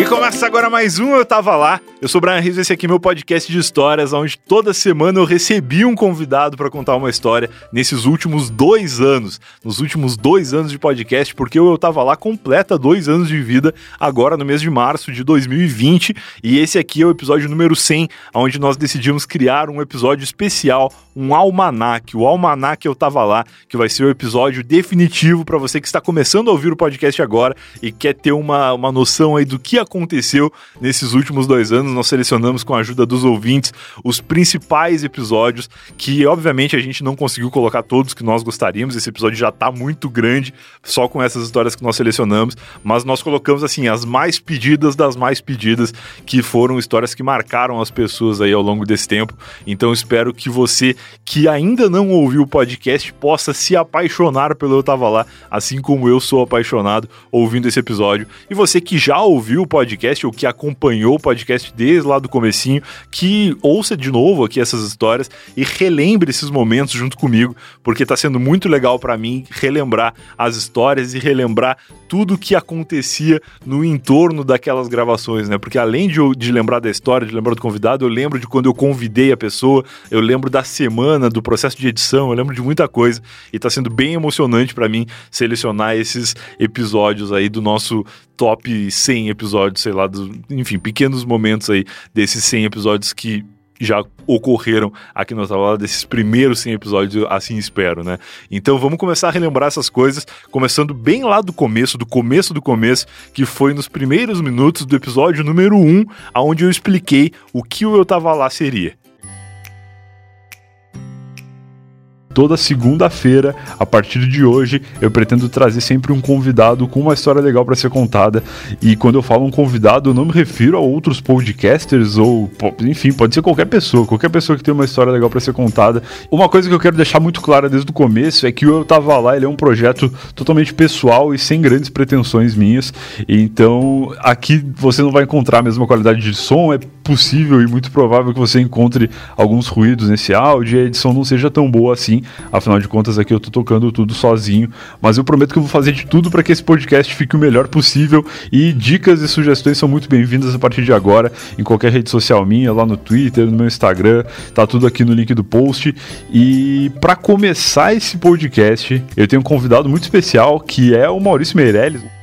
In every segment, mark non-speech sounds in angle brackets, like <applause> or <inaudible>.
E começa agora mais um Eu Tava Lá. Eu sou o Brian Rizzo, esse aqui é meu podcast de histórias, onde toda semana eu recebi um convidado para contar uma história nesses últimos dois anos. Nos últimos dois anos de podcast, porque o Eu Tava Lá completa dois anos de vida agora no mês de março de 2020. E esse aqui é o episódio número 100, onde nós decidimos criar um episódio especial, um almanac. O almanac Eu Tava Lá, que vai ser o episódio definitivo para você que está começando a ouvir o podcast agora e quer ter uma, uma noção aí do que aconteceu nesses últimos dois anos. Nós selecionamos com a ajuda dos ouvintes os principais episódios que, obviamente, a gente não conseguiu colocar todos que nós gostaríamos. Esse episódio já está muito grande, só com essas histórias que nós selecionamos, mas nós colocamos assim as mais pedidas das mais pedidas, que foram histórias que marcaram as pessoas aí ao longo desse tempo. Então espero que você que ainda não ouviu o podcast possa se apaixonar pelo Eu Tava Lá, assim como eu sou apaixonado ouvindo esse episódio. E você que já ouviu podcast ou que acompanhou o podcast desde lá do comecinho, que ouça de novo aqui essas histórias e relembre esses momentos junto comigo, porque tá sendo muito legal para mim relembrar as histórias e relembrar tudo que acontecia no entorno daquelas gravações, né? Porque além de, de lembrar da história, de lembrar do convidado, eu lembro de quando eu convidei a pessoa, eu lembro da semana, do processo de edição, eu lembro de muita coisa e tá sendo bem emocionante para mim selecionar esses episódios aí do nosso top 100 episódios, sei lá, enfim, pequenos momentos aí desses 100 episódios que já ocorreram aqui no Tava desses primeiros 100 episódios, assim espero, né? Então vamos começar a relembrar essas coisas, começando bem lá do começo, do começo do começo, que foi nos primeiros minutos do episódio número 1, onde eu expliquei o que o Eu Tava Lá seria. Toda segunda-feira, a partir de hoje, eu pretendo trazer sempre um convidado com uma história legal para ser contada. E quando eu falo um convidado, eu não me refiro a outros podcasters ou, enfim, pode ser qualquer pessoa, qualquer pessoa que tem uma história legal para ser contada. Uma coisa que eu quero deixar muito clara desde o começo é que o Eu Tava Lá, ele é um projeto totalmente pessoal e sem grandes pretensões minhas. Então, aqui você não vai encontrar a mesma qualidade de som, é possível e muito provável que você encontre alguns ruídos nesse áudio e a edição não seja tão boa assim. Afinal de contas, aqui eu tô tocando tudo sozinho. Mas eu prometo que eu vou fazer de tudo para que esse podcast fique o melhor possível. E dicas e sugestões são muito bem-vindas a partir de agora em qualquer rede social minha, lá no Twitter, no meu Instagram. Tá tudo aqui no link do post. E para começar esse podcast, eu tenho um convidado muito especial que é o Maurício Meirelles.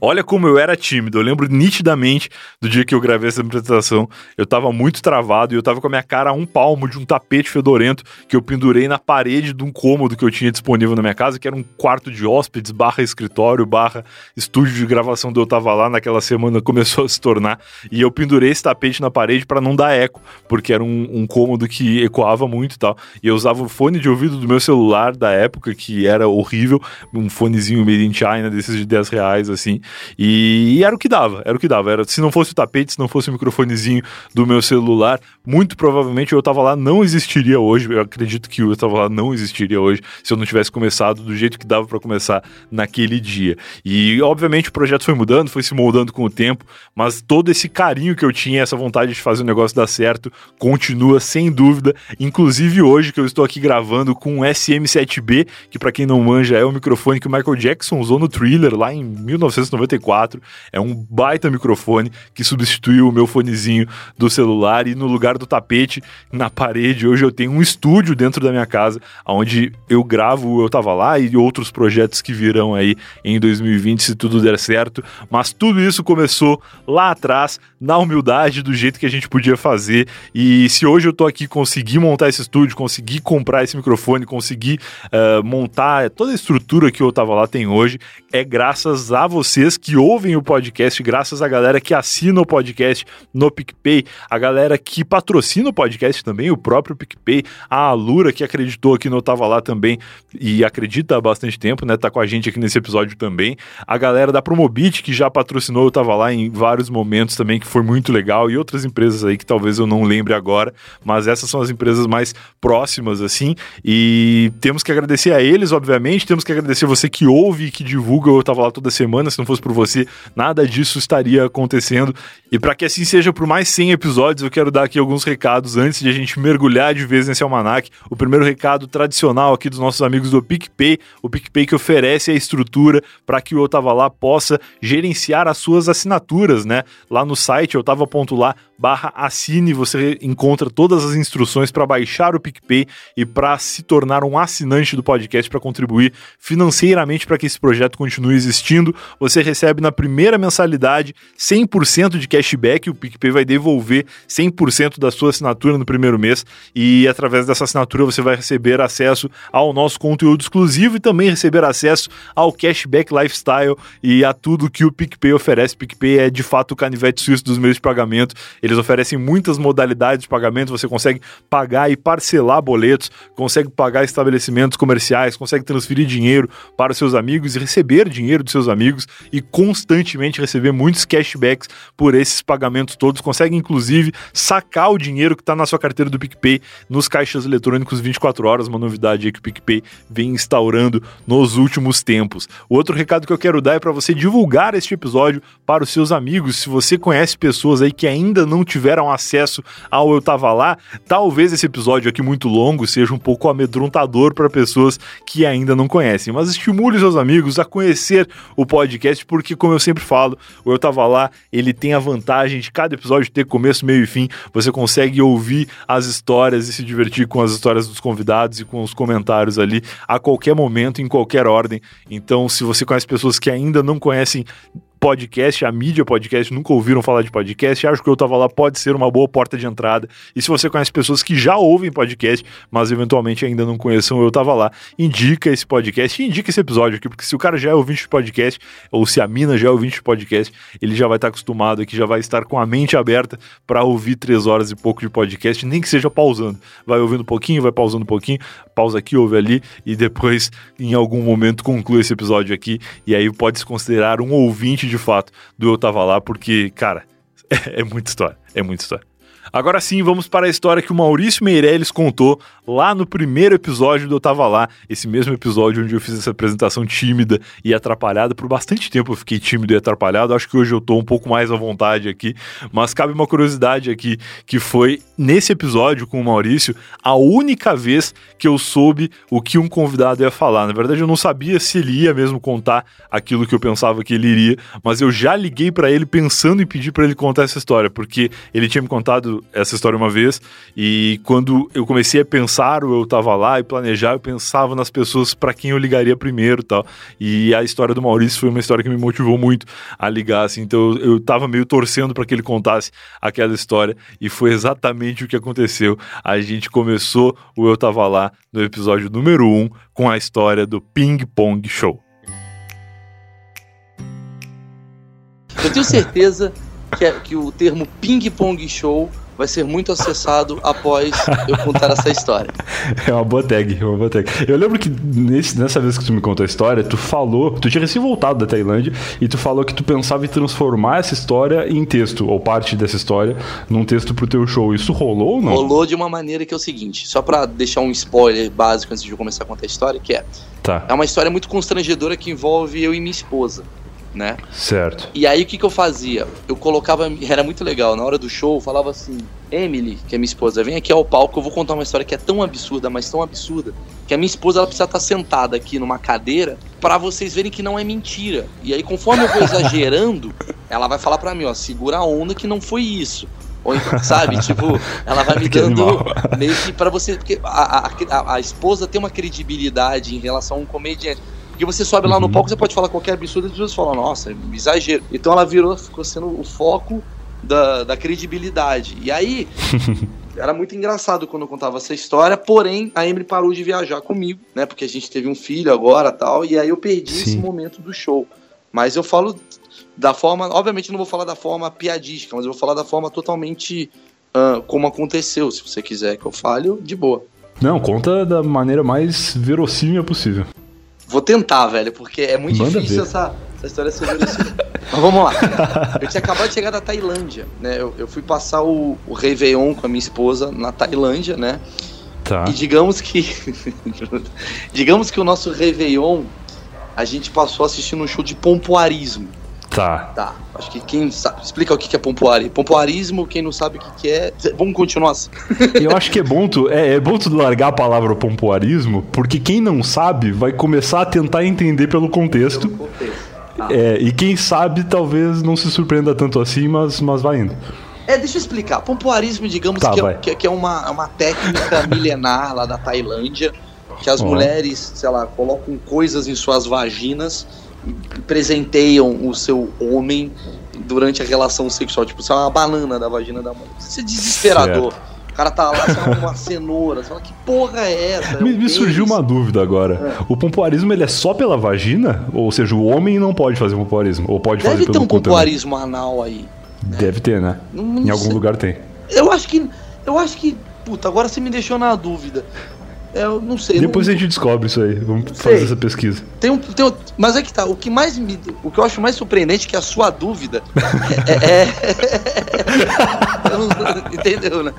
Olha como eu era tímido. Eu lembro nitidamente do dia que eu gravei essa apresentação. Eu tava muito travado e eu tava com a minha cara a um palmo de um tapete fedorento que eu pendurei na parede de um cômodo que eu tinha disponível na minha casa, que era um quarto de hóspedes, barra escritório, barra estúdio de gravação do Eu Tava Lá naquela semana <laughs> começou a se tornar. E eu pendurei esse tapete na parede para não dar eco, porque era um, um cômodo que ecoava muito e tal. E eu usava o fone de ouvido do meu celular da época, que era horrível, um fonezinho made in China, desses de 10 reais, assim. E, e, era o que dava, era o que dava. Era, se não fosse o tapete, se não fosse o microfonezinho do meu celular, muito provavelmente eu tava lá não existiria hoje. Eu acredito que eu tava lá não existiria hoje se eu não tivesse começado do jeito que dava para começar naquele dia. E obviamente o projeto foi mudando, foi se moldando com o tempo, mas todo esse carinho que eu tinha, essa vontade de fazer o negócio dar certo, continua sem dúvida. Inclusive hoje que eu estou aqui gravando com um SM7B, que para quem não manja é o microfone que o Michael Jackson usou no Thriller lá em 1990 94. É um baita microfone que substituiu o meu fonezinho do celular e no lugar do tapete na parede, hoje eu tenho um estúdio dentro da minha casa onde eu gravo Eu Tava Lá e outros projetos que virão aí em 2020 se tudo der certo. Mas tudo isso começou lá atrás, na humildade, do jeito que a gente podia fazer. E se hoje eu tô aqui consegui montar esse estúdio, consegui comprar esse microfone, consegui uh, montar toda a estrutura que eu tava lá tem hoje, é graças a vocês vocês que ouvem o podcast, graças à galera que assina o podcast no PicPay, a galera que patrocina o podcast também, o próprio PicPay, a Alura que acreditou aqui no Tava Lá também e acredita há bastante tempo, né? Tá com a gente aqui nesse episódio também. A galera da Promobit que já patrocinou o Tava Lá em vários momentos também, que foi muito legal, e outras empresas aí que talvez eu não lembre agora, mas essas são as empresas mais próximas, assim, e temos que agradecer a eles, obviamente, temos que agradecer você que ouve e que divulga o Tava Lá toda semana, se não fosse fosse por você, nada disso estaria acontecendo. E para que assim seja por mais 100 episódios, eu quero dar aqui alguns recados antes de a gente mergulhar de vez nesse almanac. O primeiro recado tradicional aqui dos nossos amigos do PicPay, o PicPay que oferece a estrutura para que o Eu Tava Lá possa gerenciar as suas assinaturas, né? Lá no site eu tava.lá barra assine, você encontra todas as instruções para baixar o PicPay e para se tornar um assinante do podcast para contribuir financeiramente para que esse projeto continue existindo. Você recebe na primeira mensalidade 100% de cashback, o PicPay vai devolver 100% da sua assinatura no primeiro mês e através dessa assinatura você vai receber acesso ao nosso conteúdo exclusivo e também receber acesso ao cashback lifestyle e a tudo que o PicPay oferece. PicPay é de fato o canivete suíço dos meios de pagamento. Eles oferecem muitas modalidades de pagamento, você consegue pagar e parcelar boletos, consegue pagar estabelecimentos comerciais, consegue transferir dinheiro para seus amigos e receber dinheiro dos seus amigos e constantemente receber muitos cashbacks por esses pagamentos todos. Consegue inclusive sacar o dinheiro que está na sua carteira do PicPay nos caixas eletrônicos 24 horas, uma novidade que o PicPay vem instaurando nos últimos tempos. O outro recado que eu quero dar é para você divulgar este episódio para os seus amigos. Se você conhece pessoas aí que ainda não tiveram acesso ao Eu Tava Lá, talvez esse episódio aqui muito longo seja um pouco amedrontador para pessoas que ainda não conhecem, mas estimule seus amigos a conhecer o podcast, porque, como eu sempre falo, o Eu Tava Lá, ele tem a vantagem de cada episódio ter começo, meio e fim. Você consegue ouvir as histórias e se divertir com as histórias dos convidados e com os comentários ali a qualquer momento, em qualquer ordem. Então, se você conhece pessoas que ainda não conhecem podcast, a mídia podcast, nunca ouviram falar de podcast, acho que eu tava lá pode ser uma boa porta de entrada. E se você conhece pessoas que já ouvem podcast, mas eventualmente ainda não conheçam eu tava lá, indica esse podcast indica esse episódio aqui, porque se o cara já é ouvinte de podcast, ou se a mina já é ouvinte de podcast, ele já vai estar acostumado aqui, já vai estar com a mente aberta para ouvir três horas e pouco de podcast, nem que seja pausando. Vai ouvindo um pouquinho, vai pausando um pouquinho, pausa aqui, ouve ali, e depois, em algum momento, conclui esse episódio aqui, e aí pode se considerar um ouvinte de fato do Eu Tava Lá, porque, cara, é, <laughs> é muita história, é muita história. Agora sim, vamos para a história que o Maurício Meirelles contou lá no primeiro episódio do Eu Tava Lá, esse mesmo episódio onde eu fiz essa apresentação tímida e atrapalhada. Por bastante tempo eu fiquei tímido e atrapalhado, acho que hoje eu tô um pouco mais à vontade aqui, mas cabe uma curiosidade aqui, que foi nesse episódio com o Maurício, a única vez que eu soube o que um convidado ia falar. Na verdade, eu não sabia se ele ia mesmo contar aquilo que eu pensava que ele iria, mas eu já liguei para ele pensando em pedir para ele contar essa história, porque ele tinha me contado essa história uma vez e quando eu comecei a pensar, eu tava lá e planejar, eu pensava nas pessoas para quem eu ligaria primeiro, tal. E a história do Maurício foi uma história que me motivou muito a ligar assim, então eu, tava meio torcendo para que ele contasse aquela história e foi exatamente o que aconteceu. A gente começou o eu tava lá no episódio número 1 um, com a história do Ping Pong Show. Eu tenho certeza que, é, que o termo Ping Pong Show vai ser muito acessado após eu contar essa história. É uma boa tag, é uma boa tag. Eu lembro que nesse, nessa vez que tu me contou a história, tu falou, tu tinha recém voltado da Tailândia e tu falou que tu pensava em transformar essa história em texto, ou parte dessa história, num texto pro teu show. Isso rolou ou não? Rolou de uma maneira que é o seguinte, só para deixar um spoiler básico antes de eu começar a contar a história, que é, tá. é uma história muito constrangedora que envolve eu e minha esposa né? Certo. E aí o que, que eu fazia? Eu colocava, era muito legal, na hora do show, eu falava assim: Emily, que é minha esposa, vem aqui ao palco, eu vou contar uma história que é tão absurda, mas tão absurda, que a minha esposa ela precisa estar sentada aqui numa cadeira para vocês verem que não é mentira. E aí, conforme eu vou exagerando, <laughs> ela vai falar para mim: ó, segura a onda que não foi isso. Ou então, sabe? <laughs> tipo, ela vai me dando meio que pra você. Porque a, a, a, a esposa tem uma credibilidade em relação a um comediante. Porque você sobe lá no uhum. palco, você pode falar qualquer absurdo e as pessoas falam, nossa, exagero. Então ela virou, ficou sendo o foco da, da credibilidade. E aí, <laughs> era muito engraçado quando eu contava essa história, porém, a Emily parou de viajar comigo, né? Porque a gente teve um filho agora tal, e aí eu perdi Sim. esse momento do show. Mas eu falo da forma, obviamente não vou falar da forma piadística, mas eu vou falar da forma totalmente uh, como aconteceu. Se você quiser que eu fale, de boa. Não, conta da maneira mais verossímil possível. Vou tentar, velho, porque é muito Manda difícil essa, essa história ser. Mas vamos lá. <laughs> Eu tinha acabado de chegar da Tailândia, né? Eu, eu fui passar o, o Réveillon com a minha esposa na Tailândia, né? Tá. E digamos que. <laughs> digamos que o nosso Réveillon a gente passou assistindo um show de pompoarismo. Tá. Tá. Acho que quem sabe. Explica o que é pompoarismo. Pompoarismo, quem não sabe o que é. Vamos continuar assim. <laughs> Eu acho que é bom tu, é, é bom tu largar a palavra pompoarismo, porque quem não sabe vai começar a tentar entender pelo contexto. Pelo contexto. Tá. É, e quem sabe talvez não se surpreenda tanto assim, mas, mas vai indo. É, deixa eu explicar. Pompoarismo, digamos Tá, que, é, que, que é uma, uma técnica <laughs> milenar lá da Tailândia, que as Ó. mulheres, sei lá, colocam coisas em suas vaginas presenteiam o seu homem durante a relação sexual. Tipo, isso é uma banana da vagina da mulher. Isso é desesperador. O cara tá lá, sei lá, uma cenoura. Você fala, que porra é essa? É Me, um me surgiu uma dúvida agora. O pompoarismo ele é só pela vagina? Ou seja, o homem não pode fazer pompoarismo? Ou pode Deve fazer ter pelo um cu também? pompoarismo anal aí. Deve ter, né? Não- não Em algum sei. lugar tem. Eu acho que. Eu acho que. Puta, agora você me deixou na dúvida. É, Eu não sei. Depois não, a gente descobre isso aí. Vamos Sei. fazer essa pesquisa. tem um, tem um- mas é que tá. O que mais me. O que eu acho mais surpreendente é que a sua dúvida é. é- <laughs> Eu não- entendeu, né?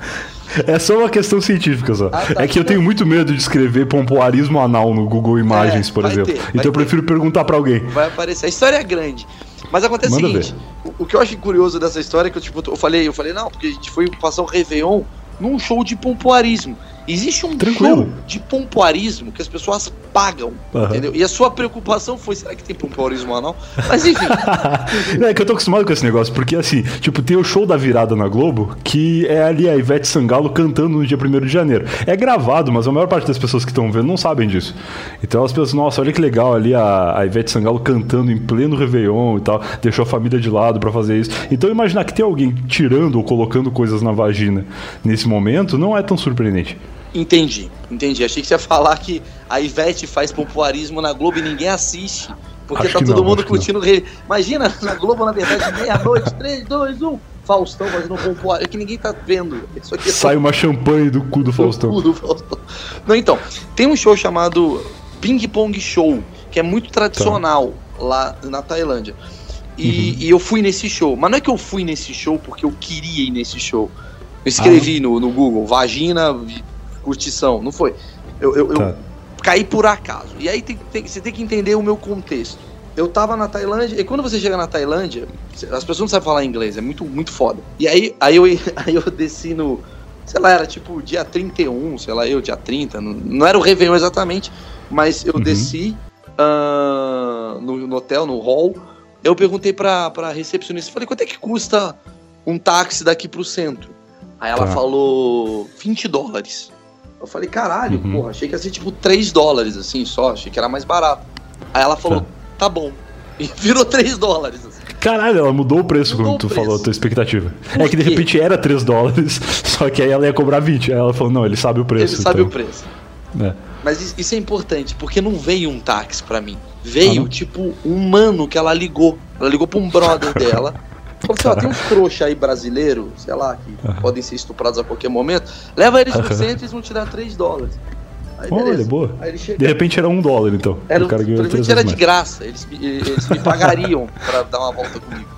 É só uma questão científica só. Ah, tá. é que eu tenho muito medo de escrever pompoarismo anal no Google Imagens, É, por exemplo. ter, então eu ter. prefiro perguntar pra alguém. Vai aparecer. A história é grande. Mas acontece Manda o seguinte: o, o que eu acho curioso dessa história é que eu, tipo, eu falei, eu falei, não, porque a gente foi passar o Réveillon num show de pompoarismo. Existe um Tranquilo. show de pompoarismo que as pessoas pagam, Aham. entendeu? E a sua preocupação foi, será que tem pompoarismo anal? Mas enfim, <laughs> é que eu tô acostumado com esse negócio, porque assim, tipo, tem o show da virada na Globo, que é ali a Ivete Sangalo cantando no dia 1 de janeiro. É gravado, mas a maior parte das pessoas que estão vendo não sabem disso. Então elas pensam, nossa, olha que legal ali a, a Ivete Sangalo cantando em pleno Réveillon e tal, deixou a família de lado pra fazer isso. Então imaginar que tem alguém tirando ou colocando coisas na vagina nesse momento não é tão surpreendente. Entendi, entendi. Achei que você ia falar que a Ivete faz pompoarismo na Globo e ninguém assiste. Porque Acho tá todo não, mundo curtindo. Imagina, na Globo, na verdade, meia-noite, 3, 2, 1. Faustão fazendo um pompoarismo. É que ninguém tá vendo. Isso aqui é só Sai uma champanhe do cu do Faustão. do Faustão. Não, então, tem um show chamado Ping Pong Show, que é muito tradicional lá na Tailândia. E, e eu fui nesse show. Mas não é que eu fui nesse show porque eu queria ir nesse show. Eu escrevi no, no Google, vagina, curtição. Não foi. Eu, eu, eu Tá. caí por acaso. E aí tem- tem- você tem que entender o meu contexto. Eu tava na Tailândia, e quando você chega na Tailândia, as pessoas não sabem falar inglês, é muito, muito foda. E aí, aí, eu, <laughs> aí eu desci no. Sei lá, era tipo dia 31, sei lá, eu, dia 30. Não, não era o Réveillon exatamente, mas eu Uhum. desci ah, no, no hotel, no hall. Eu perguntei pra, pra recepcionista, falei, quanto é que custa um táxi daqui pro centro? Aí ela Tá. falou 20 dólares. Eu falei, caralho, Uhum. porra, achei que ia ser tipo 3 dólares, assim, só, achei que era mais barato. Aí ela falou, Tá. tá, bom. E virou 3 dólares. assim. Caralho, ela mudou o preço Mudou quando tu preço. falou a tua expectativa. Por é que de quê? repente era 3 dólares, <laughs> só que aí ela ia cobrar 20. Aí ela falou, não, ele sabe o preço. Ele sabe então. o preço. É. Mas is- isso é importante, porque não veio um táxi pra mim. Veio, Ah, tipo, um mano que ela ligou. Ela ligou pra um brother <laughs> dela. Falou assim, ó, tem uns trouxa aí brasileiro, sei lá, que podem ser estuprados a qualquer momento. Leva eles pro centro e eles vão te dar 3 dólares. Aí, Olha, beleza. boa. Aí chega. De repente era um dólar, então. Era, o cara três provavelmente era de graça, eles, me- eles me pagariam <laughs> pra dar uma volta comigo.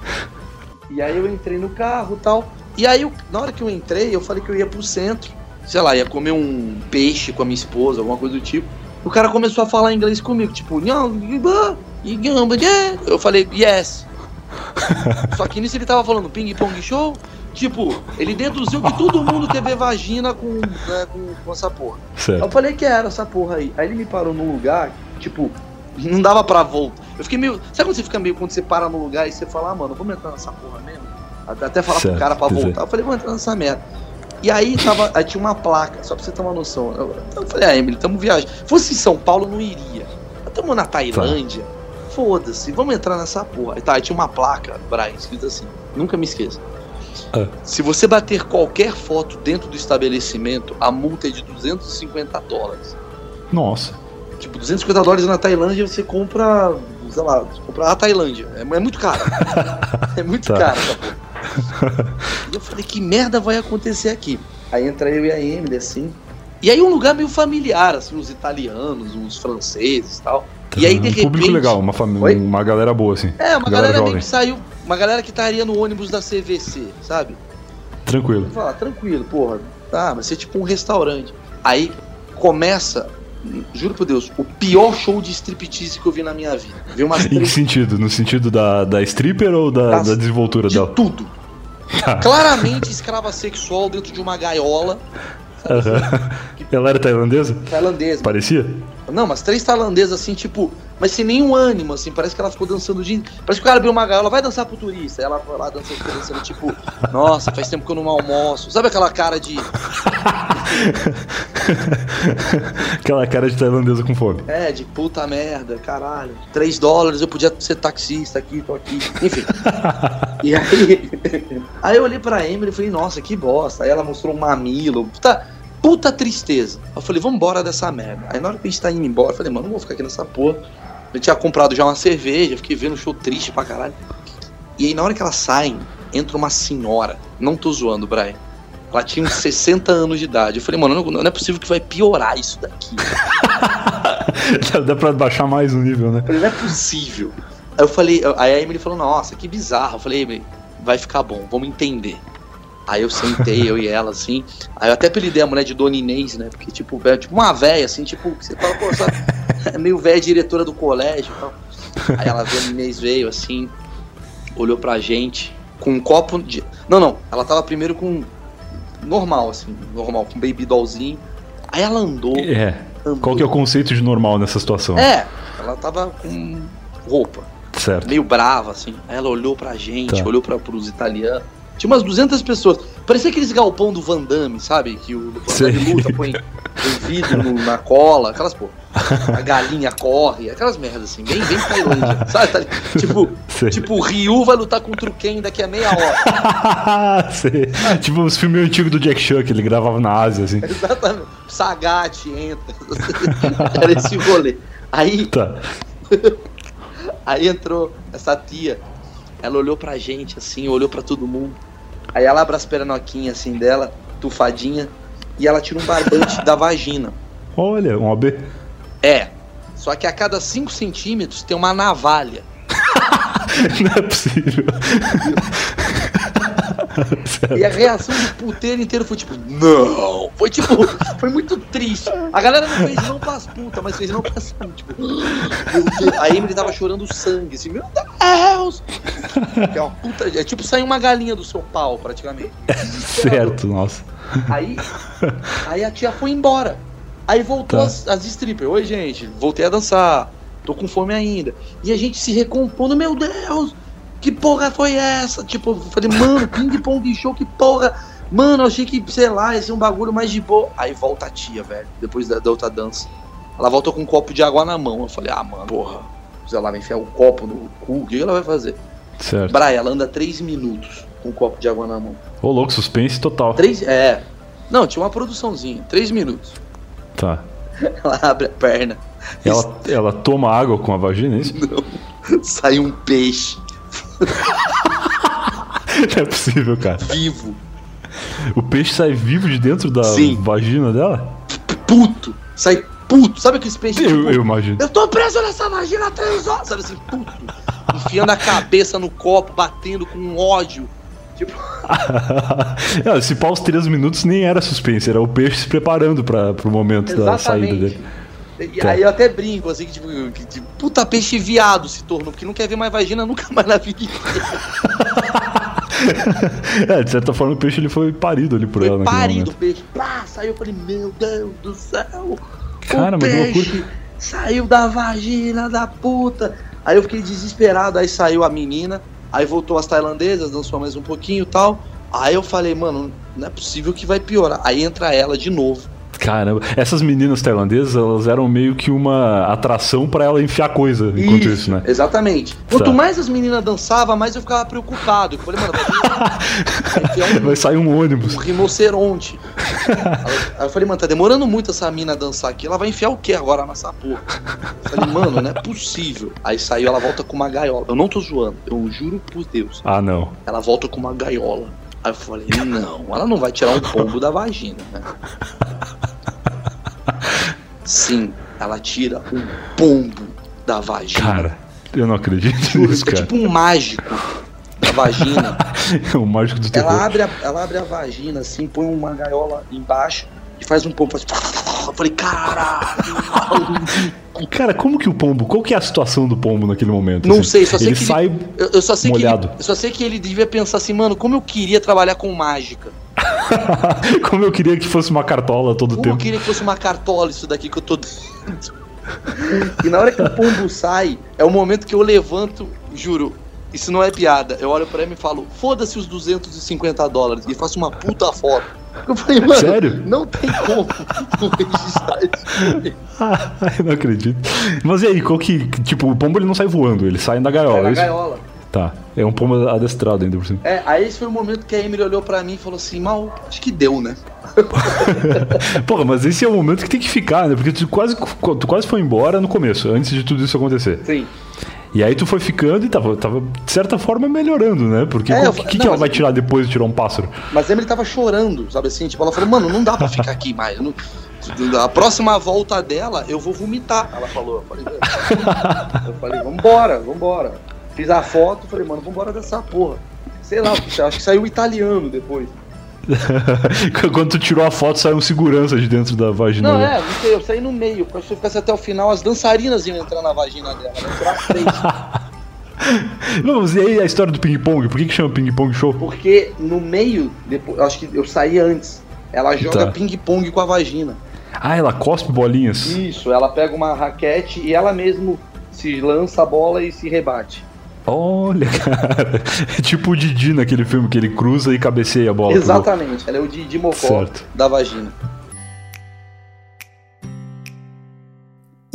E aí eu entrei no carro e tal. E aí, eu- na hora que eu entrei, eu falei que eu ia pro centro. Sei lá, ia comer um peixe com a minha esposa, alguma coisa do tipo. O cara começou a falar inglês comigo, tipo, eu falei, yes. <laughs> Só que nisso ele tava falando ping pong show. Tipo, ele deduziu que todo mundo teve vagina com, né, com, com essa porra. Eu Certo. falei que era essa porra aí. Aí ele me parou num lugar, tipo, não dava pra volta. Eu fiquei meio. Sabe quando você fica meio quando você para no lugar e você fala, ah, mano, vamos entrar nessa porra mesmo? Até falar Certo, pro cara pra dizer. voltar. Eu falei, vamos entrar nessa merda. E aí tava. Aí tinha uma placa, só pra você ter uma noção. Eu, eu falei, ah, Emily, tamo viajando. Se fosse em São Paulo, eu não iria. Tamo na Tailândia. Foda-se, vamos entrar nessa porra. Aí tá, aí tinha uma placa, Brian, escrito assim. Nunca me esqueça. Ah. Se você bater qualquer foto dentro do estabelecimento, a multa é de 250 dólares. Nossa. Tipo, 250 dólares na Tailândia você compra, sei lá, compra a Tailândia. É, é muito caro. <laughs> é muito Tá. caro essa porra. E eu falei, que merda vai acontecer aqui? Aí entra eu e a Emily, assim. E aí um lugar meio familiar, assim, os italianos, os franceses e tal. E aí, de um público repente- legal, uma, família, Oi? uma galera boa, assim. É, uma Galera galera, que saiu. Uma galera que estaria no ônibus da CVC, sabe? Tranquilo. Ah, tranquilo, porra. Tá, vai ser tipo um restaurante. Aí começa juro por Deus, o pior show de striptease que eu vi na minha vida. Vi umas <laughs> Em que sentido? No sentido da, da stripper ou da, Das- da desenvoltura de dela? tudo. Tá. <laughs> Claramente escrava sexual dentro de uma gaiola Aham. Ela era tailandesa? tailandesa. Parecia? Não, mas três tailandesas assim, tipo, mas sem nenhum ânimo, assim, parece que ela ficou dançando de. Parece que o cara abriu uma gaiola, vai dançar pro turista. Ela foi lá dançando, dançando, tipo, nossa, faz tempo que eu não almoço. Sabe aquela cara de. <laughs> Aquela cara de tailandesa com fome. É, de puta merda, caralho. Três dólares, eu podia ser taxista aqui, tô aqui. Enfim. <laughs> e aí. <laughs> aí eu olhei pra Emily e falei, nossa, que bosta. Aí ela mostrou um mamilo. Puta, puta tristeza. Eu falei, vambora dessa merda. Aí na hora que a gente tá indo embora, eu falei, mano, não vou ficar aqui nessa porra. Eu tinha comprado já uma cerveja, fiquei vendo o show triste pra caralho. E aí na hora que elas saem, entra uma senhora. Não tô zoando, Brian. Ela tinha uns <laughs> 60 anos de idade. Eu falei, mano, não, não é possível que vai piorar isso daqui. <laughs> Dá pra baixar mais o nível, né? Não é possível. Aí eu falei, aí a Emily falou, nossa, que bizarro. Eu falei, Emily, vai ficar bom, vamos entender. Aí eu sentei, eu e ela, assim. Aí eu até apelidei a mulher de Dona Inês, né? Porque, tipo, é tipo uma véia, assim, tipo, você fala, pô, sabe? É <laughs> meio velha diretora do colégio e tal. Aí ela veio, a Inês veio, assim, olhou pra gente com um copo de. Não, não, ela tava primeiro com. Normal, assim, normal, com um baby dollzinho. Aí ela andou. É. andou. Qual que é o conceito de normal nessa situação? É, ela tava com roupa Certo. meio brava, assim. Aí ela olhou pra gente, Tá. olhou pra, pros italianos. Tinha umas 200 pessoas. Parecia aqueles galpão do Van Damme, sabe? Que o Van. Damme luta, põe, põe vidro no- na cola, aquelas, pô. A galinha corre, aquelas merdas assim, bem, bem Tailândia, <laughs> sabe? Tá tipo, Sei. tipo, o Ryu vai lutar contra o Ken daqui a meia hora. <laughs> Tipo os filmes antigos do Jack Chan, que ele gravava na Ásia, assim. Exatamente. Sagat entra. <laughs> Era esse rolê. Aí, Tá. Aí entrou essa tia. Ela olhou pra gente assim, olhou pra todo mundo. Aí ela abre as pernoquinhas assim dela, tufadinha, e ela tira um barbante <laughs> da vagina. Olha, um OB. É. Só que a cada 5 centímetros tem uma navalha. <laughs> Não é possível. <laughs> <laughs> E a reação do puteiro inteiro foi tipo, não! Foi tipo, <laughs> foi muito triste. A galera não fez não pras putas, mas fez não pra sangue. Tipo. A Emily tava chorando sangue, assim, meu Deus! É, uma puta, é tipo sair uma galinha do seu pau, praticamente. <laughs> certo, nossa. Aí, aí a tia foi embora. Aí voltou Tá. as, as strippers. Oi, gente, voltei a dançar. Tô com fome ainda. E a gente se recompondo, meu Deus, que porra foi essa? Tipo, eu falei, mano, ping-pong <laughs> show, que porra. Mano, achei que, sei lá, ia ser um bagulho mais de boa. Aí volta a tia, velho, depois da, da outra dança. Ela volta com um copo de água na mão. Eu falei, ah, mano, porra. Se ela vai enfiar o copo no cu, o que ela vai fazer? Certo. Braia, ela anda três minutos com um copo de água na mão. Ô, louco, suspense total. Três, é. Não, tinha uma produçãozinha, três minutos. Tá. <laughs> Ela abre a perna. Ela, ela toma água com a vagina, é isso? <laughs> Sai um peixe Não <laughs> é possível, cara. vivo, O peixe sai vivo de dentro da Sim. vagina dela? puto. Sai puto. Sabe aqueles peixes? Eu, tipo, eu imagino. eu tô preso nessa vagina há três horas. Sabe assim, puto. Enfiando a cabeça no copo, batendo com ódio. Tipo, <laughs> Esse pau, os três minutos nem era suspense, era o peixe se preparando para pro momento da saída exatamente. dele. E Tá. aí eu até brinco, assim, que tipo, que, tipo, puta peixe viado se tornou, porque não quer ver mais vagina nunca mais na vida. <laughs> É, de certa forma o peixe ele foi parido ali por Foi ela parido o peixe. Pá, saiu, eu falei, meu Deus do céu. Cara, o peixe saiu da vagina da puta. Aí eu fiquei desesperado, aí saiu a menina, aí voltou as tailandesas, dançou mais um pouquinho e tal. Aí eu falei, mano, não é possível que vai piorar. Aí entra ela de novo. Caramba, essas meninas tailandesas, elas eram meio que uma atração pra ela enfiar coisa enquanto isso, né? Exatamente. Quanto Tá. mais as meninas dançavam, mais eu ficava preocupado. Eu falei, mano, <laughs> vai um Vai sair um ônibus. um rinoceronte. Aí eu falei, mano, tá demorando muito essa mina dançar aqui. Ela vai enfiar o que agora nessa porra? Eu falei, mano, não é possível. Aí saiu, ela volta com uma gaiola. Eu não tô zoando, eu juro por Deus. Ah, não. Ela volta com uma gaiola. Aí eu falei, não, ela não vai tirar um pombo da vagina, né? Sim, ela tira um pombo da vagina. Cara, eu não acredito Juro, nisso, fica cara. tipo um mágico da vagina. o <laughs> mágico do terror. Ela abre, a, ela abre a vagina assim, põe uma gaiola embaixo e faz um pombo. Faz... Eu falei, caralho. <laughs> Cara, como que o pombo, qual que é a situação do pombo naquele momento? Não assim? sei, só sei ele que sai ele, eu, eu só sei molhado. Que ele, eu só sei que ele devia pensar assim, mano, como eu queria trabalhar com mágica. <laughs> como eu queria que fosse uma cartola todo como tempo. eu queria que fosse uma cartola isso daqui que eu tô dentro. e na hora que o pombo sai, é o momento que eu levanto, juro, isso não é piada. Eu olho pra ele e falo, foda-se os 250 dólares e faço uma puta foto. Eu falei, mano, Sério? não tem como <laughs> não registrar isso. Ah, eu não acredito. Mas e aí, qual que. Tipo, o pombo ele não sai voando, ele sai da gaiola. É na isso? gaiola. Tá. É um pombo adestrado ainda por cima. É, aí esse foi o momento que a Emily olhou pra mim e falou assim, mal, acho que deu, né? <laughs> Porra, mas esse é o momento que tem que ficar, né? Porque tu quase, tu quase foi embora no começo, antes de tudo isso acontecer. Sim. E aí tu foi ficando e tava, tava de certa forma, melhorando, né? Porque É, o que, que não, ela vai tirar depois de tirar um pássaro? Mas a Emily tava chorando, sabe assim? Tipo, ela falou, mano, não dá pra ficar aqui mais. não- A próxima volta dela, eu vou vomitar. Ela falou. Eu falei, eu falei vambora, vambora. Fiz a foto, falei, mano, vambora dessa porra. Sei lá, acho que saiu italiano depois. <laughs> Quando tu tirou a foto, saiu um segurança de dentro da vagina. Não, dela. é, não sei, eu saí no meio. porque Se eu ficasse até o final, as dançarinas iam entrar na vagina dela. As três. <laughs> Vamos, e aí a história do ping-pong? Por que, que chama ping-pong show? Porque no meio, depois, acho que eu saí antes. Ela joga Tá. ping-pong com a vagina. Ah, ela cospe bolinhas. Isso, ela pega uma raquete e ela mesmo se lança a bola e se rebate. Olha, <laughs> cara. É tipo o Didi naquele filme que ele cruza e cabeceia a bola. Exatamente, ela é o Didi Mocó Certo. da vagina.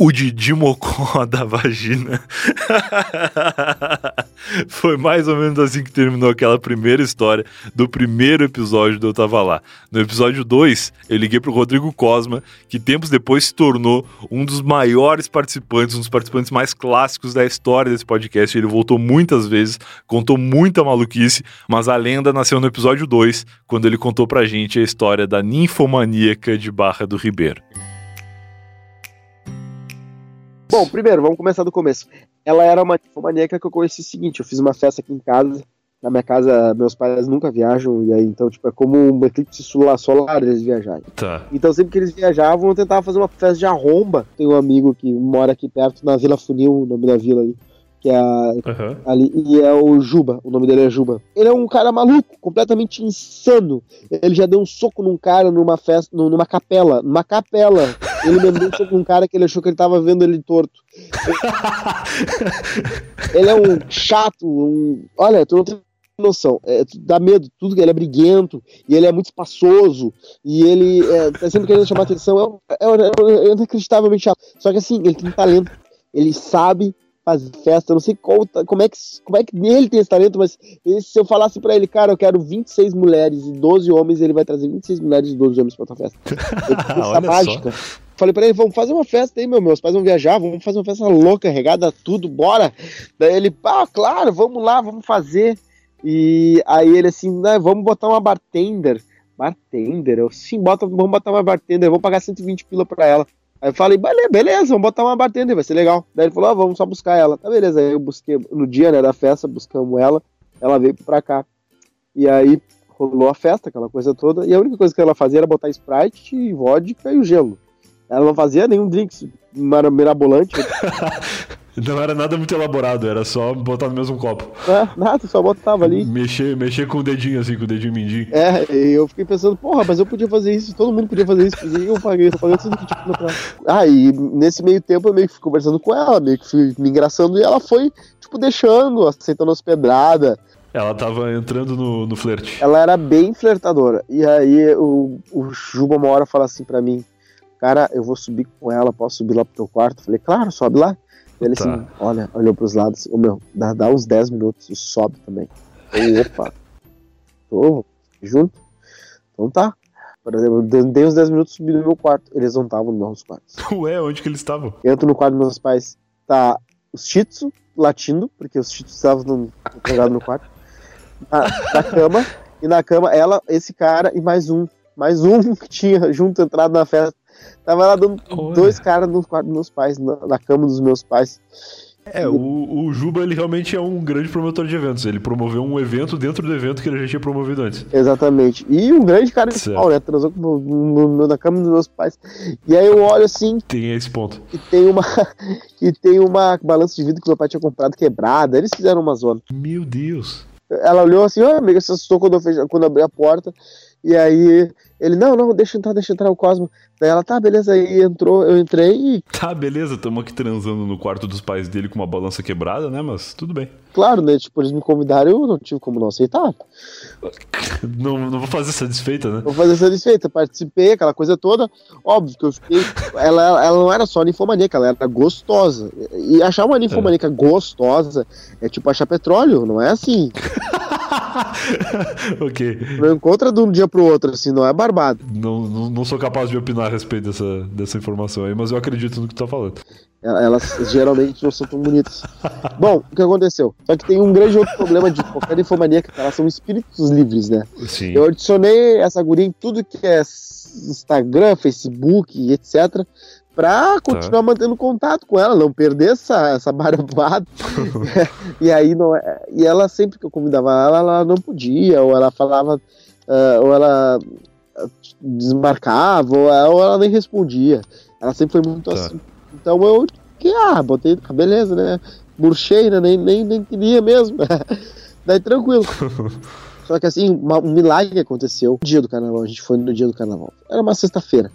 O Didi Mocó <laughs> da vagina. <laughs> <laughs> Foi mais ou menos assim que terminou aquela primeira história do primeiro episódio do Eu Tava Lá. No episódio 2, eu liguei pro Rodrigo Cosma, que tempos depois se tornou um dos maiores participantes, um dos participantes mais clássicos da história desse podcast. Ele voltou muitas vezes, contou muita maluquice, mas a lenda nasceu no episódio 2, quando ele contou pra gente a história da ninfomaníaca de Barra do Ribeiro. Bom, primeiro, vamos começar do começo. Ela era uma ninfomaníaca que eu conheci o seguinte, eu fiz uma festa aqui em casa, na minha casa meus pais nunca viajam, e aí então, tipo, é como um eclipse solar, solar eles viajarem. Tá. Então sempre que eles viajavam, eu tentava fazer uma festa de arromba. Tem um amigo que mora aqui perto, na Vila Funil, o nome da vila ali, que é a- Aham. ali, e é o Juba, o nome dele é Juba. Ele é um cara maluco, completamente insano. Ele já deu um soco num cara numa festa, nu- numa capela, numa capela. <laughs> Ele me deu um soco num cara que ele achou que ele tava vendo ele torto. <laughs> Ele é um chato, um. Olha, tu não tem noção. É, dá medo, tudo que ele é briguento, e ele é muito espaçoso, e ele é, tá sempre querendo chamar atenção. É, é, é, é inacreditavelmente chato. Só que assim, ele tem talento, ele sabe fazer festa, eu não sei qual, ta- como, é que, como é que ele tem esse talento, mas se eu falasse pra ele, cara, eu quero 26 mulheres e 12 homens, ele vai trazer 26 mulheres e 12 homens pra tua festa. <laughs> Ele tem essa Olha só. Falei pra ele, vamos fazer uma festa aí, meu. Meus pais vão viajar, vamos fazer uma festa louca, regada tudo, bora. Daí ele, pá, claro, vamos lá, vamos fazer. E aí ele assim, né, vamos botar uma bartender. Bartender? Eu, sim, bota, vamos botar uma bartender, vamos pagar 120 pila pra ela. Aí eu falei, beleza, beleza, vamos botar uma bartender, vai ser legal. Daí ele falou, ah, vamos só buscar ela. Tá, beleza. Aí eu busquei, no dia né, da festa, buscamos ela, ela veio pra cá. E aí rolou a festa, aquela coisa toda, e a única coisa que ela fazia era botar Sprite, vodka e o gelo. Ela não fazia nenhum drink mirabolante, <laughs> Não era nada muito elaborado, era só botar no mesmo copo. né? nada, só botava ali. Mexer, mexer com o dedinho assim, com o dedinho mindinho. É, e eu fiquei pensando, porra, mas eu podia fazer isso, todo mundo podia fazer isso, e eu paguei, tô pagando 120 pila pra ela. Ah, e nesse meio tempo eu meio que fui conversando com ela, meio que fui me engraçando, e ela foi, tipo, deixando, aceitando as pedradas. Ela tava entrando no, no flerte. Ela era bem flertadora. E aí o, o Juba uma hora fala assim pra mim, cara, eu vou subir com ela, posso subir lá pro teu quarto? Falei, claro, sobe lá. E ele Tá. assim, olha, olhou pros lados, ô meu, dá, dá uns 10 minutos e sobe também. Eu, opa, tô junto? Então tá. Por exemplo, dei uns 10 minutos subi no meu quarto. Eles não estavam nos meus quartos. Ué, onde que eles estavam? Eu entro no quarto dos meus pais, tá os Shih Tzu latindo, porque os Shih Tzu estavam no- jogados no quarto. Na, na cama, e na cama ela, esse cara e mais um. Mais um <laughs> que tinha junto entrado na festa. Tava lá dando Olha. dois caras no quarto dos meus pais, na, na cama dos meus pais. É, o, o Juba, ele realmente é um grande promotor de eventos. Ele promoveu um evento dentro do evento que ele já tinha promovido antes. Exatamente. E um grande cara de pau, né? Transou no, no- no- na cama dos meus pais. E aí eu olho assim, Tem esse ponto. que tem uma que <laughs> tem uma balança de vidro que meu pai tinha comprado quebrada. Eles fizeram uma zona. Meu Deus. Ela olhou assim, ó, amiga, se assustou quando eu, fech... quando eu abri a porta. E aí ele, não, não, deixa entrar, deixa entrar o Cosmo. Daí ela, tá, beleza, aí entrou, eu entrei e, Tá, beleza, tamo aqui transando no quarto dos pais dele com uma balança quebrada, né? Mas tudo bem. claro, né, tipo, eles me convidaram, eu não tive como não aceitar. <laughs> Não, não vou fazer satisfeita, né? Vou fazer satisfeita, participei, aquela coisa toda. Óbvio que eu fiquei. Ela, ela não era só ninfomaníaca, ela era gostosa. E achar uma ninfomaníaca gostosa é tipo achar petróleo, não é assim. <laughs> <laughs> ok. Não encontra de um dia pro outro, assim, não é barbado. Não, não, não sou capaz de opinar a respeito dessa, dessa informação aí, mas eu acredito no que tu tá falando. Elas geralmente não são tão bonitas. <laughs> Bom, o que aconteceu? Só que tem um grande outro problema de qualquer ninfomaníaca, que elas são espíritos livres, né? Sim. Eu adicionei essa guria em tudo que é Instagram, Facebook etc. Pra continuar mantendo contato com ela, não perder essa, essa barbada. <laughs> <laughs> e aí não é. E ela sempre que eu convidava ela, ela não podia, ou ela falava, ah, ou ela ah, desmarcava, ou ela, ou ela nem respondia. Ela sempre foi muito Tá. assim. Então eu que ah, botei, ah, beleza, né? Murchei, né? Nem, nem, nem queria mesmo. <laughs> Daí tranquilo. Só que assim, um milagre aconteceu no dia do carnaval. A gente foi no dia do carnaval. Era uma sexta-feira.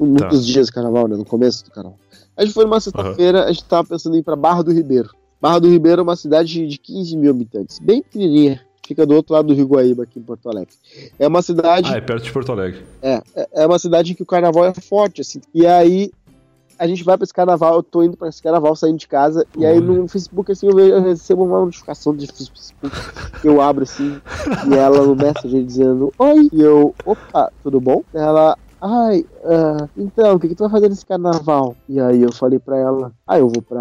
Um Tá. dias do carnaval, né? No começo do carnaval. A gente foi numa sexta-feira, a gente tava pensando em ir pra Barra do Ribeiro. Barra do Ribeiro é uma cidade de 15 mil habitantes, bem pequenininha. Fica do outro lado do Rio Guaíba, aqui em Porto Alegre. É uma cidade Ah, é perto de Porto Alegre. é, é- é uma cidade em que o carnaval é forte, assim. E aí a gente vai pra esse carnaval, eu tô indo pra esse carnaval saindo de casa, e aí no Facebook, assim, eu, vejo- eu recebo uma notificação de Facebook, eu abro assim, e ela no Messenger dizendo, oi, e eu, opa, tudo bom? Ela, ai, ah, então, o que, que tu vai fazer nesse carnaval? E aí eu falei pra ela, ah, eu vou pra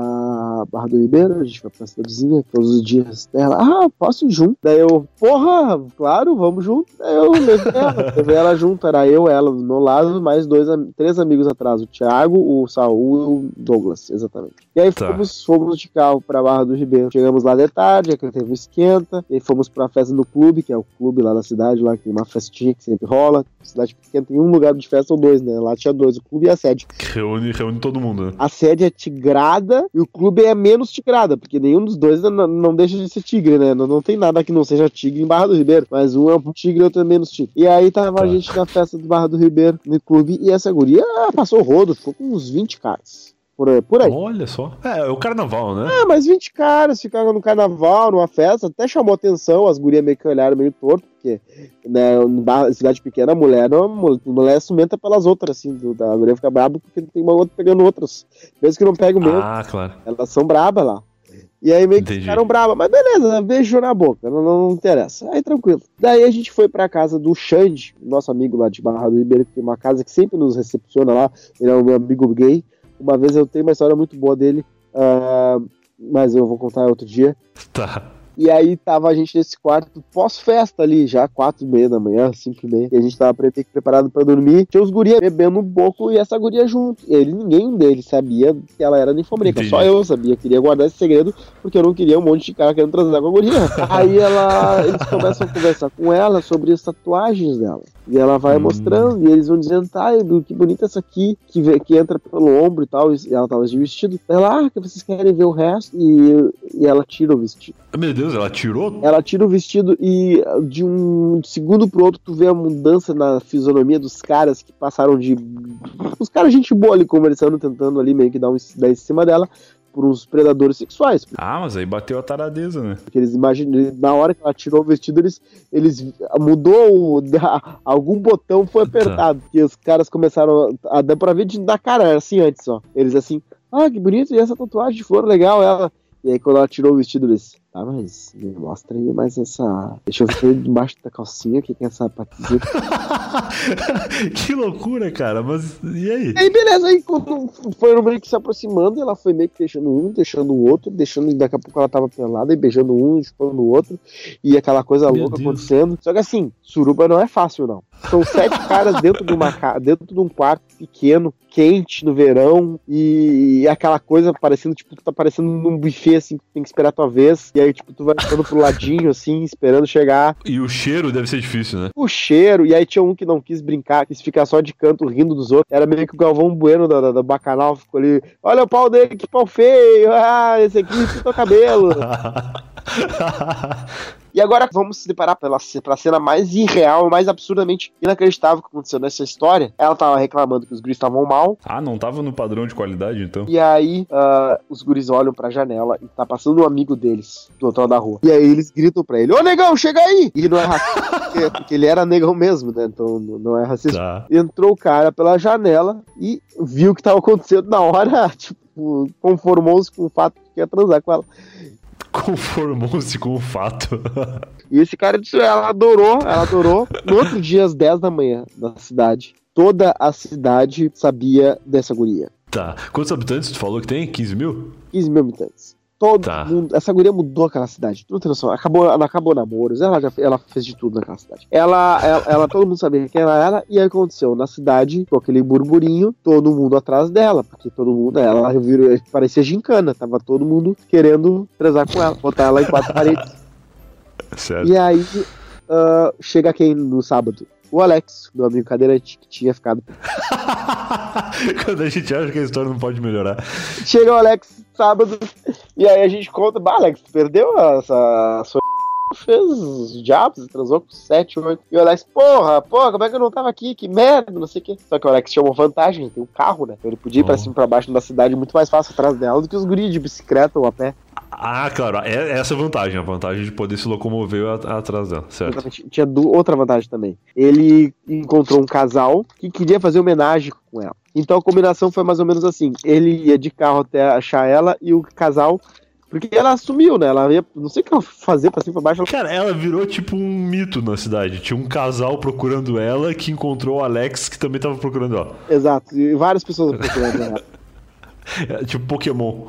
Barra do Ribeiro, a gente vai pra cidadezinha todos os dias. Daí Ela, ah, posso ir junto? Daí eu, porra, claro, vamos junto. Daí eu levei ela, <laughs> levei ela junto, era eu, ela do meu lado, mais dois, três amigos atrás, o Thiago, o Saul e o Douglas, exatamente. E aí Tá. fomos, fomos de carro pra Barra do Ribeiro. Chegamos lá de tarde, aquele teve um esquenta, e aí fomos pra festa no clube, que é o clube lá da cidade, lá que tem uma festinha que sempre rola. Cidade pequena tem um lugar de festa ou dois, né? Lá tinha dois, o clube e a sede. Reúne, reúne todo mundo, né? A sede é tigrada e o clube é menos tigrada, porque nenhum dos dois não, não deixa de ser tigre, né? Não, não tem nada que não seja tigre em Barra do Ribeiro, mas um é um tigre e outro é menos tigre. E aí tava Tá. a gente na festa do Barra do Ribeiro, no clube, e essa guria passou rodo, ficou com uns 20 caras. Por. Por aí. Olha só. É, é o carnaval, né? Ah, mas 20 caras ficaram no carnaval, numa festa, até chamou atenção, as gurias meio que olharam meio torto, porque né, Barra- cidade pequena, a mulher, não, a mulher é ciumenta pelas outras, assim, do, da guria fica braba porque tem uma outra pegando outras. Mesmo que não pegue o mesmo, Ah, claro. elas são brabas lá. E aí meio que Entendi. ficaram bravas, mas beleza, beijo na boca, não, não, não interessa. Aí tranquilo. Daí a gente foi pra casa do Xande, nosso amigo lá de Barra do Ribeiro, que tem uma casa que sempre nos recepciona lá, ele é o meu amigo gay. Uma vez eu tenho uma história muito boa dele, ah, mas eu vou contar outro dia. <laughs> Tá. E aí tava a gente nesse quarto pós-festa ali, já quatro e meia da manhã, cinco e meia. E a gente tava pre- preparado pra dormir. Tinha os gurias bebendo um pouco e essa guria junto. E ele, ninguém deles sabia que ela era ninfomaníaca. Só eu sabia. Queria guardar esse segredo porque eu não queria um monte de cara querendo transar com a guria. <laughs> aí ela, eles começam a conversar com ela sobre as tatuagens dela. E ela vai Hum. mostrando, e eles vão dizendo, tá, que bonita essa aqui, que, vê- que entra pelo ombro e tal. E ela tava de vestido. Ela, ah, que vocês querem ver o resto? E, e ela tira o vestido. Meu Deus, ela tirou? Ela tira o vestido e de um segundo pro outro tu vê a mudança na fisionomia dos caras que passaram de. Os caras, gente boa ali conversando, tentando ali meio que dar um dar em cima dela, por uns predadores sexuais. Ah, mas aí bateu a taradeza, né? Porque eles imaginam, na hora que ela tirou o vestido, eles. eles mudou o, da- <laughs> algum botão foi apertado. E os caras começaram a. dar pra ver de, na cara, era assim antes, ó. Eles assim, ah, que bonito, e essa tatuagem de flor legal, ela. E aí quando ela tirou o vestido, eles. Tá, mas me mostra aí mais essa. Deixa eu ver debaixo da calcinha o que, que é essa patinha. <laughs> que loucura, cara. Mas e aí? Aí, beleza, aí quando foi meio que se aproximando, ela foi meio que deixando um, deixando o outro, deixando. Daqui a pouco ela tava pelada e beijando um, chupando o outro. E aquela coisa Meu louca Deus. acontecendo. Só que assim, suruba não é fácil, não. São sete <laughs> caras dentro de uma ca- dentro de um quarto pequeno, quente no verão, e, e aquela coisa parecendo, tipo, tá parecendo num buffet, assim, que tem que esperar a tua vez. E aí, tipo, tu vai ficando pro ladinho, assim, esperando chegar E o cheiro deve ser difícil, né? o cheiro, e aí tinha um que não quis brincar, quis ficar só de canto rindo dos outros. Era meio que o Galvão Bueno da, da, da Bacanal, ficou ali, olha o pau dele, que pau feio, ah, esse aqui pintou cabelo. <laughs> <laughs> E agora vamos se deparar pela, pela cena mais irreal, mais absurdamente inacreditável que aconteceu nessa história. Ela tava reclamando que os guris estavam mal, ah, não tava no padrão de qualidade, então. e aí ah, os guris olham pra janela e tá passando um amigo deles do outro lado da rua. E aí eles gritam pra ele, ô negão, chega aí! E não é racista, porque, <laughs> porque ele era negão mesmo, né? Então não é racista. Tá. entrou o cara pela janela e viu o que estava acontecendo na hora, <laughs> tipo, conformou-se com o fato de que ia transar com ela. Conformou-se com o fato. E esse cara disse, ela adorou, ela adorou. No outro dia, às 10 da manhã, na cidade, toda a cidade sabia dessa guria. tá. Quantos habitantes tu falou que tem? 15 mil? 15 mil habitantes. Todo Tá. mundo. Essa guria mudou aquela cidade. Não tem noção. Acabou, ela acabou namoros. Ela, já, ela fez de tudo naquela cidade. Ela, ela, ela- todo mundo sabia quem ela era. E aí aconteceu na cidade, com aquele burburinho, todo mundo atrás dela. Porque todo mundo, ela virou, parecia gincana. Tava todo mundo querendo transar com ela, botar ela em quatro paredes. <laughs> Certo. E aí ah, chega quem no sábado? O Alex, meu amigo cadeirante, que tinha ficado. <laughs> Quando a gente acha que a história não pode melhorar. Chega o Alex sábado, e aí a gente conta, bah, Alex, tu perdeu essa sua fez os diabos, transou com 7, 8. E o Alex, porra, porra, como é que eu não tava aqui? Que merda, não sei o quê. Só que o Alex tinha uma vantagem, tem um carro, né? Então ele podia ir pra Oh. cima e pra baixo da cidade muito mais fácil atrás dela do que os guris de bicicleta ou a pé. Ah, claro. É essa a vantagem. A vantagem de poder se locomover atrás dela. Certo. Exatamente. Tinha outra vantagem também. Ele encontrou um casal que queria fazer homenagem com ela. Então a combinação foi mais ou menos assim: ele ia de carro até achar ela e o casal. Porque ela sumiu, né? Ela ia. Não sei o que ela fazer pra cima e pra baixo. Ela... Cara, ela virou tipo um mito na cidade. Tinha um casal procurando ela que encontrou o Alex que também tava procurando ela. Exato. E várias pessoas procurando ela. <laughs> É, tipo Pokémon.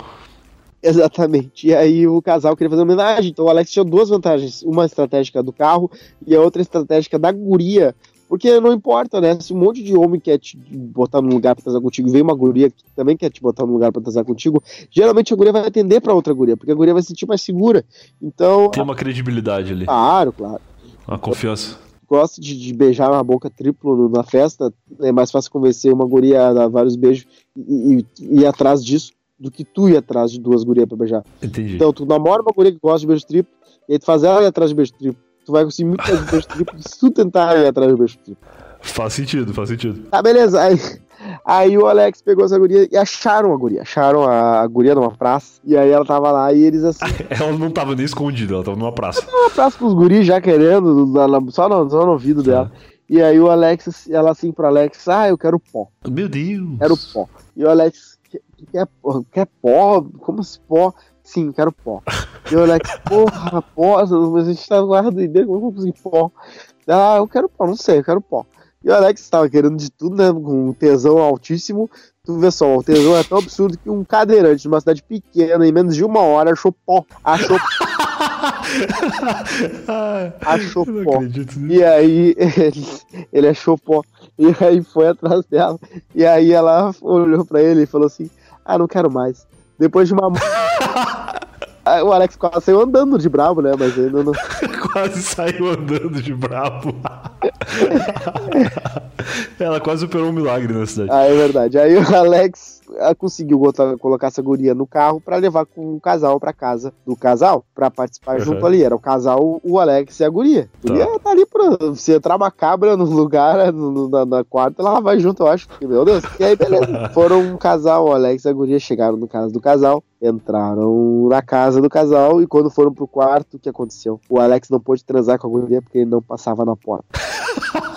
<laughs> Exatamente. E aí o casal queria fazer homenagem. Então o Alex tinha duas vantagens: uma estratégica do carro e a outra estratégica da guria. Porque não importa, né? Se um monte de homem quer te botar num lugar pra transar contigo e vem uma guria que também quer te botar num lugar pra transar contigo, geralmente a guria vai atender pra outra guria, porque a guria vai se sentir mais segura. Então, Tem uma credibilidade ali. claro, claro. Uma confiança. Gosta de, de beijar na boca triplo na festa, é mais fácil convencer uma guria a dar vários beijos e, e- e ir atrás disso do que tu ir atrás de duas gurias pra beijar. Entendi. Então, tu namora uma guria que gosta de beijo triplo, e aí tu faz ela ir atrás de beijo triplo. Tu vai conseguir muito mais de beijo triplo se tu tentar ir atrás de beijo triplo. Faz sentido, faz sentido. Tá, beleza. Aí, aí o Alex pegou essa guria e acharam a guria. Acharam a, a guria numa praça. E aí ela tava lá e eles assim, <laughs> Ela não tava nem escondida, ela tava numa praça. numa praça com os guris já querendo, só, no, só no ouvido dela. E aí o Alex, ela assim pro Alex, ah, eu quero pó. Meu Deus. Quero pó. E o Alex, "Que- que- quer, pó? quer pó? Como se pó? Sim, quero pó. E o Alex, <laughs> porra, pó, mas a gente tá guardando ideia, como é eu vou conseguir pó? Ah, eu quero pó, não sei, eu quero pó. E o Alex tava querendo de tudo, né? Com um tesão altíssimo. Tu vê só, o tesão é tão absurdo que um cadeirante de uma cidade pequena, em menos de uma hora, achou pó. Achou, <laughs> achou pó. acredito. E aí <laughs> ele, ele achou pó. E aí foi atrás dela. E aí ela olhou pra ele e falou assim: Ah, não quero mais. Depois de uma. <laughs> O Alex quase saiu andando de bravo, né? Mas ainda não. <laughs> Quase saiu andando de brabo. <laughs> Ela quase operou um milagre na cidade. Ah, é verdade. Aí o Alex ah, conseguiu botar- colocar essa guria no carro pra levar com o casal pra casa do casal pra participar Uhum. junto ali. Era o casal, o Alex e a guria. A Tá. guria tá ali pra. Se entrar uma cabra no lugar, no- na, na quarta, ela vai junto, eu acho. Porque, meu Deus. E aí, beleza. <laughs> Foram um casal, o Alex e a guria chegaram no casa do casal, entraram na casa do casal e quando foram pro quarto, o que aconteceu? O Alex não pôde transar com a guria porque ele não passava na porta. <laughs>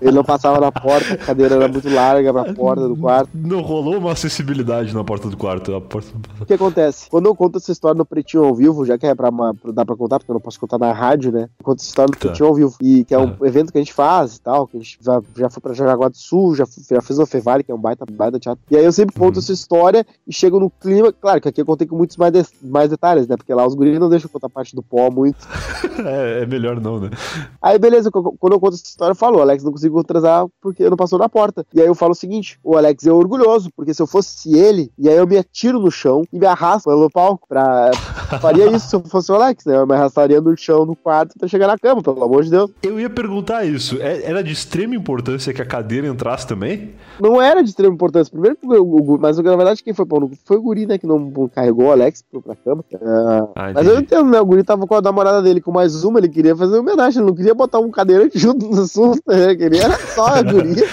Ele não passava na porta, a cadeira era muito larga pra porta do quarto. Não rolou uma acessibilidade na porta do quarto. A porta... O que acontece? Quando eu conto essa história no Pretinho ao vivo, já que é pra, uma, dar pra contar, porque eu não posso contar na rádio, né? Eu conto essa história no Tá. Pretinho ao vivo. E que é um Ah. evento que a gente faz e tal, que a gente já, já foi pra Jaraguá do Sul, já, já fez o Fevale, que é um baita, baita teatro. E aí eu sempre conto Uhum. essa história e chego no clima. Claro que aqui eu contei com muitos mais, de- mais detalhes, né? Porque lá os guris não deixam contar parte do pó muito. <laughs> É, é melhor não, né? Aí, beleza, qu- quando eu conto essa história, eu falo, Alex não conseguiu transar porque não passou na porta. E aí eu falo o seguinte, o Alex é orgulhoso, porque se eu fosse ele, e aí eu me atiro no chão e me arrasto pelo palco pra... <laughs> Faria isso se eu fosse o Alex, né? Eu me arrastaria no chão, no quarto, até chegar na cama, pelo amor de Deus. Eu ia perguntar isso. É- Era de extrema importância que a cadeira entrasse também? Não era de extrema importância, primeiro, porque o, o, mas na verdade quem foi pau no foi o guri, né, que não carregou o Alex pra cama. Ah, Ah, mas eu entendo, né, o guri tava com a namorada dele com mais uma, ele queria fazer homenagem, ele não queria botar um cadeirante <laughs> junto no susto, né, queria era só a guria.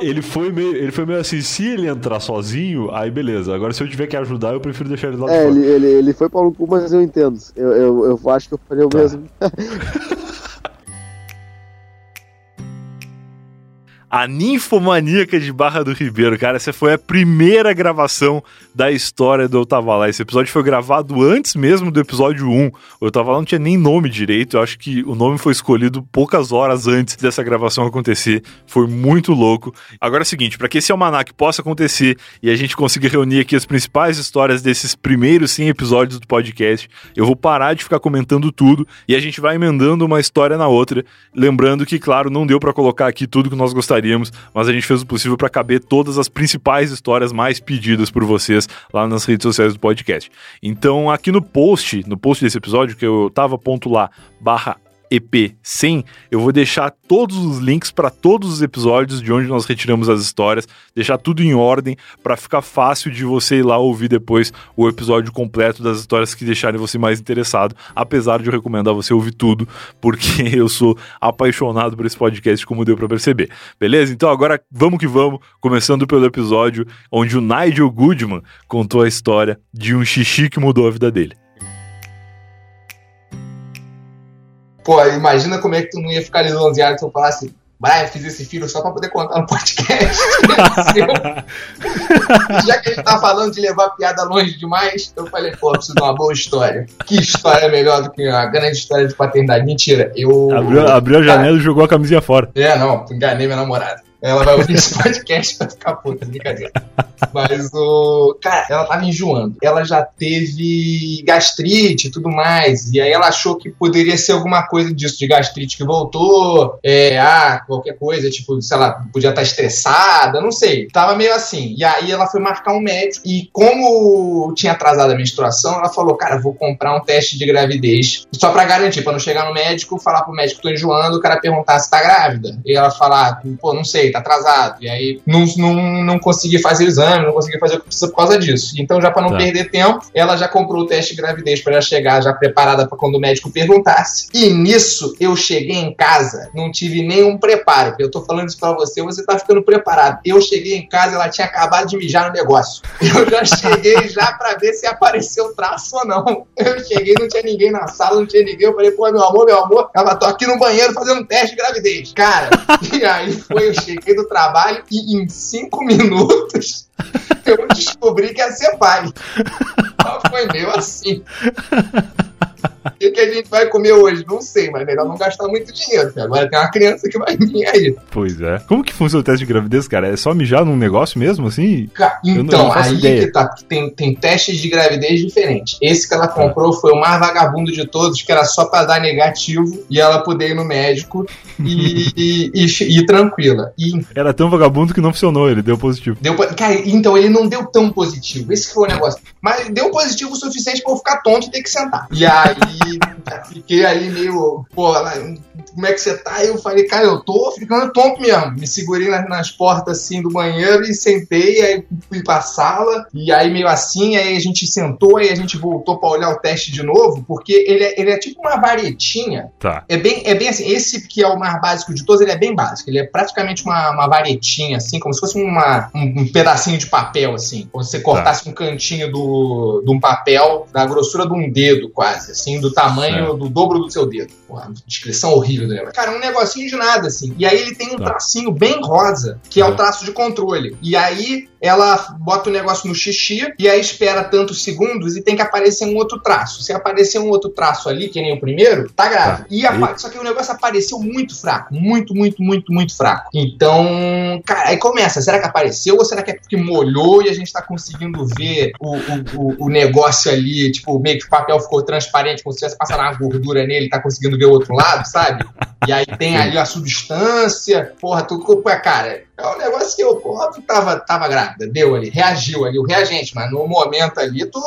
Ele foi, meio, ele foi meio assim, se ele entrar sozinho, aí beleza. Agora se eu tiver que ajudar, eu prefiro deixar ele lá de É, fora. ele, ele, ele foi Paulo cu, mas eu entendo. Eu, eu, eu acho que eu faria o Tá. mesmo. <laughs> A Ninfomaníaca de Barra do Ribeiro, cara, essa foi a primeira gravação da história do Eu Tava Lá. Esse episódio foi gravado antes mesmo do episódio 1. O Eu Tava Lá não tinha nem nome direito, eu acho que o nome foi escolhido poucas horas antes dessa gravação acontecer. Foi muito louco. Agora é o seguinte, para que esse almanac possa acontecer e a gente consiga reunir aqui as principais histórias desses primeiros 100 episódios do podcast, eu vou parar de ficar comentando tudo e a gente vai emendando uma história na outra. Lembrando que, claro, não deu para colocar aqui tudo que nós gostaríamos, mas a gente fez o possível para caber todas as principais histórias mais pedidas por vocês lá nas redes sociais do podcast. Então, aqui no post, no post desse episódio, que eu tava ponto lá, barra EP100, eu vou deixar todos os links para todos os episódios de onde nós retiramos as histórias, deixar tudo em ordem para ficar fácil de você ir lá ouvir depois o episódio completo das histórias que deixarem você mais interessado, apesar de eu recomendar você ouvir tudo, porque <laughs> eu sou apaixonado por esse podcast, como deu para perceber. Beleza? Então agora vamos que vamos, começando pelo episódio onde o Nigel Goodman contou a história de um xixi que mudou a vida dele. Pô, imagina como é que tu não ia ficar lisonjeado se eu falasse, Brian, fiz esse filho só pra poder contar no podcast. <laughs> Já que a gente tá falando de levar piada longe demais, eu falei, pô, preciso de uma boa história. Que história melhor do que a grande história de paternidade? Mentira, eu. Abriu, abriu a janela e jogou a camisinha fora. É, não, enganei minha namorada. Ela vai ouvir esse <laughs> podcast vai ficar puta, brincadeira. Mas o. Cara, ela tava enjoando. Ela já teve gastrite e tudo mais. E aí ela achou que poderia ser alguma coisa disso, de gastrite que voltou. É, ah, qualquer coisa, tipo, sei lá, podia estar estressada, não sei. Tava meio assim. E aí ela foi marcar um médico. E como tinha atrasado a menstruação, ela falou: Cara, vou comprar um teste de gravidez. Só pra garantir, pra não chegar no médico, falar pro médico: tô enjoando, o cara perguntar se tá grávida. E ela falar: Pô, não sei, tá atrasado. E aí não, não, não consegui fazer o exame, não consegui fazer o que precisa por causa disso. Então, já pra não Tá. perder tempo, ela já comprou o teste de gravidez pra ela chegar já preparada pra quando o médico perguntasse. E nisso, eu cheguei em casa, não tive nenhum preparo. Eu tô falando isso pra você, você tá ficando preparado. Eu cheguei em casa, ela tinha acabado de mijar no negócio. <laughs> Eu já cheguei já pra ver se apareceu traço ou não. Eu cheguei, não tinha ninguém na sala, não tinha ninguém. Eu falei, pô, meu amor, meu amor, ela tô aqui no banheiro fazendo um teste de gravidez. Cara, <laughs> e aí foi, eu cheguei do trabalho e em cinco minutos <laughs> eu descobri que ia ser pai. Então foi meio assim. <laughs> O que, a gente vai comer hoje? Não sei, mas melhor não gastar muito dinheiro, agora tem uma criança que vai <laughs> vir aí. Pois é. Como que funciona o teste de gravidez, cara? É só mijar num negócio mesmo, assim? Ca- Então, não aí ideia. que tá, tem, tem testes de gravidez diferentes. Esse que ela comprou foi o mais vagabundo de todos, que era só pra dar negativo e ela poder ir no médico e, <laughs> e, e, e tranquila. E Era tão vagabundo que não funcionou, ele deu positivo. deu, cara, então ele não deu tão positivo. Esse foi o negócio. Mas deu positivo o suficiente pra eu ficar tonto e ter que sentar. E aí 一 <laughs> fiquei ali meio, pô, lá, como é que você tá? Eu falei, cara, eu tô ficando tonto mesmo. Me segurei nas, nas portas assim do banheiro e sentei, aí fui pra sala, e aí meio assim, aí a gente sentou, aí a gente voltou pra olhar o teste de novo, porque ele é, ele é tipo uma varetinha. Tá. É bem, é bem assim, esse que é o mais básico de todos, ele é bem básico. Ele é praticamente uma, uma varetinha, assim, como se fosse uma, um, um pedacinho de papel, assim. Se você cortasse um cantinho do, de um papel da grossura de um dedo, quase, assim, do tamanho tamanho do dobro do seu dedo. Porra, descrição horrível do negócio. Cara, é um negocinho de nada, assim. E aí ele tem um Tá. tracinho bem rosa, que é o Tá. traço de controle. E aí ela bota o negócio no xixi e aí espera tantos segundos e tem que aparecer um outro traço. Se aparecer um outro traço ali, que nem o primeiro, tá grave. Tá. E apa- Só que o negócio apareceu muito fraco. Muito, muito, muito, muito fraco. Então, cara, aí começa. Será que apareceu ou será que é porque molhou e a gente tá conseguindo ver o, o, o- negócio ali? Tipo, meio que o papel ficou transparente, como se tivesse passado uma gordura nele, tá conseguindo ver o outro lado, sabe? E aí tem ali a substância, porra, tudo. Cara, é um negócio que eu, tu tava, tava grávida, deu ali, reagiu ali, o reagente, mas no momento ali tu.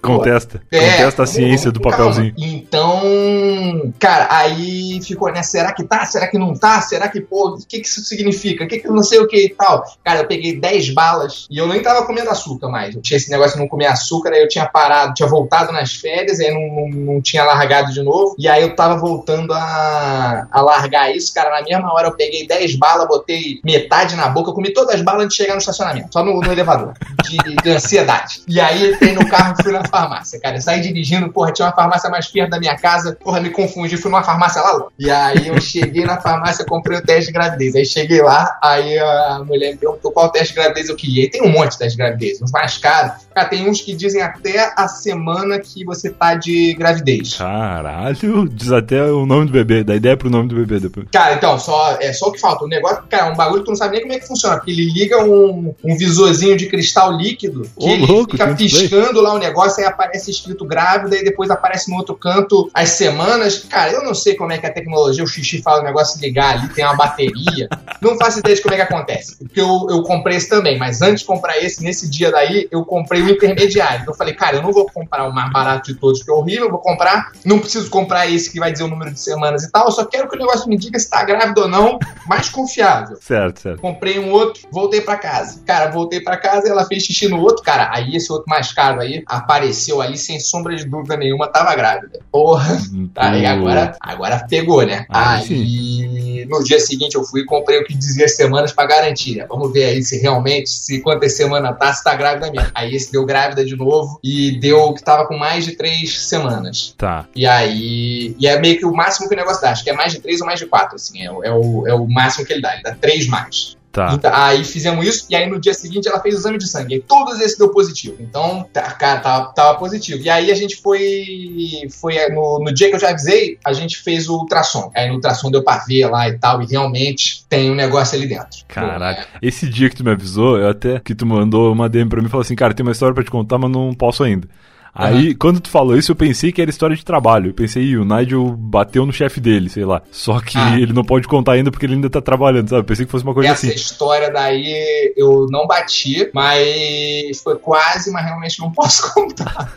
Contesta. É, Contesta a ciência do papelzinho. calma. Então, cara, aí ficou, né? Será que tá? Será que não tá? Será que, pô, o que, que isso significa? O que, que não sei o que e tal? Cara, eu peguei 10 balas e eu nem tava comendo açúcar mais. Eu tinha esse negócio de não comer açúcar, aí eu tinha parado, tinha voltado nas férias, aí não, não, não tinha largado de novo. E aí eu tava voltando a, a largar isso, cara. Na mesma hora eu peguei 10 balas, botei metade na boca, eu comi todas as balas antes de chegar no estacionamento, só no, no elevador, de, de ansiedade. E aí entrei no carro e fui na farmácia, cara. Eu saí dirigindo, porra, tinha uma farmácia mais perto da minha casa, porra, me confundi, fui numa farmácia lá. E aí eu cheguei na farmácia, comprei o teste de gravidez. Aí cheguei lá, aí a mulher me perguntou qual teste de gravidez eu queria. E tem um monte de teste de gravidez, uns mais caros. Cara, tem uns que dizem até a semana que você tá de gravidez. Caralho, diz até o nome do bebê, dá ideia pro nome do bebê depois. Cara, então, só, é só o que falta. O negócio, cara, é um bagulho que tu não sabe nem como é que funciona. Porque ele liga um, um visorzinho de cristal líquido que Ô, ele louco, fica piscando lá o negócio, aí aparece escrito grávida e depois aparece no outro canto as semanas. Cara, eu não sei como é que a tecnologia, o xixi fala o negócio ligar ali, tem uma bateria. <laughs> não faço ideia de como é que acontece. Porque eu, eu comprei esse também, mas antes de comprar esse, nesse dia daí, eu comprei o intermediário. Então eu falei, cara, eu não vou comprar o mais barato de todos, que é horrível, eu vou comprar, não preciso comprar esse que vai dizer o número de semanas e tal, eu só quero que o negócio me diga se tá grávida ou não, mais confiável. Certo, certo. Comprei um outro, voltei pra casa. Cara, voltei pra casa, ela fez xixi no outro, cara. Aí esse outro mais caro aí apareceu ali sem sombra de dúvida nenhuma, tava grávida. Porra. Aí agora, agora pegou, né? Ah, aí no dia seguinte eu fui e comprei o que dizia as semanas pra garantir. né? Vamos ver aí se realmente, se quantas semanas tá, se tá grávida mesmo. Aí esse deu grávida de novo e deu que tava com mais de três semanas. Tá. E aí. E é meio que o máximo que o negócio dá. Acho que é mais de três ou mais de quatro, assim. É, o- é o, é o máximo que ele dá. Ele dá três mais. Tá. Então, aí fizemos isso, e aí no dia seguinte ela fez o exame de sangue. E todos esses deu positivo. Então, tá, cara, tava, tava positivo. E aí a gente foi. Foi no, no dia que eu já avisei, a gente fez o ultrassom. Aí no ultrassom deu pra ver lá e tal, e realmente tem um negócio ali dentro. Caralho. Esse dia que tu me avisou, eu até que tu mandou uma DM pra mim e falou assim, cara, tem uma história pra te contar, mas não posso ainda. Aí, quando tu falou isso, eu pensei que era história de trabalho. Eu pensei, "Ih, o Nigel bateu no chefe dele, sei lá. Só que Ah. ele não pode contar ainda porque ele ainda tá trabalhando, sabe? Eu pensei que fosse uma coisa Essa assim. história daí eu não bati, mas foi quase, mas realmente não posso <laughs> contar.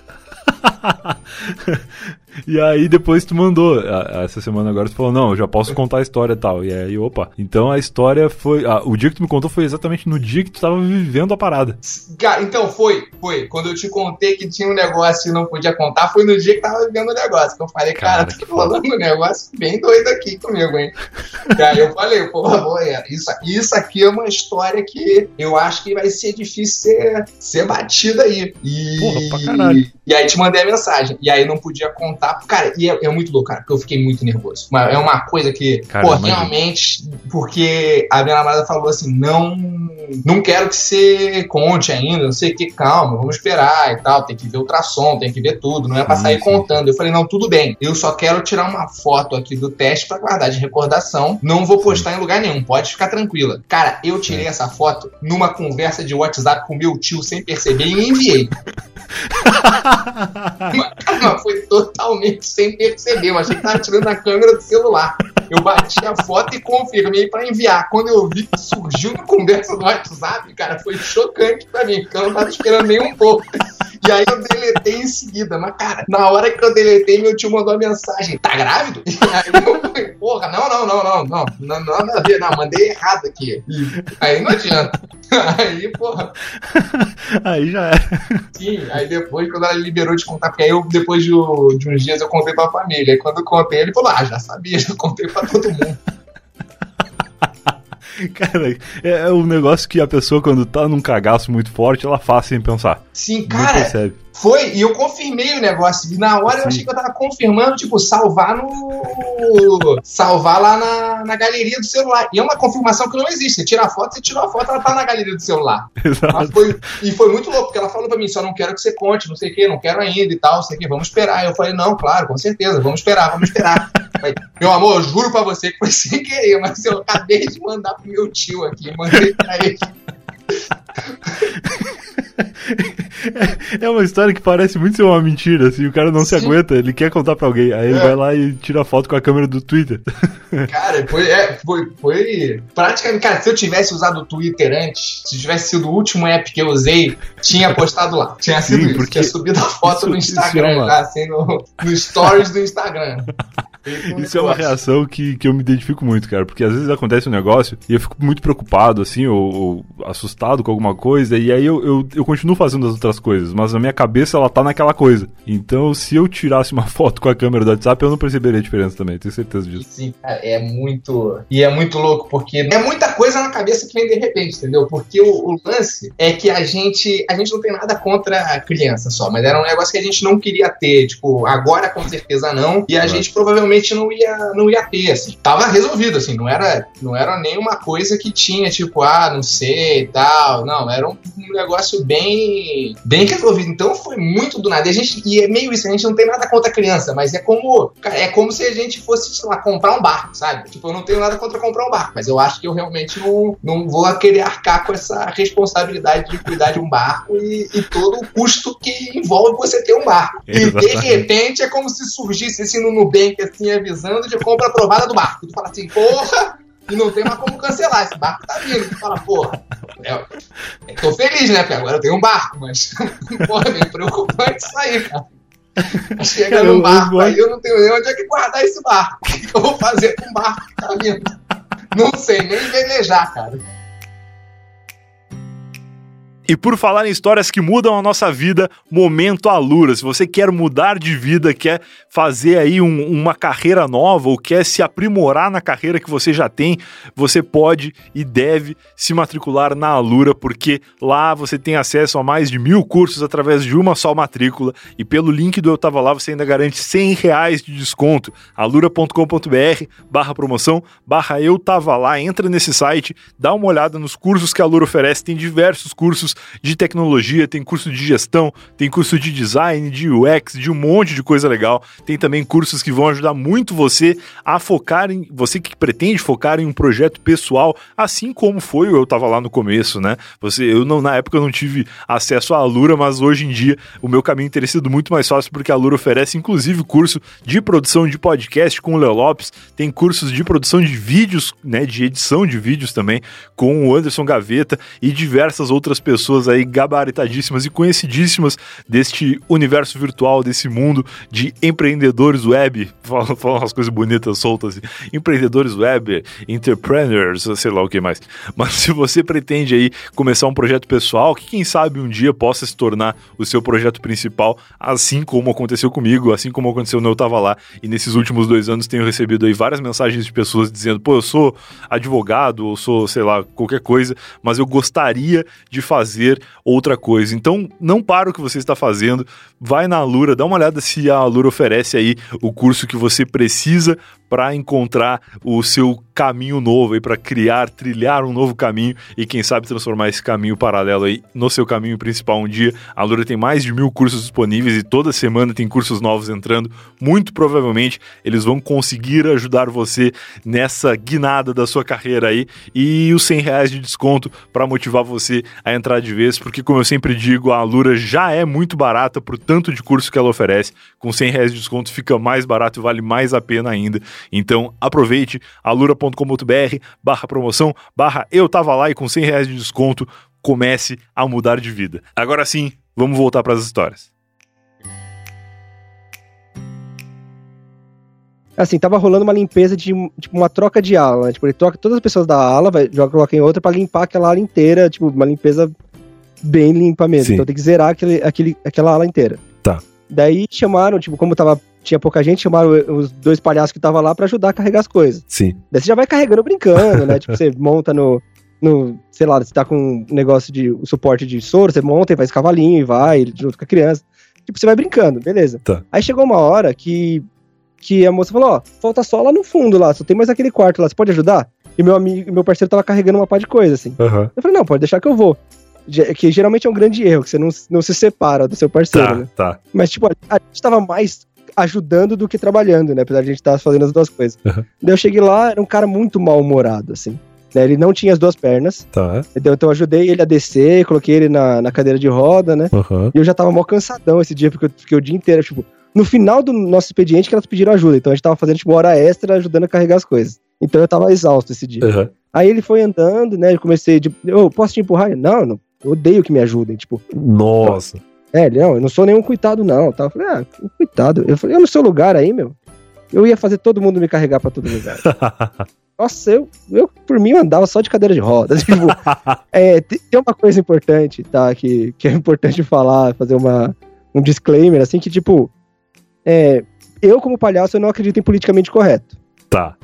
<laughs> <laughs> E aí depois tu mandou, essa semana agora, tu falou, não, eu já posso contar a história e tal. E aí, opa. Então a história foi. ah, o dia que tu me contou foi exatamente no dia que tu tava vivendo a parada. Cara, então foi, foi. Quando eu te contei que tinha um negócio e não podia contar, foi no dia que tava vivendo o negócio. Que eu falei, cara, Cara, tá que rolando um negócio bem doido aqui comigo, hein? e aí eu falei, pô, é, isso, isso aqui é uma história que eu acho que vai ser difícil ser, ser batida aí. E, Porra, pra caralho. e aí te mandei a mensagem. E aí não podia contar. Cara, e é, é muito louco, cara, porque eu fiquei muito nervoso. Mas é uma coisa que, Cara, pô, realmente, porque a minha namorada falou assim: não, não quero que você conte ainda, não sei o que, calma, vamos esperar e tal, tem que ver ultrassom, tem que ver tudo, não é pra Sim, sair sim. contando. Eu falei: não, tudo bem, eu só quero tirar uma foto aqui do teste pra guardar de recordação, não vou postar em lugar nenhum, pode ficar tranquila. Cara, eu tirei essa foto numa conversa de WhatsApp com meu tio sem perceber e enviei. <laughs> Mas, mas foi totalmente sem perceber. Eu achei que tava tirando a câmera do celular. Eu bati a foto e confirmei pra enviar. Quando eu vi que surgiu na conversa do WhatsApp, cara, foi chocante pra mim, porque eu não tava esperando nem um pouco. E aí eu deletei em seguida. Mas, cara, na hora que eu deletei, meu tio mandou a mensagem: tá grávido? E aí eu falei, porra, não, não, não, não, não, não, não, nada a ver, não, mandei errado aqui. E aí não adianta. Aí, porra, Aí já era. Sim, aí depois, quando ela liberou de contar, porque aí eu, depois de, de uns dias, eu contei pra família. Aí quando eu contei, ele falou: Ah, já sabia, já contei pra todo mundo. <laughs> Cara, é, é um negócio que a pessoa, quando tá num cagaço muito forte, ela faz sem pensar. Sim, Não cara, percebe. Foi, e eu confirmei o negócio. Na hora eu Sim. achei que eu tava confirmando, tipo, salvar no. salvar lá na, na galeria do celular. E é uma confirmação que não existe. Você tira a foto, você tirou a foto, ela tá na galeria do celular. <laughs> Exato. foi- e foi muito louco, porque ela falou pra mim, só não quero que você conte, não sei o que, não quero ainda e tal, não sei o que, vamos esperar. Eu falei, não, claro, com certeza, vamos esperar, vamos esperar. <laughs> Falei, meu amor, eu juro pra você que foi sem querer, mas eu acabei de mandar pro meu tio aqui, mandei pra ele. <laughs> É uma história que parece muito ser uma mentira, assim, o cara não se Sim. aguenta, ele quer contar pra alguém. Aí ele É. vai lá e tira a foto com a câmera do Twitter. <laughs> Cara, foi, é, foi, foi praticamente, cara, se eu tivesse usado o Twitter antes, se tivesse sido o último app que eu usei, tinha postado lá. Tinha sido Sim, isso, porque tinha subido a foto isso- no isso Instagram, é assim, no, no stories do Instagram. <laughs> Isso é uma reação que, que eu me identifico muito, cara, porque às vezes acontece um negócio e eu fico muito preocupado, assim, ou, ou assustado com alguma coisa, e aí eu, eu, eu continuo fazendo as outras coisas, mas na minha cabeça ela tá naquela coisa. Então, se eu tirasse uma <laughs> foto com a câmera do WhatsApp, eu não perceberia a diferença também, tenho certeza disso. Sim, cara, é muito. E é muito louco, porque é muita coisa na cabeça que vem de repente, entendeu? Porque o, o lance é que a gente. A gente não tem nada contra a criança só, mas era um negócio que a gente não queria ter. Tipo, agora com certeza não. E a gente provavelmente não ia, não ia ter, assim. Tava resolvido, assim, não era, não era nenhuma coisa que tinha, tipo, ah, não sei e tal. Não, era um, um negócio bem, bem resolvido. Então foi muito do nada. E, a gente, e é meio isso, a gente não tem nada contra a criança, mas é como. Cara, é como se a gente fosse, sei lá, comprar um barco, sabe? Tipo, eu não tenho nada contra comprar um barco, mas eu acho que eu realmente não, não vou querer arcar com essa responsabilidade de cuidar de um barco e, e todo o custo que envolve você ter um barco. E de repente é como se surgisse assim no Nubank, assim, avisando de compra aprovada do barco. Tu fala assim, porra! E não tem mais como cancelar, esse barco tá vindo. Tu fala, porra, é, eu tô feliz, né? Porque agora eu tenho um barco, mas, <laughs> porra, é meio preocupante isso aí, cara. Chega num barco aí, eu não tenho nem onde é que guardar esse barco. O que que eu vou fazer com o barco que tá vindo? Não sei nem velejar, cara. E por falar em histórias que mudam a nossa vida, momento Alura. Se você quer mudar de vida, quer fazer aí um- uma carreira nova ou quer se aprimorar na carreira que você já tem, você pode e deve se matricular na Alura, porque lá você tem acesso a mais de mil cursos através de uma só matrícula e pelo link do Eu Tava Lá você ainda garante 100 reais de desconto. alura.com.br barra promoção, barra Eu Tava Lá. Entra nesse site, dá uma olhada nos cursos que a Alura oferece. Tem diversos cursos de tecnologia, tem curso de gestão, tem curso de design, de UX, de um monte de coisa legal. Tem também cursos que vão ajudar muito você a focar em. Você que pretende focar em um projeto pessoal, assim como foi eu tava lá no começo, né? Você, eu não, na época eu não tive acesso à Alura, mas hoje em dia o meu caminho teria sido muito mais fácil porque a Alura oferece inclusive curso de produção de podcast com o Léo Lopes, tem cursos de produção de vídeos, né, de edição de vídeos também com o Anderson Gaveta e diversas outras pessoas aí gabaritadíssimas e conhecidíssimas deste universo virtual, desse mundo de empreendedores web, <laughs> falam umas coisas bonitas, soltas, assim. empreendedores web, entrepreneurs, sei lá o que mais. Mas se você pretende aí começar um projeto pessoal, que quem sabe um dia possa se tornar o seu projeto principal, assim como aconteceu comigo, assim como aconteceu no Eu Tava Lá, e nesses últimos dois anos tenho recebido aí várias mensagens de pessoas dizendo, pô, eu sou advogado, ou sou, sei lá, qualquer coisa, mas eu gostaria de fazer outra coisa. Então, não para o que você está fazendo, vai na Alura, dá uma olhada se a Alura oferece aí o curso que você precisa para encontrar o seu caminho novo aí para criar, trilhar um novo caminho e quem sabe transformar esse caminho paralelo aí no seu caminho principal um dia. A Alura tem mais de mil cursos disponíveis e toda semana tem cursos novos entrando. Muito provavelmente eles vão conseguir ajudar você nessa guinada da sua carreira aí e os 100 reais de desconto para motivar você a entrar de vez, porque como eu sempre digo, a Alura já é muito barata por tanto de curso que ela oferece. Com 100 reais de desconto fica mais barato e vale mais a pena ainda. Então aproveite alura.com.br barra promoção, barra eu tava lá e com 100 reais de desconto comece a mudar de vida. Agora sim, vamos voltar para as histórias. Assim, tava rolando uma limpeza de tipo, uma troca de ala. né? Tipo, ele troca todas as pessoas da ala, vai, joga, coloca em outra pra limpar aquela ala inteira, tipo, uma limpeza bem limpa mesmo. Sim. Então tem que zerar aquele, aquele, aquela ala inteira. Tá. Daí chamaram, tipo, como tava tinha pouca gente, chamaram os dois palhaços que estavam lá pra ajudar a carregar as coisas. Sim. Daí você já vai carregando brincando, né? <laughs> tipo, você monta no, no. Sei lá, você tá com um negócio de o suporte de soro, você monta e faz cavalinho e vai junto com a criança. Tipo, você vai brincando, beleza. Tá. Aí chegou uma hora que, que a moça falou: Ó, falta só lá no fundo lá, só tem mais aquele quarto lá, você pode ajudar? E meu amigo, meu parceiro tava carregando uma pá de coisa, assim. Aham. Eu falei, não, pode deixar que eu vou. Que geralmente é um grande erro, que você não, não se separa do seu parceiro, Tá, né? tá. Mas, tipo, a gente tava mais ajudando do que trabalhando, né? Apesar de a gente estar fazendo as duas coisas. Uhum. Daí eu cheguei lá, era um cara muito mal-humorado, assim. né? Ele não tinha as duas pernas. Tá. Então, então eu ajudei ele a descer, coloquei ele na, na cadeira de roda, né? Aham. E eu já tava mó cansadão esse dia, porque eu fiquei o dia inteiro, tipo, no final do nosso expediente que elas pediram ajuda. Então a gente tava fazendo, tipo, hora extra ajudando a carregar as coisas. Então eu tava exausto esse dia. Aham. Aí ele foi andando, né? Eu comecei de. Eu posso te empurrar? Não, não. Eu odeio que me ajudem. Tipo, Nossa. É, não, eu não sou nenhum coitado, não. Tá? Eu falei, ah, coitado. Eu falei, eu no seu lugar aí, meu. Eu ia fazer todo mundo me carregar pra todo lugar. <laughs> Nossa, eu, eu por mim eu andava só de cadeira de rodas. <laughs> Tipo, é, te- tem uma coisa importante, tá? Que, que é importante falar, fazer uma, um disclaimer, assim, que, tipo, é, eu, como palhaço, eu não acredito em politicamente correto. tá.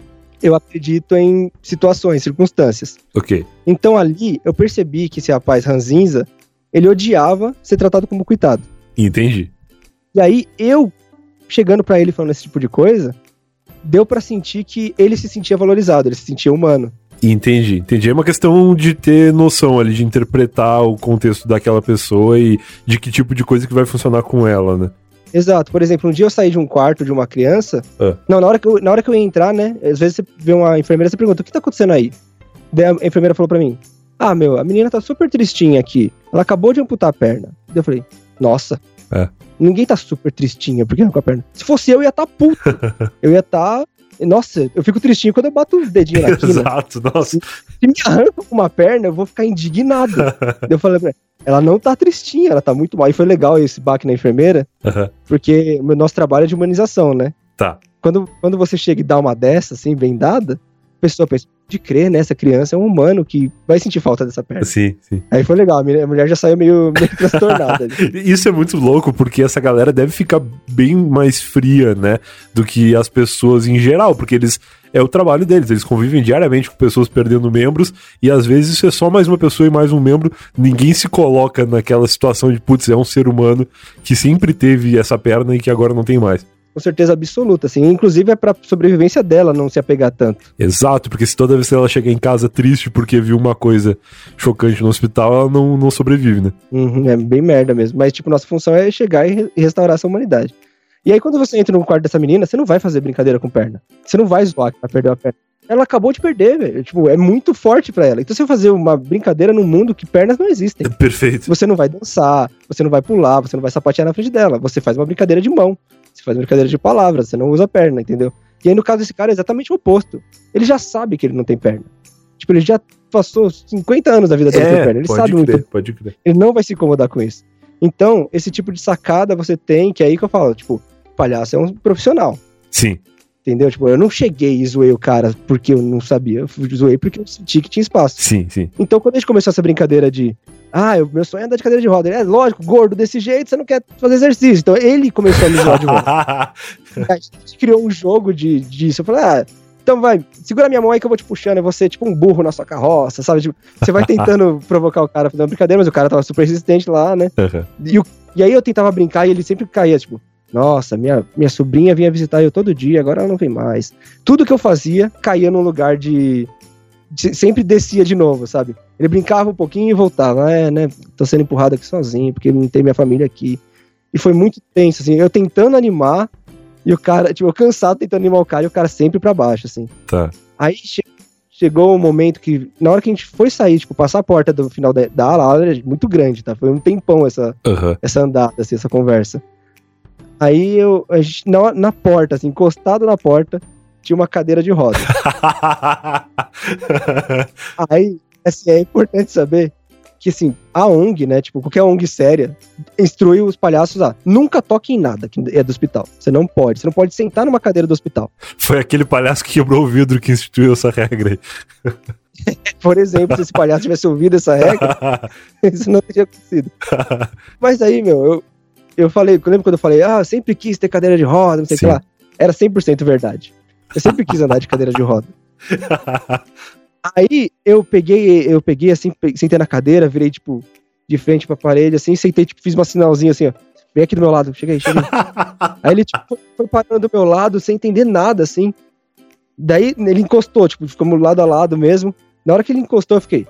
Eu acredito em situações, circunstâncias. Ok. Então ali eu percebi que esse rapaz ranzinza, ele odiava ser tratado como coitado. Entendi. E aí eu, chegando pra ele falando esse tipo de coisa, deu pra sentir que ele se sentia valorizado, ele se sentia humano. Entendi, entendi. É uma questão de ter noção ali, de interpretar o contexto daquela pessoa e de que tipo de coisa que vai funcionar com ela, né? Exato. Por exemplo, um dia eu saí de um quarto de uma criança. Ah. Não, na hora, que eu, na hora que eu ia entrar, né? Às vezes você vê uma enfermeira e você pergunta: o que tá acontecendo aí? Daí a enfermeira falou pra mim: Ah, meu, a menina tá super tristinha aqui. Ela acabou de amputar a perna. Eu falei: Nossa. É. Ninguém tá super tristinha porque arrancou a perna. Se fosse eu, eu ia tá puto. <laughs> eu ia tá. Nossa, eu fico tristinho quando eu bato o dedinho na quina. Exato, nossa. Se me arranca uma perna, eu vou ficar indignado. <laughs> Eu falei pra ela, ela não tá tristinha, ela tá muito mal. E foi legal esse baque na enfermeira, Aham. porque o nosso trabalho é de humanização, né? Tá. Quando, quando você chega e dá uma dessa, assim, bem dada, pessoa pensa, de crer, né? Essa criança é um humano que vai sentir falta dessa perna. Sim, sim. Aí foi legal, a mulher já saiu meio, meio <laughs> transtornada. Isso é muito louco, porque essa galera deve ficar bem mais fria, né? Do que as pessoas em geral, porque eles. É o trabalho deles, eles convivem diariamente com pessoas perdendo membros, e às vezes isso é só mais uma pessoa e mais um membro. Ninguém se coloca naquela situação de, putz, é um ser humano que sempre teve essa perna e que agora não tem mais. Com certeza absoluta, assim. Inclusive é pra sobrevivência dela não se apegar tanto. Exato, porque se toda vez que ela chega em casa triste porque viu uma coisa chocante no hospital, ela não, não sobrevive, né? Uhum, é bem merda mesmo. Mas, tipo, nossa função é chegar e re- restaurar essa humanidade. E aí, quando você entra no quarto dessa menina, você não vai fazer brincadeira com perna. Você não vai zoar que ela perdeu a perna. Ela acabou de perder, velho. Tipo, é muito forte pra ela. Então, você fazer uma brincadeira num mundo que pernas não existem. Perfeito. Você não vai dançar, você não vai pular, você não vai sapatear na frente dela. Você faz uma brincadeira de mão. Você faz brincadeira de palavras, você não usa perna, entendeu? E aí, no caso desse cara, é exatamente o oposto. Ele já sabe que ele não tem perna. Tipo, ele já passou 50 anos da vida dele sem perna. Ele sabe muito crer, pode crer. ele não vai se incomodar com isso. Então, esse tipo de sacada você tem, que é aí que eu falo, tipo, palhaço é um profissional, Sim. Entendeu? Tipo, eu não cheguei e zoei o cara porque eu não sabia, eu zoei porque eu senti que tinha espaço. Sim, sim. Então, quando a gente começou essa brincadeira de, ah, eu- meu sonho é andar de cadeira de roda, ele é lógico, gordo desse jeito, você não quer fazer exercício. Então, ele começou a me zoar de volta. <laughs> A gente criou um jogo de, disso. Eu falei, ah, então vai, segura minha mão aí que eu vou te puxando, eu vou ser tipo um burro na sua carroça, sabe? Tipo, você vai <laughs> tentando provocar o cara fazendo uma brincadeira, mas o cara tava super resistente lá, né? Aham. E, o- e aí eu tentava brincar e ele sempre caía, tipo, nossa, minha, minha sobrinha vinha visitar eu todo dia, agora ela não vem mais. Tudo que eu fazia caía num lugar de. de- sempre descia de novo, sabe? Ele brincava um pouquinho e voltava. É, né? Tô sendo empurrado aqui sozinho, porque não tem minha família aqui. E foi muito tenso, assim, eu tentando animar e o cara, tipo, eu cansado tentando animar o cara e o cara sempre pra baixo, assim. Tá. Aí che- chegou um momento que, na hora que a gente foi sair, tipo, passar a porta do final da, da ala, a ala era muito grande, tá? Foi um tempão essa, Aham. essa andada, assim, essa conversa. Aí eu, a gente, na, na porta, assim, encostado na porta, tinha uma cadeira de roda. <laughs> Aí, assim, é importante saber que, assim, a ONG, né, tipo, qualquer ONG séria, instruiu os palhaços a nunca toque em nada que é do hospital. Você não pode, você não pode sentar numa cadeira do hospital. Foi aquele palhaço que quebrou o vidro que instituiu essa regra aí. <laughs> Por exemplo, se esse palhaço tivesse ouvido essa regra, <laughs> isso não teria acontecido. Mas aí, meu, eu, eu falei, eu lembro quando eu falei, ah, eu sempre quis ter cadeira de roda, não sei o que lá. Era 100% verdade. Eu sempre quis andar de cadeira de roda. <laughs> Aí eu peguei, eu peguei assim, sentei na cadeira, virei, tipo, de frente pra parede, assim, sentei, tipo, fiz uma sinalzinha assim, ó. Vem aqui do meu lado, chega aí, chega aí. <laughs> aí ele, tipo, foi- foi parando do meu lado, sem entender nada, assim. Daí ele encostou, tipo, ficamos lado a lado mesmo. Na hora que ele encostou, eu fiquei.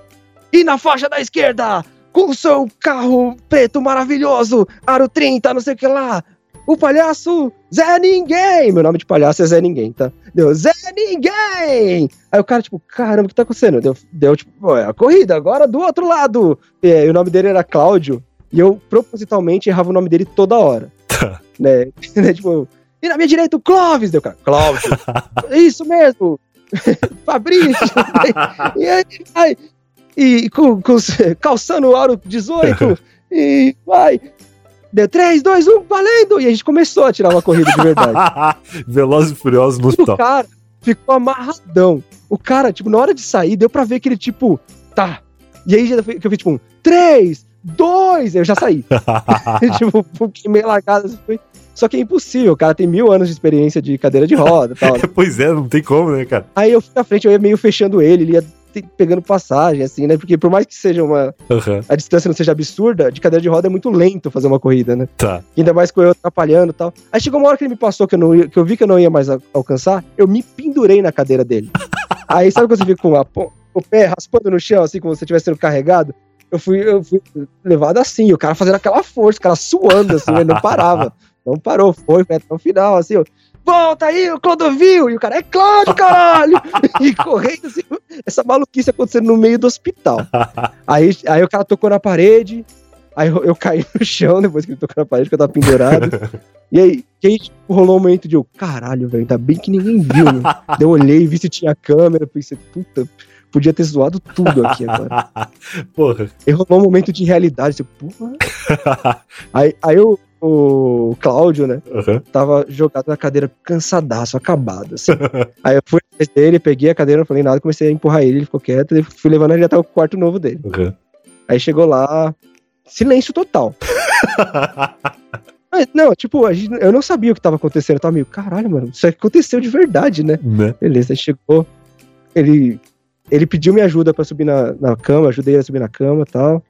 E na faixa da esquerda, com o seu carro preto maravilhoso, aro 30, não sei o que lá. O palhaço Zé Ninguém. Meu nome de palhaço é Zé Ninguém, tá? Deu Zé Ninguém. Aí o cara, tipo, caramba, o que tá acontecendo? Deu, deu tipo, "Pô, é a corrida, agora do outro lado. É, e o nome dele era Cláudio. E eu propositalmente errava o nome dele toda hora. Tá. Né? <laughs> Né, tipo, e na minha direita o Clóvis, deu cara. Cláudio. <laughs> Isso mesmo. <laughs> Fabrício. e aí, vai. E com, com, <laughs> calçando o aro 18. <laughs> e vai. Deu 3, 2, 1, valendo! E a gente começou a tirar uma corrida de verdade. <laughs> Velozes e Furiosos no E o hospital. cara ficou amarradão. O cara, tipo, na hora de sair, deu pra ver que ele, tipo, tá. E aí já foi- que eu vi, tipo, um, três, dois, eu já saí. tipo, fiquei meio largado. assim, Só que é impossível, o cara tem mil anos de experiência de cadeira de roda e tal. pois é, não tem como, né, cara? Aí eu fui na frente, eu ia meio fechando ele, ele ia pegando passagem, assim, né? Porque por mais que seja uma. Aham, A distância não seja absurda, de cadeira de roda é muito lento fazer uma corrida, né? tá. Ainda mais com eu atrapalhando e tal. Aí chegou uma hora que ele me passou que eu, não ia- que eu vi que eu não ia mais a- alcançar, eu me pendurei na cadeira dele. <laughs> Aí sabe quando você fica com a o pé raspando no chão, assim, como se você estivesse sendo carregado? Eu fui, eu fui levado assim, o cara fazendo aquela força, o cara suando, assim, ele não parava. Não parou, foi, foi até o final, assim, ó. Volta aí, o Clodovil! E o cara, é Cláudio, caralho! <laughs> e correndo, assim, essa maluquice acontecendo no meio do hospital. Aí, aí o cara tocou na parede, aí eu, eu caí no chão depois que ele tocou na parede, que eu tava pendurado. e aí, que aí tipo, rolou um momento de eu, caralho, velho, ainda bem que ninguém viu, né? Eu olhei, vi se tinha câmera, pensei, puta, podia ter zoado tudo aqui agora. <laughs> Porra. E rolou um momento de realidade, assim, porra. <laughs> aí, aí o, o Cláudio, né, Aham. tava jogado na cadeira cansadaço, acabado, assim. <laughs> aí eu fui atrás dele, peguei a cadeira, não falei nada, comecei a empurrar ele, ele ficou quieto, e fui levando ele até o quarto novo dele. aham. Aí chegou lá, silêncio total. <laughs> Mas, não, tipo, gente- eu não sabia o que tava acontecendo, eu tava meio, caralho, mano, isso aconteceu de verdade, né? né? Beleza, chegou, ele, ele pediu minha ajuda pra subir na, na cama, ajudei ele a subir na cama e tal.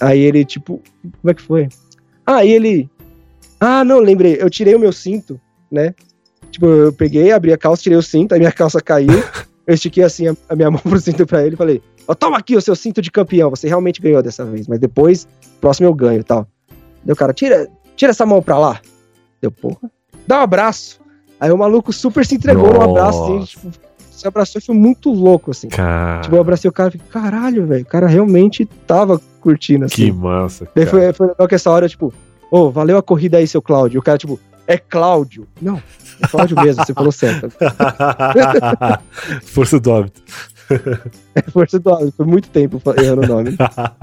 Aí ele, tipo, como é que foi? Ah, aí ele, ah, não, lembrei, eu tirei o meu cinto, né? Tipo, eu peguei, abri a calça, tirei o cinto, aí minha <laughs> calça caiu, eu estiquei assim a, a minha mão pro cinto pra ele e falei, ó, toma aqui o seu cinto de campeão, você realmente ganhou dessa vez, mas depois, próximo eu ganho e tal. Deu, cara, tira, tira essa mão pra lá. Deu, porra, dá um abraço. Aí o maluco super se entregou no abraço, assim, Nossa. tipo, se abraçou e foi muito louco, assim. Cara, Tipo, eu abracei o cara e fiquei, caralho, velho, o cara realmente tava curtindo, assim. que massa. Daí cara. foi, foi legal que essa hora, tipo, ô, valeu a corrida aí, seu Cláudio. O cara, tipo, é Cláudio. Não, é Cláudio mesmo, você falou certo. <laughs> Força do hábito. É força do hábito, foi muito tempo errando o nome.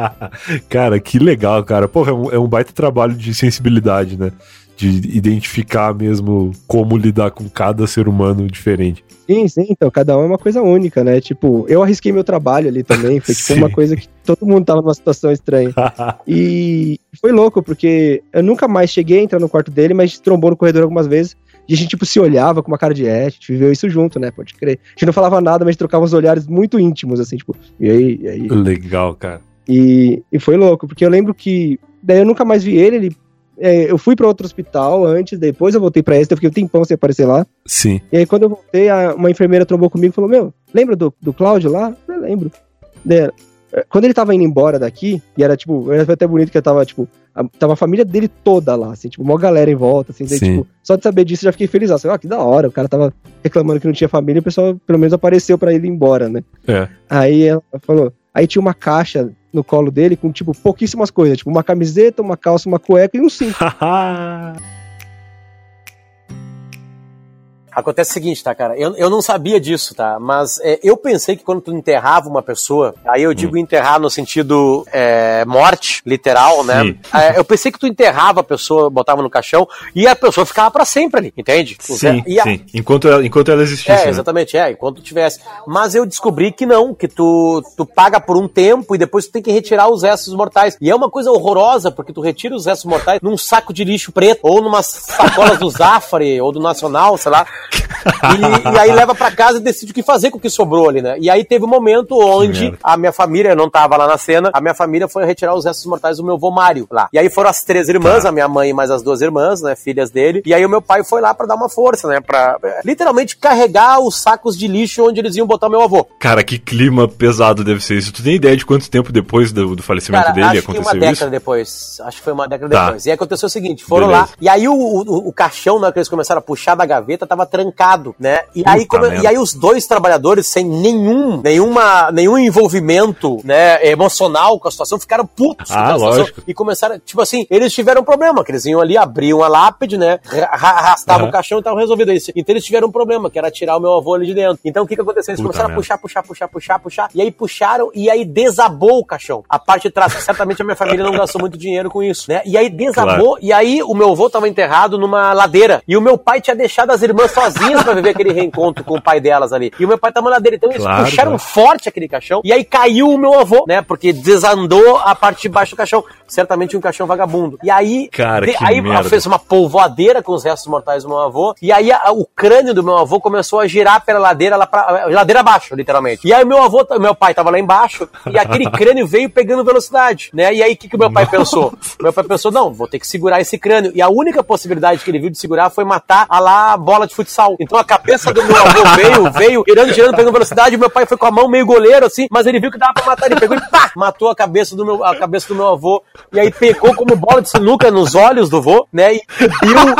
<laughs> cara, que legal, cara. Porra, é um, é um baita trabalho de sensibilidade, né? De identificar mesmo como lidar com cada ser humano diferente. Sim, sim, então, cada um é uma coisa única, né? Tipo, eu arrisquei meu trabalho ali também, foi tipo <laughs> uma coisa que todo mundo tava numa situação estranha. <laughs> E foi louco, porque eu nunca mais cheguei a entrar no quarto dele, mas a gente trombou no corredor algumas vezes. E a gente, tipo, se olhava com uma cara de é, a gente viveu isso junto, né? Pode crer. A gente não falava nada, mas a gente trocava uns olhares muito íntimos, assim, tipo, e aí, e aí? legal, cara. E, e foi louco, porque eu lembro que. Daí eu nunca mais vi ele, ele. É, eu fui pra outro hospital antes, depois eu voltei pra esse, eu fiquei um tempão sem aparecer lá. Sim. E aí, quando eu voltei, a- uma enfermeira trombou comigo e falou: Meu, lembra do, do Cláudio lá? Eu lembro. Daí, é, quando ele tava indo embora daqui, e era tipo, era até bonito que eu tava, tipo, a, tava a família dele toda lá, assim, tipo, uma galera em volta, assim, daí, tipo, só de saber disso eu já fiquei feliz. Assim, ah, que da hora, o cara tava reclamando que não tinha família, o pessoal pelo menos apareceu pra ele ir embora, né? É. Aí ela falou, aí tinha uma caixa no colo dele com, tipo, pouquíssimas coisas, tipo, uma camiseta, uma calça, uma cueca e um cinto. <laughs> Acontece o seguinte, tá, cara? Eu, eu não sabia disso, tá? Mas é, eu pensei que quando tu enterrava uma pessoa, aí eu digo enterrar no sentido é, morte, literal, né? Sim. É, eu pensei que tu enterrava a pessoa, botava no caixão e a pessoa ficava pra sempre ali, entende? Sim, E a- sim. Enquanto ela, enquanto ela existisse, é, né? exatamente, é, enquanto tivesse. Mas eu descobri que não, que tu, tu paga por um tempo e depois tu tem que retirar os restos mortais. E é uma coisa horrorosa, porque tu retira os restos mortais num saco de lixo preto, ou numas sacolas do Zafari, ou do Nacional, sei lá. E, e aí leva pra casa e decide o que fazer com o que sobrou ali, né? E aí teve um momento onde a minha família, eu não tava lá na cena, a minha família foi retirar os restos mortais do meu avô Mário lá. E aí foram as três irmãs, Tá. a minha mãe e mais as duas irmãs, né, filhas dele. E aí o meu pai foi lá pra dar uma força, né, pra é, literalmente carregar os sacos de lixo onde eles iam botar meu avô. Cara, que clima pesado deve ser isso. Tu tem ideia de quanto tempo depois do, do falecimento Cara, dele acho que uma aconteceu década isso? depois. Acho que foi uma década Tá. depois. E aí aconteceu o seguinte: foram Beleza. lá. E aí o, o, o caixão, hora que eles começaram a puxar da gaveta, tava trancado, né? E, aí, Puta merda. e aí os dois trabalhadores, sem nenhum, nenhuma, nenhum envolvimento né, emocional com a situação, ficaram putos com Ah, situação lógico. E começaram, tipo assim, eles tiveram um problema, que eles iam ali, abriam a lápide, né? ra- ra- Arrastavam Aham. o caixão e tava resolvido isso. Então eles tiveram um problema, que era tirar o meu avô ali de dentro. Então o que que aconteceu? Eles Puta começaram merda. a puxar, puxar, puxar, puxar, puxar. E aí puxaram e aí desabou o caixão. A parte de trás. Certamente a minha família não gastou muito dinheiro com isso, né? E aí desabou. E aí o meu avô tava enterrado numa ladeira. E o meu pai tinha deixado as irmãs sozinhas pra viver aquele reencontro com o pai delas ali. E o meu pai tava na ladeira. Então eles Claro, puxaram claro. forte aquele caixão. E aí caiu o meu avô, né? Porque desandou a parte de baixo do caixão. Certamente um caixão vagabundo. E aí. Cara, que aí merda. fez uma polvoadeira com os restos mortais do meu avô. E aí a- o crânio do meu avô começou a girar pela ladeira, lá pra, ladeira abaixo, literalmente. E aí meu avô, meu pai tava lá embaixo e <laughs> aquele crânio veio pegando velocidade, né? E aí o que, que o meu pai pensou? Meu pai pensou, não, vou ter que segurar esse crânio. E a única possibilidade que ele viu de segurar foi matar a lá bola de futsal. Então a cabeça do meu avô veio, veio, girando, girando, pegando velocidade. Meu pai foi com a mão meio goleiro, assim, mas ele viu que dava pra matar. Ele pegou e pá! Matou a cabeça do meu, a cabeça do meu avô. E aí pegou como bola de sinuca nos olhos do vô, né? E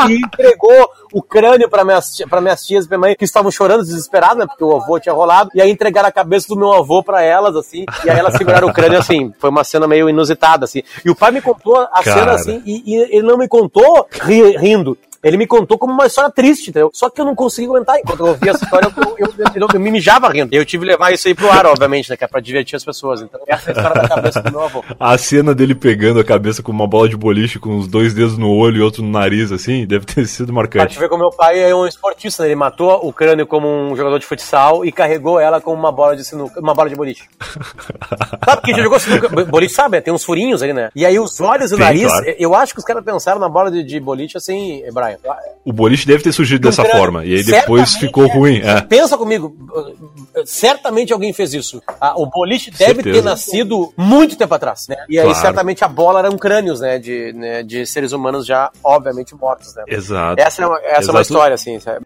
e entregou o crânio para minhas, pra minhas tias e minha mãe, que estavam chorando desesperadas, né? Porque o avô tinha rolado. E aí entregaram a cabeça do meu avô pra elas, assim. E aí elas seguraram o crânio, assim. Foi uma cena meio inusitada, assim. E o pai me contou a Cara. cena, assim, e, e ele não me contou ri- rindo. Ele me contou como uma história triste, entendeu? Só que eu não consegui aguentar. Enquanto eu ouvia essa história, eu, eu, eu- eu me mijava rindo. E eu tive que levar isso aí pro ar, obviamente, né? Que é pra divertir as pessoas. Então, essa é a história da cabeça do meu avô. A cena dele pegando a cabeça com uma bola de boliche com os dois dedos no olho e outro no nariz, assim, deve ter sido Pra marcante. te ver como meu pai é um esportista, né? Ele matou o crânio como um jogador de futsal e carregou ela como uma bola de sinuca, uma bola de boliche. <laughs> sabe que já jogou sinuca? Boliche sabe, tem uns furinhos ali, né? E aí os olhos e o nariz, claro. eu acho que os caras pensaram na bola de, de boliche assim, Brian. O boliche deve ter surgido dessa Um crânio. forma. E aí depois Certamente ficou é. ruim. É. Pensa comigo, uh, certamente alguém fez isso. Ah, o boliche deve Certeza. ter nascido muito tempo atrás, né? E aí Claro. certamente a bola eram crânios, né? De, né, de seres humanos já, obviamente, mortos, né? Exato. Essa é uma, essa é uma Exato. história, assim, sabe?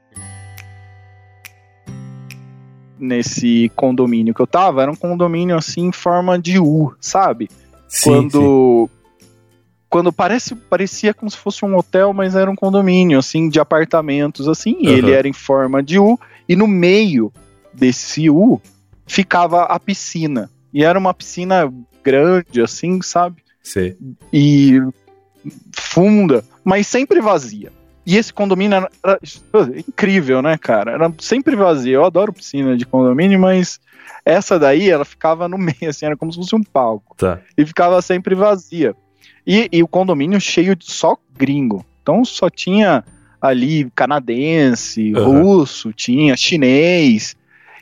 Nesse condomínio que eu tava, era um condomínio assim em forma de U, sabe? Sim, quando quando parece parecia como se fosse um hotel, mas era um condomínio assim de apartamentos assim, Aham. ele era em forma de U e no meio desse U ficava a piscina. E era uma piscina grande assim, sabe? Sei. E funda, mas sempre vazia. E esse condomínio era, era incrível, né, cara? Era sempre vazio. Eu adoro piscina de condomínio, mas essa daí, ela ficava no <laughs> meio, assim, era como se fosse um palco Tá. e ficava sempre vazia. E, e o condomínio cheio de só gringo. Então só tinha ali canadense, Aham. russo, tinha chinês.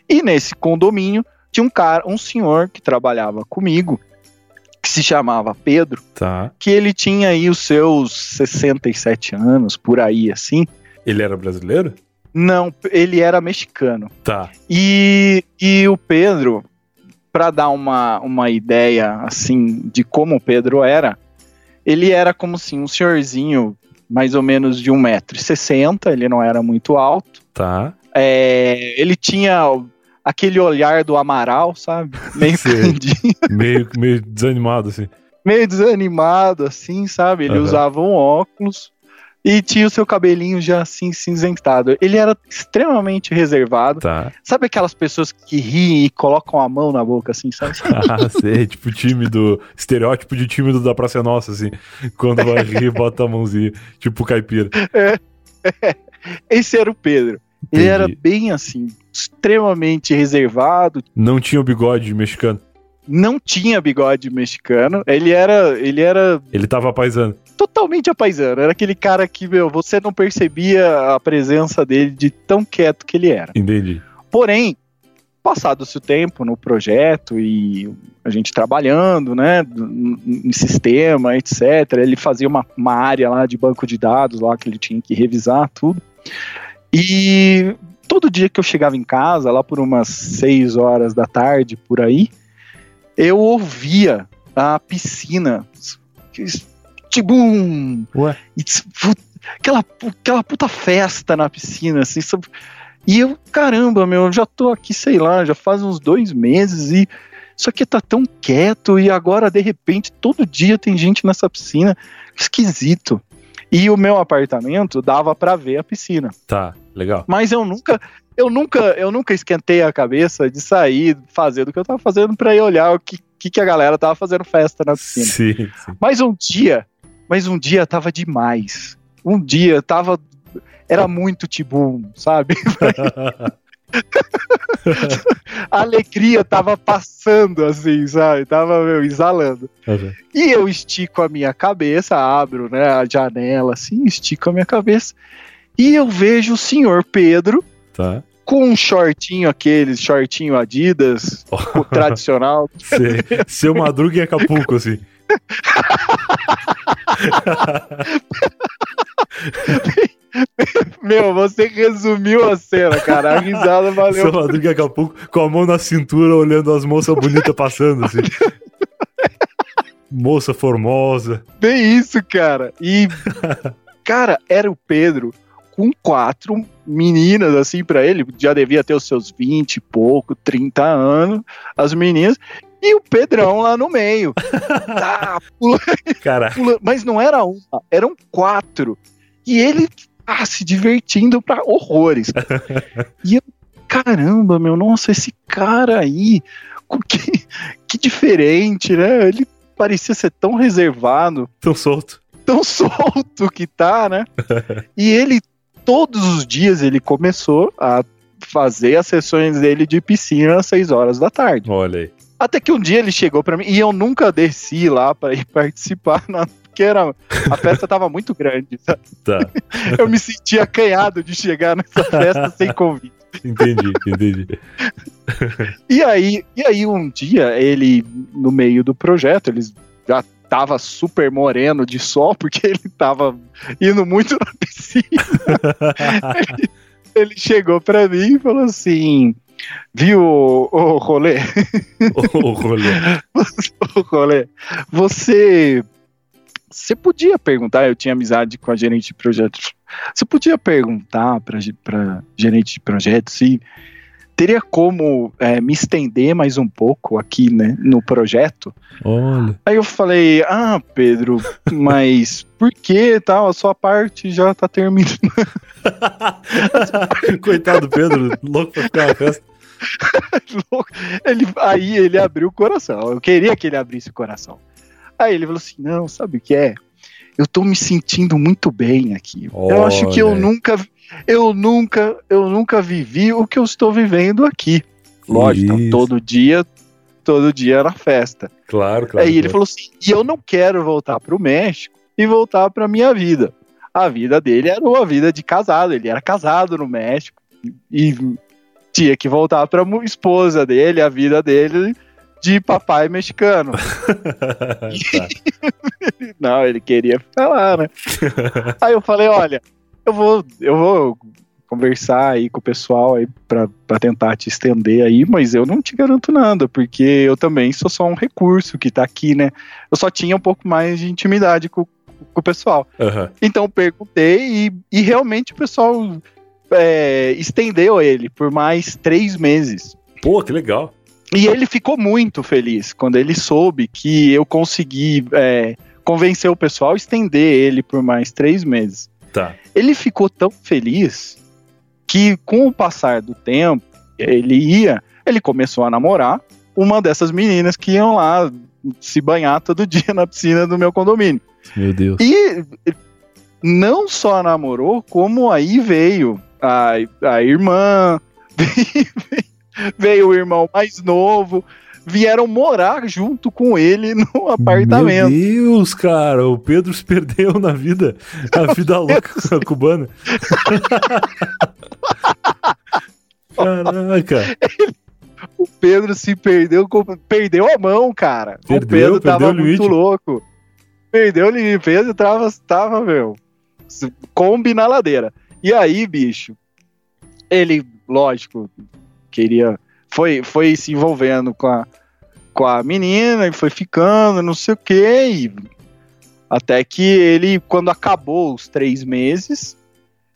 E nesse condomínio tinha um cara, um senhor que trabalhava comigo, que se chamava Pedro, Tá. que ele tinha aí os seus 67 anos, por aí assim. Ele era brasileiro? Não, ele era mexicano. Tá. E, e o Pedro, para dar uma, uma ideia assim de como o Pedro era, ele era como assim, um senhorzinho mais ou menos de 1,60m, ele não era muito alto. Tá. É, ele tinha aquele olhar do Amaral, sabe? Meio <laughs> candinho, Meio, meio desanimado, assim. meio desanimado, assim, sabe? Ele Aham. usava um óculos e tinha o seu cabelinho já assim cinzentado. Ele era extremamente reservado. Tá. Sabe aquelas pessoas que riem e colocam a mão na boca, assim, sabe? <laughs> Ah, sei. Tipo tímido. Estereótipo de tímido da Praça é Nossa, assim. Quando vai rir, bota a mãozinha. Tipo caipira. Esse era o Pedro. Ele Entendi. era bem assim, extremamente reservado, Não tinha o bigode mexicano. não tinha bigode mexicano. Ele era, ele era Ele tava paisando. Totalmente apaisano. Era aquele cara que, meu, você não percebia a presença dele de tão quieto que ele era. Entendi. Porém, passado-se o tempo no projeto e a gente trabalhando, né, em sistema, etc. Ele fazia uma, uma área lá de banco de dados lá que ele tinha que revisar tudo. E todo dia que eu chegava em casa, lá por umas 6 horas da tarde, por aí, eu ouvia a piscina. Tipo um. Ué? e Aquela, aquela puta festa na piscina, assim, sabe? E eu, caramba, meu, eu já tô aqui, sei lá, já faz uns dois meses e isso aqui tá tão quieto e agora, de repente, todo dia tem gente nessa piscina. Esquisito. E o meu apartamento dava pra ver a piscina. Tá, legal. Mas eu nunca, eu nunca, eu nunca esquentei a cabeça de sair, fazer do que eu tava fazendo pra ir olhar o que, que, que a galera tava fazendo festa na piscina. Sim, sim. Mas um dia, mas um dia tava demais. Um dia tava. Era muito tibum, sabe? <laughs> A alegria tava passando assim, sabe? Tava meu, exalando. Uhum. E eu estico a minha cabeça, abro né, a janela assim, estico a minha cabeça. E eu vejo o senhor Pedro Tá. com um shortinho, aqueles shortinho Adidas, o <laughs> tradicional. Seu Madruga em Acapulco, assim. <laughs> Meu, você resumiu a cena, cara. A risada valeu Seu Madruga Acapulco, com a mão na cintura, olhando as moças bonitas passando, assim. Moça formosa. Bem isso, cara. E, cara, era o Pedro com quatro meninas, assim, pra ele. Já devia ter os seus 20 e pouco, 30 anos, as meninas. E o Pedrão lá no meio. <laughs> Tá, pula- Cara, pula- mas não era uma, eram quatro. E ele ah, se divertindo pra horrores. <laughs> E eu, caramba, meu, nossa, esse cara aí, que, que diferente, né? Ele parecia ser tão reservado tão solto. tão solto que tá, né? <laughs> e ele, todos os dias, ele começou a fazer as sessões dele de piscina às 6 horas da tarde. Olha aí. Até que um dia ele chegou pra mim e eu nunca desci lá pra ir participar, <laughs> não, porque era, a festa tava muito grande. sabe? Tá. <laughs> Eu me sentia acanhado de chegar nessa festa sem convite. Entendi, entendi. <laughs> E aí, e aí um dia ele no meio do projeto, eles já tava super moreno de sol porque ele tava indo muito na piscina. ele, ele chegou pra mim e falou assim: "Viu o, rolê, O rolê. <laughs> o rolê, você você podia perguntar, eu tinha amizade com a gerente de projetos. Você podia perguntar para para gerente de projetos se teria como é, me estender mais um pouco aqui, né, no projeto? Olha. Aí eu falei, ah, Pedro, <laughs> mas por que tal? A sua parte já tá terminando. <laughs> Coitado do Pedro, louco pra ficar na festa. <laughs> ele, aí ele abriu o coração. Eu queria que ele abrisse o coração. Aí ele falou assim: não, sabe o que é? Eu tô me sentindo muito bem aqui. eu acho que eu Olha nunca, eu nunca, eu nunca vivi o que eu estou vivendo aqui. Lógico, Isso. todo dia, todo dia na festa. Claro, claro. Aí ele claro. falou assim: e eu não quero voltar pro México e voltar pra minha vida. A vida dele era uma vida de casado, ele era casado no México e tinha que voltar pra mu- esposa dele, a vida dele de papai mexicano. <laughs> Tá. <laughs> Não, ele queria ficar lá, né? <laughs> aí eu falei: olha, eu vou, eu vou conversar aí com o pessoal aí pra tentar te estender aí, mas eu não te garanto nada, porque eu também sou só um recurso que tá aqui, né? Eu só tinha um pouco mais de intimidade com, com o pessoal. Aham. Então perguntei e, e realmente o pessoal é, estendeu ele por mais três meses. Pô, que legal. E ele ficou muito feliz quando ele soube que eu consegui é, convencer o pessoal a estender ele por mais três meses. Tá. Ele ficou tão feliz que, com o passar do tempo, ele ia, ele começou a namorar uma dessas meninas que iam lá se banhar todo dia na piscina do meu condomínio. Meu Deus. E não só namorou, como aí veio a, a irmã, <laughs> veio o irmão mais novo, vieram morar junto com ele no apartamento. Meu Deus, cara, o Pedro se perdeu na vida. A <laughs> vida louca cubana. Caraca. <laughs> O Pedro se perdeu, perdeu a mão, cara. Perdeu, o Pedro tava o muito limite. louco. Perdeu o. Pedro tava, tava, meu, combi na ladeira. E aí, bicho, ele, lógico, queria. Foi, foi se envolvendo com a, com a menina e foi ficando, não sei o quê. E até que ele, quando acabou os três meses,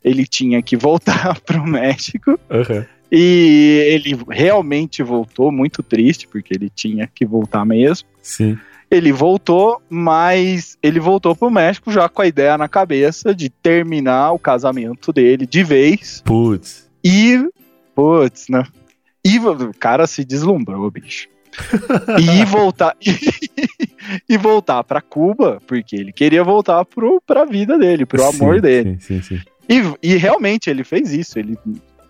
ele tinha que voltar <laughs> pro México. Aham. E ele realmente voltou, muito triste, porque ele tinha que voltar mesmo. Sim. Ele voltou, mas ele voltou pro México já com a ideia na cabeça de terminar o casamento dele de vez. Putz. E, putz, né? E o cara se deslumbrou, bicho. <laughs> e voltar e voltar para Cuba, porque ele queria voltar pro, pra vida dele, pro amor Sim, dele. Sim, sim. E, e realmente ele fez isso. Ele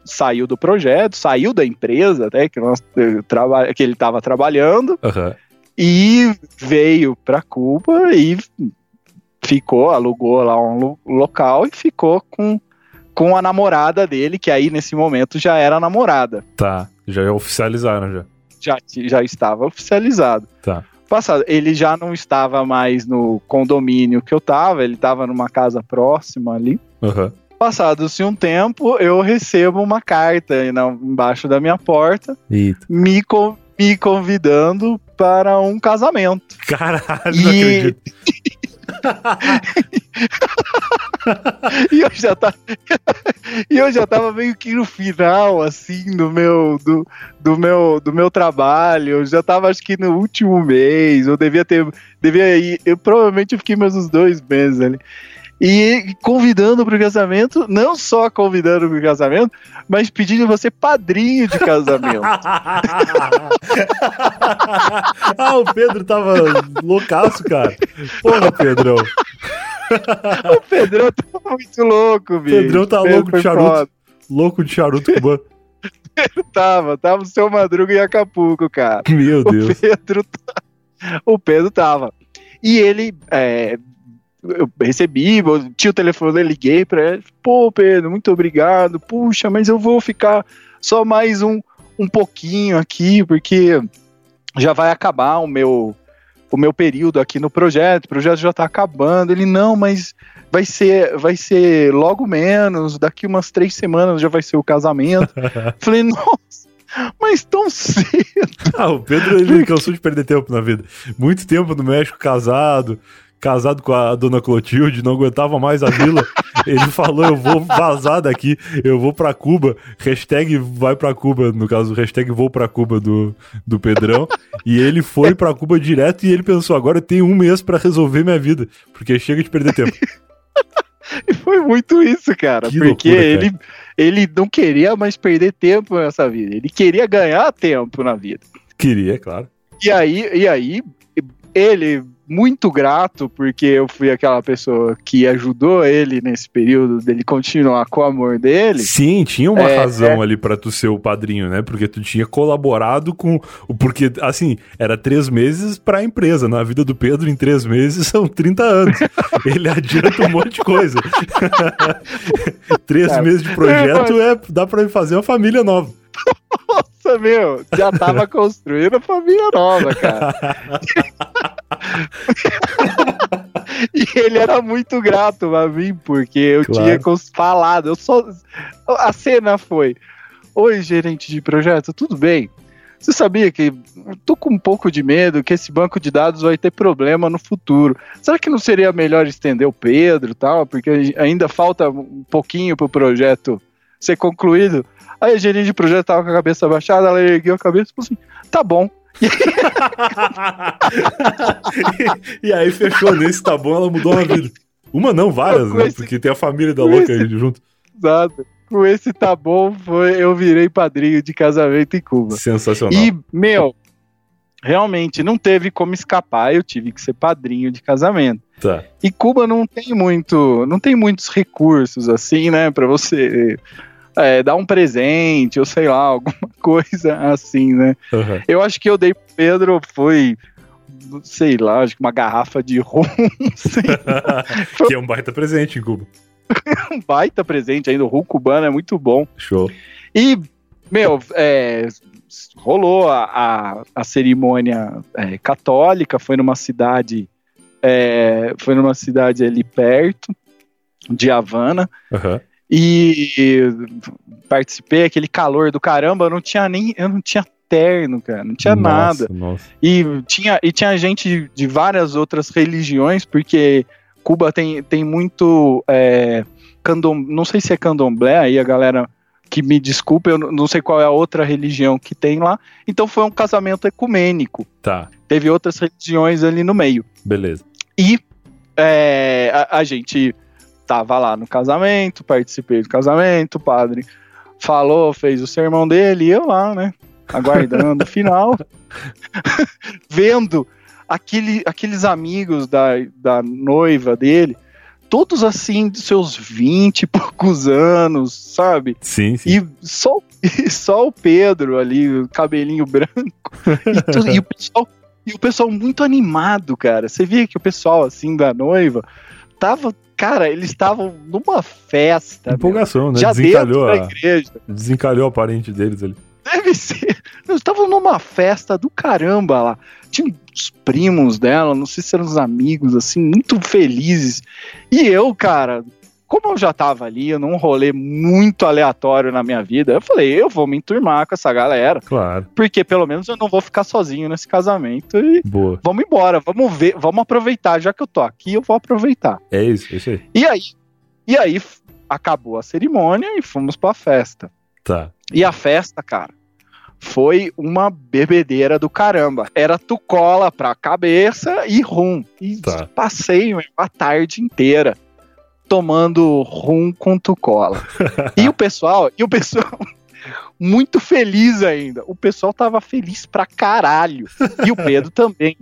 saiu do projeto, saiu da empresa até que, nós, eh, que ele estava trabalhando Aham. e veio para Cuba e ficou, alugou lá um lo- local e ficou com, com a namorada dele, que aí nesse momento já era namorada. Tá. Já oficializaram já. Já, já estava oficializado. Tá. Passado, ele já não estava mais no condomínio que eu estava, ele estava numa casa próxima ali. Aham. Passado-se um tempo, eu recebo uma carta embaixo da minha porta Eita. me, me convidando para um casamento. Caralho, não E- acredito. <laughs> E eu já tava, e eu já tava meio que no final, assim, do meu, do, do meu, do meu trabalho. Eu já tava, acho que no último mês. Eu devia ter, devia ir. Eu provavelmente fiquei mais uns dois meses ali. E convidando pro casamento, não só convidando pro casamento, mas pedindo você padrinho de casamento. <laughs> ah, o Pedro tava loucaço, cara. Porra, Pedrão. o Pedrão tá muito louco, bicho. Pedrão tá Pedro louco de charuto. foda. Louco de charuto cubano. Tava, tava o seu Madruga em Acapulco, cara. Meu Deus. O Pedro, tá- o Pedro tava. E ele, é, eu recebi, eu tinha o telefone, liguei pra ele. Pô, Pedro, muito obrigado. Puxa, mas eu vou ficar só mais um, um pouquinho aqui, porque já vai acabar o meu o meu período aqui no projeto. O projeto já tá acabando. Ele não, mas vai ser vai ser logo menos. Daqui umas três semanas já vai ser o casamento. <laughs> Falei, nossa, mas tão cedo. Ah, o Pedro, ele cansou de perder tempo na vida. Muito tempo no México, casado, casado com a dona Clotilde, não aguentava mais a vila. Ele falou, eu vou vazar daqui, eu vou pra Cuba. Hashtag vai pra Cuba, no caso, hashtag vou pra Cuba do, do Pedrão. E ele foi pra Cuba direto e ele pensou, agora eu tenho um mês pra resolver minha vida, porque chega de perder tempo. <laughs> E foi muito isso, cara. Que porque loucura, ele, ele não queria mais perder tempo nessa vida. Ele queria ganhar tempo na vida. Queria, claro. E aí, e aí ele, muito grato, porque eu fui aquela pessoa que ajudou ele nesse período dele continuar com o amor dele. Sim, tinha uma É, razão ali pra tu ser o padrinho, né? Porque tu tinha colaborado com. o Porque, assim, era três meses pra empresa. Na vida do Pedro, em três meses, <laughs> são 30 anos. Ele adianta um monte de coisa. <laughs> três Cara, meses de projeto é, dá pra fazer uma família nova. Nossa, meu, já tava construindo a família nova, cara. <laughs> e ele era muito grato a mim, porque eu Claro. tinha falado, eu só. A cena foi: Oi, gerente de projeto, tudo bem? Você sabia que eu tô com um pouco de medo que esse banco de dados vai ter problema no futuro. Será que não seria melhor estender o Pedro e tal? Porque ainda falta um pouquinho pro projeto ser concluído. Aí a gerente de projeto tava com a cabeça baixada, ela ergueu a cabeça e falou assim: tá bom. e aí <laughs> fechou nesse, tá bom, ela mudou uma vida. Uma não, várias, né? esse- Porque tem a família da louca esse- aí junto. Exato. Com esse tá bom, foi, eu virei padrinho de casamento em Cuba. Sensacional. E, meu, realmente não teve como escapar, eu tive que ser padrinho de casamento. Tá. E Cuba não tem muito, não tem muitos recursos assim, né, para você é, dar um presente, ou sei lá, <laughs> alguma coisa assim, né? Aham. Eu acho que eu dei pro Pedro foi, sei lá, acho que uma garrafa de <laughs> rum, <laughs> que é um baita presente em Cuba. um baita presente ainda, o rum cubano é muito bom. Show. E, meu, é, rolou a, a, a cerimônia é, católica, foi numa cidade, é, foi numa cidade ali perto de Havana, Aham. E participei, aquele calor do caramba, eu não tinha nem, eu não tinha terno, cara, não tinha nada. Nossa, Nossa. E tinha, e tinha gente de, de várias outras religiões, porque Cuba tem, tem muito. É, candom, não sei se é candomblé, aí a galera que me desculpa, eu não não sei qual é a outra religião que tem lá. Então foi um casamento ecumênico. Tá, Teve outras religiões ali no meio. beleza. E é, a, a gente tava lá no casamento, participei do casamento, o padre falou, fez o sermão dele, e eu lá, né? Aguardando o final, <laughs> vendo aquele, aqueles amigos da, da noiva dele, todos assim, dos seus 20 e poucos anos, sabe? Sim, sim. E só, e <laughs> só o Pedro ali, cabelinho branco. E, tudo- e o pessoal, e o pessoal muito animado, cara. Você via que o pessoal, assim, da noiva, tava. Cara, eles estavam numa festa. meu, Empolgação, né? já Desencalhou a, igreja. desencalhou a parente deles ali. Deve ser. Eles estavam numa festa do caramba lá. Tinha os primos dela, não sei se eram os amigos, assim, muito felizes. E eu, cara, como eu já tava ali, num rolê muito aleatório na minha vida, eu falei, eu vou me enturmar com essa galera, Claro. porque pelo menos eu não vou ficar sozinho nesse casamento e Boa. vamos embora, vamos ver, vamos aproveitar, já que eu tô aqui, eu vou aproveitar. É isso, é isso aí. E aí, e aí acabou a cerimônia e fomos pra festa. Tá. E a festa, cara, foi uma bebedeira do caramba. Era tucola pra cabeça e rum. E Tá. passei a tarde inteira tomando rum com tucola. <laughs> e o pessoal, e o pessoal <laughs> muito feliz ainda. O pessoal tava feliz pra caralho. E o Pedro <laughs> também.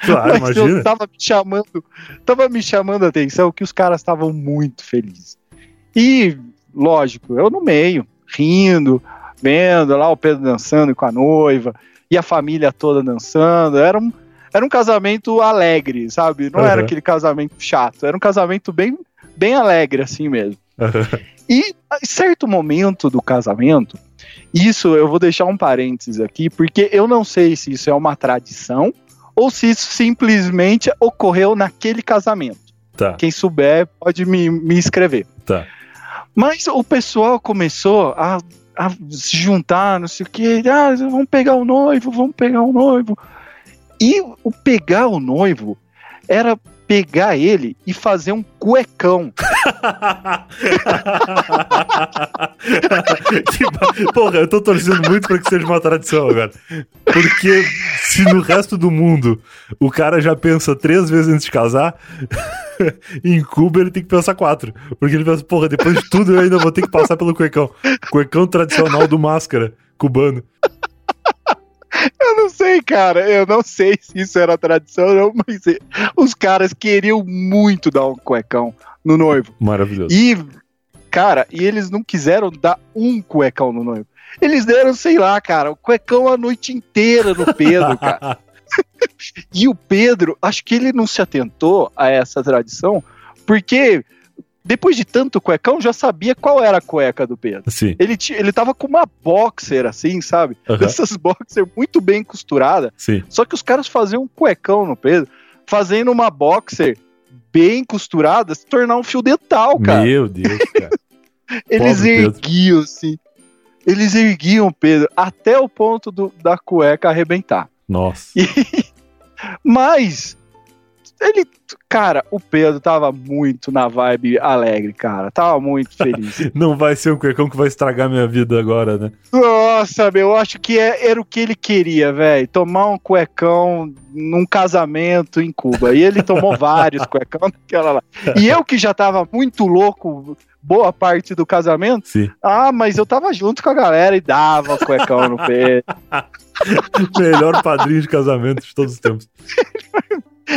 Claro, Mas eu imagina. tava me chamando, tava me chamando a atenção que os caras estavam muito felizes. E, lógico, eu no meio, rindo, vendo lá o Pedro dançando com a noiva, e a família toda dançando. Era um, era um casamento alegre, sabe? Não era Aham. aquele casamento chato, era um casamento bem, bem alegre, assim mesmo. <laughs> E em certo momento do casamento, isso eu vou deixar um parênteses aqui, porque eu não sei se isso é uma tradição ou se isso simplesmente ocorreu naquele casamento. Tá, Quem souber pode me, me escrever. tá. Mas o pessoal começou a, a se juntar, não sei o que, ah, vamos pegar o noivo, vamos pegar o noivo. E o pegar o noivo era pegar ele e fazer um cuecão. <laughs> Porra, eu tô torcendo muito pra que seja uma tradição agora. Porque se no resto do mundo o cara já pensa três vezes antes de casar, <laughs> em Cuba ele tem que pensar quatro. Porque ele pensa, porra, depois de tudo eu ainda vou ter que passar pelo cuecão. Cuecão tradicional do máscara cubano. Eu não sei, cara, eu não sei se isso era tradição ou não, mas eh, os caras queriam muito dar um cuecão no noivo. Maravilhoso. E, cara, e eles não quiseram dar um cuecão no noivo. Eles deram, sei lá, cara, o cuecão a noite inteira no Pedro, <laughs> cara. E o Pedro, acho que ele não se atentou a essa tradição, porque depois de tanto cuecão, já sabia qual era a cueca do Pedro. Sim. Ele, ele tava com uma boxer, assim, sabe? Aham. Essas boxer muito bem costurada. Sim. Só que os caras faziam um cuecão no Pedro, fazendo uma boxer bem costurada se tornar um fio dental, cara. Meu Deus, cara. <laughs> Eles Pobre Pedro. erguiam, assim. Eles erguiam o Pedro até o ponto do- da cueca arrebentar. Nossa. <laughs> Mas ele, cara, o Pedro tava muito na vibe alegre, cara. Tava muito <laughs> feliz. Não vai ser um cuecão que vai estragar minha vida agora, né? Nossa, meu, eu acho que é- era o que ele queria, velho. Tomar um cuecão num casamento em Cuba. E ele tomou <laughs> vários cuecão naquela lá. E eu que já tava muito louco boa parte do casamento, Sim. ah, mas eu tava junto com a galera e dava cuecão no Pedro. <laughs> Melhor padrinho de casamento de todos os tempos.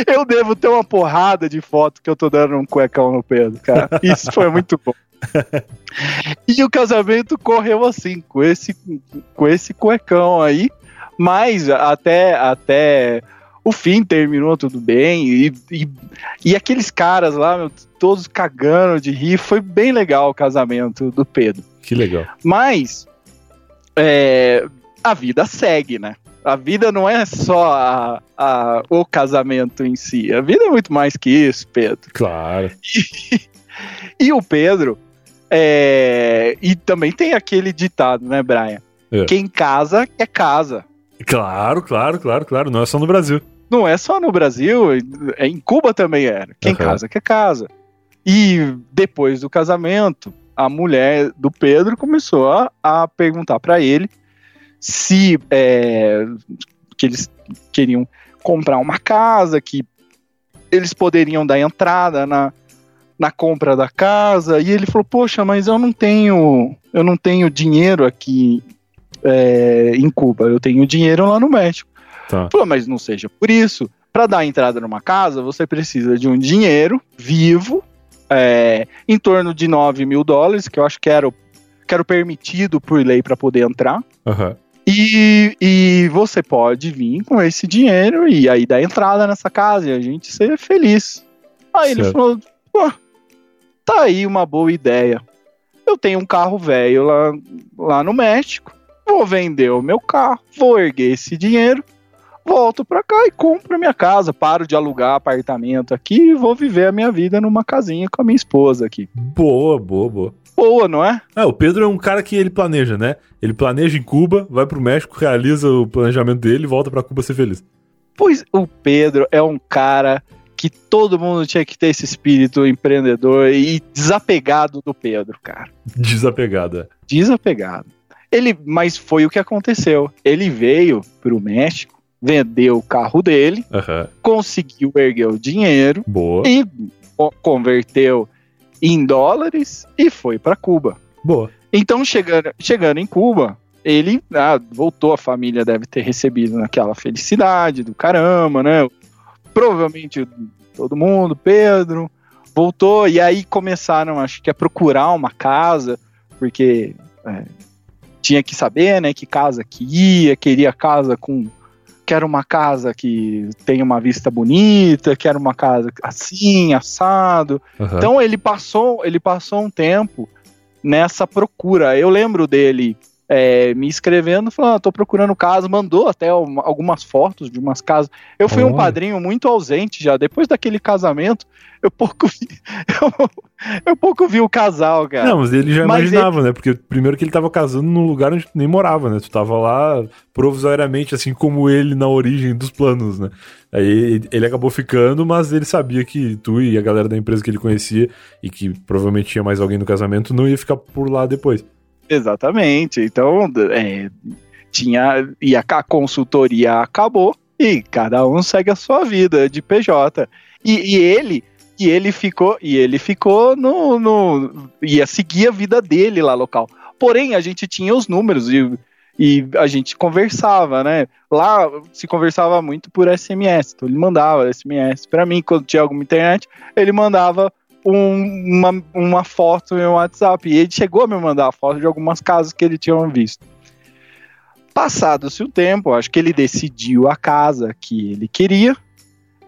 Eu devo ter uma porrada de foto que eu tô dando um cuecão no Pedro, cara. Isso foi muito bom. e o casamento correu assim, com esse, com esse cuecão aí, mas até, até o fim terminou tudo bem, e, e, e aqueles caras lá, meu, todos cagando de rir, foi bem legal o casamento do Pedro. Que legal. Mas é, a vida segue, né? A vida não é só a, a, o casamento em si. A vida é muito mais que isso, Pedro. Claro. E, <laughs> e o Pedro. É, e também tem aquele ditado, né, Brian? É. Quem casa é casa. Claro, claro, claro, claro. Não é só no Brasil. Não é só no Brasil, é- em Cuba também era. Quem Aham. casa quer casa. E depois do casamento, a mulher do Pedro começou a, a perguntar pra ele se é, que eles queriam comprar uma casa, que eles poderiam dar entrada na, na compra da casa. E ele falou: Poxa, mas eu não tenho, eu não tenho dinheiro aqui é, em Cuba. Eu tenho dinheiro lá no México. Tá. Falou, mas não seja por isso. Para dar entrada numa casa, você precisa de um dinheiro vivo, é, em torno de 9 mil dólares, que eu acho que era, o- que era o permitido por lei para poder entrar. Aham. E, e você pode vir com esse dinheiro e aí dar entrada nessa casa e a gente ser feliz. Aí ele Certo. falou: Pô, tá aí uma boa ideia. Eu tenho um carro velho lá, lá no México, vou vender o meu carro, vou erguer esse dinheiro, volto pra cá e compro a minha casa, paro de alugar apartamento aqui e vou viver a minha vida numa casinha com a minha esposa aqui. Boa, boa, boa. Boa, não é? É, o Pedro é um cara que ele planeja, né? Ele planeja em Cuba, vai pro México, realiza o planejamento dele e volta pra Cuba ser feliz. Pois o Pedro é um cara que todo mundo tinha que ter esse espírito empreendedor e desapegado do Pedro, cara. Desapegada. Desapegado. Ele, mas foi o que aconteceu. Ele veio pro México, vendeu o carro dele, Aham. conseguiu erguer o dinheiro Boa. e co- converteu em dólares e foi para Cuba. Boa. Então, chegando, chegando em Cuba, ele ah, voltou, a família deve ter recebido naquela felicidade do caramba, né? Provavelmente todo mundo, Pedro, voltou, e aí começaram, acho que, a procurar uma casa, porque é, tinha que saber, né, que casa que ia, queria casa com. Quero uma casa que tenha uma vista bonita, quero uma casa assim, assado. Aham. Então ele passou, ele passou um tempo nessa procura. Eu lembro dele é, me escrevendo, falando, ah, tô procurando casa, mandou até uma- algumas fotos de umas casas. Eu fui um padrinho muito ausente já. Depois daquele casamento, eu pouco vi, <laughs> eu, eu pouco vi o casal, cara. Não, mas ele já Mas imaginava, né? Porque primeiro que ele tava casando num lugar onde tu nem morava, né? Tu tava lá provisoriamente, assim como ele na origem dos planos, né? Aí ele acabou ficando, mas ele sabia que tu e a galera da empresa que ele conhecia e que provavelmente tinha mais alguém no casamento não ia ficar por lá depois. Exatamente. Então, é, tinha. E a, consultoria acabou e cada um segue a sua vida de PJ. E, e ele. E ele ficou, e ele ficou no, no. ia seguir a vida dele lá local. Porém, a gente tinha os números e, e a gente conversava, né? Lá se conversava muito por SMS. Então ele mandava SMS para mim quando tinha alguma internet, ele mandava um- uma, uma foto no meu WhatsApp. E ele chegou a me mandar a foto de algumas casas que ele tinha visto. Passado-se o tempo, acho que ele decidiu a casa que ele queria.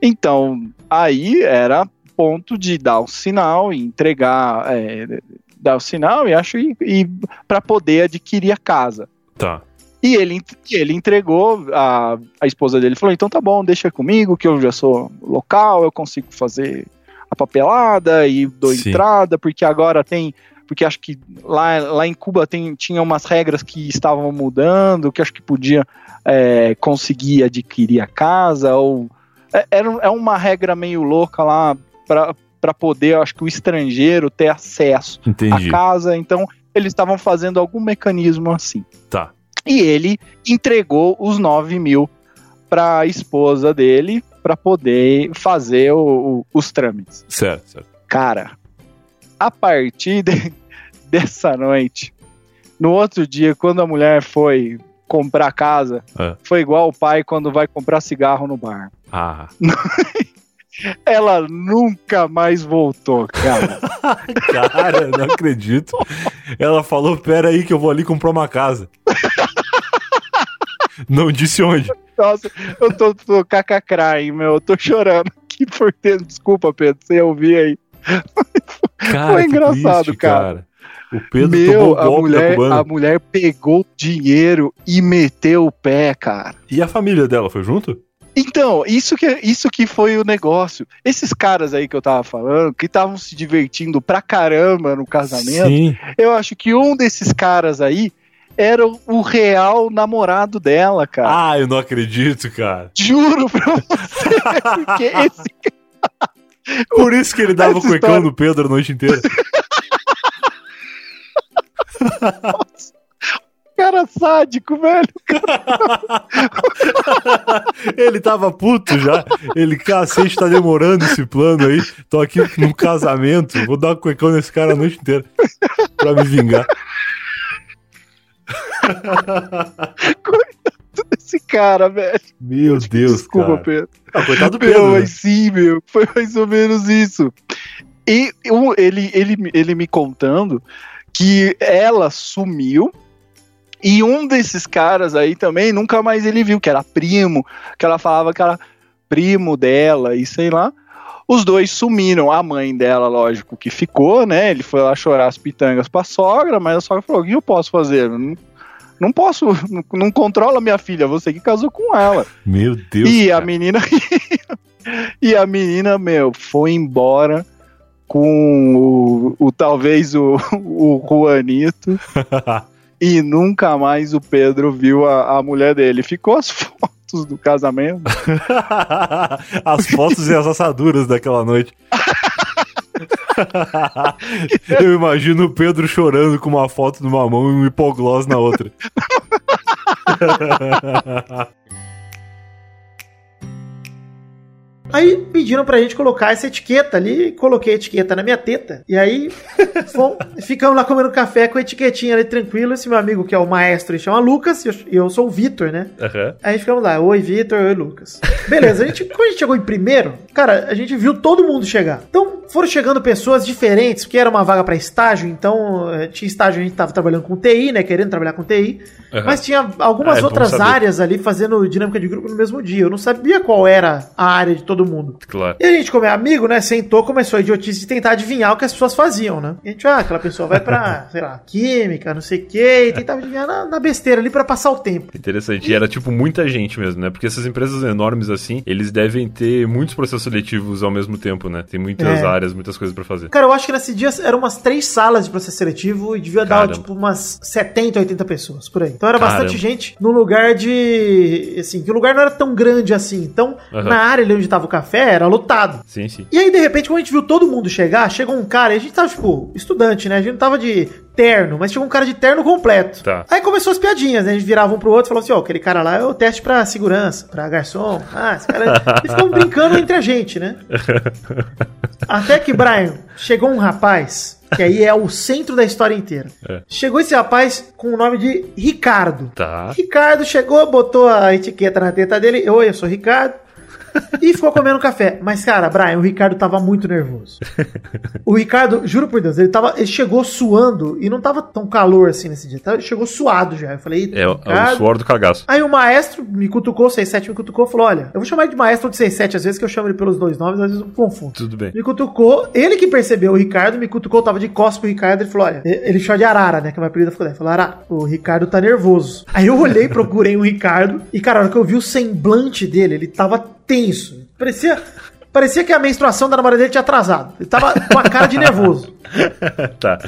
Então, aí era ponto de dar o sinal e entregar, é, dar o sinal e acho e, e para poder adquirir a casa. Tá. E ele, ele entregou, a, a esposa dele falou: então tá bom, deixa comigo, que eu já sou local, eu consigo fazer a papelada e dou Sim. entrada, porque agora tem. Porque acho que lá, lá em Cuba tem, tinha umas regras que estavam mudando, que acho que podia é, conseguir adquirir a casa, ou. É, era, é uma regra meio louca lá para poder, acho que o estrangeiro ter acesso Entendi. a casa, então eles estavam fazendo algum mecanismo assim. Tá. E ele entregou os 9 mil para a esposa dele para poder fazer o- o- os trâmites. Certo, certo. Cara, a partir de- <laughs> dessa noite, no outro dia, quando a mulher foi comprar casa, É. foi igual o pai quando vai comprar cigarro no bar. Ah, <laughs> ela nunca mais voltou, cara. <laughs> Cara, não acredito. Ela falou: pera aí que eu vou ali comprar uma casa. Não disse onde. Nossa, eu tô, tô meu. Eu tô chorando aqui por dentro. Desculpa, Pedro, você ouvir aí. Cara, Foi engraçado, triste, cara. O Pedro Meu, a mulher, a mulher pegou dinheiro e meteu o pé, cara. E a família dela foi junto? Então, isso que, isso que foi o negócio. Esses caras aí que eu tava falando, que estavam se divertindo pra caramba no casamento, Sim. eu acho que um desses caras aí era o- real namorado dela, cara. Ah, eu não acredito, cara. Juro pra você, porque esse Por isso que ele dava o cuecão história- no Pedro a noite inteira. cara sádico, velho. Ele tava puto já. Ele, cacete, tá demorando esse plano aí. Tô aqui num casamento. Vou dar um cuecão nesse cara a noite inteira. Pra me vingar. <laughs> Esse cara, velho. Meu Deus, Desculpa, cara. Pedro. Ah, coitado do Meu, Pedro, né? mas sim, meu. Foi mais ou menos isso. E eu- ele, ele, ele me contando que ela sumiu. E um desses caras aí também, nunca mais ele viu, que era primo, que ela falava que era primo dela e sei lá. Os dois sumiram, a mãe dela, lógico, que ficou, né? Ele foi lá chorar as pitangas pra sogra, mas a sogra falou: o que eu posso fazer? Não, não posso, não, <laughs> não controla minha filha, você que casou com ela. Meu Deus. E a cara. menina. <laughs> e a menina, meu, foi embora com o, o- talvez o, o Juanito. <laughs> e nunca mais o Pedro viu a, a mulher dele. Ficou as fotos do casamento. as fotos e as assaduras daquela noite. <laughs> Eu imagino o Pedro chorando com uma foto numa mão e um hipoglós na outra. <laughs> Aí pediram pra gente colocar essa etiqueta ali, coloquei a etiqueta na minha teta. E aí <laughs> fom- ficamos lá comendo café com a etiquetinha ali tranquilo. Esse meu amigo que é o maestro, ele chama Lucas, e eu, eu sou o Vitor, né? Aham. Aí ficamos lá, oi Vitor, oi Lucas. Beleza, a gente, <laughs> quando a gente chegou em primeiro, cara, a gente viu todo mundo chegar. Então foram chegando pessoas diferentes, porque era uma vaga pra estágio, então eh, tinha estágio, a gente tava trabalhando com TI, né, querendo trabalhar com TI, Aham. mas tinha algumas Ah, é bom outras áreas ali fazendo dinâmica de grupo no mesmo dia. Eu não sabia qual era a área de todo mundo. Claro. E a gente, como é amigo, né, sentou, começou a idiotice de tentar adivinhar o que as pessoas faziam, né? E a gente, ah, aquela pessoa vai pra, <laughs> sei lá, química, não sei o quê, e tentava adivinhar na, na besteira ali pra passar o tempo. Interessante. E era tipo muita gente mesmo, né? Porque essas empresas enormes assim, eles devem ter muitos processos seletivos ao mesmo tempo, né? Tem muitas É. áreas, muitas coisas pra fazer. Cara, eu acho que nesse dia eram umas três salas de processo seletivo e devia dar, Caramba. tipo, umas 70, 80 pessoas por aí. Então era Caramba. bastante gente num lugar de. Assim, que o lugar não era tão grande assim. Então, Aham. na área ali onde tava o café, era lotado. Sim, sim. E aí, de repente, quando a gente viu todo mundo chegar, chegou um cara, e a gente tava, tipo, estudante, né? A gente não tava de terno, mas chegou um cara de terno completo. Tá. Aí começou as piadinhas, né? A gente virava um pro outro e falou assim, ó, aquele cara lá é o teste pra segurança, pra garçom. Ah, esse cara... <laughs> e ficamos brincando entre a gente, né? <laughs> Até que, Brian, chegou um rapaz, que aí é o centro da história inteira. É. Chegou esse rapaz com o nome de Ricardo. Tá. Ricardo chegou, botou a etiqueta na teta dele. Oi, eu sou Ricardo. E ficou comendo café. Mas, cara, Brian, o Ricardo tava muito nervoso. O Ricardo, juro por Deus, ele, tava, ele chegou suando e não tava tão calor assim nesse dia. Ele chegou suado já. Eu falei, "Eita, É, o- é o Ricardo." suor do cagaço. Aí o maestro me cutucou, 67 me cutucou, falou: Olha, eu vou chamar ele de maestro de 67 às vezes, que eu chamo ele pelos dois nomes, às vezes eu confundo. Tudo bem. Me cutucou, ele que percebeu o Ricardo, me cutucou, tava de costas pro Ricardo, ele falou: Olha, ele chama de Arara, né? Que é meu apelido da faculdade. Ele falou: Arara, o Ricardo tá nervoso. Aí eu olhei, procurei o Ricardo, e cara, na hora que eu vi o semblante dele, ele tava tenso. Parecia. Parecia que a menstruação da namorada dele tinha atrasado. Ele tava com a cara de nervoso. <laughs> tá.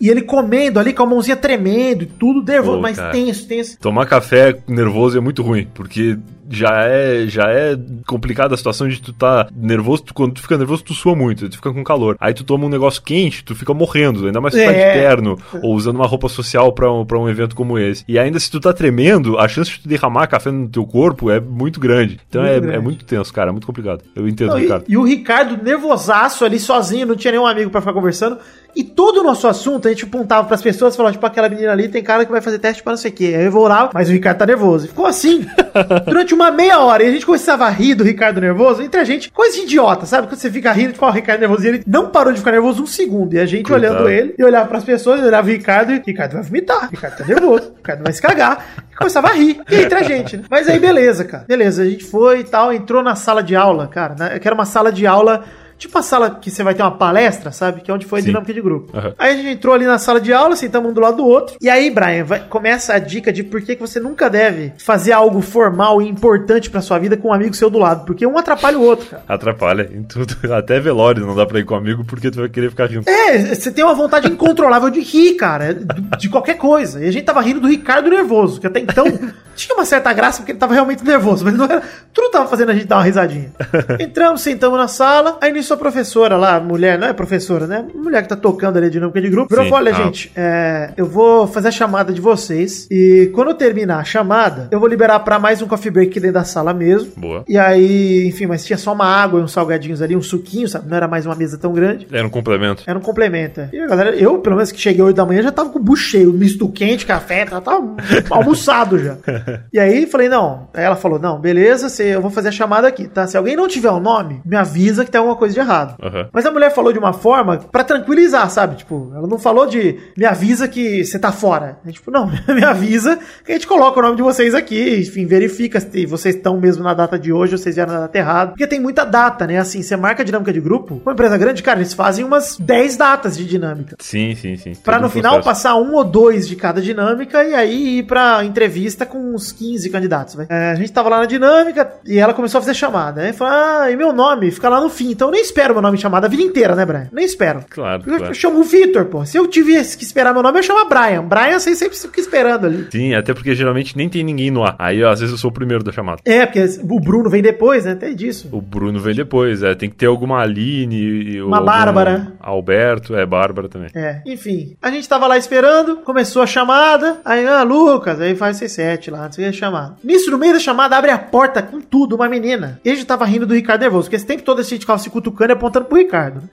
E ele comendo ali com a mãozinha tremendo e tudo nervoso, Pô, mas cara. tenso, tenso. Tomar café nervoso é muito ruim, porque já é, já é complicada a situação de tu tá nervoso, tu- quando tu fica nervoso tu sua muito, tu fica com calor. Aí tu toma um negócio quente, tu fica morrendo, ainda mais se tu tá de É. terno ou usando uma roupa social pra um, pra um evento como esse. E ainda se tu tá tremendo, a chance de tu derramar café no teu corpo é muito grande. Então Muito é, grande. é muito tenso, cara, é muito complicado. Eu Não, e, e o Ricardo nervosaço ali sozinho, não tinha nenhum amigo pra ficar conversando. E todo o nosso assunto, a gente apontava pras pessoas, falava, tipo, aquela menina ali tem cara que vai fazer teste para não sei o quê. Aí eu vou lá, mas o Ricardo tá nervoso. E ficou assim, <laughs> durante uma meia hora. E a gente começava a rir do Ricardo nervoso, entre a gente, coisa de idiota, sabe? Quando você fica rindo, tipo, ó, o Ricardo nervoso. E ele não parou de ficar nervoso um segundo. E a gente Coitado. olhando ele, e olhava pras pessoas, e olhava o Ricardo, e Ricardo vai vomitar, Ricardo tá nervoso, Ricardo vai se cagar. E começava a rir. E entre a gente, né? Mas aí, beleza, cara. Beleza, a gente foi e tal, entrou na sala de aula, cara. né? Que era uma sala de aula. Tipo a sala que você vai ter uma palestra, sabe? Que é onde foi a Sim. dinâmica de grupo. Aham. Aí a gente entrou ali na sala de aula, sentamos um do lado do outro. E aí, Brian, vai- começa a dica de por que que você nunca deve fazer algo formal e importante pra sua vida com um amigo seu do lado. Porque um atrapalha o outro, cara. Atrapalha em tudo. <laughs> Até velório não dá pra ir com amigo porque tu vai querer ficar rindo. É, você tem uma vontade incontrolável de rir, cara. De, de qualquer coisa. E a gente tava rindo do Ricardo nervoso, que até então <laughs> tinha uma certa graça porque ele tava realmente nervoso, mas não era. Tudo tava fazendo a gente dar uma risadinha. <laughs> Entramos, sentamos na sala. Aí nisso a professora lá, mulher, não é professora, né? Mulher que tá tocando ali a dinâmica de grupo, virou e olha, Ah. gente, é, eu vou fazer a chamada de vocês. E quando eu terminar a chamada, eu vou liberar pra mais um coffee break aqui dentro da sala mesmo. Boa. E aí, enfim, mas tinha só uma água e uns salgadinhos ali, um suquinho, sabe? Não era mais uma mesa tão grande. Era um complemento. Era um complemento. é. E a galera, eu, pelo menos que cheguei 8 da manhã, já tava com o bucho cheio, misto quente, café, já tava <laughs> almoçado já. <laughs> E aí falei, não. Aí ela falou, não, beleza, eu vou fazer a chamada aqui, tá? Se alguém não tiver o nome, me avisa que tem alguma coisa de errado. Aham. Mas a mulher falou de uma forma pra tranquilizar, sabe? Tipo, ela não falou de me avisa que você tá fora. É, tipo, não, <laughs> me avisa que a gente coloca o nome de vocês aqui, enfim, verifica se vocês estão mesmo na data de hoje ou vocês vieram na data errada. Porque tem muita data, né? Assim, você marca a dinâmica de grupo. Uma empresa grande, cara, eles fazem umas 10 datas de dinâmica. Sim, sim, sim. Pra no final processo. passar um ou dois de cada dinâmica e aí ir pra entrevista com uns 15 candidatos, vai. É, a gente tava lá na dinâmica e ela começou a fazer chamada. Aí falou: Ah, e meu nome? Fica lá no fim. Então nem espero meu nome chamado a vida inteira, né, Brian? Nem espero. Claro, Eu, claro. eu chamo o Vitor, pô. Se eu tivesse que esperar meu nome, eu chamo Brian. Brian, você sempre fica esperando ali. Sim, até porque geralmente nem tem ninguém no ar. Aí, ó, às vezes, eu sou o primeiro da chamada. É, porque o Bruno vem depois, né? Até disso. O Bruno vem depois, é. Tem que ter alguma Aline. Uma Bárbara. Alberto, é, Bárbara também. É, enfim. A gente tava lá esperando, começou a chamada. Aí, ah, Lucas, aí faz C7 lá, não sei o que, chamada. Nisso, no meio da chamada, abre a porta com tudo, uma menina. E a gente tava rindo do Ricardo nervoso, porque esse tempo todo a gente ficava se cutucando e apontando pro Ricardo. né?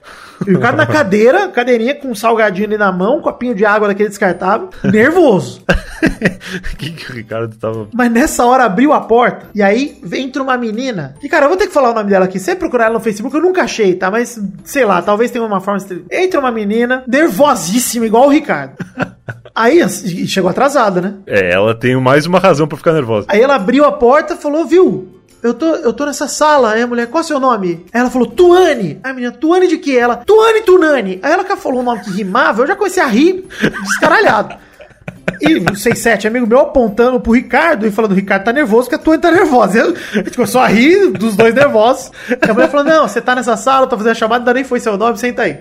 E o Ricardo na <laughs> cadeira, cadeirinha com um salgadinho ali na mão, um copinho de água daquele descartável, nervoso. O <laughs> que, que o Ricardo tava. Mas nessa hora abriu a porta e aí entra uma menina. E cara, eu vou ter que falar o nome dela aqui. Se você procurar ela no Facebook, eu nunca achei, tá? Mas sei lá, talvez tenha uma forma. de- Entra uma menina, nervosíssima, igual o Ricardo. <laughs> Aí chegou atrasada, né? É, ela tem mais uma razão pra ficar nervosa. Aí ela abriu a porta e falou: Viu? Eu tô, eu tô nessa sala. Aí a mulher, qual é seu nome? Aí ela falou, Tuane. Aí a menina, Tuane de quê? Ela, Tuane Tunani. Aí ela que falou um nome que rimava, eu já comecei a rir descaralhado. E o 67, amigo meu, apontando pro Ricardo e falando: o Ricardo tá nervoso, que a Tuane tá nervosa. Eu, a gente começou a rir dos dois nervosos. A mulher falou: não, você tá nessa sala, tô fazendo a chamada, ainda nem foi seu nome, senta aí.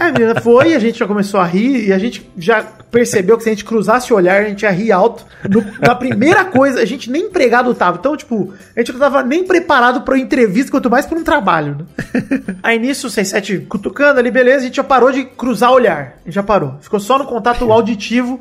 Aí a menina foi a gente já começou a rir e a gente já percebeu que se a gente cruzasse o olhar, a gente ia rir alto. No- na primeira coisa, a gente nem empregado tava. Então, tipo, a gente não tava nem preparado pra entrevista, quanto mais pra um trabalho, né? Aí nisso, o 67 cutucando ali, beleza, a gente já parou de cruzar o olhar. A gente já parou. Ficou só no contato auditivo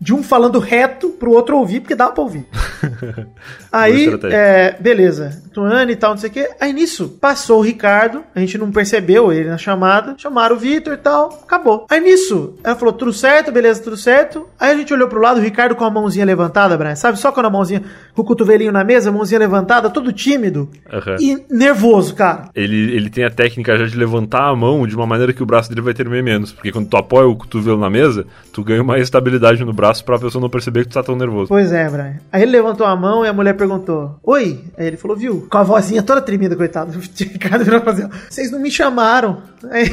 de um falando reto pro outro ouvir, porque dava pra ouvir. <laughs> Aí, é, beleza. Tuane e tal, não sei o quê. Aí nisso, passou o Ricardo, a gente não percebeu ele na chamada. Chamaram o Vitor e tal, acabou. Aí nisso, ela falou, tudo certo, beleza, tudo certo. Aí a gente olhou pro lado, o Ricardo com a mãozinha levantada, Brian, sabe? Só com a mãozinha, com o cotovelinho na mesa, a mãozinha levantada, todo tímido Aham. e nervoso, cara. Ele, ele tem a técnica já de levantar a mão de uma maneira que o braço dele vai tremer menos. Porque quando tu apoia o cotovelo na mesa, tu ganha uma estabilidade no braço pra pessoa não perceber que tu tá tão nervoso. Pois é, Brian. Aí ele levantou a mão e a mulher perguntou: Oi? Aí ele falou: Viu? Com a vozinha toda tremida, coitado. <laughs> Ricardo virou fazer: Vocês não me chamaram. Aí.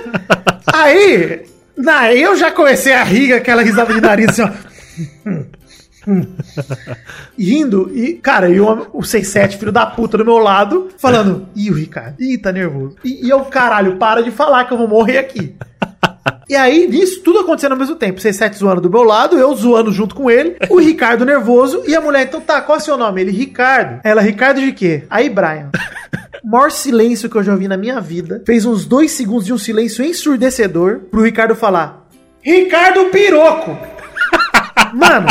<laughs> Aí. Daí eu já comecei a rir, aquela risada de nariz assim, ó. <laughs> Rindo, e, cara, e o, o 67, filho da puta, do meu lado, falando: Ih, o Ricardo, ih, tá nervoso. E, e eu, caralho, para de falar que eu vou morrer aqui. E aí, nisso, tudo acontecendo ao mesmo tempo. O 67 zoando do meu lado, eu zoando junto com ele, o Ricardo nervoso e a mulher, então tá, qual é o seu nome? Ele, Ricardo. Ela, Ricardo de quê? Aí, Brian. <laughs> O maior silêncio que eu já ouvi na minha vida. Fez uns dois segundos de um silêncio ensurdecedor pro Ricardo falar: Ricardo Piroco! <laughs> Mano,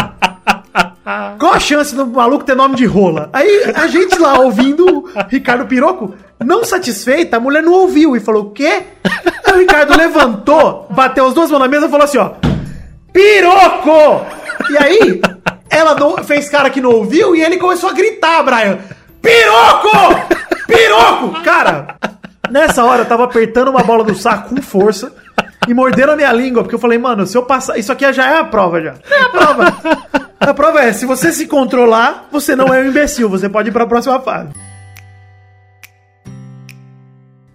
Qual a chance do maluco ter nome de rola? Aí a gente lá ouvindo o Ricardo Piroco, não satisfeita, a mulher não ouviu e falou: o quê? Aí o Ricardo levantou, bateu as duas mãos na mesa e falou assim: ó, Piroco! E aí, ela não, fez cara que não ouviu e ele começou a gritar, Brian: Piroco! Piroco! Cara, nessa hora eu tava apertando uma bola do saco com força e mordendo a minha língua, porque eu falei, mano, se eu passar. Isso aqui já é a prova já. É a prova. A prova é, se você se controlar, você não é um imbecil, você pode ir pra próxima fase.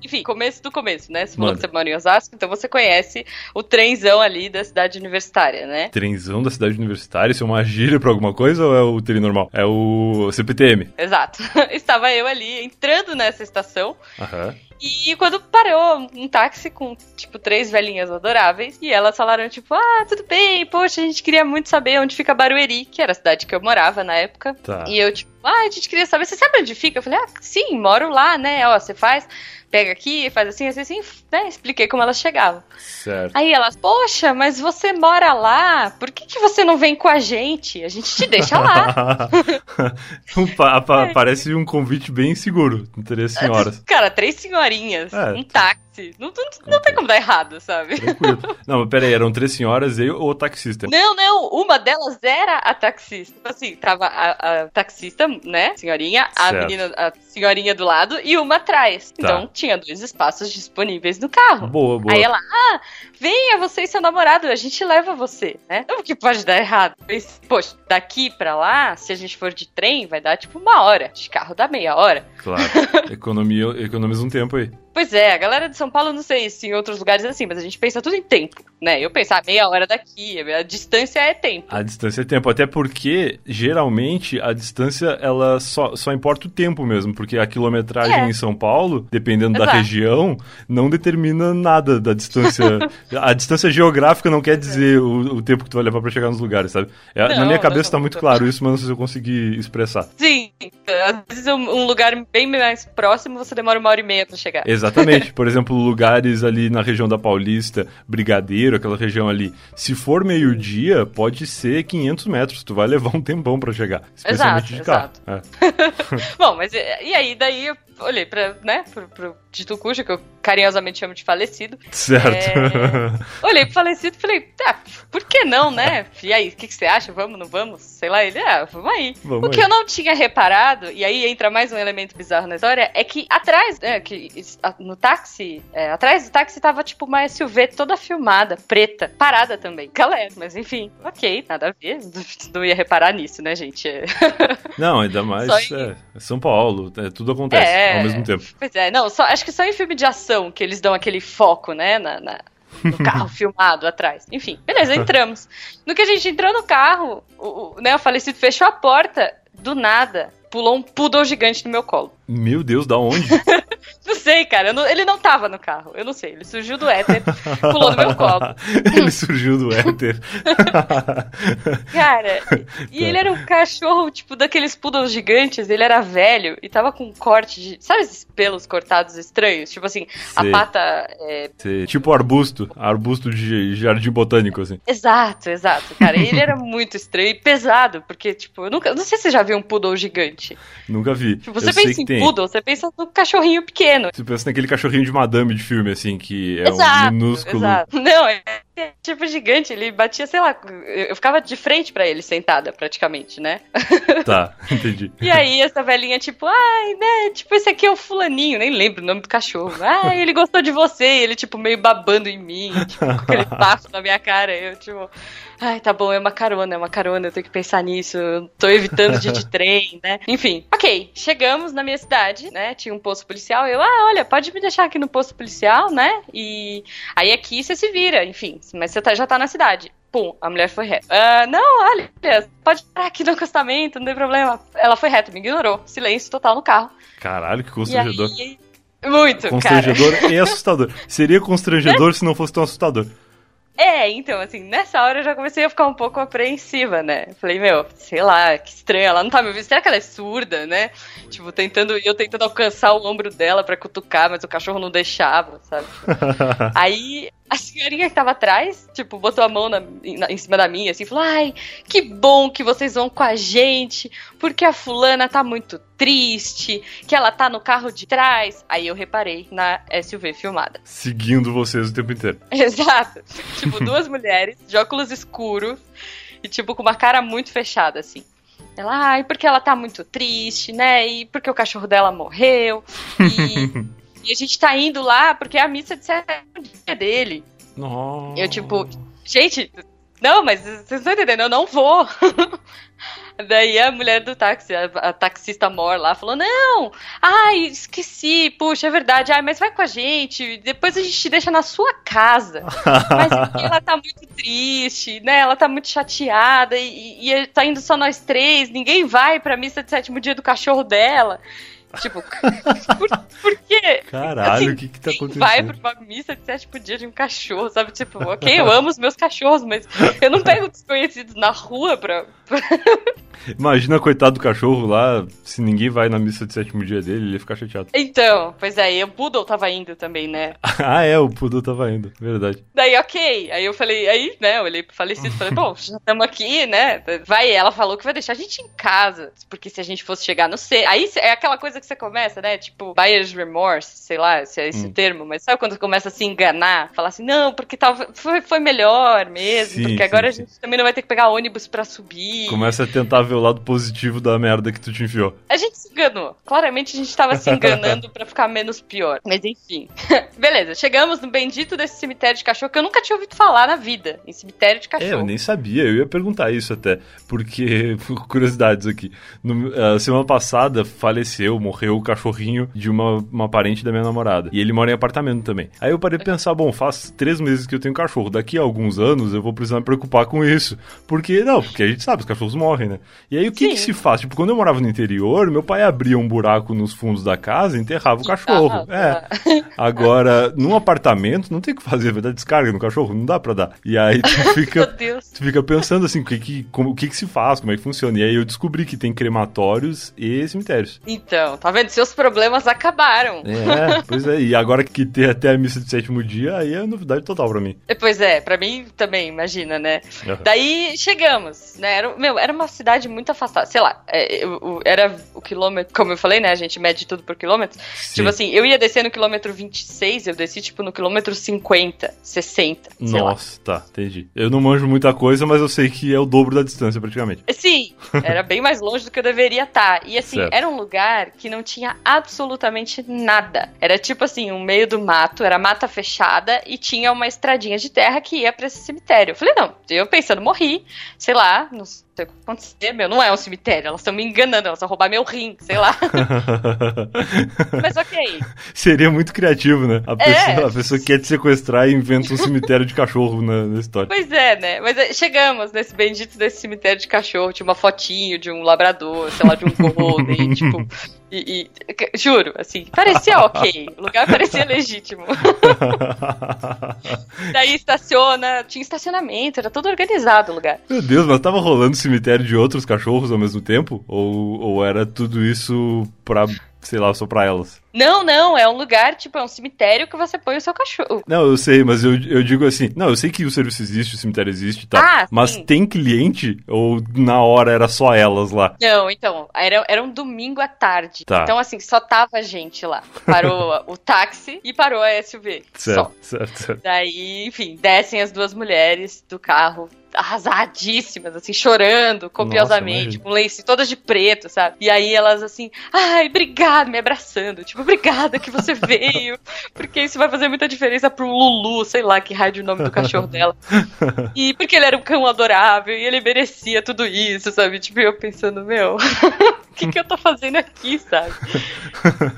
Enfim, começo do começo, né? Você falou Manda. que você mora em Osasco, então você conhece o trenzão ali da cidade universitária, né? Trenzão da cidade universitária, isso é uma gíria pra alguma coisa ou é o trem normal? É o CPTM. Exato. <laughs> Estava eu ali entrando nessa estação Aham. e quando parou um táxi com, tipo, três velhinhas adoráveis e elas falaram, tipo, ah, tudo bem, poxa, a gente queria muito saber onde fica Barueri, que era a cidade que eu morava na época. Tá. E eu, tipo, ah, a gente queria saber, você sabe onde fica? Eu falei, ah, sim, moro lá, né? Ó, você faz, pega aqui, faz assim, assim, assim, né? Expliquei como elas chegavam. Certo. Aí elas, poxa, mas você mora lá, por que, que você não vem com a gente? A gente te deixa lá. <laughs> Pa- Parece um convite bem seguro. Três senhoras. Cara, três senhorinhas, É. um Não, não, não tem como dar errado, sabe? Tranquilo. <laughs> Não, mas pera aí, eram três senhoras e o taxista. Não, não, uma delas era a taxista. Tipo Assim, tava a, a taxista, né? Senhorinha, a Certo. menina, a senhorinha do lado e uma atrás. Tá. Então tinha dois espaços disponíveis no carro. Boa, boa. Aí ela, ah, venha você e seu namorado, a gente leva você, né? O que pode dar errado? Pensei, Poxa, daqui pra lá, se a gente for de trem, vai dar tipo uma hora. De carro dá meia hora. Claro. <laughs> Economia, economiza um tempo aí. Pois é, a galera de São Paulo, não sei se em outros lugares é assim, mas a gente pensa tudo em tempo, né? Eu pensar meia hora daqui, a distância é tempo. A distância é tempo, até porque geralmente a distância ela só, só importa o tempo mesmo, porque a quilometragem É. em São Paulo, dependendo da Exato. região, não determina nada da distância. <laughs> a distância geográfica não quer dizer o, o tempo que tu vai levar pra chegar nos lugares, sabe? É, na Não, minha cabeça tá não. muito claro isso, mas não sei se eu consegui expressar. Sim, às vezes um, um lugar bem mais próximo você demora uma hora e meia pra chegar. Exatamente. <laughs> Por exemplo, lugares ali na região da Paulista, Brigadeiro, aquela região ali. Se for meio-dia, pode ser 500 metros. Tu vai levar um tempão pra chegar. Especialmente Exato, de carro. É. <laughs> Bom, mas e, aí, daí olhei pra, né, pro, pro Dito Cujo, que eu carinhosamente chamo de falecido. Certo. É. Olhei pro falecido e falei, tá, por que não, né? <laughs> E aí, o que, que você acha? Vamos, não vamos? Sei lá, ele, ah, vamos aí. Vamos o que aí. eu não tinha reparado, e aí entra mais um elemento bizarro na história, é que atrás, né, que no táxi, é, atrás do táxi tava tipo uma SUV toda filmada, preta, parada também. Galera, mas enfim, ok, nada a ver. <laughs> Não ia reparar nisso, né, gente? É. Não, ainda mais é, é São Paulo, é, tudo acontece É. ao mesmo tempo. Pois é, não, só, acho que só em filme de ação que eles dão aquele foco, né, na, na- no carro <laughs> filmado atrás. Enfim, beleza, entramos. No que a gente entrou no carro, o, o, né, o falecido fechou a porta, do nada, pulou um poodle gigante no meu colo. Meu Deus, da onde? <laughs> Não sei, cara, não- ele não tava no carro, eu não sei, ele surgiu do éter, <laughs> pulou no meu colo. <laughs> Ele surgiu do éter. Cara, e ele era um cachorro, tipo, daqueles poodles gigantes, ele era velho e tava com um corte de. Sabe esses pelos cortados estranhos? Tipo assim, a Sei. pata. é, Sei, tipo arbusto, arbusto de jardim botânico, assim. Exato, exato, cara. Ele era muito estranho e pesado, porque, tipo, eu nunca. Não sei se você já viu um poodle gigante. Nunca vi. Tipo, você Eu pensa em tem. poodle, você pensa no cachorrinho pequeno. Você pensa naquele cachorrinho de madame de filme, assim, que é exato, um minúsculo. exato. Não, é tipo gigante, ele batia, sei lá, eu ficava de frente pra ele, sentada, praticamente, né? <laughs> Tá, <laughs> entendi. E aí essa velhinha, tipo, ai, né, tipo, esse aqui é o fulaninho, nem lembro o nome do cachorro. Ai, ele gostou de você, e ele, tipo, meio babando em mim, tipo, com aquele <laughs> bafo na minha cara, eu, tipo, ai, tá bom, é uma carona, é uma carona, eu tenho que pensar nisso, eu tô evitando de de trem, né? Enfim, ok, chegamos na minha cidade, né, tinha um posto policial, eu, ah, olha, pode me deixar aqui no posto policial, né, e aí aqui você se vira, enfim, mas você tá- já tá na cidade. Pum, a mulher foi reta. Ah, não, olha, pode parar aqui no acostamento, não tem problema. Ela foi reta, me ignorou. Silêncio total no carro. Caralho, que constrangedor. aí, muito, cara. Constrangedor <laughs> e assustador. Seria constrangedor se não fosse tão assustador. É, então, assim, nessa hora eu já comecei a ficar um pouco apreensiva, né? Falei, meu, sei lá, que estranho, ela não tá me ouvindo. Será que ela é surda, né? Tipo, tentando, eu tentando alcançar o ombro dela pra cutucar, mas o cachorro não deixava, sabe? <laughs> Aí, a senhorinha que tava atrás, tipo, botou a mão na- na- em cima da minha, assim, falou: Ai, que bom que vocês vão com a gente, porque a fulana tá muito triste, que ela tá no carro de trás. Aí eu reparei na SUV filmada. Seguindo vocês o tempo inteiro. <laughs> Exato. tipo, duas mulheres de óculos escuros e, tipo, com uma cara muito fechada, assim. Ela, ai, porque ela tá muito triste, né? E porque o cachorro dela morreu. <laughs> E, e a gente tá indo lá porque é a missa de sétimo dia dele. Nossa. Eu, tipo, gente, não, mas vocês estão entendendo, eu não vou. <laughs> Daí a mulher do táxi, a, a taxista mor lá, falou: Não, ai, esqueci, puxa, é verdade, ai, mas vai com a gente, depois a gente te deixa na sua casa. <laughs> Mas ela tá muito triste, né? Ela tá muito chateada e, e tá indo só nós três, ninguém vai pra missa de sétimo dia do cachorro dela. Tipo, <laughs> por, por quê? Caralho, o Assim, que que tá acontecendo? vai pra uma missa de sétimo dia de um cachorro, sabe? Tipo, ok, eu amo os meus cachorros, mas eu não pego desconhecidos na rua pra. pra- <laughs> Imagina, coitado do cachorro lá, se ninguém vai na missa de sétimo dia dele, ele ia ficar chateado. Então, pois é, e o Poodle tava indo também, né? <laughs> ah, é, o Pudu tava indo, verdade. Daí, ok. Aí eu falei, aí, né, eu olhei pro falecido e falei, bom, já estamos aqui, né? Vai, ela falou que vai deixar a gente em casa. Porque se a gente fosse chegar no C. Aí é aquela coisa que você começa, né? Tipo, buyer's remorse, sei lá se é esse Hum. termo, mas sabe quando começa a se enganar? Falar assim, não, porque talvez foi, foi melhor mesmo, Sim, porque agora sim. a gente também não vai ter que pegar ônibus pra subir. Começa a tentar ver o lado positivo da merda que tu te enfiou. A gente se enganou. Claramente a gente tava se enganando <laughs> pra ficar menos pior. Mas enfim. <laughs> Beleza, chegamos no bendito desse cemitério de cachorro que eu nunca tinha ouvido falar na vida. Em cemitério de É, eu cachorro. nem sabia, eu ia perguntar isso até, porque, <laughs> curiosidades aqui. No, a semana passada faleceu, morreu o cachorrinho de uma, uma parente da minha namorada. E ele mora em apartamento também. Aí eu parei de pensar, bom, faz três meses que eu tenho cachorro, daqui a alguns anos eu vou precisar me preocupar com isso. Porque, não, porque a gente sabe, os cachorros morrem, né? E aí o que, que se faz? Tipo, quando eu morava no interior, meu pai abria um buraco nos fundos da casa e enterrava o cachorro. É. <laughs> Agora, num apartamento, não tem o que fazer, vai dar descarga no cachorro, não dá pra dar. E aí tu <laughs> fica, tu fica pensando assim, o que que, como- o que que se faz, como é que funciona. E aí eu descobri que tem crematórios e cemitérios. Então, tá vendo? Seus problemas acabaram. É, pois é. E agora que tem até a missa de sétimo dia, aí é novidade total pra mim. E, Pois é, pra mim também, imagina, né? Aham. Daí chegamos, né? Era, meu, era uma cidade muito afastada. Sei lá, é, era o quilômetro, como eu falei, né? A gente mede tudo por quilômetro. Sim. Tipo assim, eu ia descer no quilômetro 26, eu desci tipo no quilômetro 50, 60, sei lá. Nossa, tá, entendi. Eu não manjo muita coisa, mas eu sei que é o dobro da distância praticamente. Sim, era bem mais longe do que eu deveria estar. E assim, Certo. era um lugar que não tinha absolutamente nada. Era tipo assim, um meio do mato, era mata fechada e tinha uma estradinha de terra que ia pra esse cemitério. Eu falei, não, eu pensando, morri, sei lá, não sei o que acontecer, meu, não é um cemitério, elas estão me enganando, elas vão roubar meu rim, sei lá. <laughs> Mas ok. Seria muito criativo, né? A É. pessoa, a pessoa quer te sequestrar e inventa um cemitério de cachorro na, na história. Pois é, né? Mas é, chegamos nesse bendito desse cemitério de cachorro. Tinha uma fotinho de um labrador, sei lá, de um golden, <laughs> tipo. E, e- juro, assim, parecia ok. O lugar parecia legítimo. <laughs> Daí estaciona, tinha estacionamento, era todo organizado o lugar. Meu Deus, mas tava rolando cemitério de outros cachorros ao mesmo tempo? Ou, ou era tudo isso pra, sei lá, só pra elas? Não, não, é um lugar, tipo, é um cemitério que você põe o seu cachorro. Não, eu sei, mas eu, eu digo assim, não, eu sei que o serviço existe, o cemitério existe e tal, Ah, mas sim. tem cliente ou na hora era só elas lá? Não, então, era, era um domingo à tarde. Tá. Então, assim, só tava gente lá. Parou <laughs> o táxi e parou a SUV. Só. Certo, certo, certo. Daí, enfim, descem as duas mulheres do carro, arrasadíssimas, assim, chorando copiosamente, imagina. com lenço todas de preto, sabe? E aí elas assim, ai, obrigada, me abraçando, tipo, obrigada que você <laughs> veio, porque isso vai fazer muita diferença pro Lulu, sei lá que raio de nome do cachorro dela. <laughs> E porque ele era um cão adorável e ele merecia tudo isso, sabe? Tipo, eu pensando, meu, <laughs> o que, que eu tô fazendo aqui, sabe?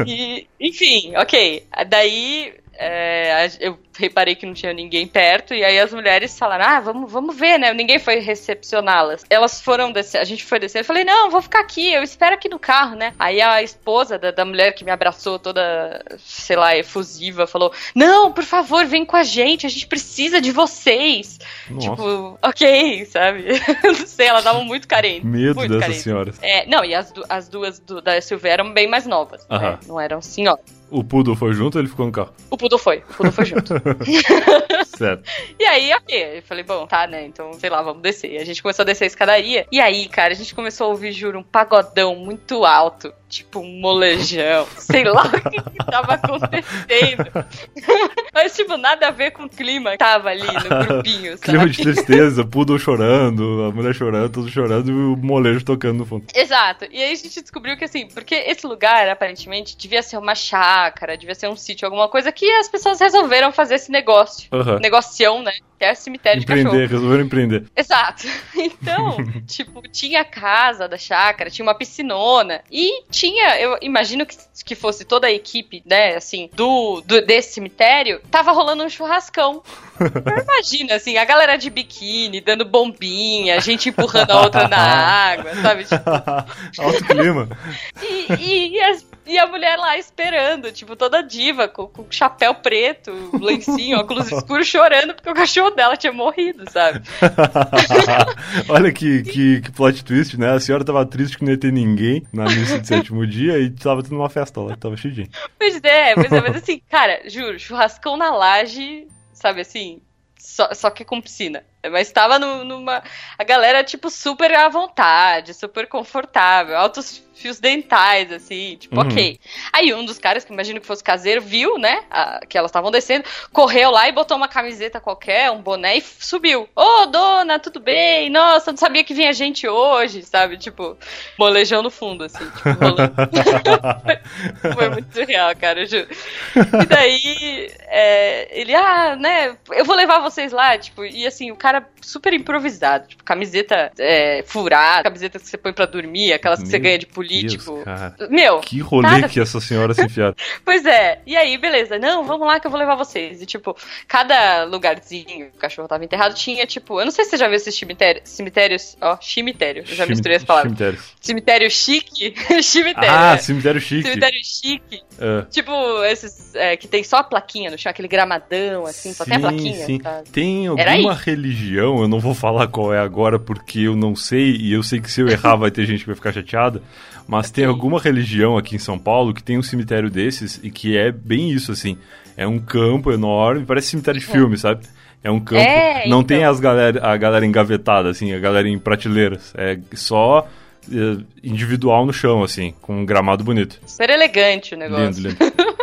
E, enfim, ok. Daí é, eu reparei que não tinha ninguém perto, e aí as mulheres falaram: Ah, vamos, vamos ver, né? Ninguém foi recepcioná-las. Elas foram descer, a gente foi descer. Eu falei: Não, vou ficar aqui, eu espero aqui no carro, né? Aí a esposa da, da mulher que me abraçou, toda, sei lá, efusiva, falou: Não, por favor, vem com a gente, a gente precisa de vocês. Nossa, Tipo, ok, sabe? <laughs> não sei, elas estavam muito carentes. medo muito dessas carentes. senhoras. É, não, e as, as duas do- da SUV eram bem mais novas. Né? Não eram senhoras. O Poodle foi junto ou ele ficou no carro? O Poodle foi, o Poodle foi junto. <laughs> Certo. E aí, ok. Eu falei, bom, tá, né? Então, sei lá, vamos descer. E a gente começou a descer a escadaria. E aí, cara, a gente começou a ouvir, juro, um pagodão muito alto. Tipo, um molejão. <laughs> Sei lá o que, que tava <laughs> acontecendo. <laughs> Mas, tipo, nada a ver com o clima que tava ali no grupinho, sabe? Clima de tristeza, Poodle chorando, a mulher chorando, tudo chorando e o molejo tocando no fundo. Exato. E aí a gente descobriu que, assim, porque esse lugar, aparentemente, devia ser uma chácara, devia ser um sítio, alguma coisa que as pessoas resolveram fazer esse negócio. Aham. Negocião, né? Que é cemitério de cachorro. Empreender, resolveram empreender. Exato. <laughs> Então, <laughs> tipo, tinha a casa da chácara, tinha uma piscinona e tinha, eu imagino que, que fosse toda a equipe, né, assim, do, do desse cemitério, tava rolando um churrascão. Eu imagino, assim, a galera de biquíni, dando bombinha, a gente empurrando a outra na água, sabe? <laughs> Tipo, Alto clima. e, e, e as- e a mulher lá esperando, tipo, toda diva, com, com chapéu preto, lencinho, óculos escuros, chorando porque o cachorro dela tinha morrido, sabe? <laughs> Olha que, que, que plot twist, né? A senhora tava triste que não ia ter ninguém na missa de sétimo dia e tava tendo uma festa lá, tava cheio de gente. Pois é, pois é, mas assim, cara, juro, churrascão na laje, sabe assim, só, só que com piscina. Mas tava no- numa. A galera, tipo, super à vontade, super confortável, altos fios dentais, assim, tipo, Uhum. ok. Aí um dos caras, que imagino que fosse caseiro, viu, né, a- que elas estavam descendo, correu lá e botou uma camiseta qualquer, um boné e subiu. Ô, dona, tudo bem? Nossa, não sabia que vinha gente hoje, sabe? Tipo, molejão no fundo, assim, tipo, <laughs> rolando. <laughs> Foi muito surreal, cara, eu juro. E daí, é, ele, ah, né, eu vou levar vocês lá, tipo, e assim, o cara super improvisado, tipo, camiseta é, furada, camiseta que você põe pra dormir, aquelas que você Meu ganha de Deus, político. cara. Meu, Que rolê que essa senhora se enfiaram. <laughs> Pois é. E aí, beleza. Não, vamos lá que eu vou levar vocês. E, tipo, cada lugarzinho que o cachorro tava enterrado tinha, tipo... Eu não sei se você já viu esses cemitérios... Cemitérios... Ó, cemitério. Eu já misturei as palavras. Cemitério. Cemitério chique. <laughs> cemitério. Ah, é. cemitério chique. Cemitério chique. É. Tipo, esses é, que tem só a plaquinha no chão, aquele gramadão, assim, só tem a Sim, plaquinha. sim. sabe? Tem alguma religião, eu não vou falar qual é agora porque eu não sei, e eu sei que se eu errar vai ter gente que vai ficar chateada, mas tem alguma religião aqui em São Paulo que tem um cemitério desses e que é bem isso, assim. É um campo enorme, parece cemitério de filme, sabe? É um campo. É, não então. tem as galera, a galera engavetada, assim, a galera em prateleiras. É só eh, individual no chão, assim, com um gramado bonito. Super elegante o negócio. Lindo, lindo. <laughs>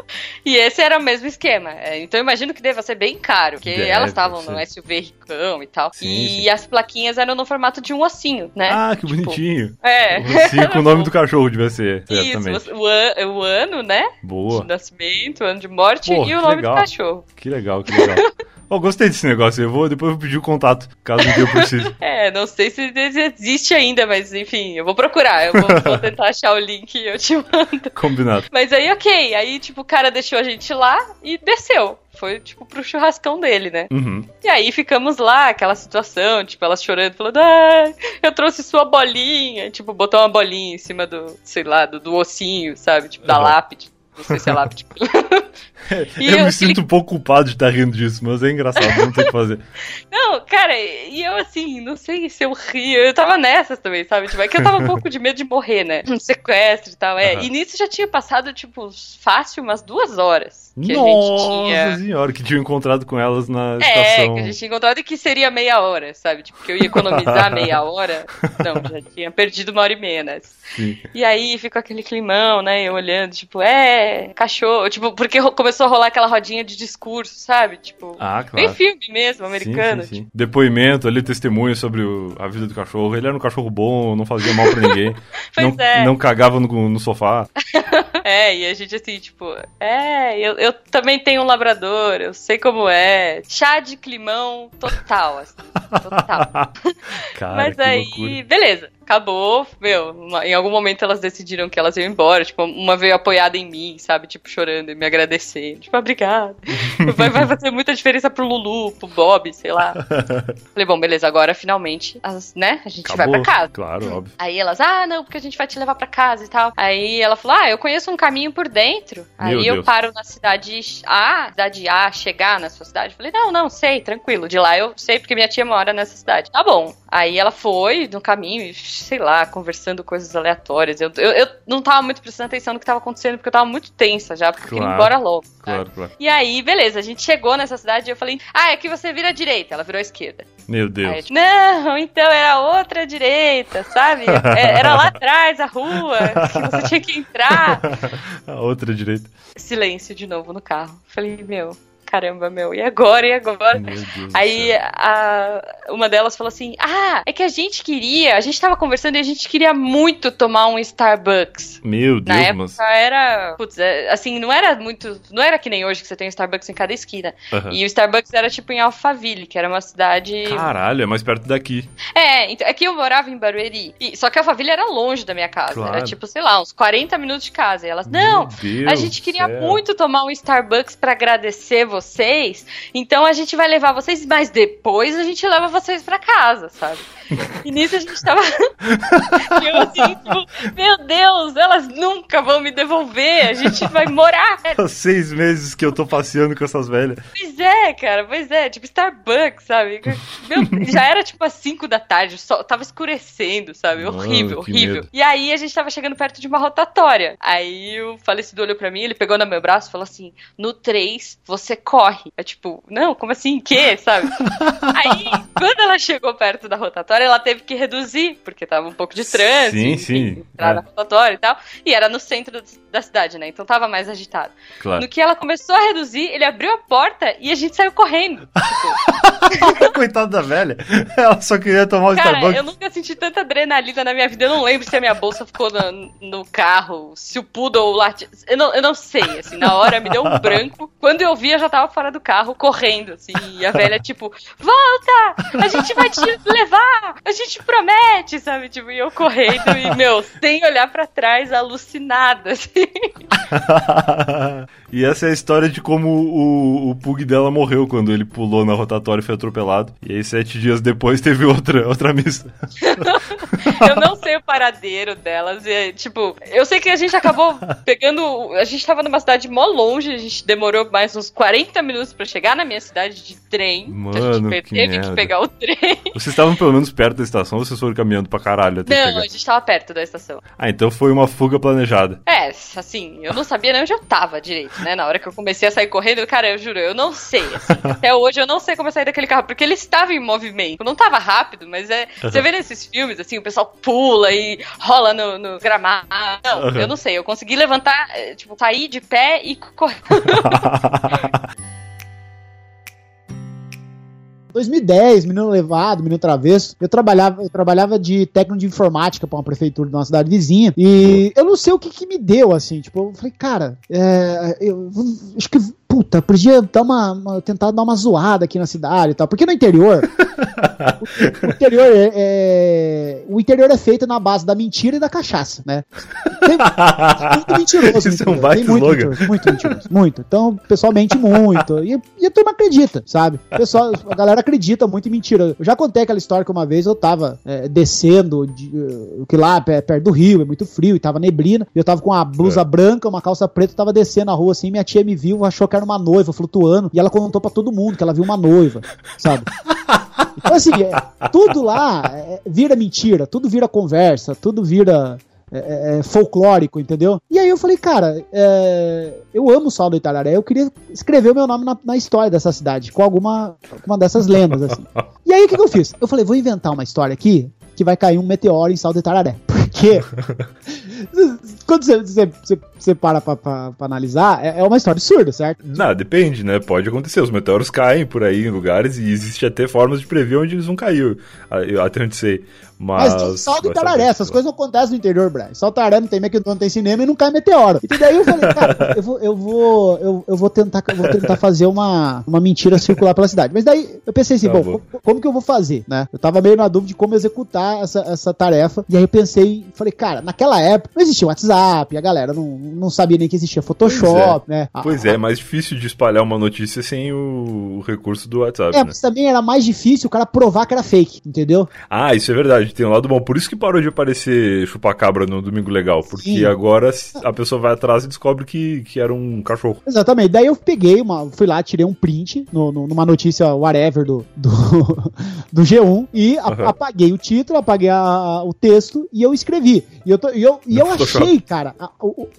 E esse era o mesmo esquema. É, Então eu imagino que deva ser bem caro, porque Deve, elas estavam no. SUV ricão e tal. Sim, e sim. as plaquinhas eram no formato de um ossinho, né? Ah, que Tipo, bonitinho. É. Assim, com o nome do cachorro devia ser, <laughs> Isso, o, an- o ano, né? Boa. De nascimento, o ano de morte e o nome legal. do cachorro. Que legal, que legal. <laughs> Ó, gostei desse negócio. Eu vou, depois eu vou pedir o contato, caso um dia eu precise. <laughs> É, não sei se existe ainda, mas enfim, eu vou procurar. Eu vou, vou tentar achar o link e eu te <laughs> mando. Combinado. Mas aí, ok. Aí, tipo, o cara deixou a gente lá e desceu. Foi, tipo, pro churrascão dele, né? Uhum. E aí ficamos lá, aquela situação, tipo, elas chorando, falando, ai, eu trouxe sua bolinha. Tipo, botou uma bolinha em cima do, sei lá, do, do ossinho, sabe? Tipo, da Uhum. lápide. Não sei se é lápide. <laughs> <laughs> E eu eu- me sinto um pouco culpado de estar rindo disso, mas é engraçado, não tem o que fazer. <laughs> Não, cara, e eu assim, não sei se eu rio, eu tava nessas também, sabe? Tipo, é que eu tava um pouco de medo de morrer, né? Um sequestro e tal, é. Aham. E nisso já tinha passado, tipo, fácil umas duas horas que a gente Nossa tinha. senhora, que tinha encontrado com elas na É, estação. que a gente tinha encontrado e que seria meia hora, sabe? Tipo, que eu ia economizar meia hora. Não, já tinha perdido uma hora e meia nessa. Sim. E aí ficou aquele climão, né? Eu olhando, tipo, é, cachorro. Tipo, porque começou a rolar aquela rodinha de discurso, sabe? Tipo, Ah, bem claro. filme mesmo, americano. Sim, sim, sim. Depoimento ali, testemunho sobre o- a vida do cachorro. Ele era um cachorro bom, não fazia mal pra ninguém. <laughs> Pois não, é. não cagava no, no sofá. <laughs> É, e a gente assim, tipo, é, eu, eu também tenho um labrador, eu sei como é. Chá de climão total, assim, total. <laughs> Cara, Mas aí, loucura. beleza. Acabou, meu, em algum momento elas decidiram que elas iam embora, tipo, uma veio apoiada em mim, sabe, tipo, chorando e me agradecendo, tipo, obrigada, <laughs> vai, vai fazer muita diferença pro Lulu, pro Bob, sei lá. <laughs> Falei, bom, beleza, agora finalmente, as- né, a gente vai pra Acabou. casa. Claro, óbvio. Aí elas, ah, não, porque a gente vai te levar pra casa e tal. Aí ela falou, ah, eu conheço um caminho por dentro. Meu Aí eu Deus. paro na cidade A, cidade A, chegar na sua cidade. Falei, não, não, sei, tranquilo. De lá eu sei porque minha tia mora nessa cidade. Tá bom. Aí ela foi no caminho, sei lá, conversando coisas aleatórias. Eu, eu, eu não tava muito prestando atenção no que tava acontecendo, porque eu tava muito tensa já, porque eu queria ir Claro. embora logo. Claro, claro. E aí, beleza, a gente chegou nessa cidade e eu falei, ah, é que você vira à direita. Ela virou à esquerda. Meu Aí eu, Deus. tipo, não, então era outra direita, sabe? <laughs> É- Era lá atrás, a rua, que você tinha que entrar. <laughs> A outra direita. Silêncio de novo no carro. Falei, meu, caramba, meu, e agora, e agora? Aí a, uma delas falou assim: Ah, é que a gente queria, a gente tava conversando e a gente queria muito tomar um Starbucks. Meu Na Deus, época mas. era. Putz, é, assim, não era muito. Não era que nem hoje que você tem um Starbucks em cada esquina. Aham. E o Starbucks era tipo em Alphaville, que era uma cidade. Caralho, é mais perto daqui. É, então, é que eu morava em Barueri. E- só que Alphaville era longe da minha casa. Claro. Era tipo, sei lá, uns 40 minutos de casa. E elas, não, a gente queria céu. muito tomar um Starbucks pra agradecer vocês. Então a gente vai levar vocês, mas depois a gente leva vocês pra casa, sabe? E nisso a gente tava. <laughs> E eu assim, tipo, meu Deus, elas nunca vão me devolver. A gente vai morar. <laughs> Seis meses que eu tô passeando com essas velhas. Pois é, cara, pois é, tipo Starbucks, sabe? Meu, já era tipo às 5 da tarde, só tava escurecendo, sabe? Mano, horrível, horrível. medo. E aí a gente tava chegando perto de uma rotatória. Aí o falecido olhou pra mim, ele pegou no meu braço e falou assim: no 3 você corre. É tipo, não, como assim? Que? Sabe? <laughs> aí, quando ela chegou perto da rotatória, ela teve que reduzir, porque tava um pouco de trânsito. Sim, sim, Entrar é. na rotatória e tal. E era no centro da cidade, né? Então tava mais agitado. Claro. No que ela começou a reduzir, ele abriu a porta e a gente saiu correndo. <laughs> <laughs> Coitada da velha. Ela só queria tomar o Cara, Starbucks. eu nunca senti tanta adrenalina na minha vida. Eu não lembro se a minha bolsa ficou no, no carro, se o poodle late... Eu não, eu não sei, assim, na hora me deu um branco. Quando eu vi, eu já tava fora do carro, correndo, assim. E a velha, tipo, volta! A gente vai te levar! A gente promete, sabe? Tipo, e eu correndo e, meu, sem olhar pra trás, alucinada, assim. <laughs> e essa é a história de como o, o Pug dela morreu quando ele pulou na rotatória e foi atropelado. E aí, sete dias depois, teve outra, outra missa. <laughs> Eu não sei o paradeiro delas. E, tipo, eu sei que a gente acabou pegando. A gente tava numa cidade mó longe, a gente demorou mais uns 40 minutos pra chegar na minha cidade de trem. então a Mano, gente que teve que, pegar o trem. Vocês estavam pelo menos perto da estação ou vocês foram caminhando pra caralho até Não, a gente tava perto da estação. Ah, então foi uma fuga planejada. É, assim, eu não sabia nem onde eu tava direito, né? Na hora que eu comecei a sair correndo, cara, eu juro, eu não sei. assim. até hoje eu não sei como eu saí daquele carro, porque ele estava em movimento. Não tava rápido, mas é. Você vê nesses filmes, assim, o pessoal pula e rola no, no gramado. Não, Aham. eu não sei. Eu consegui levantar, eh, tipo, sair de pé e <laughs> correr. 2010, menino levado, menino travesso. Eu trabalhava, eu trabalhava de técnico de informática pra uma prefeitura de uma cidade vizinha. E eu não sei o que, que me deu, assim. Tipo, eu falei, cara, é, eu acho que. Puta, podia dar uma, uma- tentar dar uma zoada aqui na cidade e tal. Porque no interior. o, <laughs> o interior é, é- O interior é feito na base da mentira e da cachaça, né? Tem muito mentiroso. Isso é um baita muito slogan. mentiroso, muito mentiroso, muito. Então, o pessoal mente muito. E, e a turma acredita, sabe? O pessoal, a galera acredita muito em mentira. Eu já contei aquela história que uma vez eu tava é, descendo, de, eh, que lá perto do rio, é muito frio, e tava neblina. E eu tava com uma blusa É. branca, uma calça preta, tava descendo a rua assim. Minha tia me viu, achou que era uma noiva flutuando. E ela contou pra todo mundo que ela viu uma noiva, sabe? Então, assim, é, tudo lá é, vira mentira, tudo vira conversa, tudo vira é, é, folclórico, entendeu? E aí eu falei, cara, é, eu amo o Sal do Itararé, eu queria escrever o meu nome na, na história dessa cidade, com alguma uma dessas lendas, assim. E aí o que, que eu fiz? Eu falei, vou inventar uma história aqui que vai cair um meteoro em Sal do Itararé. Porque quando você, você, você, para pra, pra- pra analisar, é, é uma história absurda, certo? Não, depende, né? Pode acontecer. Os meteoros caem por aí em lugares e existe até formas de prever onde eles vão cair. Até onde sei. Mas. Mas tem Sal do vai Itararé, saber. essas coisas não acontecem no interior, Brian. Sal do Itararé não tem McDonald's, não tem cinema e não cai meteoro. E daí eu falei, cara, <laughs> eu vou, eu vou, eu, eu vou tentar, eu vou tentar fazer uma, uma mentira circular pela cidade. Mas daí eu pensei assim, Tá bom, bom. co- como que eu vou fazer, né? Eu tava meio na dúvida de como executar essa, essa tarefa. E aí eu pensei, falei, cara, naquela época não existia WhatsApp, a galera não, não sabia nem que existia Photoshop, né? A- Pois é, é mais difícil de espalhar uma notícia sem o, o recurso do WhatsApp, É, né? mas também era mais difícil o cara provar que era fake, entendeu? Ah, isso é verdade. Verdade, tem um lado bom. Por isso que parou de aparecer chupacabra no Domingo Legal. Porque Sim. agora a pessoa vai atrás e descobre que, que era um cachorro. Exatamente. Daí eu peguei uma. Fui lá, tirei um print no, no- numa notícia whatever do, do, <laughs> do G1 e a- Aham. apaguei o título, apaguei a- o texto e eu escrevi. E eu, tô- e eu, e eu achei, cara, a,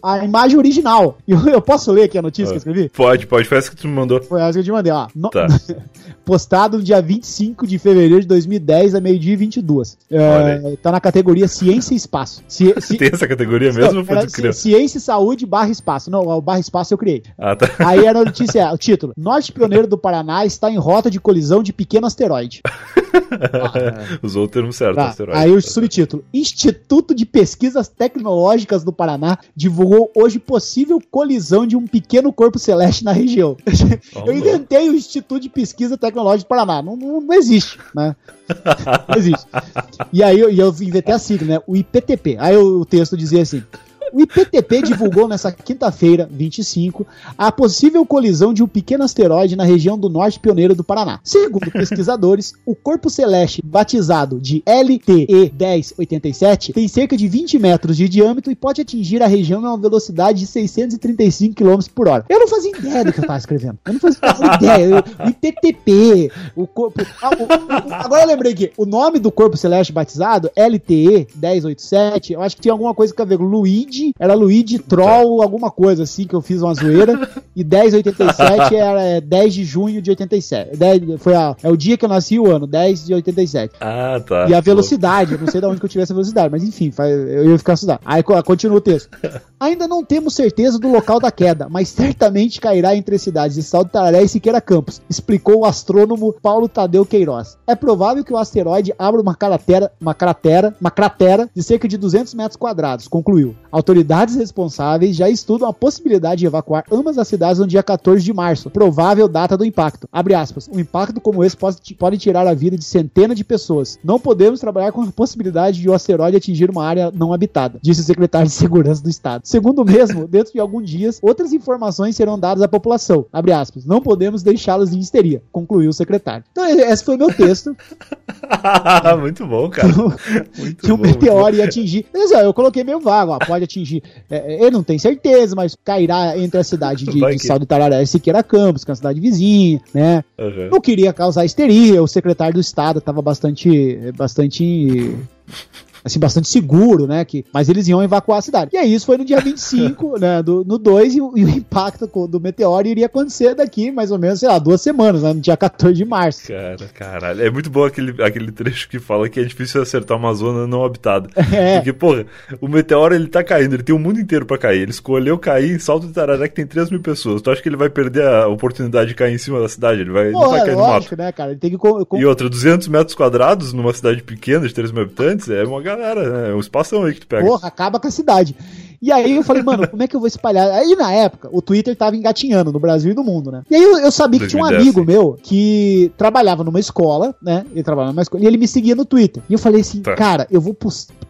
a imagem original. <laughs> Eu, eu posso ler aqui a notícia que eu escrevi? Pode, pode. Foi essa que tu me mandou. Foi essa que eu te mandei, ó. No- Tá. <laughs> postado no dia 25 de fevereiro de 2010, a meio-dia e 22. Olha É, tá na categoria Ciência e Espaço. <laughs> Ci- ci- Tem essa categoria mesmo foi era ci- Ciência e Saúde barra Espaço. Não, o barra Espaço eu criei. Ah, tá. Aí a notícia, é, o título: Norte Pioneiro do Paraná está em rota de colisão de pequeno asteroide. Usou o termo certo, Tá, asteroide. Aí o subtítulo: Instituto de Pesquisas Tecnológicas do Paraná divulgou hoje possível colisão de um pequeno corpo celeste na região. <laughs> Eu inventei o Instituto de Pesquisa Tecnológica do Paraná. Não, não, não existe, né? <laughs> Não existe. E aí eu, eu inventei a sigla, né? O IPTP. Aí o texto dizia assim. O IPTP divulgou nessa quinta-feira, 25, a possível colisão de um pequeno asteroide na região do norte pioneiro do Paraná. Segundo pesquisadores, o corpo celeste batizado de LTE 1087 tem cerca de 20 metros de diâmetro e pode atingir a região a uma velocidade de 635 km por hora. Eu não fazia ideia do que eu estava escrevendo. Eu não fazia <laughs> ideia. Eu- O IPTP, o corpo. Ah, o- o- agora eu lembrei que o nome do corpo celeste batizado, LTE 1087, eu acho que tinha alguma coisa a ver com Luigi, era Luigi Troll, alguma coisa assim, que eu fiz uma zoeira. E 1087 era é, 10 de junho de 87. 10 foi a, é o dia que eu nasci o ano, 10 de 87. Ah, tá. E a velocidade, eu não sei de onde que eu tive essa velocidade, mas enfim, eu ia ficar estudando. Aí co- continua o texto. Ainda não temos certeza do local da queda, mas certamente cairá entre as cidades de Salto Tararé e Siqueira Campos, explicou o astrônomo Paulo Tadeu Queiroz. É provável que o asteroide abra uma cratera, uma cratera, uma cratera de cerca de 200 metros quadrados, concluiu. Autoridades responsáveis já estudam a possibilidade de evacuar ambas as cidades no dia 14 de março, provável data do impacto. Abre aspas. Um impacto como esse pode, pode tirar a vida de centenas de pessoas. Não podemos trabalhar com a possibilidade de o asteroide atingir uma área não habitada, disse o secretário de Segurança do Estado. Segundo o mesmo, <laughs> dentro de alguns dias, outras informações serão dadas à população. Abre aspas. Não podemos deixá-los em histeria, concluiu o secretário. Então, esse foi meu texto. <laughs> muito bom, cara. <laughs> Muito que o muito meteoro ia atingir. Mas, ó, eu coloquei meio vago, ó, pode atingir. É, ele não tem certeza, mas cairá entre a cidade <laughs> de, de Sal do Tararé e Siqueira Campos, que é uma cidade vizinha, né? Aham. Não queria causar histeria, o secretário do Estado estava bastante. bastante. Assim, bastante seguro, né? Que, mas eles iam evacuar a cidade. E aí, isso foi no dia 25, <laughs> né? Do, no 2, e, o- e o impacto do meteoro iria acontecer daqui mais ou menos, sei lá, duas semanas, né? No dia 14 de março. Cara, caralho. É muito bom aquele, aquele trecho que fala que é difícil acertar uma zona não habitada. <laughs> É. Porque, porra, o meteoro ele tá caindo, ele tem o mundo inteiro pra cair. Ele escolheu cair em Salto de Tararé que tem 3 mil pessoas. Tu acha que ele vai perder a oportunidade de cair em cima da cidade? Ele vai, ele Pô, vai cair no mato. lógico, né, cara? Ele tem que. E outra, 200 metros quadrados numa cidade pequena de 3 mil habitantes é uma galera, né? É um espação aí que tu pega. Porra, acaba com a cidade. E aí eu falei, mano, como é que eu vou espalhar? Aí na época, o Twitter tava engatinhando no Brasil e no mundo, né? E aí eu, eu sabia que tinha um 2010. amigo meu que trabalhava numa escola, né? Ele trabalhava numa escola e ele me seguia no Twitter. E eu falei assim, Tá. cara, eu vou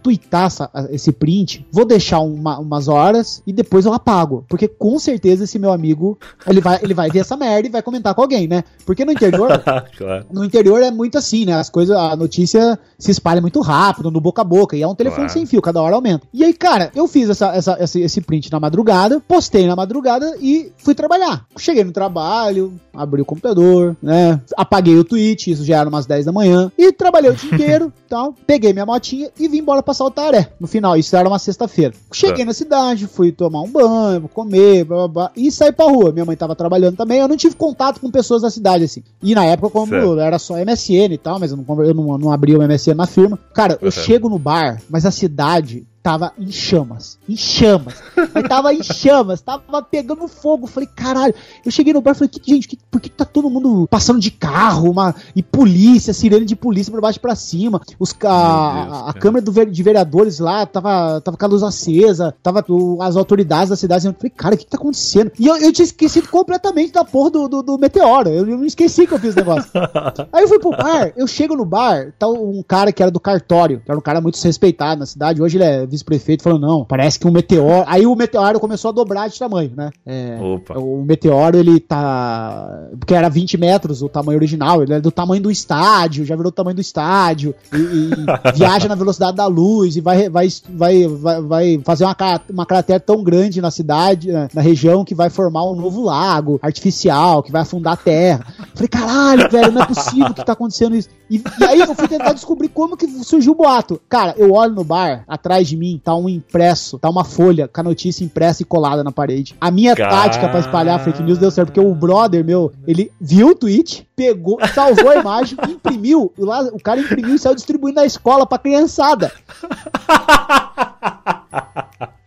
tweetar essa- esse print, vou deixar uma- umas horas e depois eu apago. Porque com certeza esse meu amigo, ele vai, ele vai ver essa merda e vai comentar com alguém, né? Porque no interior, <laughs> claro. no interior é muito assim, né? As coisas, a notícia se espalha muito rápido, no boca a boca, e é um telefone Claro. sem fio, cada hora aumenta. E aí, cara, eu fiz essa, essa- esse, esse print na madrugada, postei na madrugada e fui trabalhar. Cheguei no trabalho, abri o computador, né? Apaguei o tweet, isso já era umas 10 da manhã, e trabalhei o dia <laughs> inteiro, tal. Peguei minha motinha e vim embora pra Saltaré. No final, isso era uma sexta-feira. Cheguei Tá. na cidade, fui tomar um banho, comer, blá, blá, blá, e saí pra rua. Minha mãe tava trabalhando também, eu não tive contato com pessoas da cidade, assim. E na época, como era só MSN e tal, mas eu não, eu não, não abri o MSN na firma. Cara, eu Uhum. chego no bar, mas a cidade tava em chamas. Em chamas. Mas tava em chamas, tava pegando fogo. Falei, caralho. Eu cheguei no bar e falei, que, gente, que, por que tá todo mundo passando de carro? Uma, e polícia, sirene de polícia pra baixo e pra cima. Os, Meu Deus, a, a. Câmara do de Vereadores lá tava, tava com a luz acesa, tava o- as autoridades da cidade. Eu falei, cara, o que, que tá acontecendo? E eu, eu tinha esquecido completamente da porra do, do, do meteoro. Eu, eu não esqueci que eu fiz o negócio. <laughs> Aí eu fui pro bar, eu chego no bar, tá um cara que era do cartório, que era um cara muito respeitado na cidade, hoje ele é vice-prefeito, falou: não, parece que um meteoro. Aí o meteoro começou a dobrar de tamanho, né? É, Opa. o meteoro, ele tá. Porque era 20 metros o tamanho original, ele é do tamanho do estádio, já virou o tamanho do estádio, e, e <laughs> viaja na velocidade da luz, e vai, vai, vai, vai, fazer uma, uma cratera tão grande na cidade, na, na região, que vai formar um novo lago artificial, que vai afundar a terra. Falei, caralho, velho, não é possível que tá acontecendo isso. E, e aí eu fui tentar descobrir como que surgiu o boato. Cara, eu olho no bar, atrás de mim tá um impresso, tá uma folha com a notícia impressa e colada na parede. A minha Cara. tática pra espalhar fake news deu certo, porque o brother meu, ele viu o tweet, pegou, salvou a imagem, <laughs> imprimiu, e lá, o cara imprimiu e saiu distribuindo na escola pra criançada. <laughs>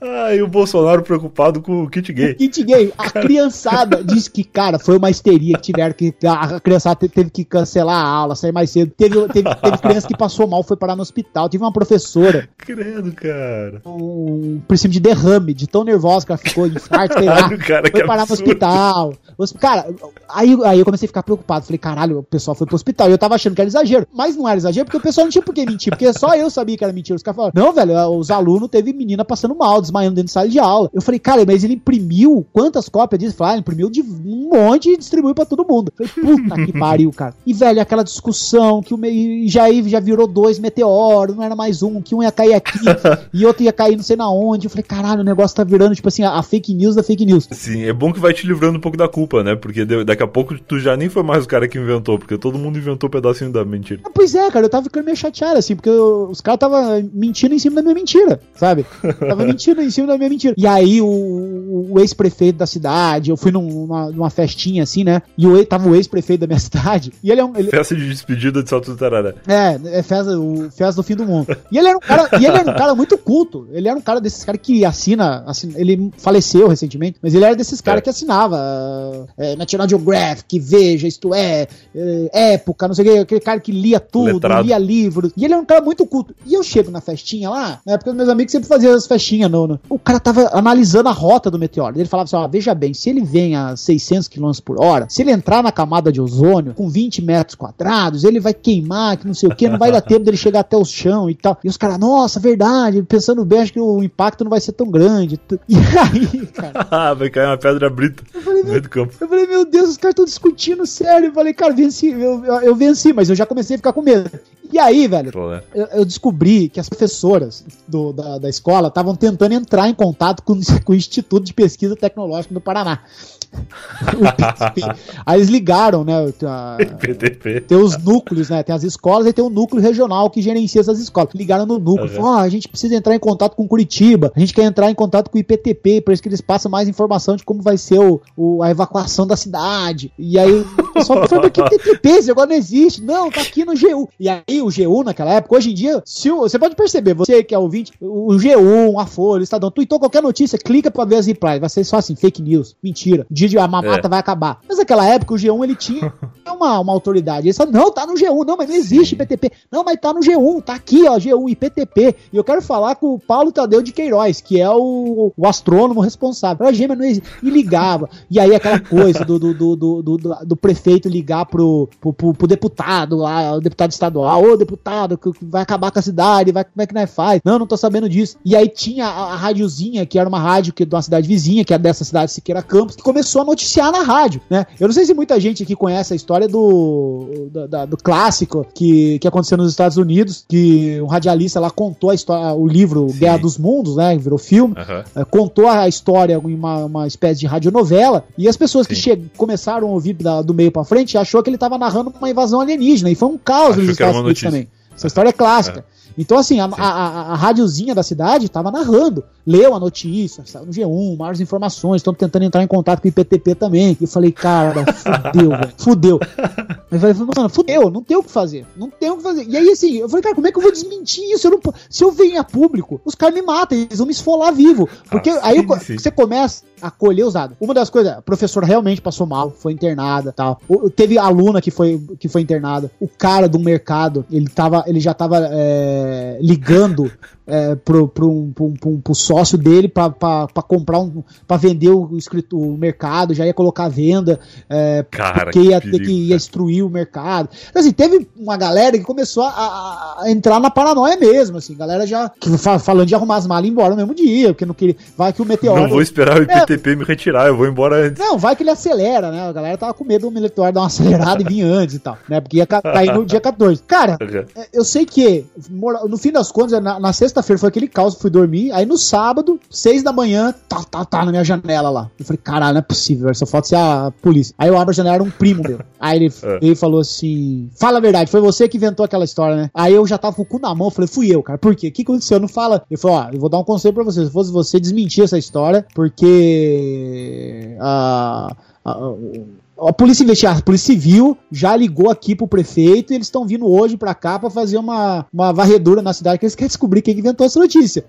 Ah, e o Bolsonaro preocupado com o kit gay. Kit gay, a criançada <laughs> disse que, cara, foi uma histeria que tiveram que. A criançada te- teve que cancelar a aula, sair mais cedo. Teve, teve, teve criança que passou mal, foi parar no hospital. Tive uma professora, Credo, cara. um princípio de derrame, de tão nervosa que ela ficou, infarto, sei lá. Cara, Foi parar no absurdo. hospital. Hosp- Cara, aí, aí eu comecei a ficar preocupado. Falei, caralho, o pessoal foi pro hospital. E eu tava achando que era exagero. Mas não era exagero, porque o pessoal não tinha por que mentir. Porque só eu sabia que era mentira. Os caras falaram, não, velho, os alunos teve menina passando mal, desmaiando dentro de sala de aula. Eu falei, cara, mas ele imprimiu quantas cópias disso? Falei, ah, imprimiu de um monte e distribuiu pra todo mundo. Eu falei, puta que <laughs> pariu, cara. E, velho, aquela discussão que o meio já, já virou dois meteoros, não era mais um, que um ia cair aqui <laughs> e outro ia cair não sei na onde. Eu falei, caralho, o negócio tá virando, tipo assim, a, a fake news da fake news. Sim, é bom que vai te livrando um pouco da culpa, né? Porque daqui a pouco tu já nem foi mais o cara que inventou, porque todo mundo inventou um pedacinho da mentira. Ah, Pois é, cara, eu tava ficando meio chateado, assim, porque eu- os caras tava mentindo em cima da minha mentira, sabe? <laughs> Tava mentindo em cima da minha mentira. E aí, o, o ex-prefeito da cidade, eu fui num- numa, numa festinha, assim, né? E o, tava o ex-prefeito da minha <laughs> cidade, e ele é um. Ele, Festa de despedida de Salto do Tararé. é, é festa, o festa do fim do mundo. E ele era um cara, e ele era um cara muito culto. Ele era um cara desses caras que assina, assina- ele faleceu recentemente, mas ele era desses caras É. que assinava é, National Geographic, Veja, isto é, é, época, não sei o que, aquele cara que lia tudo, Letrado. lia livros. E ele era um cara muito culto. E eu chego na festinha lá, na época meus amigos sempre faziam as festinhas, no, no- o cara tava analisando a rota do meteoro. Ele falava assim: ó, veja bem, se ele vem a 600 km por hora, se ele entrar na camada de ozônio com 20 metros quadrados, ele vai queimar, que não sei o que, não vai dar <laughs> tempo dele chegar até o chão e tal. E os caras, nossa, verdade, pensando bem, acho que o impacto não vai ser tão grande. <laughs> E aí, cara, <laughs> Ah, vai cair uma pedra brita no meio do campo. eu falei, meu Deus, os caras estão discutindo sério. Eu falei, cara, venci, eu, eu, eu venci, mas eu já comecei a ficar com medo. E aí, velho, né? eu, eu descobri que as professoras do- da, da escola estavam tentando entrar em contato com, <laughs> com o Instituto de Pesquisa Tecnológica do Paraná. <laughs> Aí eles ligaram, né? a- PTP. tem os núcleos, né? Tem as escolas e tem o núcleo regional que gerencia essas escolas. Ligaram no núcleo, Uhum. falaram, ó, a gente precisa entrar em contato com Curitiba, a gente quer entrar em contato com o IPTP, para isso que eles passam mais informação de como vai ser o, o- a evacuação da cidade. E aí o pessoal falou, mas que IPTP? Esse negócio não existe. Não, tá aqui no GU. E aí o GU naquela época, hoje em dia, se o- você pode perceber, você que é ouvinte, o G1, a Folha, o Estadão, tweetou qualquer notícia, clica pra ver as replies, vai ser só assim, fake news, mentira, dia de a mamata É. vai acabar. Mas naquela época o G1 ele tinha <laughs> uma, uma autoridade. Ele falou, não, tá no G1, não, mas não existe IPTP. Não, mas tá no G1, tá aqui, ó, G1, IPTP. E eu quero falar com o Paulo Tadeu de Queiroz, que é o, o astrônomo responsável. Pra gêmea não existe. E ligava. E aí aquela coisa do, do, do, do, do, do- prefeito ligar pro, pro, pro, pro deputado lá, o deputado estadual, ô deputado, que que vai acabar com a cidade, vai, como é que nós faz? Não, não tô sabendo disso. E aí tinha a, a rádiozinha, que era uma rádio que, de uma cidade vizinha, que é dessa cidade Siqueira Campos, que começou a noticiar na rádio, né? Eu não sei se muita gente aqui conhece a história do, da- da- do clássico que, que aconteceu nos Estados Unidos, que um radialista lá contou a história, o livro Guerra dos Mundos, né? Virou filme. É, contou a história em uma, uma espécie de radionovela, e as pessoas que Sim. che- começaram a ouvir da- do meio pra frente achou que ele tava narrando uma invasão alienígena, e foi um caos Achou nos que Estados Unidos notícia. também. Essa história é clássica. Então, assim, a, a, a, rádiozinha da cidade tava narrando, leu a notícia, saiu no G1, maiores informações, estão tentando entrar em contato com o IPTP também. E eu falei, cara, fudeu, <laughs> velho, fudeu. Eu falei, mano, fudeu, não tem o que fazer, não tem o que fazer. E aí, assim, eu falei, cara, como é que eu vou desmentir isso? Eu não se eu venho a público, os caras me matam, eles vão me esfolar vivo. Porque Ah, aí sim. você começa a colher os dados. Uma das coisas, a professora realmente passou mal, foi internada tal. O- Teve aluna que foi, que foi internada. O cara do mercado, ele, tava, ele já tava é, ligando é, pro, pro, um- pro, um- pro, sócio dele pra comprar um. pra vender o, escrito, o mercado, já ia colocar a venda, é, Cara, porque ia ter que ia destruir o mercado. Então, assim, teve uma galera que começou a, a- entrar na paranoia mesmo, assim, galera já falando de arrumar as malas e ir embora no mesmo dia, porque não queria, vai que o meteoro Não vou esperar o IPTP me retirar, eu vou embora antes. não, vai que ele acelera, né? A galera tava com medo do meteoro dar uma acelerada e vir antes e tal, né? Porque ia ca- cair no dia 14. Cara, <laughs> é, eu sei que, no fim das contas, na, na sexta-feira foi aquele caos, fui dormir. Aí no sábado, seis da manhã, tá, tá, tá na minha janela lá. Eu falei, caralho, não é possível, só falta ser a polícia. Aí eu abro a janela, era um primo meu. <laughs> Aí ele, É. ele falou assim: fala a verdade, foi você que inventou aquela história, né? Aí eu já tava com o cu na mão, falei, fui eu, cara. Por quê? O que aconteceu? Não fala. Ele falou: ó, eu vou dar um conselho pra você. Se fosse você, desmentir essa história, porque. a a- a polícia investigar, a polícia civil já ligou aqui pro prefeito e eles estão vindo hoje pra cá pra fazer uma, uma varredura na cidade que eles <laughs> querem descobrir quem que inventou essa notícia.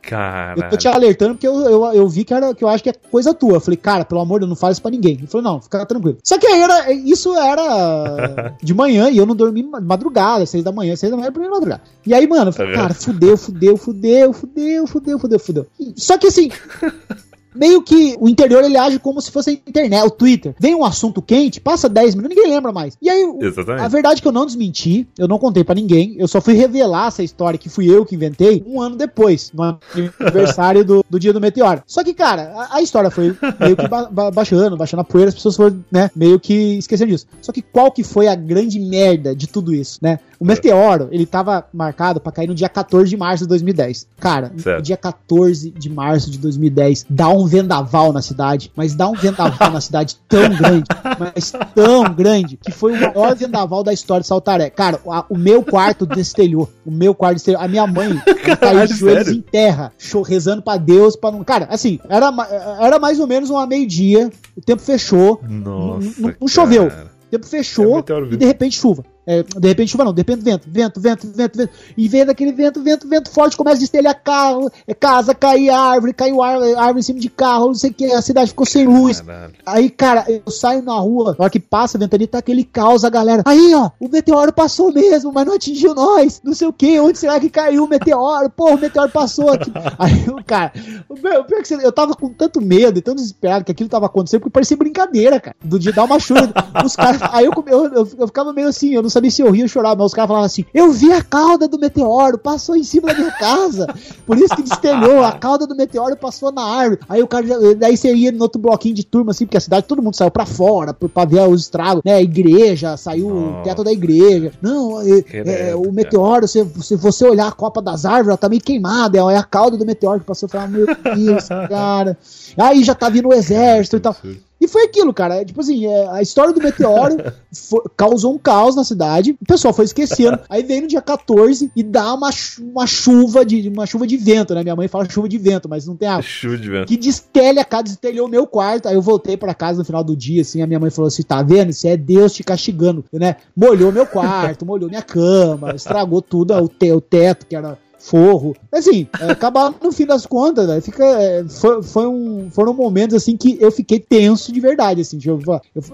Eu tô te alertando porque eu, eu, eu vi que, era, que eu acho que é coisa tua. Eu falei, cara, pelo amor de Deus, não fala isso pra ninguém. Ele falou, não, fica tranquilo. Só que aí era, isso era <laughs> de manhã e eu não dormi ma- madrugada, seis da manhã, seis da manhã, dormi de madrugada. E aí, mano, eu falei, vendo? cara, fudeu, fudeu, fudeu, fudeu, fudeu, fudeu, fudeu. Só que assim. <laughs> Meio que o interior ele age como se fosse a internet, o Twitter. Vem um assunto quente, passa 10 minutos, ninguém lembra mais. E aí, Exatamente. a verdade é que eu não desmenti, eu não contei pra ninguém, eu só fui revelar essa história que fui eu que inventei um ano depois, no aniversário do, do dia do meteoro. Só que, cara, a, a história foi meio que ba- ba- baixando, baixando a poeira, as pessoas foram, né, meio que esquecendo disso. Só que qual que foi a grande merda de tudo isso, né? O meteoro, ele tava marcado pra cair no dia 14 de março de 2010. Cara, Certo. no dia 14 de março de 2010, dá um vendaval na cidade, mas dá um vendaval na cidade <laughs> tão grande, mas tão grande, que foi o maior vendaval da história de Saltaré. Cara, a- o meu quarto destelhou. O meu quarto destelhou. A minha mãe caiu Caralho, de joelhos sério? em terra, rezando pra Deus, pra não. Cara, assim, era, era mais ou menos uma meio-dia, o tempo fechou, Nossa. não- não choveu. o tempo É fechou meteoro e de repente chuva. É, de repente chuva não, de repente vento, vento, vento, vento, vento. E vem daquele vento, vento, vento forte, começa a destelhar carro, é, casa, cair árvore, caiu árvore, árvore em cima de carro, não sei o que, a cidade ficou sem luz. Caralho. Aí, cara, eu saio na rua, na hora que passa a ventania, tá aquele caos, a galera. Aí, ó, o meteoro passou mesmo, mas não atingiu nós. Não sei o que, onde será que caiu o meteoro? Pô, o meteoro passou aqui. <laughs> Aí, cara, meu- pior que você- eu tava com tanto medo e tão desesperado que aquilo tava acontecendo, porque parecia brincadeira, cara. Do dia dar uma chuva. Os caras, aí eu, eu, eu, eu ficava meio assim, eu não sabia se eu ria ou chorava, mas os caras falavam assim: eu vi a cauda do meteoro, passou em cima da minha casa. Por isso que destelhou, a cauda do meteoro passou na árvore. Aí o cara, daí você ia no outro bloquinho de turma, assim, porque a cidade todo mundo saiu pra fora pra, ver os estragos, né? A igreja, saiu o teto da igreja. Não, é- é, o meteoro, se, se você olhar a copa das árvores, ela tá meio queimada, é a cauda do meteoro que passou. Eu falava, meu Deus, <laughs> cara. Aí já tá vindo o exército e tal. E foi aquilo, cara. é, Tipo assim, é, a história do meteoro <laughs> fo- causou um caos na cidade. O pessoal foi esquecendo. <laughs> Aí veio no dia 14 e dá uma, uma chuva de uma chuva de vento, né? Minha mãe fala chuva de vento, mas não tem água. Chuva de vento. Que destelha a casa, destelhou o meu quarto. Aí eu voltei pra casa no final do dia, assim, a minha mãe falou assim: tá vendo? Isso é Deus te castigando, né? Molhou meu quarto, molhou minha cama, estragou tudo, o, te- o teto, que era forro. Assim, é, acabar no fim das contas, né, fica, é, foi, foi um, foram momentos assim que eu fiquei tenso de verdade, assim, eu,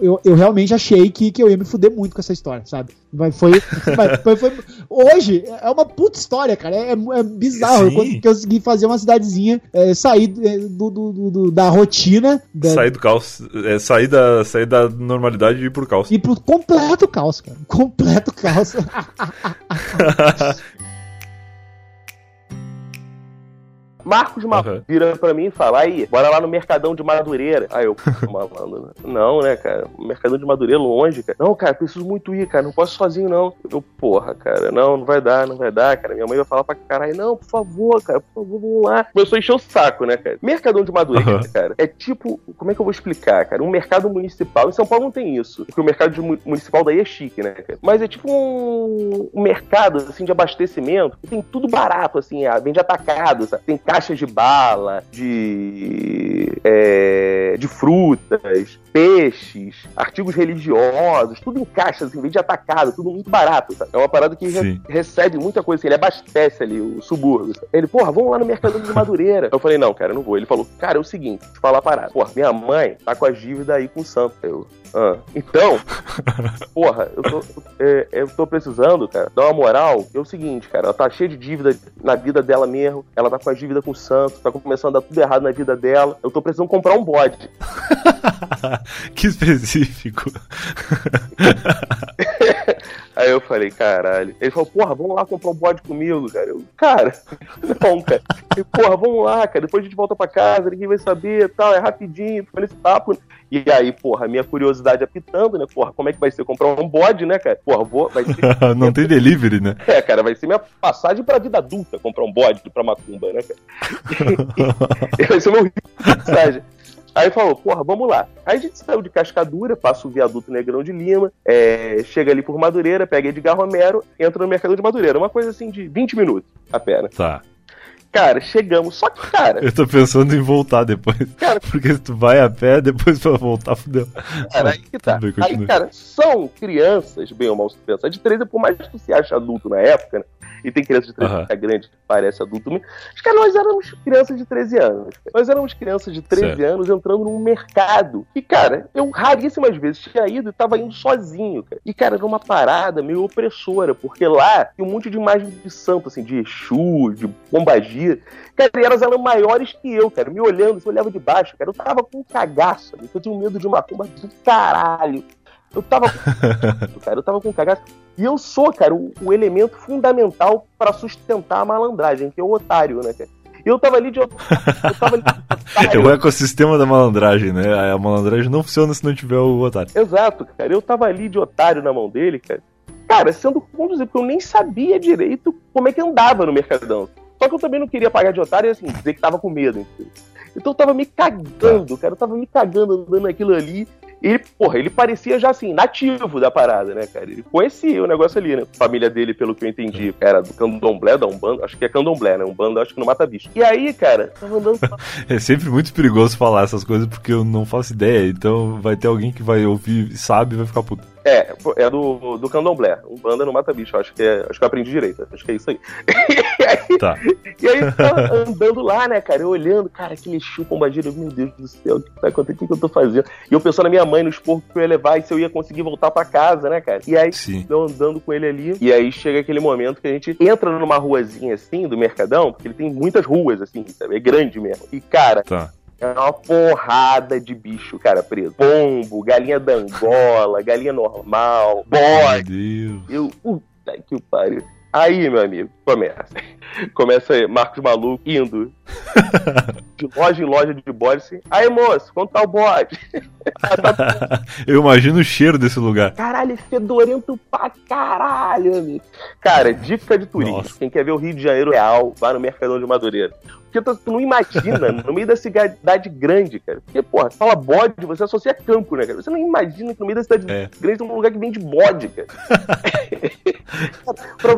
eu, eu realmente achei que, que eu ia me fuder muito com essa história, sabe? Mas foi, mas foi, foi- hoje é uma puta história, cara, é, é bizarro, Sim. eu consegui, fazer uma cidadezinha, é, sair é, do, do- do- do- da rotina, da, Sair do caos. É, sair, da, sair da normalidade e ir pro caos. e pro completo caos, cara, completo caos. <laughs> Marcos Malandro vira pra mim e fala: aí, bora lá no Mercadão de Madureira. Aí eu, <laughs> "Pô, malandro, não, né, cara? Mercadão de Madureira longe, cara. Não, cara, preciso muito ir, cara. Não posso sozinho, não. Eu, porra, cara, não, não vai dar, não vai dar, cara. Minha mãe vai falar pra caralho, não, por favor, cara, por favor, vamos lá. Começou a encher o saco, né, cara? Mercadão de Madureira, Aham. cara, é tipo, como é que eu vou explicar, cara? Um mercado municipal. Em São Paulo não tem isso. Porque o mercado municipal daí é chique, né, cara? Mas é tipo um, um mercado, assim, de abastecimento. Tem tudo barato, assim, ah, vende atacado, sabe? Tem caixas de bala, de. é, de frutas, peixes, artigos religiosos, tudo em caixas, assim, vende atacado, tudo muito barato, sabe? É uma parada que re- recebe muita coisa, assim, ele abastece ali o subúrbio. sabe? Ele, porra, vamos lá no Mercadão de Madureira. Eu falei, não, cara, eu não vou. Ele falou, cara, é o seguinte, eu falar a parada. Porra, minha mãe tá com as dívidas aí com o Santo. Eu, ah, então, porra, eu tô, é, eu tô precisando, cara, dar uma moral. É o seguinte, cara, ela tá cheia de dívida na vida dela mesmo. Ela tá com as dívidas com o Santos, tá começando a dar tudo errado na vida dela. Eu tô precisando comprar um bode. <laughs> que específico. <laughs> Aí eu falei, caralho. Ele falou, porra, vamos lá comprar um bode comigo, cara. Eu, cara, <laughs> não, cara. Ele, porra, vamos lá, cara. Depois a gente volta pra casa, ninguém vai saber e tal. É rapidinho, fica nesse papo. E aí, porra, a minha curiosidade apitando, né? Porra, como é que vai ser comprar um bode, né, cara? Porra, vou. Vai ser, <laughs> Não tem delivery, né? é, cara, vai ser minha passagem pra vida adulta comprar um bode pra macumba, né, cara? <laughs> vai ser meu de passagem. Aí falou, porra, vamos lá. Aí a gente saiu de Cascadura, passa o viaduto Negrão de Lima, é, chega ali por Madureira, pega Edgar Romero, entra no Mercado de Madureira. Uma coisa assim de 20 minutos a pé, né? Tá. Cara, chegamos. Só que, cara, Eu tô pensando em voltar depois. Cara- <laughs> Porque se tu vai a pé, depois pra voltar, fudeu. cara, aí que tá. Bem, Aí, cara, são crianças, bem ou mal se pensar, de 13, por mais que tu se ache adulto na época, né? E tem criança de 13 Aham. que é grande, que parece adulto. Mas, cara, nós éramos crianças de 13 anos. Nós éramos crianças de 13 Certo. anos entrando num mercado. E, cara, eu raríssimas vezes tinha ido e tava indo sozinho, cara. E, cara, era uma parada meio opressora, porque lá tem um monte de imagem de santo, assim, de Exu, de Pombagira. Cara, e elas eram maiores que eu, cara. Me olhando, você olhava de baixo, cara. Eu tava com um cagaço, amigo. Eu tinha medo de uma cumba do caralho. Eu tava com <laughs> cara. Eu tava com cagaço. E eu sou, cara, o, o elemento fundamental pra sustentar a malandragem, que é o otário, né, cara? E eu tava ali de otário. Eu tava ali de <laughs> É o ecossistema da malandragem, né? A malandragem não funciona se não tiver o otário. Exato, cara. Eu tava ali de otário na mão dele, cara. Cara, sendo conduzido, porque eu nem sabia direito como é que andava no Mercadão. Só que eu também não queria pagar de otário e assim, dizer que tava com medo. entendeu? Então eu tava me cagando, cara. Eu tava me cagando andando naquilo ali. E ele, porra, ele parecia já assim, nativo da parada, né, cara? Ele conhecia o negócio ali, né? A família dele, pelo que eu entendi, era do candomblé, da Umbanda. Acho que é candomblé, né? Umbanda, acho que não mata bicho. E aí, cara, tava andando. <laughs> É sempre muito perigoso falar essas coisas porque eu não faço ideia. Então vai ter alguém que vai ouvir sabe e vai ficar puto. É, é do, do candomblé. Umbanda não mata bicho. Acho que, é, acho que eu aprendi direito. Acho que é isso aí. <laughs> e aí, Tá. e aí tava andando lá, né, cara? Eu olhando, cara, aquele pombagira. Meu Deus do céu, o que tá acontecendo? O que, que eu tô fazendo? E eu pensando na minha mãe, nos porcos que eu ia levar e se eu ia conseguir voltar pra casa, né, cara? E aí, Sim. eu andando com ele ali. E aí chega aquele momento que a gente entra numa ruazinha assim, do Mercadão, porque ele tem muitas ruas, assim, sabe? É grande mesmo. E, cara, Tá. é uma porrada de bicho, cara, preso. Pombo, galinha da Angola, galinha normal, Meu bode. Deus. Eu, puta que pariu. Aí, meu amigo, começa. <laughs> Começa aí, Marcos Maluco indo de loja em loja de bode assim. Aí, moço, quanto tá o bode? <laughs> Eu imagino o cheiro desse lugar. Caralho, é fedorento pra caralho, amigo. Cara, dica de turista. Nossa. Quem quer ver o Rio de Janeiro real, vá no Mercadão de Madureira. Porque tu, tu não imagina, no meio da cidade grande, cara. Porque, porra, fala bode, você associa campo, né, cara? Você não imagina que no meio da cidade É. grande tem um lugar que vende bode, cara. <laughs> Pra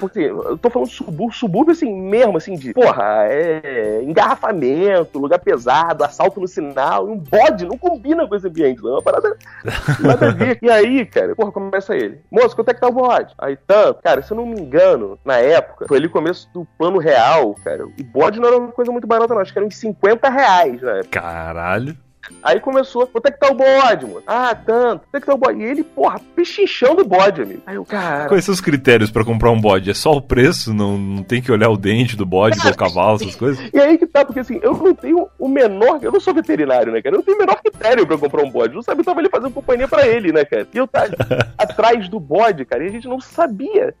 Porque eu tô falando subúrbio, subúrbio assim mesmo, assim, de porra, é engarrafamento, lugar pesado, assalto no sinal, e um bode não combina com esse ambiente, não. É uma parada <laughs> nada a ver. E aí, cara, porra, começa ele. Moço, quanto é que tá o bode? Aí, tanto, cara, se eu não me engano, na época, foi ali o começo do plano real, cara. O bode não era uma coisa muito barata, não. Acho que era uns 50 reais, né? Caralho. Aí começou, quanto é que tá o bode, mano? Ah, tanto. Quanto é que tá o bode? E ele, porra, pechinchando o bode, amigo. Aí o cara. Quais são os critérios pra comprar um bode? É só o preço? Não, não tem que olhar o dente do bode, do cavalo, essas coisas? E aí que tá, porque assim, eu não tenho o menor. Eu não sou veterinário, né, cara? Eu não tenho o menor critério pra comprar um bode. Eu não sabia, eu tava ali fazendo companhia pra ele, né, cara? E eu tava <laughs> atrás do bode, cara, e a gente não sabia.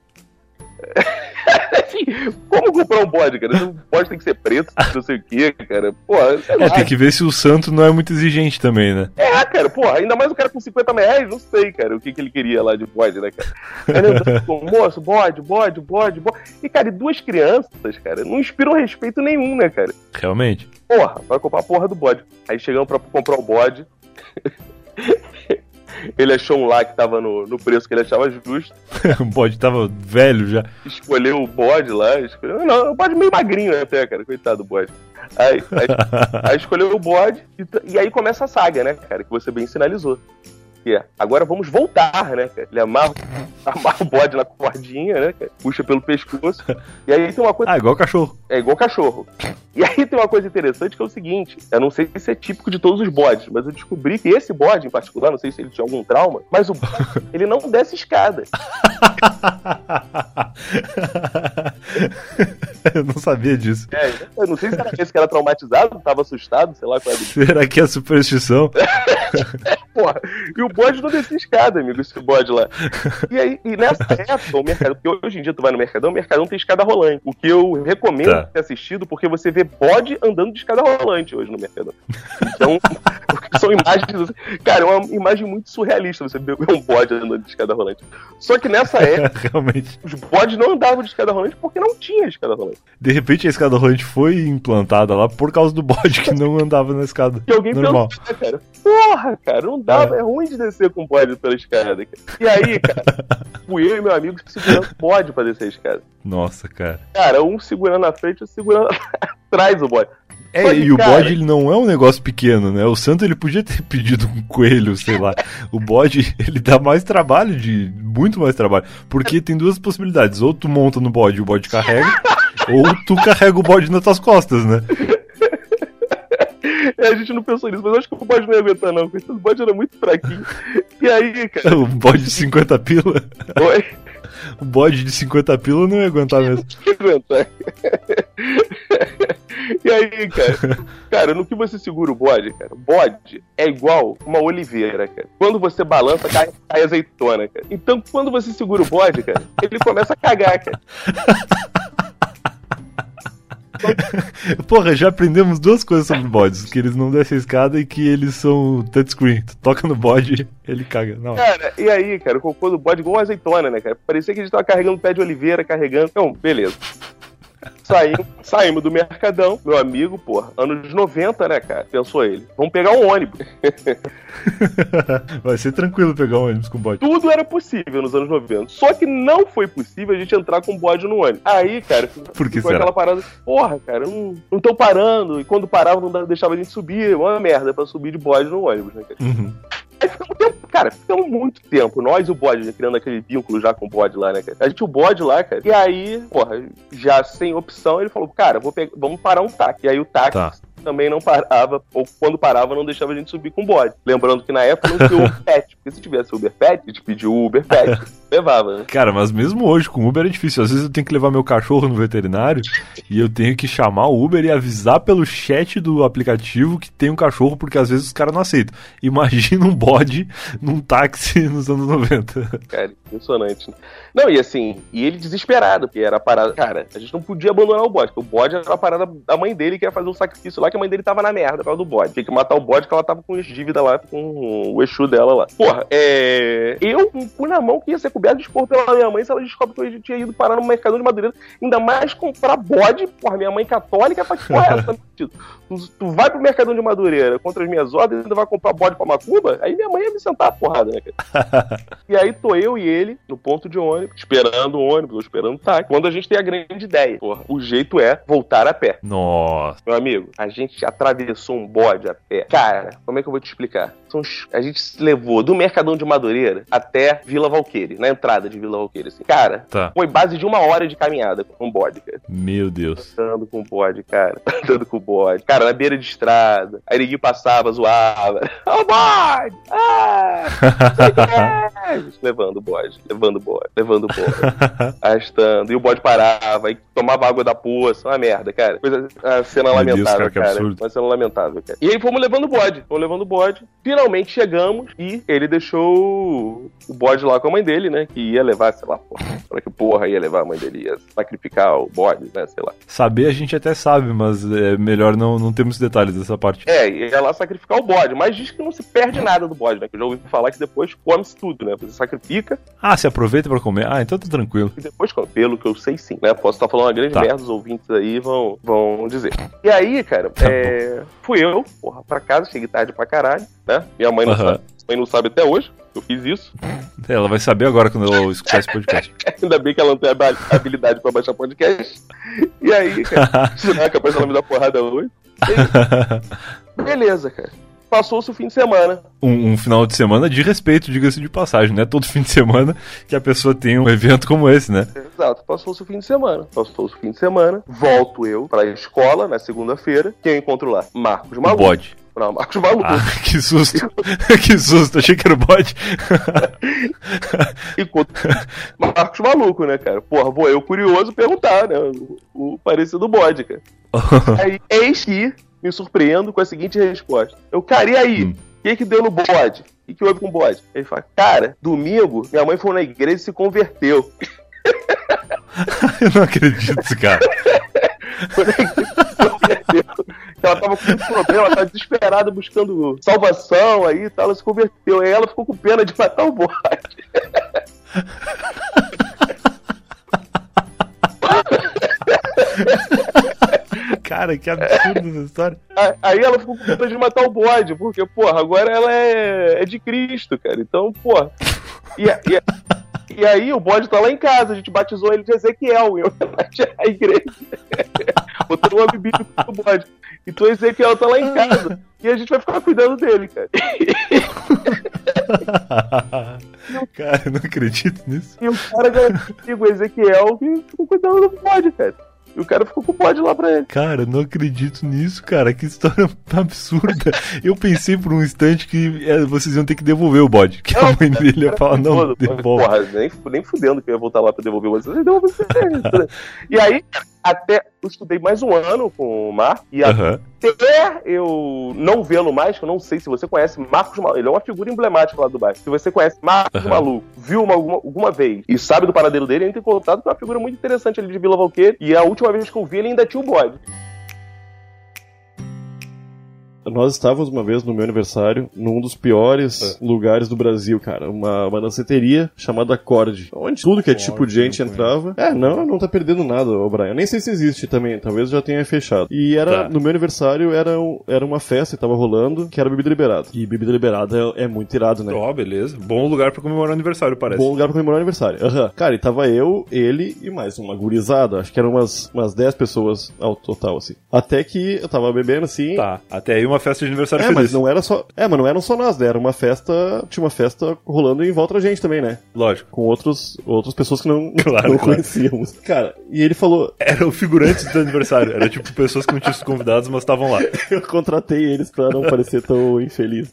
<laughs> assim, como comprar um bode, cara? O bode tem que ser preto, <laughs> não sei o que, cara. É, tem que ver se o santo não é muito exigente também, né? É, cara, pô, ainda mais o cara com 50 reais, não sei, cara, o que, que ele queria lá de bode, né, cara? Aí ficou, <laughs> moço, bode, bode, bode, bode. E, cara, e duas crianças, cara, não inspiram respeito nenhum, né, cara? Realmente. Porra, vai comprar a porra do bode. Aí chegamos pra comprar o bode. Ele achou um lá que tava no, no preço que ele achava justo. <laughs> o bode tava velho já. Escolheu o bode lá. Escolheu... Não, o bode meio magrinho até, cara. Coitado do bode. Aí, aí, <laughs> aí escolheu o bode. E, e aí começa a saga, né, cara? Que você bem sinalizou. É, agora vamos voltar, né, cara? Ele amarra, <laughs> amarra o bode na cordinha, né, cara? Puxa pelo pescoço. E aí tem uma coisa. Ah, igual cachorro. É igual cachorro. E aí tem uma coisa interessante que é o seguinte: eu não sei se é típico de todos os bodes, mas eu descobri que esse bode em particular, não sei se ele tinha algum trauma, mas o bode, <laughs> ele não desce escada. <laughs> Eu não sabia disso. É, eu não sei se era esse que era traumatizado, tava assustado, sei lá qual era. Será que é superstição? Porra, E o bode não descia escada, amigo, esse bode lá. E aí, e nessa <laughs> época, o mercado, porque hoje em dia tu vai no Mercadão, o Mercadão tem escada rolante. O que eu recomendo Tá. ter assistido, porque você vê bode andando de escada rolante hoje no Mercadão. Então, <laughs> são imagens. Cara, é uma imagem muito surrealista você ver um bode andando de escada rolante. Só que nessa <laughs> época, Realmente. os bodes não andavam de escada rolante porque não tinha escada rolante. De repente a escada rolante foi implantada lá por causa do bode que não andava na escada. E alguém Normal. pensou, né, cara? Porra, cara, não dava, é. ruim de descer com bode pela escada. Cara. E aí, cara, <laughs> fui eu e meu amigo segurando o bode pra descer a escada. Nossa, cara. Cara, um segurando na frente e outro segurando <laughs> atrás o bode. É, que, e o cara, bode ele não é um negócio pequeno, né? O santo ele podia ter <laughs> pedido um coelho, sei lá. O bode ele dá mais trabalho, de muito mais trabalho. Porque tem duas possibilidades: ou tu monta no bode e o bode carrega, ou tu carrega o bode nas tuas costas, né? É, a gente não pensou nisso, mas eu acho que o bode não ia aguentar, não, o bode era muito fraquinho. E aí, cara, <laughs> O bode de 50 pila. oi, O bode de 50 pila não ia aguentar mesmo. que aguentar. E aí, cara, <laughs> cara, no que você segura o bode, cara, bode é igual uma oliveira, cara. Quando você balança, cai, cai azeitona, cara. Então, quando você segura o bode, cara, ele começa a cagar, cara. <laughs> <laughs> Porra, já aprendemos duas coisas sobre bodes: que eles não descem escada e que eles são touchscreen. Tu toca no bode, <laughs> ele caga. Não. Cara, e aí, cara, o cocô do bode igual uma azeitona, né, cara? Parecia que a gente tava carregando pé de oliveira, carregando. Então, beleza. Saímos, saímos do Mercadão, meu amigo, porra, anos 90, né, cara? Pensou ele. Vamos pegar um ônibus. <laughs> Vai ser tranquilo pegar um ônibus com bode. Tudo era possível nos anos 90. Só que não foi possível a gente entrar com bode no ônibus. Aí, cara, Por que ficou será? aquela parada. Porra, cara, não, não tão parando. E quando parava, não deixava a gente subir. Uma merda pra subir de bode no ônibus, né, cara? Uhum. Aí ficamos <laughs> cara, ficamos muito tempo. Nós e o bode, criando aquele vínculo já com o bode lá, né, cara? A gente o bode lá, cara. E aí, porra, já sem opção, ele falou, cara, vou pegar, vamos parar um táxi. E aí o táxi Tá. Também não parava, ou quando parava, não deixava a gente subir com o bode. Lembrando que na época não tinha Uber Pet, porque se tivesse Uber Pet, a gente pediu o Uber Pet, <laughs> levava, né? Cara, mas mesmo hoje com Uber é difícil. Às vezes eu tenho que levar meu cachorro no veterinário e eu tenho que chamar o Uber e avisar pelo chat do aplicativo que tem um cachorro, porque às vezes os caras não aceitam. Imagina um bode num táxi nos anos 90. Cara, impressionante. Não, e assim, e ele desesperado, porque era a parada. Cara, a gente não podia abandonar o bode, porque o bode era a parada da mãe dele que ia fazer um sacrifício lá, que a mãe dele tava na merda por causa do bode. Tinha que matar o bode, porque ela tava com as dívidas lá, com o Exu dela lá. Porra, é. Eu fui na mão que ia ser coberto de esporro pela minha mãe se ela descobre que eu tinha ido parar no mercado de Madureira. Ainda mais comprar bode, porra, minha mãe católica, pra que porra é essa? <laughs> Tu, tu vai pro Mercadão de Madureira contra as minhas ordens e ainda vai comprar bode pra Macumba? Aí minha mãe ia me sentar a porrada, né, cara? <laughs> E aí tô eu e ele no ponto de ônibus, esperando o ônibus, ou esperando o táxi. Quando a gente tem a grande ideia, porra, o jeito é voltar a pé. Nossa. Meu amigo, a gente atravessou um bode a pé. Cara, como é que eu vou te explicar? São os- A gente se levou do Mercadão de Madureira até Vila Valqueire, na entrada de Vila Valqueire, assim. Cara, Tá. foi base de uma hora de caminhada com o bode, cara. Meu Deus. Andando com o bode, cara. <laughs> Andando com o bode. Cara, na beira de estrada. Aí ninguém passava, zoava. <laughs> Ó o bode! Ah! <laughs> é. levando o bode, levando o bode, levando o bode. arrastando. E o bode parava, aí tomava água da poça. Uma merda, cara. Coisa, a cena Meu Deus, lamentável, cara, que cara. absurdo. Uma cena lamentável, cara. E aí fomos levando o bode. Fomos levando o bode. Finalmente chegamos e ele deixou o bode lá com a mãe dele, né? Que ia levar, sei lá, porra. Pra que porra ia levar a mãe dele? Ia sacrificar o bode, né? Sei lá. Saber a gente até sabe, mas é melhor não, não termos detalhes dessa parte. É, ia lá sacrificar o bode, mas diz que não se perde nada do bode, né? Que eu já ouvi falar que depois come-se tudo, né? Você sacrifica Ah, se aproveita pra comer? Ah, então tá tranquilo. e depois come. Pelo que eu sei, sim, né? Posso estar falando uma grande Tá. merda, os ouvintes aí vão, vão dizer. E aí, cara, Tá é... fui eu, porra, pra casa, cheguei tarde pra caralho, né? Minha mãe não Aham. sabe. Mãe não sabe até hoje. Eu fiz isso. Ela vai saber agora quando eu escutar esse podcast. <laughs> Ainda bem que ela não tem hab- habilidade pra baixar podcast. E aí, cara, senão é capaz dela me dar porrada hoje. E- <laughs> Beleza, cara. Passou-se o fim de semana. um, um final de semana de respeito, diga-se de passagem, né? Todo fim de semana que a pessoa tem um evento como esse, né? Exato, passou-se o fim de semana. Passou-se o fim de semana. Volto eu pra escola na segunda-feira. Quem eu encontro lá? Marcos O Maluco. bode. Não, Marcos Maluco. Ah, <laughs> que susto. <laughs> que susto. Achei que era o bode. <laughs> Encontro Marcos Maluco, né, cara? Porra, vou eu curioso perguntar, né? O, o parecido do bode, cara. Aí, eis que me surpreendo com a seguinte resposta. Eu, cara, e aí? Hum. que que deu no bode? O que, que houve com o bode? Ele fala, cara, domingo minha mãe foi na igreja e se converteu. Eu não acredito, cara. Foi na igreja e se converteu. Ela tava com muito problema, ela tava desesperada buscando salvação aí e tal, ela se converteu. Aí ela ficou com pena de matar o bode. <laughs> Cara, que absurdo essa história. Aí- ela ficou com pena de matar o bode, porque, porra, agora ela é, é de Cristo, cara. Então, porra. E, a- e, a- e aí o bode tá lá em casa, a gente batizou ele de Ezequiel em homenagem à igreja. Botou uma bíblico pro bode. Então Ezequiel tá lá em casa. E a gente vai ficar cuidando dele, cara. <laughs> cara, eu não acredito nisso. E o cara ganhou o Ezequiel que ficou cuidando do bode, cara. E o cara ficou com o bode lá pra ele. Cara, eu não acredito nisso, cara. Que história <laughs> absurda. Eu pensei por um instante que é, vocês iam ter que devolver o bode. Que a mãe dele ia falar, não, devolve. Porra, nem, nem fudendo que eu ia voltar lá pra devolver você. Devolve você. e aí, até eu estudei mais um ano com o Marco. E Aham. até eu não vê-lo mais, que eu não sei se você conhece Marcos Maluco. Ele é uma figura emblemática lá do bairro. Se você conhece Marcos Aham. Maluco, viu uma, alguma, alguma vez e sabe do paradeiro dele, entra em contato com uma figura muito interessante ali de Vila Valqueire. E a última vez que eu vi, ele ainda tinha o bode. Nós estávamos uma vez no meu aniversário num dos piores lugares do Brasil, cara. Uma, uma danceteria chamada Acorde. Onde tudo que é tipo de gente entrava. É, não, não tá perdendo nada, ô Brian. Eu nem sei se existe também, talvez já tenha fechado. E era, Tá. no meu aniversário, era, um- era uma festa que tava rolando, que era bebida liberada. E bebida liberada é, é muito irado, né? Ó, beleza. Bom lugar pra comemorar o aniversário, parece. Bom lugar pra comemorar o aniversário. Aham. Cara, e tava eu, ele e mais uma gurizada. Acho que eram umas, umas 10 pessoas ao total, assim. Até que eu tava bebendo assim. Tá, até aí uma festa de aniversário É, feliz. mas não era só. É, mas não eram só nós, né? Era uma festa. Tinha uma festa rolando em volta da gente também, né? Lógico. Com outros, outras pessoas que não, <laughs> Claro, não claro. conhecíamos. Cara, e ele falou. Eram figurantes do aniversário. Era tipo pessoas que não tinham sido convidadas, mas estavam lá. <laughs> Eu contratei eles pra não parecer tão infeliz.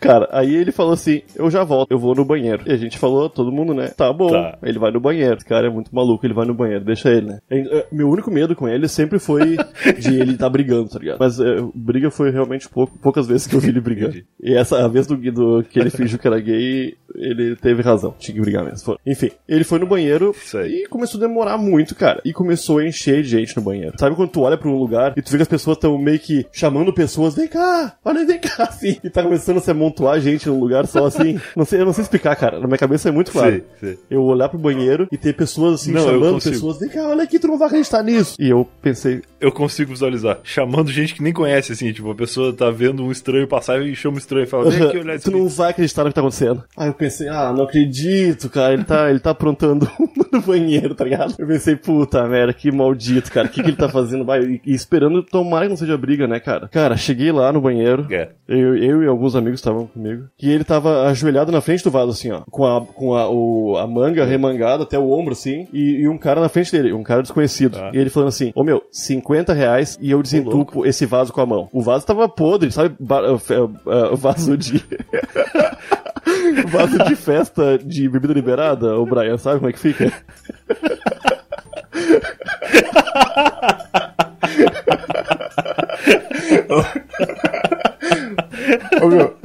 Cara, aí ele falou assim: Eu já volto, eu vou no banheiro. E a gente falou, todo mundo, né? Tá bom. Tá. Ele vai no banheiro. Esse cara é muito maluco, ele vai no banheiro, deixa ele, né? E, eh, Meu único medo com ele sempre foi de ele tá brigando, tá ligado? Mas eh, briga foi realmente pouco, poucas vezes que eu vi ele brigando. E essa a vez do, do que ele fingiu que era gay, ele teve razão. Tinha que brigar mesmo. Foi. Enfim, ele foi no banheiro e começou a demorar muito, cara. E começou a encher de gente no banheiro. Sabe quando tu olha pra um lugar e tu vê que as pessoas estão meio que chamando pessoas, vem cá, olha, vem cá, <laughs> assim. E tá começando a se amontoar gente num lugar só assim. <laughs> Não sei, eu não sei explicar, cara. Na minha cabeça é muito claro. Sei, sei. Eu olhar pro banheiro e ter pessoas assim Não, chamando pessoas, vem cá, olha aqui, tu não vai acreditar nisso. E eu pensei, Eu consigo visualizar. Chamando gente que nem conhece, assim. Tipo, a pessoa tá vendo um estranho passar e chama um estranho e fala, vem aqui <laughs> olhar tu não vai acreditar no que tá acontecendo. Aí eu pensei, ah, não acredito, cara, ele tá, ele tá aprontando <laughs> no banheiro, tá ligado? Eu pensei, puta merda, que maldito, cara, o que, que ele tá fazendo? Vai, e, e esperando tomar que não seja briga, né, cara? Cara, cheguei lá no banheiro, É. eu, eu e alguns amigos estavam comigo, e ele tava ajoelhado na frente do vaso, assim, ó, com a, com a, o, a manga remangada até o ombro, assim, e, e um cara na frente dele, um cara desconhecido. Tá. E ele falando assim, ô meu, 50 reais e eu desentupo esse vaso com a mão. O vaso tava podre, sabe? Ba- uh, fe- uh, vaso de... <laughs> <laughs> vaso de festa de bebida liberada, o Brian, sabe como é que fica? Ô, meu,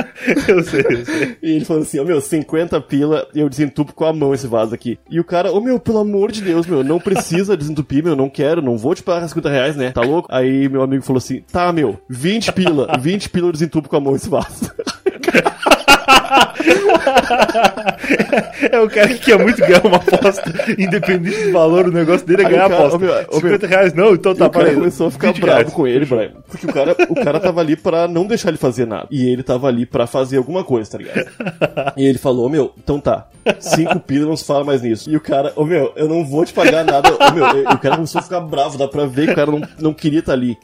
Eu sei, eu sei. E ele falou assim, ô meu, 50 pila e eu desentupo com a mão esse vaso aqui. E o cara, ô meu, pelo amor de Deus, meu, não precisa desentupir, meu, não quero, não vou te pagar 50 reais, né? Tá louco? Aí meu amigo falou assim, tá, meu, 20 pila, 20 pila eu desentupo com a mão esse vaso. <laughs> <laughs> É o cara que quer muito ganhar uma aposta, independente do valor, o negócio dele é Aí ganhar cara- aposta. ô, meu, ô, 50 reais não, então tá, o cara para aí. começou a ficar 20 bravo reais. com ele, Brian. Porque o cara, o cara tava ali pra não deixar ele fazer nada. E ele tava ali pra fazer alguma coisa, tá ligado? E ele falou, meu, então tá. Cinco pila, não se fala mais nisso. E o cara, ô meu, eu não vou te pagar nada. Ô meu, o cara começou a ficar bravo, dá pra ver que o cara não, não queria estar ali.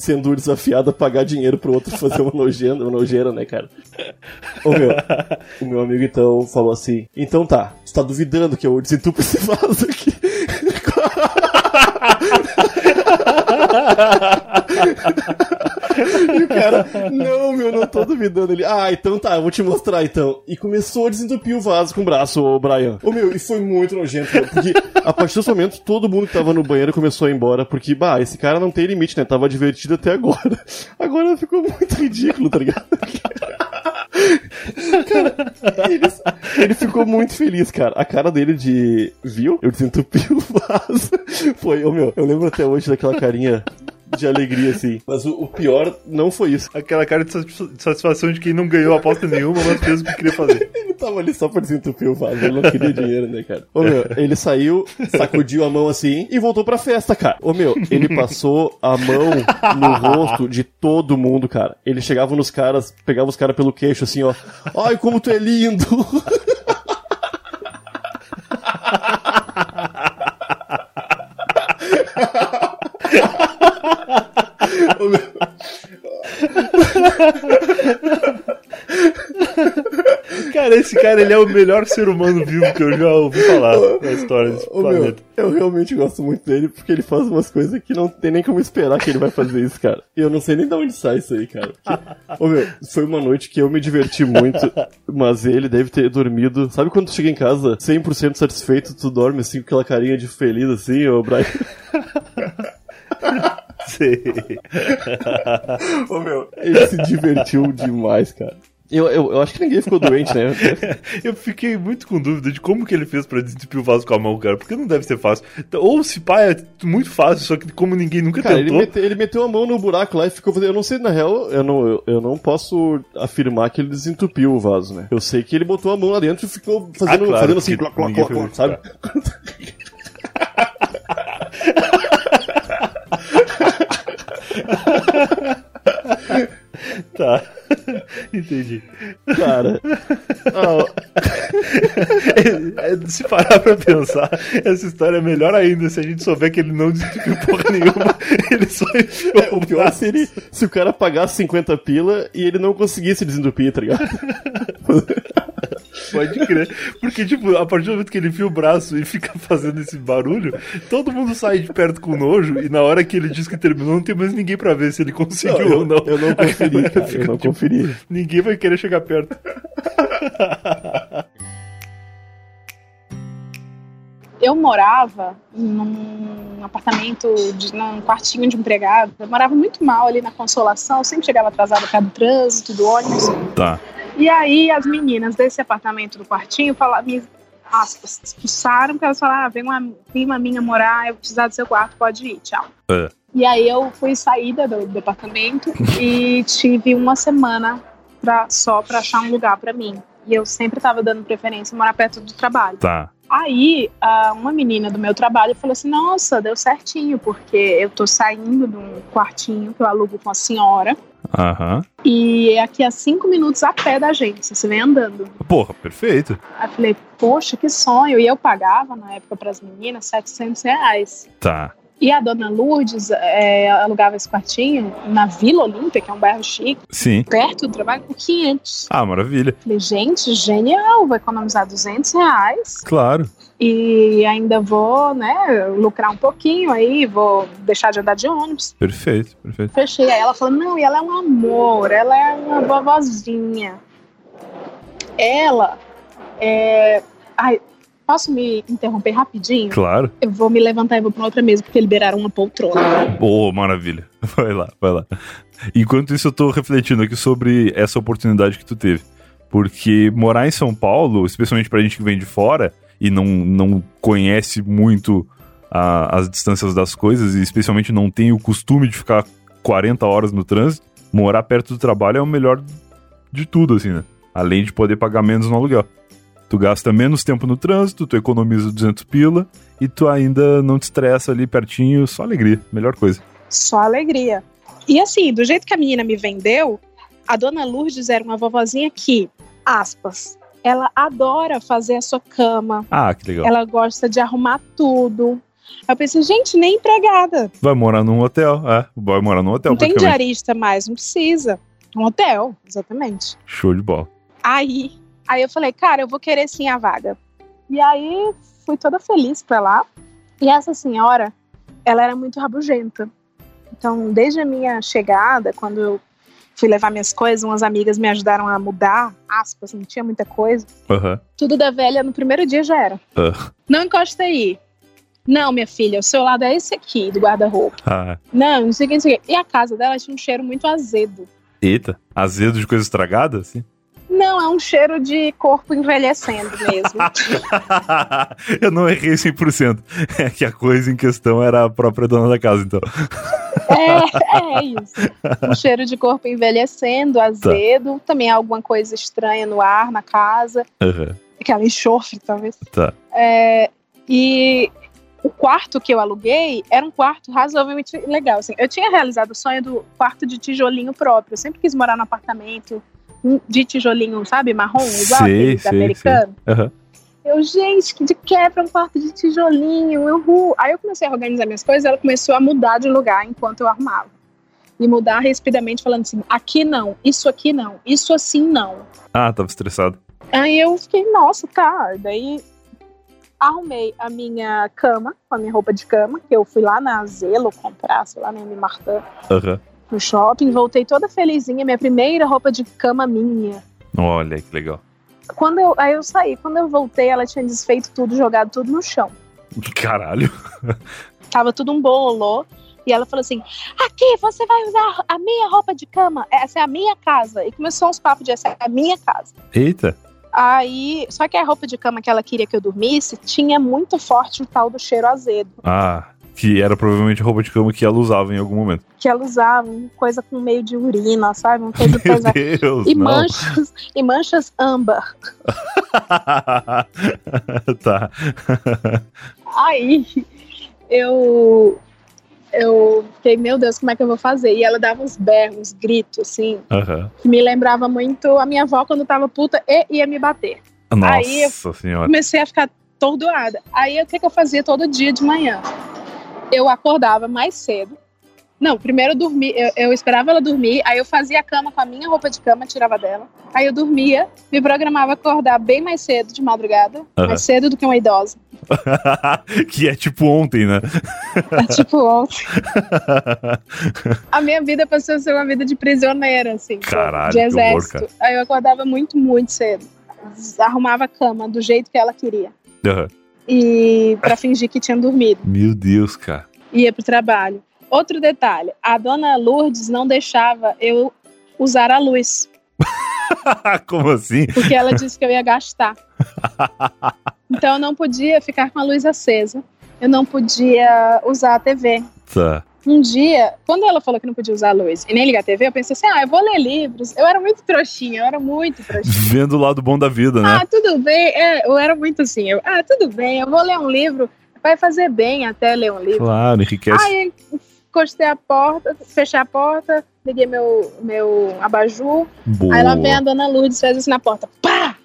Sendo desafiado a pagar dinheiro pro outro fazer uma nojeira, uma nojeira, né, cara? Ô meu, o meu amigo então falou assim: Então tá, tu tá duvidando que eu desentupo esse vaso aqui? <laughs> E o cara, não, meu, não tô duvidando. Ele, ah, então tá, eu vou te mostrar então. E começou a desentupir o vaso com o braço, ô Brian. Ô meu, e foi muito nojento, meu, porque a partir desse momento todo mundo que tava no banheiro começou a ir embora, porque, bah, esse cara não tem limite, né? Tava divertido até agora. Agora ficou muito ridículo, tá ligado? Ele, ele ficou muito feliz, cara. A cara dele de. Viu? Eu desentupi o vaso. <laughs> Foi, ô meu, eu lembro até hoje daquela carinha de alegria, assim. Mas o, o pior não foi isso. Aquela cara de satisfa- de satisfação de quem não ganhou aposta nenhuma, mas fez o que queria fazer. <laughs> Ele tava ali só pra desentupir o vaso, ele não queria dinheiro, né, cara? Ô meu, ele saiu, sacudiu a mão assim e voltou pra festa, cara. Ô meu, ele passou a mão no rosto de todo mundo, cara. Ele chegava nos caras, pegava os caras pelo queixo assim, ó. Ai, como tu é lindo! <laughs> Meu, <laughs> Cara, esse cara, ele é o melhor ser humano vivo que eu já ouvi falar na história desse Ô, meu, planeta. eu realmente gosto muito dele porque ele faz umas coisas que não tem nem como esperar que ele vai fazer isso, cara. E eu não sei nem de onde sai isso aí, cara. Porque, ô, meu, foi uma noite que eu me diverti muito, mas ele deve ter dormido. Sabe quando tu chega em casa 100% satisfeito, tu dorme assim com aquela carinha de feliz assim, ô Brian? <laughs> <laughs> Sei. Ô, meu, ele se divertiu demais, cara. Eu, eu, eu acho que ninguém ficou doente, né? <laughs> Eu fiquei muito com dúvida de como que ele fez pra desentupir o vaso com a mão, cara. Porque não deve ser fácil. Então, Ou se pá, é muito fácil, só que como ninguém nunca Cara, ele, tentou. mete- ele meteu a mão no buraco lá e ficou fazendo. Eu não sei, na real, eu não, eu, eu não posso afirmar que ele desentupiu o vaso, né? Eu sei que ele botou a mão lá dentro e ficou fazendo, Ah, claro, fazendo assim, cloc, cloc, foi sabe? <laughs> <laughs> Tá. Entendi. Cara, É, é, <laughs> se parar pra pensar, essa história é melhor ainda se a gente souber que ele não desentupiu porra nenhuma. <laughs> Ele só enfiou o pior seria se o cara pagasse 50 pila e ele não conseguisse desentupir, tá ligado? Pode crer. Porque, tipo, a partir do momento que ele enfia o braço e fica fazendo esse barulho, todo mundo sai de perto com nojo e na hora que ele diz que terminou, não tem mais ninguém pra ver se ele conseguiu Não, eu- ou não. eu não conferi, cara, fica, eu não tipo, conferi. Ninguém vai querer chegar perto. Eu morava num apartamento, de, num quartinho de empregado. Eu morava muito mal ali na Consolação, sempre chegava atrasada por causa do trânsito, do ônibus. Tá. E aí as meninas desse apartamento do quartinho falaram, me aspas, expulsaram, porque elas falaram, ah, vem uma prima minha morar, eu precisar do seu quarto, pode ir, tchau. É. E aí eu fui saída do, do apartamento e tive uma semana pra, só pra achar um lugar pra mim. E eu sempre tava dando preferência morar perto do trabalho. Tá. Aí, uma menina do meu trabalho falou assim: Nossa, deu certinho, porque eu tô saindo de um quartinho que eu alugo com a senhora. Aham. E é aqui a cinco minutos a pé da agência, você vem andando. Porra, perfeito. Aí eu falei, poxa, que sonho. E eu pagava, na época, para as meninas, 700 reais. Tá. E a dona Lourdes é, alugava esse quartinho na Vila Olímpia, que é um bairro chique, Sim. perto do trabalho, por 500. Ah, maravilha. Falei, gente, genial, vou economizar 200 reais Claro. e ainda vou, né, lucrar um pouquinho aí, vou deixar de andar de ônibus. Perfeito, perfeito. Fechei. Aí ela falou: não, e ela é um amor, ela é uma vovozinha. Ela é. Ai, posso me interromper rapidinho? Claro. Eu vou me levantar e vou pra outra mesa, porque liberaram uma poltrona. Ô, maravilha. <laughs> Vai lá, vai lá. Enquanto isso, eu tô refletindo aqui sobre essa oportunidade que tu teve. Porque morar em São Paulo, especialmente pra gente que vem de fora e não, não conhece muito a- as distâncias das coisas, e especialmente não tem o costume de ficar 40 horas no trânsito, morar perto do trabalho é o melhor de tudo, assim, né? Além de poder pagar menos no aluguel. Tu gasta menos tempo no trânsito, tu economiza 200 pila e tu ainda não te estressa ali pertinho, só alegria, melhor coisa. Só alegria. E assim, do jeito que a menina me vendeu, a dona Lourdes era uma vovozinha que, aspas, ela adora fazer a sua cama. Ah, que legal. Ela gosta de arrumar tudo. Eu pensei, gente, nem empregada. Vai morar num hotel, é. Vai morar num hotel, não tem diarista mais, não precisa. Um hotel, exatamente. Show de bola. Aí, aí eu falei, cara, eu vou querer sim a vaga. E aí fui toda feliz pra lá. E essa senhora, ela era muito rabugenta. Então, desde a minha chegada, quando eu fui levar minhas coisas, umas amigas me ajudaram a mudar, aspas, não tinha muita coisa. Aham. Tudo da velha no primeiro dia já era. Ah. Não encosta aí. Não, minha filha, o seu lado é esse aqui, do guarda-roupa. Ah, Não, não sei o que, não sei o que. E a casa dela tinha um cheiro muito azedo. eita. Azedo de coisa estragada, assim? Não, é um cheiro de corpo envelhecendo mesmo. <laughs> eu não errei 100%. É que a coisa em questão era a própria dona da casa, então. É, é isso. Um cheiro de corpo envelhecendo, azedo, também alguma coisa estranha no ar, na casa. Aham, Aquela enxofre, talvez. Tá. É, e o quarto que eu aluguei era um quarto razoavelmente legal. Assim. Eu tinha realizado o sonho do quarto de tijolinho próprio. Eu sempre quis morar num apartamento de tijolinho, sabe? Marrom, igual Sei, sei, americanos. sei. Aham. Eu, gente, que de quebra um quarto de tijolinho, uhul. Aí eu comecei a organizar minhas coisas, ela começou a mudar de lugar enquanto eu arrumava. E mudar rapidamente, falando assim: aqui não, isso aqui não, isso assim não. Ah, tava estressado. Aí eu fiquei, nossa, tá. Daí arrumei a minha cama, com a minha roupa de cama, que eu fui lá na Zelo comprar, sei lá, na M. Martin, Aham. No shopping, voltei toda felizinha, minha primeira roupa de cama minha. Olha que legal. Quando eu, aí eu saí, quando eu voltei, ela tinha desfeito tudo, jogado tudo no chão. Caralho. Tava tudo um bololô. E ela falou assim: Aqui, você vai usar a minha roupa de cama. Essa é a minha casa. E começou uns papos de essa é a minha casa. Eita. Aí, só que a roupa de cama que ela queria que eu dormisse tinha muito forte o tal do cheiro azedo. Ah, que era provavelmente roupa de cama que ela usava em algum momento. Que ela usava, coisa com meio de urina, sabe? Uma coisa <laughs> Meu pesada. Deus, E não. manchas, e manchas âmbar. <laughs> tá. Aí eu eu fiquei, meu Deus, como é que eu vou fazer? E ela dava uns berros, uns gritos, assim, Aham. que me lembrava muito a minha avó quando tava puta e ia me bater. Nossa Aí eu senhora. comecei a ficar tordoada. Aí o que, que eu fazia todo dia de manhã? Eu acordava mais cedo. Não, primeiro eu dormia, eu, eu esperava ela dormir, aí eu fazia a cama com a minha roupa de cama, tirava dela. Aí eu dormia, me programava acordar bem mais cedo de madrugada, Aham. mais cedo do que uma idosa. <laughs> que é tipo ontem, né? É tipo ontem. A minha vida passou a ser uma vida de prisioneira, assim, Caralho, de que horror, exército. cara. Aí eu acordava muito, muito cedo. Arrumava a cama do jeito que ela queria. Aham. E pra fingir que tinha dormido. Meu Deus, cara. Ia pro trabalho. Outro detalhe, a dona Lourdes não deixava eu usar a luz, <laughs> Como assim? porque ela disse que eu ia gastar. <laughs> Então eu não podia ficar com a luz acesa. Eu não podia usar a TV. Tá. Um dia, quando ela falou que não podia usar a luz e nem ligar a TV, eu pensei assim: ah, eu vou ler livros. Eu era muito trouxinha, eu era muito trouxinha. Vendo o lado bom da vida, né? Ah, tudo bem. É, eu era muito assim. Eu, ah, tudo bem, eu vou ler um livro. Vai fazer bem até ler um livro. Claro, enriquece. Aí encostei a porta, fechei a porta, liguei meu, meu abajur. Boa. Aí lá vem a dona Lourdes, fez assim na porta. Pá!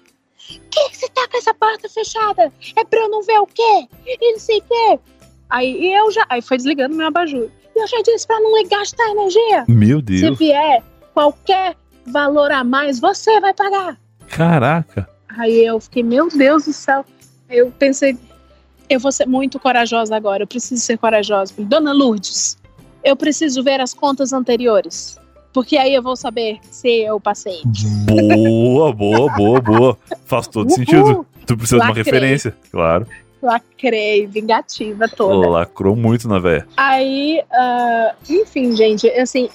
Que que você tá com essa porta fechada? É pra eu não ver o quê? E não sei o quê. Aí eu já. Aí foi desligando meu abajur. Eu já disse pra não gastar energia. Meu Se Deus. vier qualquer valor a mais, você vai pagar. Caraca. Aí eu fiquei, meu Deus do céu. Eu pensei, eu vou ser muito corajosa agora, eu preciso ser corajosa. Dona Lourdes, eu preciso ver as contas anteriores. Porque aí eu vou saber se eu passei. Boa, boa, boa, boa. Faz todo Uhul. sentido. Tu precisa de uma Lacrei. referência, claro. Lacrei, vingativa toda. Lacrou muito na véia. Aí, ah, enfim, gente, assim,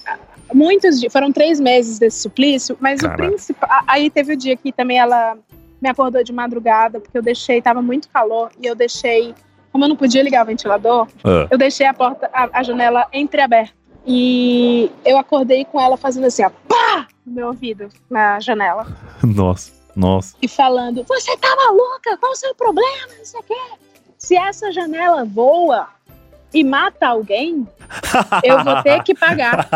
muitos dias, foram três meses desse suplício, mas Caraca. o principal. Aí teve o dia que também ela me acordou de madrugada, porque eu deixei, tava muito calor, e eu deixei, como eu não podia ligar o ventilador, Ah. eu deixei a porta, a, a janela entreaberta. E eu acordei com ela fazendo assim, ó, pá! No meu ouvido, na janela. <laughs> Nossa, nossa. E falando, você tá maluca? Qual o seu problema? Não sei o quê. Se essa janela voa e mata alguém, eu vou ter que pagar. <laughs>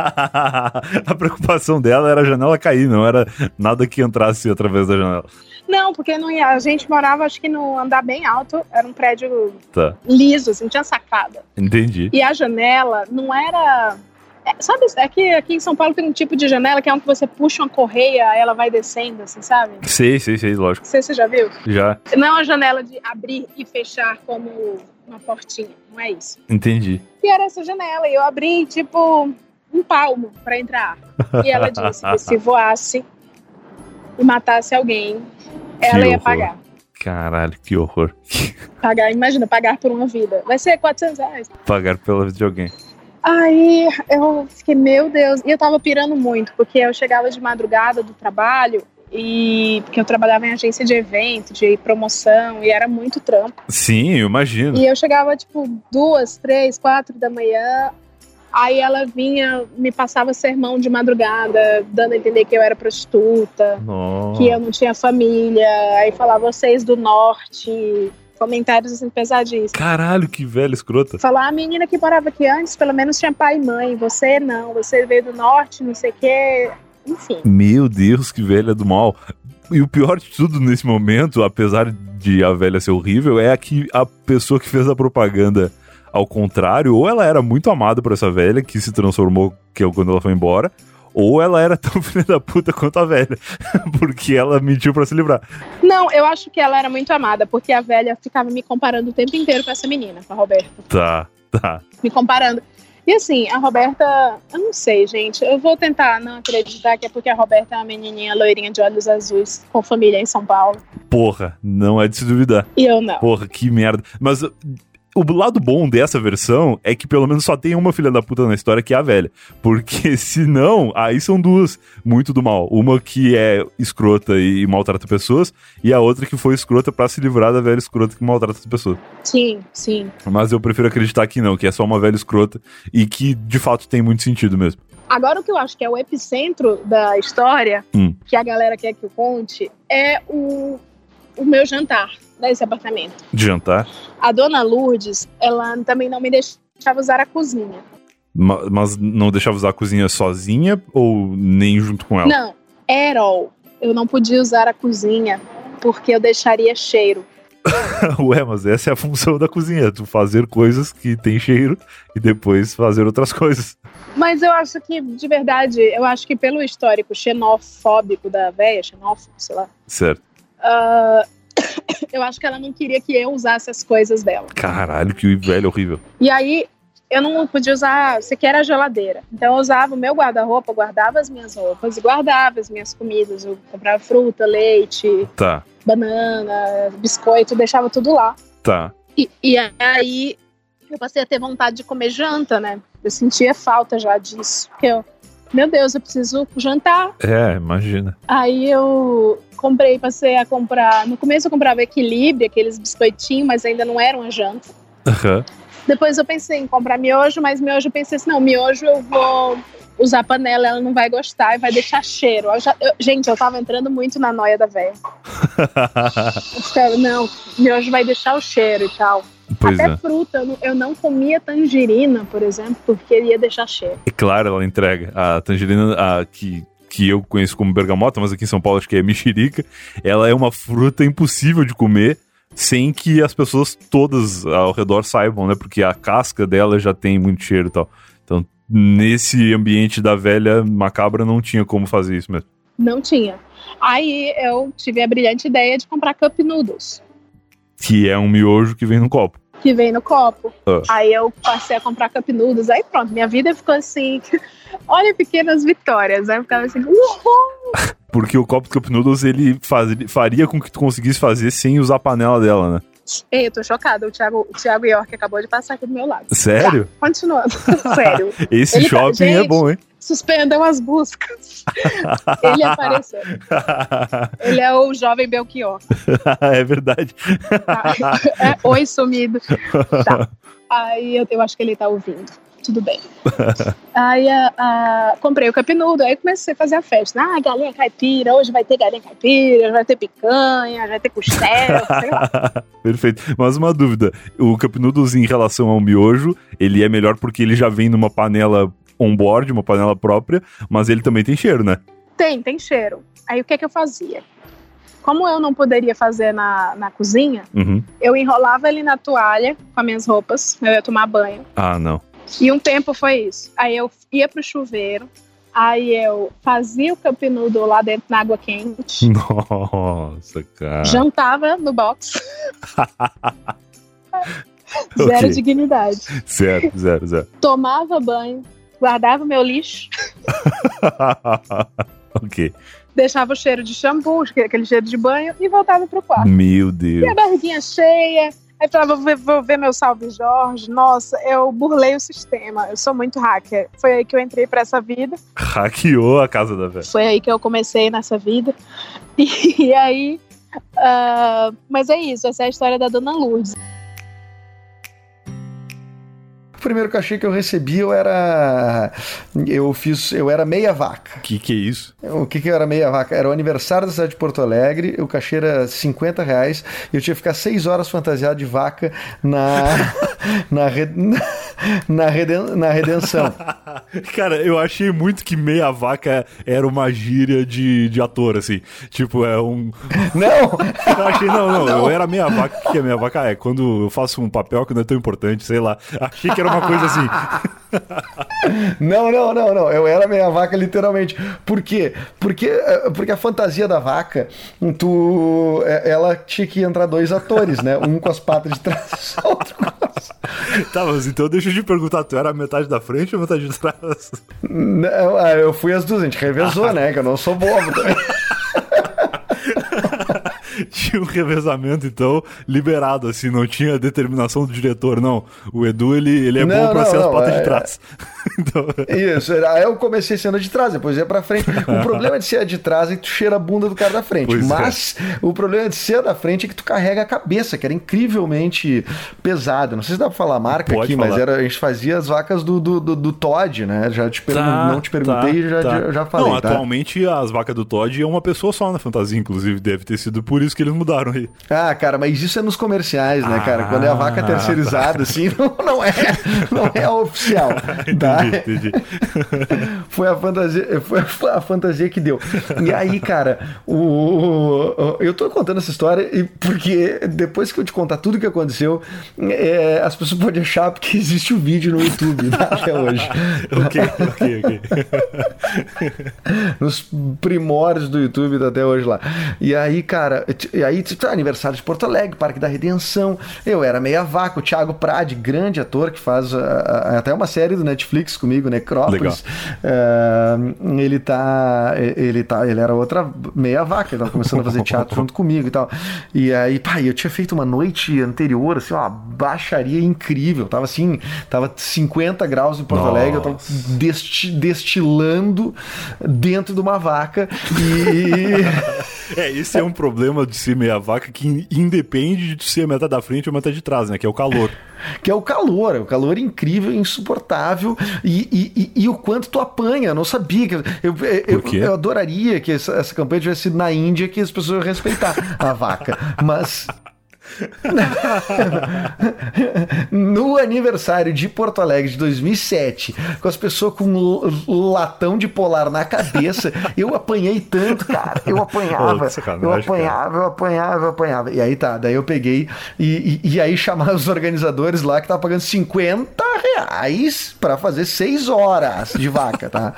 a preocupação dela era a janela cair, não era nada que entrasse através da janela. Não, porque não ia, a gente morava, acho que no andar bem alto, era um prédio Tá, liso, assim, não tinha sacada. entendi. E a janela não era. É, sabe, é que aqui em São Paulo tem um tipo de janela que é um que você puxa uma correia, ela vai descendo, assim, sabe? Sei, sei, sei, lógico. se você já viu. Já, Não é uma janela de abrir e fechar como uma portinha, não é isso. entendi. E era essa janela, e eu abri, tipo, um palmo pra entrar. E ela disse que se <laughs> voasse e matasse alguém, ela Que ia horror. pagar. Caralho, que horror. Pagar, imagina, pagar por uma vida. Vai ser 400 reais. Pagar pela vida de alguém. Aí eu fiquei, meu Deus. E eu tava pirando muito, porque eu chegava de madrugada do trabalho E porque eu trabalhava em agência de evento, de promoção, e era muito trampo. Sim, eu imagino. E eu chegava, tipo, duas, três, quatro da manhã. Aí ela vinha, me passava sermão de madrugada, dando a entender que eu era prostituta, Nossa. que eu não tinha família. Aí falava vocês do norte, comentários assim pesadíssimos. Caralho, que velha escrota. Falar, a menina que morava aqui antes, pelo menos tinha pai e mãe. Você não, você veio do norte, não sei o quê. Enfim. Meu Deus, que velha do mal. E o pior de tudo nesse momento, apesar de a velha ser horrível, é que a pessoa que fez a propaganda ao contrário, ou ela era muito amada por essa velha, que se transformou que é quando ela foi embora, ou ela era tão <laughs> filha da puta quanto a velha, <laughs> porque ela mentiu pra se livrar. Não, eu acho que ela era muito amada, porque a velha ficava me comparando o tempo inteiro com essa menina, com a Roberta. Tá, tá. Me comparando. E assim, a Roberta, eu não sei, gente. Eu vou tentar não acreditar que é porque a Roberta é uma menininha loirinha de olhos azuis, com família em São Paulo. Porra, não é de se duvidar. E eu não. Porra, que merda. Mas o lado bom dessa versão é que pelo menos só tem uma filha da puta na história que é a velha. Porque <laughs> senão, aí são duas muito do mal. Uma que é escrota e maltrata pessoas, e a outra que foi escrota pra se livrar da velha escrota que maltrata as pessoas. Sim, sim. Mas eu prefiro acreditar que não, que é só uma velha escrota e que de fato tem muito sentido mesmo. Agora, o que eu acho que é o epicentro da história, Hum. que a galera quer que eu conte, é o, o meu jantar nesse apartamento. De jantar. A dona Lourdes, ela também não me deixava usar a cozinha. Ma- Mas não deixava usar a cozinha sozinha ou nem junto com ela? Não, all. Eu não podia usar a cozinha porque eu deixaria cheiro. <laughs> Ué, mas essa é a função da cozinha, tu fazer coisas que tem cheiro e depois fazer outras coisas. Mas eu acho que, de verdade, eu acho que pelo histórico xenofóbico da véia, xenófobo, sei lá, Certo. ah, eu acho que ela não queria que eu usasse as coisas dela. Caralho, que velho horrível. E aí, eu não podia usar, sequer a geladeira. Então eu usava o meu guarda-roupa, guardava as minhas roupas, guardava as minhas comidas, eu comprava fruta, leite, Tá, banana, biscoito, deixava tudo lá. tá. E, e aí eu passei a ter vontade de comer janta, né? Eu sentia falta já disso. Porque eu, meu Deus, eu preciso jantar. É, imagina. Aí eu comprei, passei a comprar. No começo eu comprava equilíbrio, aqueles biscoitinhos, mas ainda não eram a janta. Aham. Depois eu pensei em comprar miojo, mas miojo eu pensei assim, não, miojo eu vou usar panela, ela não vai gostar e vai deixar cheiro. Eu já- eu- gente, eu tava entrando muito na noia da velha. <laughs> Eu ficava, não, miojo vai deixar o cheiro e tal. Pois Até é. fruta, eu não, eu não comia tangerina, por exemplo, porque ia deixar cheiro. É claro, ela entrega. A tangerina a, que, que eu conheço como bergamota, mas aqui em São Paulo acho que é mexerica. Ela é uma fruta impossível de comer sem que as pessoas todas ao redor saibam, né? Porque a casca dela já tem muito cheiro e tal. Então, nesse ambiente da velha macabra, não tinha como fazer isso mesmo. Não tinha. Aí eu tive a brilhante ideia de comprar cup noodles, Que é um miojo que vem no copo. que vem no copo. Ah. Aí eu passei a comprar cup noodles, aí pronto, minha vida ficou assim. <laughs> Olha pequenas vitórias, aí eu ficava assim, uhul! <laughs> Porque o copo de Cup Noodles ele faz, ele faria com que tu conseguisse fazer sem usar a panela dela, né? Ei, eu tô chocada, o Thiago, o Thiago York acabou de passar aqui do meu lado. Sério? Tá, continuando, <laughs> sério. <laughs> Esse Ele tá- shopping é gente, bom, hein? Suspendam as buscas. <laughs> Ele apareceu. Ele é o jovem Belchior. é verdade. É, oi, sumido. Tá. Aí eu, eu acho que ele tá ouvindo. Tudo bem. <laughs> Aí a- a- comprei o capinudo, aí comecei a fazer a festa. Ah, galinha caipira, hoje vai ter galinha caipira, vai ter picanha, vai ter costela, sei lá. <laughs> Perfeito. Mas uma dúvida: o Noodles em relação ao miojo, ele é melhor porque ele já vem numa panela on-board, uma panela própria, mas ele também tem cheiro, né? Tem, tem cheiro. Aí o que é que eu fazia? Como eu não poderia fazer na, na cozinha, Uhum. eu enrolava ele na toalha com as minhas roupas, eu ia tomar banho. Ah, não. E um tempo foi isso. Aí eu ia pro chuveiro, aí eu fazia o noodle lá dentro na água quente, <laughs> Nossa, cara. jantava no box. <laughs> Zero Ok. dignidade. Zero, zero, zero. <laughs> Tomava banho, guardava meu lixo, ok. deixava o cheiro de shampoo, aquele cheiro de banho e voltava pro quarto. Meu E Deus. a barriguinha cheia, aí falava, vou ver, vou ver meu salve Jorge. Nossa, eu burlei o sistema. Eu sou muito hacker. Foi aí que eu entrei pra essa vida. Hackeou a casa da velha. Foi aí que eu comecei nessa vida. <laughs> E, aí. ah, mas é isso, essa é a história da Dona Lourdes. Primeiro cachê que eu recebi, eu era. Eu fiz. Eu era meia vaca. Que que é isso? O que, que era meia vaca? Era o aniversário da cidade de Porto Alegre, o cachê era 50 reais e eu tinha que ficar 6 horas fantasiado de vaca na. <laughs> na, re- na, reden- na redenção. <laughs> Cara, eu achei muito que meia vaca era uma gíria de, de ator, assim. Tipo, é um. <laughs> Não! Eu achei, não, não, eu era meia vaca. O que é meia vaca? Ah, é quando eu faço um papel que não é tão importante, sei lá. Achei que era uma coisa assim. <laughs> Não, não, não, não. Eu era meia vaca, literalmente. Por quê? Porque, eh, porque a fantasia da vaca, tu. eh, Ela tinha que entrar dois atores, né? Um com as patas de trás, outro com as. Tá, mas então deixa eu te perguntar, tu era a metade da frente ou metade de trás? Não, ah, eu fui as duas, a gente revezou, <laughs> né? Que eu não sou bobo também. <laughs> <laughs> Tinha um revezamento, então, liberado, assim, não tinha determinação do diretor, não. O Edu, ele, ele é Não, bom pra não, ser as não, patas é- de trás. <laughs> Então, Isso, aí eu comecei sendo de trás, depois ia pra frente. O problema de ser a de trás é que tu cheira a bunda do cara da frente. Pois é. Mas o problema de ser a da frente é que tu carrega a cabeça, que era incrivelmente pesado. Não sei se dá pra falar a marca Pode aqui, mas falar. era, a gente fazia as vacas do, do, do, do Todd, né? Já te Tá, não te perguntei, tá, já, tá. já, já falei. Não, tá? atualmente as vacas do Todd é uma pessoa só na fantasia, inclusive. Deve ter sido por isso que eles mudaram aí. Ah, cara, mas isso é nos comerciais, né, cara? Quando é a vaca Ah, terceirizada, assim, <laughs> não, não é, não é oficial. <laughs> tá? Entendi, entendi. <laughs> Foi a fantasia, foi a fantasia que deu. E aí, cara, o, o- eu tô contando essa história e porque depois que eu te contar tudo que aconteceu, é, as pessoas podem achar porque existe o vídeo no YouTube tá, até hoje. ok, ok, ok. Nos primórdios do YouTube tá até hoje lá. E aí, cara, e aí, tá, aniversário de Porto Alegre, Parque da Redenção. Eu era meia vaca, o Thiago Prade, grande ator que faz ah, ah, até uma série do Netflix comigo, Necrópolis. Ah, ele tá. Ele tá. Ele era outra meia vaca, ele tava começando a fazer <laughs> teatro junto comigo e tal. E aí, pá, eu tinha feito uma noite anterior, assim, uma baixaria incrível. Tava assim, tava 50 graus em Porto Nossa. Alegre, eu tava desti- destilando dentro de uma vaca e. <laughs> É, esse é um problema de ser meia vaca que independe de ser a metade da frente ou a metade de trás, né? Que é o calor. <laughs> que é o calor, é o calor incrível, insuportável e, e, e- e o quanto tu apanha. Eu não sabia que eu, eu, eu, eu adoraria que essa, essa campanha tivesse sido na Índia que as pessoas respeitar a vaca, <laughs> mas no aniversário de Porto Alegre de 2007, com as pessoas com um latão de polar na cabeça, eu apanhei tanto, cara. Eu apanhava, eu apanhava, eu apanhava, eu apanhava. E aí tá, daí eu peguei e, e, e aí chamaram os organizadores lá que tava pagando 50 reais pra fazer 6 horas de vaca, tá?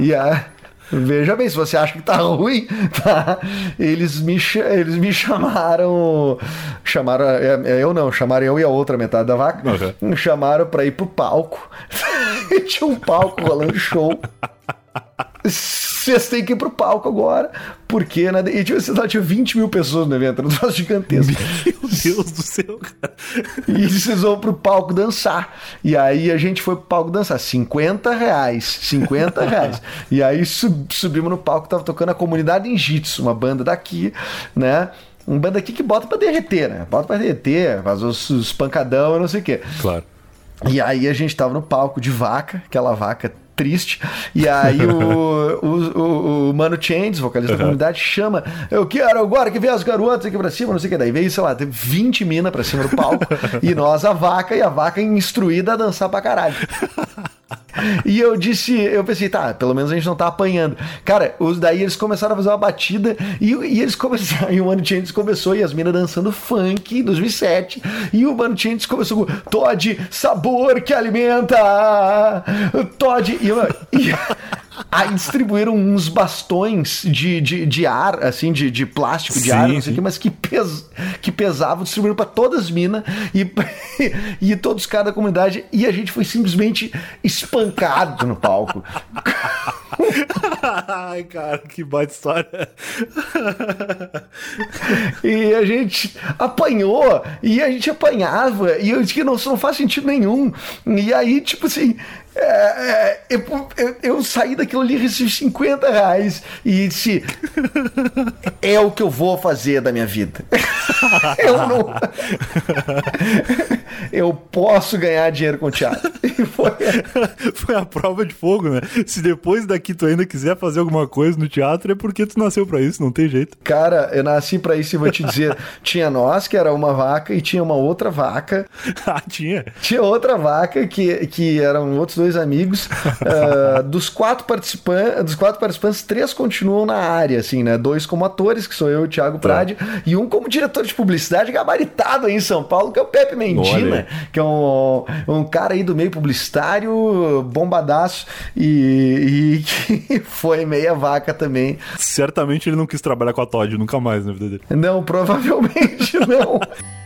E a. Veja bem, se você acha que tá <laughs> ruim, tá? Eles me, eles me chamaram. Chamaram. é, é, eu não, chamaram eu e a outra metade da vaca. Me chamaram pra ir pro palco. <laughs> Tinha um palco rolando show. Vocês têm que ir pro palco agora, porque né, e lá, tinha 20 mil pessoas no evento, era um troço gigantesco. Meu Deus do céu, cara. E vocês vão pro palco dançar. E aí a gente foi pro palco dançar. 50 reais. 50 <laughs> reais. E aí sub- subimos no palco, tava tocando a comunidade em Jitsu, uma banda daqui, né? Uma banda aqui que bota pra derreter, né? Bota pra derreter, faz os, os pancadão e não sei o quê. Claro. E aí a gente tava no palco de vaca, aquela vaca triste. E aí o, o, o, o Mano Changes, vocalista da comunidade, chama. Eu quero agora que vem as garotas aqui pra cima, não sei o que. Daí veio, sei lá, teve 20 minas pra cima do palco. <laughs> e nós, a vaca, e a vaca instruída a dançar pra caralho. <laughs> <laughs> E eu disse, eu pensei, tá, pelo menos a gente não tá apanhando. Cara, os daí eles começaram a fazer uma batida e, e eles começaram, <laughs> e o Mano Changes começou e as minas dançando funk em 2007. E o Mano Changes começou com Todd, sabor que alimenta. Todd, e, eu- <laughs> e, Aí distribuíram uns bastões de, de, de ar, assim, de, de plástico de Sim, ar, não sei o que, mas que, pes, que pesavam, distribuíram pra todas as minas e, <laughs> e todos os caras da comunidade. E a gente foi simplesmente espancado no palco. <laughs> Ai, cara, que baita história. E a gente apanhou, e a gente apanhava, e eu disse que não, não faz sentido nenhum. E aí, tipo assim, é, é, eu, eu, eu saí daquilo ali, recebi 50 reais e disse: É o que eu vou fazer da minha vida. <laughs> eu não. <laughs> eu posso ganhar dinheiro com teatro. E foi. <laughs> Foi a prova de fogo, né? Se depois daqui tu ainda quiser fazer alguma coisa no teatro, é porque tu nasceu pra isso, não tem jeito. Cara, eu nasci pra isso e vou te dizer: tinha nós, que era uma vaca, e tinha uma outra vaca. ah, tinha? Tinha outra vaca que, que eram outros dois amigos. <laughs> Ah, dos quatro participantes, dos quatro participantes, três continuam na área, assim, né? Dois como atores, que sou eu e o Thiago Prade, e um como diretor de publicidade gabaritado aí em São Paulo, que é o Pepe Mendina, que é um, um cara aí do meio publicitário, bombadaço, e, e que <laughs> foi meia vaca também. Certamente ele não quis trabalhar com a Todd nunca mais na vida dele. Não, provavelmente não. <laughs>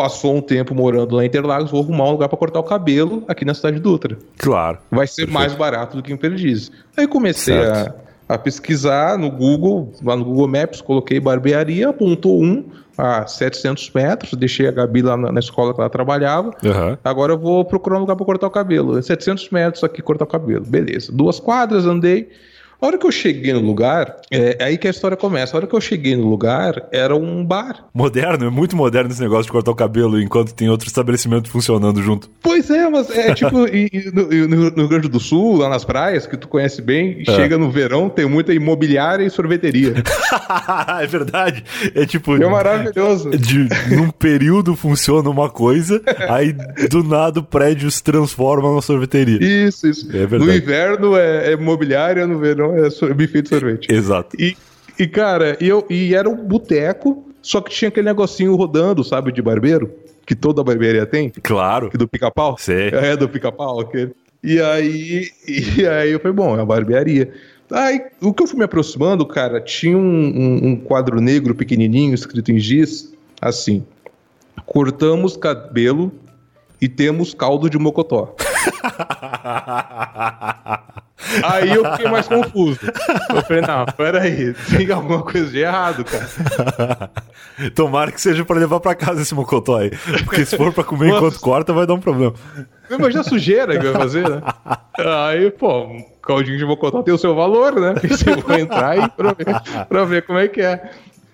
Passou um tempo morando lá em Interlagos, vou arrumar um lugar pra cortar o cabelo aqui na cidade de Dutra. Claro. Vai ser mais barato do que em Perdizes. Aí comecei a, a pesquisar no Google, lá no Google Maps, coloquei barbearia, apontou um a 700 metros, deixei a Gabi lá na, na escola que ela trabalhava. Aham. Agora eu vou procurar um lugar pra cortar o cabelo. 700 metros aqui cortar o cabelo. Beleza. Duas quadras, andei. A hora que eu cheguei no lugar, é aí que a história começa. A hora que eu cheguei no lugar, era um bar. Moderno, é muito moderno esse negócio de cortar o cabelo enquanto tem outro estabelecimento funcionando junto. Pois é, mas é <laughs> tipo e- e no, e no- no Rio Grande do Sul, lá nas praias, que tu conhece bem, É. chega no verão, tem muita imobiliária e sorveteria. <laughs> é verdade. É tipo. É maravilhoso. De, num período funciona uma coisa, <laughs> aí do nada o prédio se transforma numa sorveteria. Isso, isso. É no verdade. inverno é, é imobiliária, no verão é sor- buffet de sorvete. Exato. E, e cara, eu, e era um boteco, só que tinha aquele negocinho rodando, sabe, de barbeiro, que toda barbearia tem. Claro. Do pica-pau. <laughs> É, do pica-pau, aquele. E aí, e aí eu falei, bom, é uma barbearia. Aí, o que eu fui me aproximando, cara, tinha um, um- um quadro negro pequenininho, escrito em giz, assim, cortamos cabelo e temos caldo de mocotó. Aí eu fiquei mais confuso. Eu falei, não, peraí, tem alguma coisa de errado, cara. <laughs> Tomara que seja pra levar pra casa esse mocotó aí. Porque se for pra comer Nossa. enquanto corta, vai dar um problema. Imagina a sujeira que vai fazer, né? Aí, pô, um caldinho de mocotó tem o seu valor, né? Pensei, vou entrar aí pra ver, pra ver como é que é.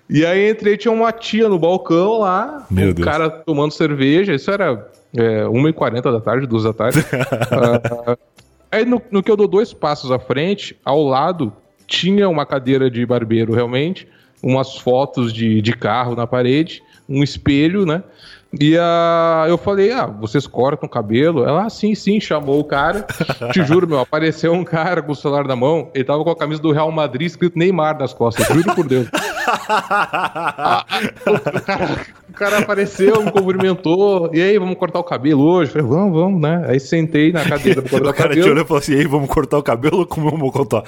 E aí entrei, tinha uma tia no balcão lá, Meu um Deus. cara tomando cerveja, isso era é, 1h40 da tarde, 2 da tarde. <laughs> Ah, aí no, no que eu dou dois passos à frente, ao lado, tinha uma cadeira de barbeiro realmente, umas fotos de, de carro na parede, um espelho, né? E ah, eu falei, ah, vocês cortam o cabelo? Ela, ah, sim, sim, chamou o cara. <laughs> Te juro, meu, apareceu um cara com o celular na mão, ele tava com a camisa do Real Madrid escrito Neymar nas costas, juro por Deus. Ah, o, cara, o cara apareceu, me cumprimentou, e aí, vamos cortar o cabelo hoje? Eu falei, vamos, vamos, né? Aí sentei na cadeira pra cortar O <laughs> o cara te cabelo. olhou e falou assim: ei, vamos cortar o cabelo ou comer um mocotó?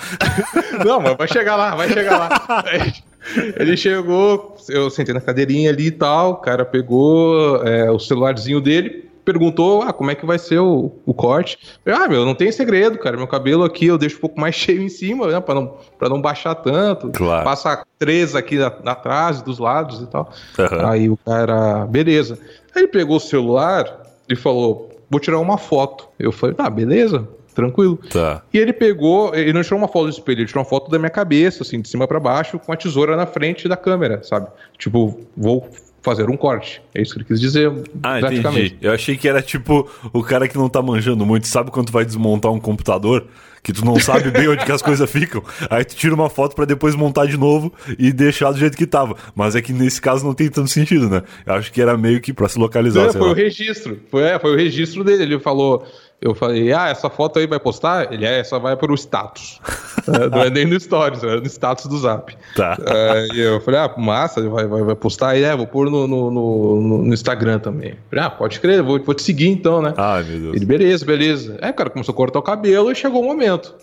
Não, mas vai chegar lá, vai chegar lá. Aí, <laughs> Ele chegou, eu sentei na cadeirinha ali e tal, o cara pegou é, o celularzinho dele, perguntou, ah, como é que vai ser o, o corte? Eu ah, meu, não tem segredo, cara, meu cabelo aqui eu deixo um pouco mais <laughs> cheio em cima, né, pra não, pra não baixar tanto. Claro. Passa três aqui na- atrás, dos lados e tal. Aham. Aí o cara, beleza. Aí ele pegou o celular e falou, vou tirar uma foto. Eu falei, ah, beleza, tranquilo. Tá. E ele pegou, ele não tirou uma foto do espelho, ele tirou uma foto da minha cabeça, assim, de cima pra baixo, com a tesoura na frente da câmera, sabe? Tipo, vou fazer um corte. É isso que ele quis dizer, Ah, entendi. Eu achei que era tipo o cara que não tá manjando muito, sabe quando tu vai desmontar um computador? Que tu não sabe bem onde que as coisas ficam. Aí tu tira uma foto pra depois montar de novo e deixar do jeito que tava. Mas é que nesse caso não tem tanto sentido, né? Eu acho que era meio que pra se localizar, Não, foi lá. o registro. Foi, é, foi o registro dele. Ele falou. Eu falei, ah, essa foto aí vai postar? Ele, é, essa vai pro status. <laughs> É, não é nem no stories, é no status do zap. Tá. É, e eu falei, ah, massa, vai, vai, vai postar aí, é, vou pôr no, no, no, no Instagram também. Eu falei, ah, pode crer, vou, vou te seguir então, né? Ai, meu Deus. Ele, beleza, beleza. É, cara, começou a cortar o cabelo e chegou o momento.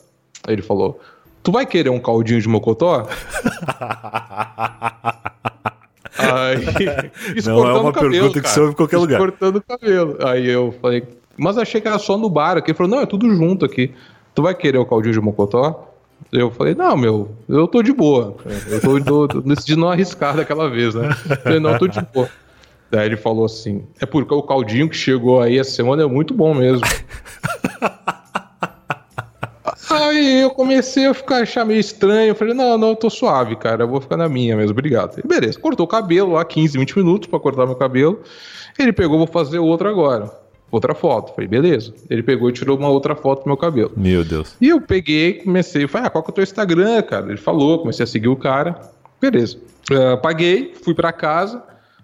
Aí ele falou, tu vai querer um caldinho de mocotó? <laughs> Aí, Não é uma cabelo, pergunta que cara. você ouve em qualquer lugar. Cortando o cabelo. Aí eu falei, mas achei que era só no bar aqui. Ele falou, não, é tudo junto aqui. Tu vai querer o caldinho de mocotó? Eu falei, não, meu, eu tô de boa. Eu tô, tô, tô decidi não arriscar daquela vez, né? Eu falei, não, eu tô de boa. Daí ele falou assim: é porque o caldinho que chegou aí essa semana é muito bom mesmo. Aí eu comecei a ficar achar meio estranho. Eu falei, não, não, eu tô suave, cara. Eu vou ficar na minha mesmo, obrigado. Beleza, cortou o cabelo lá, 15, 20 minutos pra cortar meu cabelo. Ele pegou, vou fazer outra agora. Outra foto. Falei, beleza. Ele pegou e tirou uma outra foto do meu cabelo. Meu Deus. E eu peguei, comecei, falei, ah, qual que é o teu Instagram, cara? Ele falou, comecei a seguir o cara. Beleza. Ah, paguei, fui pra casa.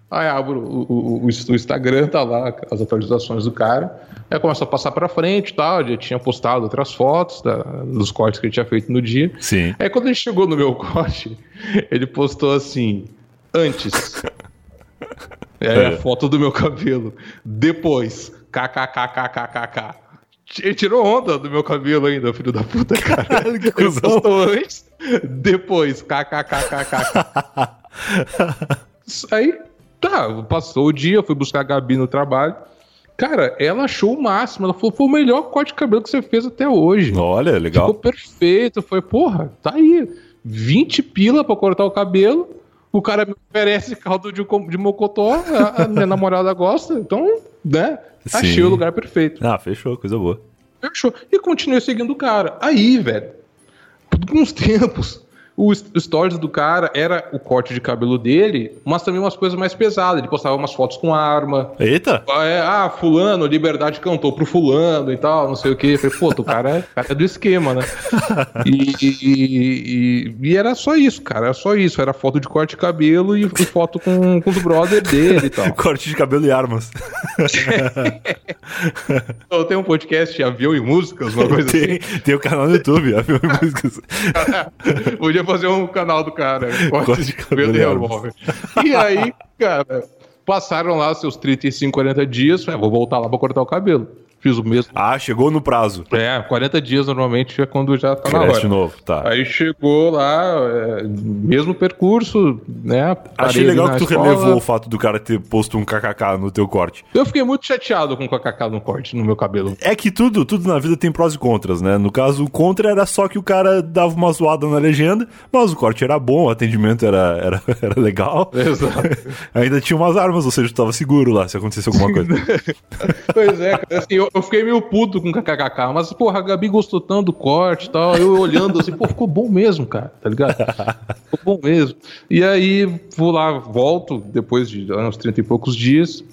Aí abro o, o- o- o Instagram, tá lá as atualizações do cara. Aí começa a passar pra frente e tal. Já tinha postado outras fotos da- dos cortes que ele tinha feito no dia. Sim. Aí quando ele chegou no meu <laughs> corte, ele postou assim: antes. <laughs> É, a foto do meu cabelo. Depois, kkkkkkk. Ele tirou onda do meu cabelo ainda, filho da puta, cara. Ele postou antes, depois, kkkkkk. <laughs> Aí, tá, passou o dia, eu fui buscar a Gabi no trabalho. Cara, ela achou o máximo. Ela falou, foi o melhor corte de cabelo que você fez até hoje. Olha, legal. Ficou perfeito. Foi, porra, tá aí. 20 pila pra cortar o cabelo. O cara me oferece caldo de, de mocotó. A, a minha namorada gosta. Então, né? Achei Sim. o lugar perfeito. Ah, fechou, coisa boa. Fechou. E continuei seguindo o cara. Aí, velho, por uns tempos, o s- o stories do cara era o corte de cabelo dele, mas também umas coisas mais pesadas. Ele postava umas fotos com arma. Eita! Ah, é, ah, fulano, Liberdade cantou pro fulano e tal, não sei o que. Falei, pô, o cara é, o cara é do esquema, né? <laughs> E, e- e- e era só isso, cara, era só isso. Era foto de corte de cabelo e, foto com, com os brother dele e tal. <laughs> Corte de cabelo e armas. <laughs> Eu tenho um podcast, Avião e Músicas, uma coisa tem, tem o canal no YouTube, Avião e Músicas. assim. Podia fazer um canal do cara, <laughs> corte, de cabelo e revólver. E aí, cara, passaram lá seus 35, 40 dias, falei, "Ah, vou voltar lá pra cortar o cabelo. Fiz o mesmo. Ah, chegou no prazo. É, 40 dias normalmente é quando já tá na Cresce hora. de novo, tá. Aí chegou lá, é, mesmo percurso, né? Achei legal na que tu escola. relevou o fato do cara ter posto um kkk no teu corte. Eu fiquei muito chateado com o kkk no corte, no meu cabelo. É que tudo, tudo na vida tem prós e contras, né? No caso, o contra era só que o cara dava uma zoada na legenda, mas o corte era bom, o atendimento era, era, <laughs> era legal. Exato. <laughs> Ainda tinha umas armas, ou seja, tu tava seguro lá se acontecesse alguma coisa. <laughs> Pois é, cara, assim, eu, eu fiquei meio puto com o kkkk, mas, porra, a Gabi gostou tanto do corte e tal, eu olhando assim, pô, ficou bom mesmo, cara, tá ligado? Ficou bom mesmo. E aí, vou lá, volto, depois de uns 30 e poucos dias,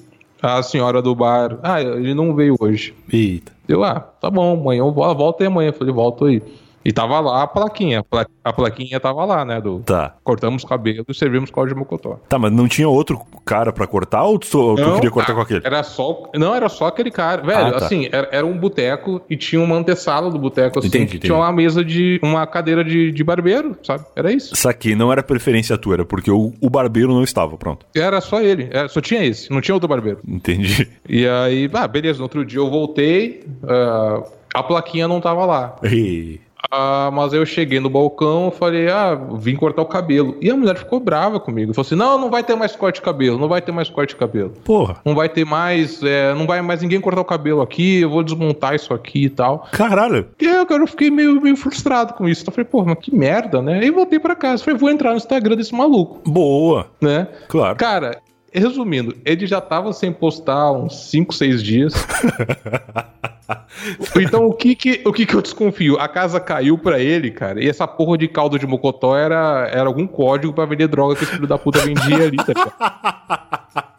a senhora do bar, ah, ele não veio hoje. Eita. Eu, ah, tá bom, amanhã eu vou, volta aí amanhã. Eu falei, volto aí. E tava lá a plaquinha, a, pla- a plaquinha tava lá, né, do... Tá. Cortamos o cabelo e servimos caldo de mocotó. Tá, mas não tinha outro cara pra cortar ou tu, ou tu queria cortar ah, com aquele? Era só. Não, era só aquele cara. Velho, Ah, tá. assim, era, era um boteco e tinha uma antessala do boteco, assim, Entendi, entendi. tinha uma mesa de. uma cadeira de, de barbeiro, sabe? Era isso. Saquei, não era preferência tua, era porque o, o barbeiro não estava, pronto. Era só ele, era- só tinha esse, não tinha outro barbeiro. Entendi. E aí, ah, beleza, no outro dia eu voltei, ah, a plaquinha não tava lá. Ei. Ah, mas eu cheguei no balcão, falei, ah, vim cortar o cabelo. E a mulher ficou brava comigo. Falou assim: não, não vai ter mais corte de cabelo, não vai ter mais corte de cabelo. Porra. Não vai ter mais, é, não vai mais ninguém cortar o cabelo aqui, eu vou desmontar isso aqui e tal. Caralho. E aí, cara, eu fiquei meio, meio frustrado com isso. Eu falei, pô, mas que merda, né? E voltei pra casa. Falei, vou entrar no Instagram desse maluco. Boa. Né? Claro. Cara, resumindo, ele já tava sem postar uns 5, 6 dias. <laughs> <laughs> então, o que que, o que que eu desconfio? A casa caiu pra ele, cara, e essa porra de caldo de mocotó era, era algum código pra vender droga que esse filho da puta vendia ali, tá ligado? <laughs>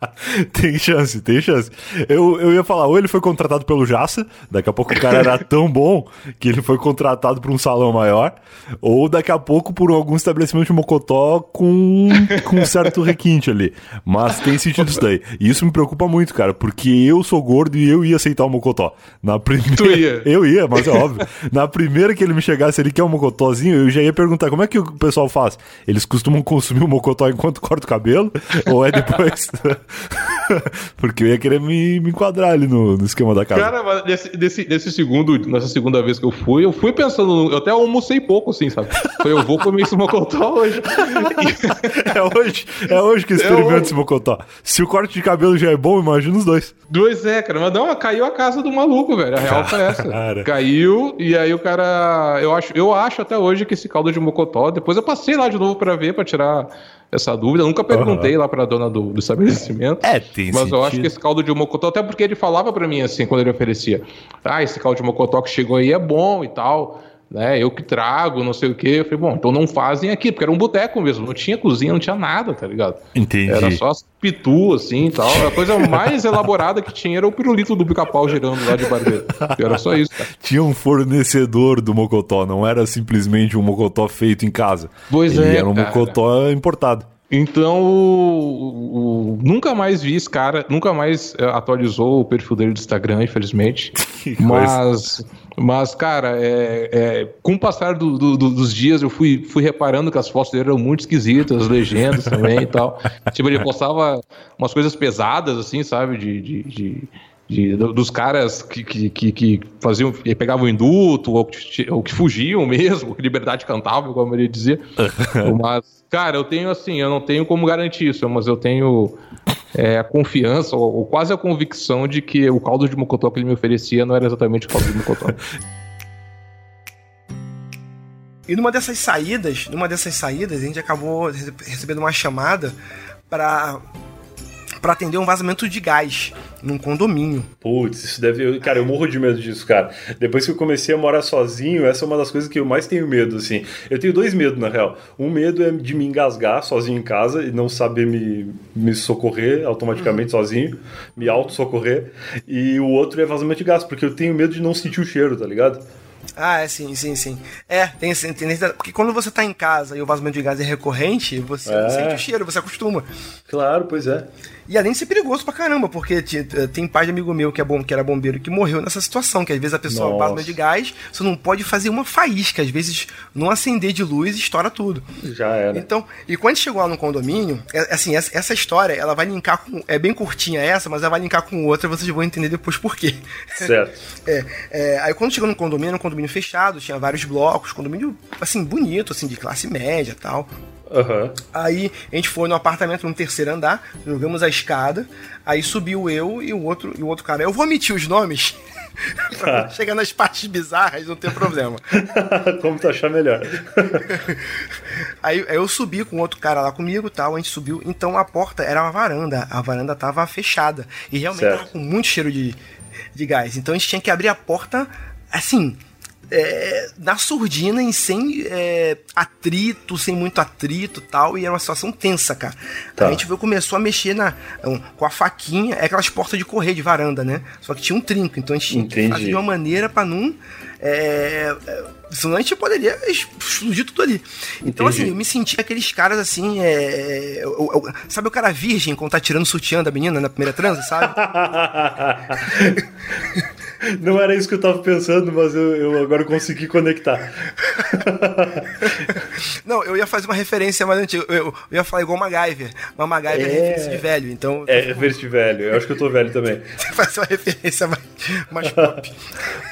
<laughs> tem chance, tem chance. Eu, eu ia falar, ou ele foi contratado pelo Jaça, daqui a pouco o cara era <laughs> tão bom que ele foi contratado por um salão maior, ou daqui a pouco por algum estabelecimento de Mocotó com, com um certo requinte ali. Mas tem sentido isso daí. E isso me preocupa muito, cara, porque eu sou gordo e eu ia aceitar o Mocotó. Na <laughs> primeira... Tu ia? Eu ia, mas é óbvio. Na primeira que ele me chegasse ali, que é um mocotózinho, eu já ia perguntar como é que o pessoal faz? Eles costumam consumir o mocotó enquanto corta o cabelo? ou é depois? <laughs> Porque eu ia querer me, me enquadrar ali no, no esquema da casa. Cara, mas nesse, segundo, nessa segunda vez que eu fui, eu fui pensando, eu até almocei pouco, assim, sabe? Falei, eu vou comer esse mocotó hoje. <laughs> é hoje, é hoje que experimento esse mocotó. Se o corte de cabelo já é bom, imagina os dois. Dois é, cara, mas não, caiu a casa do maluco, velho. A real foi essa. <laughs> Cara. Caiu, e aí o cara. Eu acho, eu acho até hoje que esse caldo de mocotó. Depois eu passei lá de novo pra ver, pra tirar essa dúvida. Eu nunca perguntei lá pra dona do, do estabelecimento. É, tem Mas eu acho sentido. que esse caldo de mocotó, até porque ele falava pra mim assim, quando ele oferecia: Ah, esse caldo de mocotó que chegou aí é bom e tal. Né, eu que trago, não sei o quê. Eu falei, bom, então não fazem aqui, porque era um boteco mesmo, não tinha cozinha, não tinha nada, tá ligado? Entendi. Era só as pitu, assim e tal. A coisa mais elaborada que tinha era o pirulito do pica-pau girando lá de barbeiro. Era só isso, cara. Tinha um fornecedor do mocotó, não era simplesmente um mocotó feito em casa. Pois Ele é, era um cara. mocotó importado. Então, o- o- nunca mais vi esse cara, nunca mais eh, atualizou o perfil dele do Instagram, infelizmente. <laughs> mas, mas, cara, é, é, com o passar do- do- do- dos dias, eu fui, fui reparando que as fotos dele eram muito esquisitas, as legendas <laughs> também e tal. Tipo, ele postava umas coisas pesadas, assim, sabe? De. de- de- de- do- dos caras que, que, que, que faziam, que pegavam o induto, ou que, ou que fugiam mesmo, que <laughs> liberdade cantável, como ele dizia. <laughs> Mas, cara, eu tenho assim, eu não tenho como garantir isso, mas eu tenho é, a confiança, ou, ou quase a convicção de que o caldo de mocotó que ele me oferecia não era exatamente o caldo de mocotó. E numa dessas saídas, numa dessas saídas, a gente acabou rece- recebendo uma chamada para para atender um vazamento de gás num condomínio. Putz, isso deve. eu- Cara, eu morro de medo disso, cara. Depois que eu comecei a morar sozinho, essa é uma das coisas que eu mais tenho medo, assim. Eu tenho dois medos, na real. Um medo é de me engasgar sozinho em casa e não saber me, me socorrer automaticamente sozinho, me auto-socorrer. E o outro é vazamento de gás, porque eu tenho medo de não sentir o cheiro, tá ligado? Ah, é sim, sim, sim. É, tem tem esse- Porque quando você tá em casa e o vazamento de gás é recorrente, você É. sente o cheiro, você acostuma. Claro, pois é. E além de ser perigoso pra caramba, porque eh, tem pai de amigo meu que, é bom, que era bombeiro que morreu nessa situação, que às vezes a pessoa vazamento de gás, você não pode fazer uma faísca, às vezes não acender de luz e estoura tudo. Já era. Então, e quando chegou lá no condomínio, é- assim, essa, essa história, ela vai linkar com. É bem curtinha essa, mas ela vai linkar com outra, vocês vão entender depois por quê. Certo. <laughs> É, é, aí quando chegou no condomínio, era um condomínio fechado, tinha vários blocos, condomínio, assim, bonito, assim, de classe média e tal. Aham. Aí a gente foi no apartamento no terceiro andar, jogamos a escada, aí subiu eu e o outro, e o outro cara. Eu vou omitir os nomes <laughs> pra quando chegar nas partes bizarras não ter problema. <laughs> Como tu achar melhor. <laughs> Aí, aí eu subi com outro cara lá comigo tal, a gente subiu, então a porta era uma varanda, a varanda tava fechada e realmente Certo. tava com muito cheiro de, de gás. Então a gente tinha que abrir a porta assim. É, na surdina e sem é, atrito, sem muito atrito e tal, e era uma situação tensa, cara. Tá. A gente veio, começou a mexer na, com a faquinha, é aquelas portas de correr de varanda, né? Só que tinha um trinco, então a gente tinha que Entendi. fazer de uma maneira pra não. É, é, senão a gente poderia explodir tudo ali. Então, Entendi. assim, eu me senti aqueles caras assim. É, eu- eu- sabe o cara virgem quando tá tirando o sutiã da menina na primeira transa, sabe? <laughs> <laughs> Não era isso que eu tava pensando, mas eu, eu agora consegui conectar. <laughs> Não, eu ia fazer uma referência mais antiga. Eu, eu ia falar igual MacGyver. Mas MacGyver é, É. referência de velho, então É, referência de velho. Eu acho que eu tô velho também. <laughs> você faz uma referência mais, mais pop.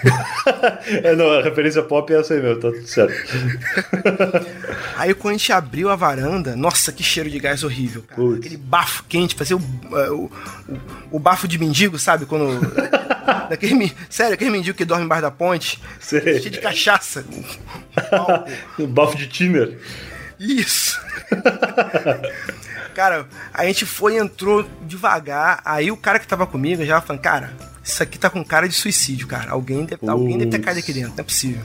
<laughs> É, não, a referência pop é essa aí mesmo, tá tudo certo. <laughs> Aí quando a gente abriu a varanda, nossa, que cheiro de gás horrível, cara. Aquele bafo quente, parecia o, é, o, o, o bafo de mendigo, sabe? Quando. daquele, sério, aquele mendigo que dorme embaixo da ponte, Sei. cheio de cachaça. Um bafo de Isso. cara, a gente foi e entrou devagar. Aí o cara que tava comigo já falando, cara, isso aqui tá com cara de suicídio, cara. Alguém deve, alguém deve ter caído aqui dentro, não é possível.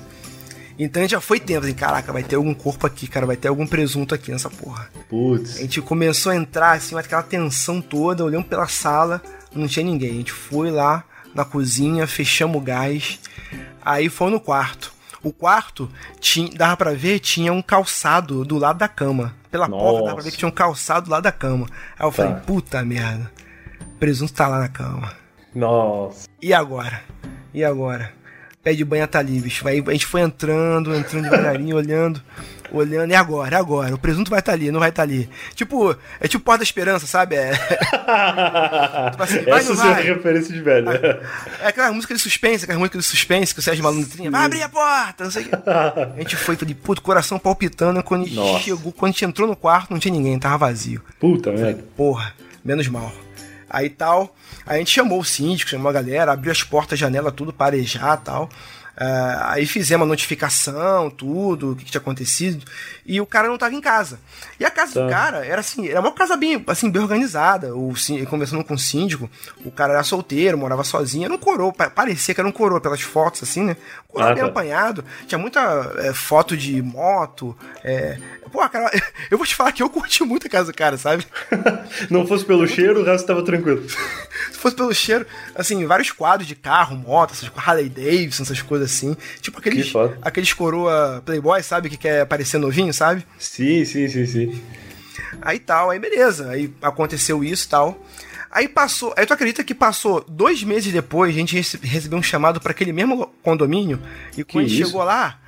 Então a gente já foi tempo, assim, caraca, vai ter algum corpo aqui, cara, vai ter algum presunto aqui nessa porra. A Putz. gente começou a entrar, assim, aquela tensão toda, olhando pela sala, não tinha ninguém. A gente foi lá na cozinha, fechamos o gás, aí foi no quarto. O quarto, tinha, dava pra ver, tinha um calçado do lado da cama. Pela porta dava pra ver que tinha um calçado do lado da cama. Aí eu falei, puta merda, o presunto tá lá na cama. Nossa. E agora? E agora? Pé de banha tá ali, bicho. Aí a gente foi entrando, entrando devagarinho, <laughs> olhando, olhando. E agora? E agora? O presunto vai estar ali, não vai estar ali. Tipo, é tipo Porta da Esperança, sabe? É, <laughs> Tipo assim, vai, Essa não é vai? referência de velho. é aquela música de suspense, aquela música de suspense que o Sérgio Malandro tinha. Vai abrir a porta, não sei o que. <laughs> A gente foi, falei, puto, coração palpitando. Quando a gente Nossa. chegou, quando a gente entrou no quarto, não tinha ninguém, tava vazio. Puta merda. Porra, menos mal. Aí tal, aí a gente chamou o síndico, chamou a galera, abriu as portas, janela, tudo, parejar tal. Ah, aí fizemos a notificação, tudo, o que, que tinha acontecido, e o cara não tava em casa. E a casa do Tá. cara era assim, era uma casa bem, assim, bem organizada. O, conversando com o síndico, o cara era solteiro, morava sozinho, era um coroa, pa- parecia que era um coroa pelas fotos, assim, né? Coroa Ah, bem tá. apanhado, tinha muita é, foto de moto. É... Pô, cara, <laughs> eu vou te falar que eu curti muito a casa do cara, sabe? <laughs> Não fosse pelo cheiro, o resto tava tranquilo. <laughs> Se fosse pelo cheiro, assim, vários quadros de carro, moto, essas Harley Davidson, essas coisas assim. Tipo aqueles, aqueles coroa playboy, sabe? Que quer parecer novinho, sabe? Sim, sim, sim, sim. Aí tal, aí beleza. Aí aconteceu isso e tal. Aí passou. Aí tu acredita que passou dois meses depois, a gente rece- recebeu um chamado para aquele mesmo condomínio. E quando a gente isso? chegou lá,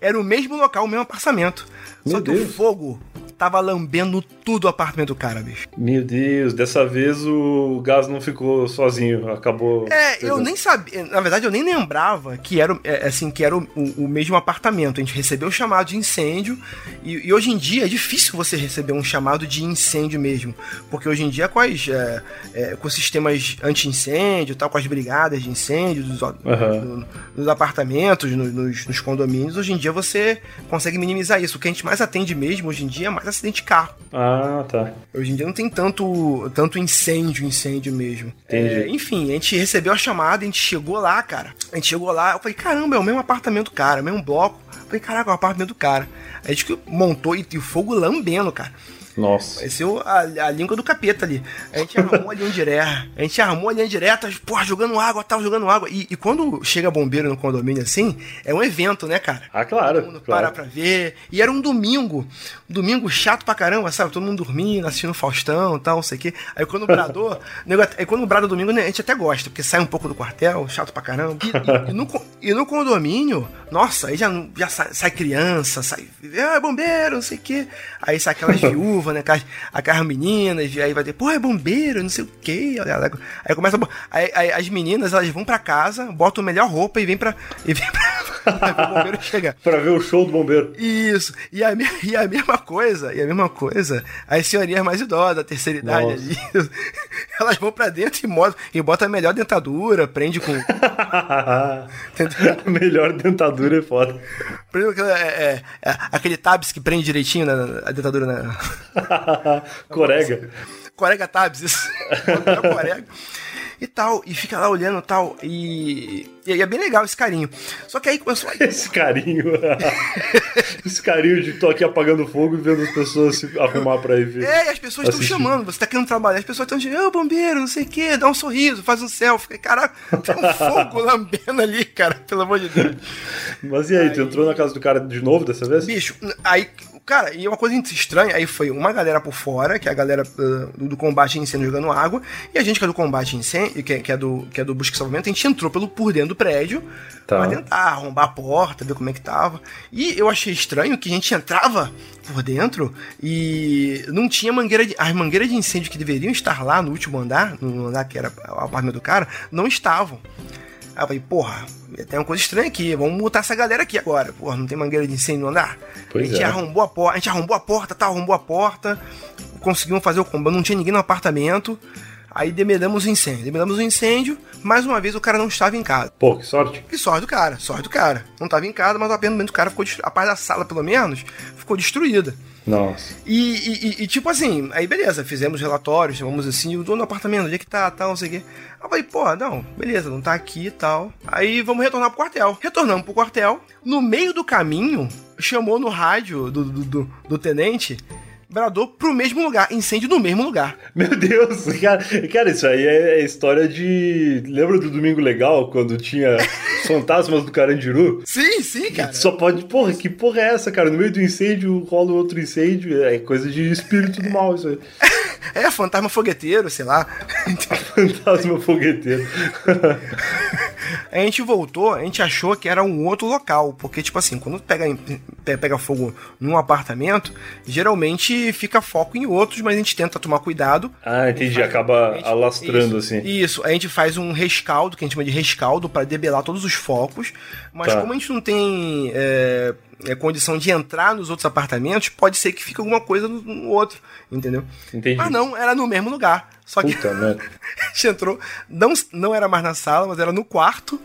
era o mesmo local, o mesmo apartamento. Só Meu que o Deus. fogo tava lambendo tudo o apartamento do cara, bicho. Meu Deus, dessa vez o gás não ficou sozinho, acabou. É, eu nem sabia. Na verdade, eu nem lembrava que era, o- é, assim, que era o, o- o mesmo apartamento. A gente recebeu o chamado de incêndio. E, e hoje em dia é difícil você receber um chamado de incêndio mesmo. Porque hoje em dia, com, as, é, é, com sistemas anti-incêndio, tal, com as brigadas de incêndio dos, Aham. no- nos apartamentos, no- nos, nos condomínios, hoje em dia você consegue minimizar isso. O que a gente mais atende mesmo hoje em dia é mais acidente de carro. Ah, tá. Hoje em dia não tem tanto, tanto incêndio, incêndio mesmo. Entendi. É, enfim, a gente recebeu a chamada, a gente chegou lá, cara. A gente chegou lá, eu falei, caramba, é o mesmo apartamento do cara, é o mesmo bloco. Eu falei, caraca, é o apartamento do cara. A gente montou e, e o fogo lambendo, cara. Nossa. Pareceu a, a língua do capeta ali. A gente arrumou a linha direta. A gente arrumou a linha direta, porra, jogando água, tal, jogando água. E, e quando chega bombeiro no condomínio assim, é um evento, né, cara? Ah, claro. Todo mundo claro. para pra ver. E era um domingo. Um domingo chato pra caramba, sabe? Todo mundo dormindo, assistindo Faustão tal, não sei o quê. Aí quando o brador. <laughs> nego- aí quando o brado domingo, né, a gente até gosta, porque sai um pouco do quartel, chato pra caramba. E, e- e no, e no condomínio, nossa, aí já, já sai, sai criança, sai. Ah, bombeiro, não sei o quê. Aí sai aquelas viúvas, <laughs> né? Aquelas, aquelas meninas, e aí vai ter, pô, é bombeiro, não sei o lá. Aí começa. a Aí, aí as meninas, elas vão pra casa, botam a melhor roupa e vem pra. <laughs> E vem pra, o bombeiro chegar. Pra ver o show do bombeiro. Isso. E a, e a mesma coisa, e a mesma coisa, as senhorinhas mais idosas, da terceira idade Nossa. ali, <laughs> elas vão pra dentro e, mo- e botam a melhor dentadura, prende com. <laughs> Melhor dentadura é foda. com aquela- é, é, é, aquele tabs que prende direitinho na, na- a dentadura na. <laughs> Corega. Corega tabs, isso. Corega. E tal, e fica lá olhando e tal, e, é bem legal esse carinho. Só que aí começou a... Esse carinho. <laughs> Esse carinho de tô aqui apagando fogo e vendo as pessoas se arrumar pra ir ver. É, e as pessoas estão chamando, você tá querendo trabalhar, as pessoas estão dizendo, ô bombeiro, não sei o quê, dá um sorriso, faz um selfie. Caraca, tem um fogo <laughs> lambendo ali, cara, pelo amor de Deus. Mas e aí, tu entrou na casa do cara de novo dessa vez? Bicho, aí, cara, e uma coisa estranha, aí foi uma galera por fora, que é a galera uh, do, combate a incêndio jogando água, e a gente que é do combate a incêndio, que, é- que é do, que é do busca e salvamento, a gente entrou pelo, por dentro do prédio Tá. pra tentar arrombar a porta, ver como é que tava. E eu achei estranho que a gente entrava por dentro e não tinha mangueira de. As mangueiras de incêndio que deveriam estar lá no último andar, no andar que era o apartamento do cara, não estavam. Aí eu falei, porra, tem uma coisa estranha aqui, vamos multar essa galera aqui agora. Porra, não tem mangueira de incêndio no andar? Pois a gente é. arrombou a porta, a gente arrombou a porta, tá, arrombou a porta, conseguimos fazer o combate, não tinha ninguém no apartamento. Aí demedamos o incêndio. Demedamos o incêndio, mais uma vez o cara não estava em casa. Pô, que sorte. Que sorte do cara, sorte do cara. Não estava em casa, mas apenas do cara ficou A parte da sala, pelo menos, ficou destruída. Nossa. E, e- e- tipo assim, aí beleza, fizemos relatórios, chamamos assim, o dono do apartamento, onde é que tá, tal, não sei o quê. Aí eu falei, pô, não, beleza, não tá aqui e tal. Aí vamos retornar pro quartel. Retornamos pro quartel. No meio do caminho, chamou no rádio do, do, do- do tenente, bradou pro mesmo lugar, incêndio no mesmo lugar. Meu Deus, <laughs> cara, cara, isso aí é história de. Lembra do Domingo Legal, quando tinha os <laughs> fantasmas do Carandiru? Sim, sim, cara. Só pode. Porra, que porra é essa, cara? No meio do incêndio rola outro incêndio. É coisa de espírito do mal, isso aí. <laughs> É, fantasma fogueteiro, sei lá. Fantasma fogueteiro. A gente voltou, a gente achou que era um outro local, porque, tipo assim, quando pega, pe- pega fogo num apartamento, geralmente fica foco em outros, mas a gente tenta tomar cuidado. Ah, entendi. Acaba alastrando Isso, assim. Isso, a gente faz um rescaldo, que a gente chama de rescaldo, para debelar todos os focos, mas Tá. como a gente não tem é, é, condição de entrar nos outros apartamentos, pode ser que fique alguma coisa no, no outro, entendeu? Entendi. Mas não, era no mesmo lugar. Só que Puta merda. <laughs> a gente entrou, não, não era mais na sala, mas era no quarto.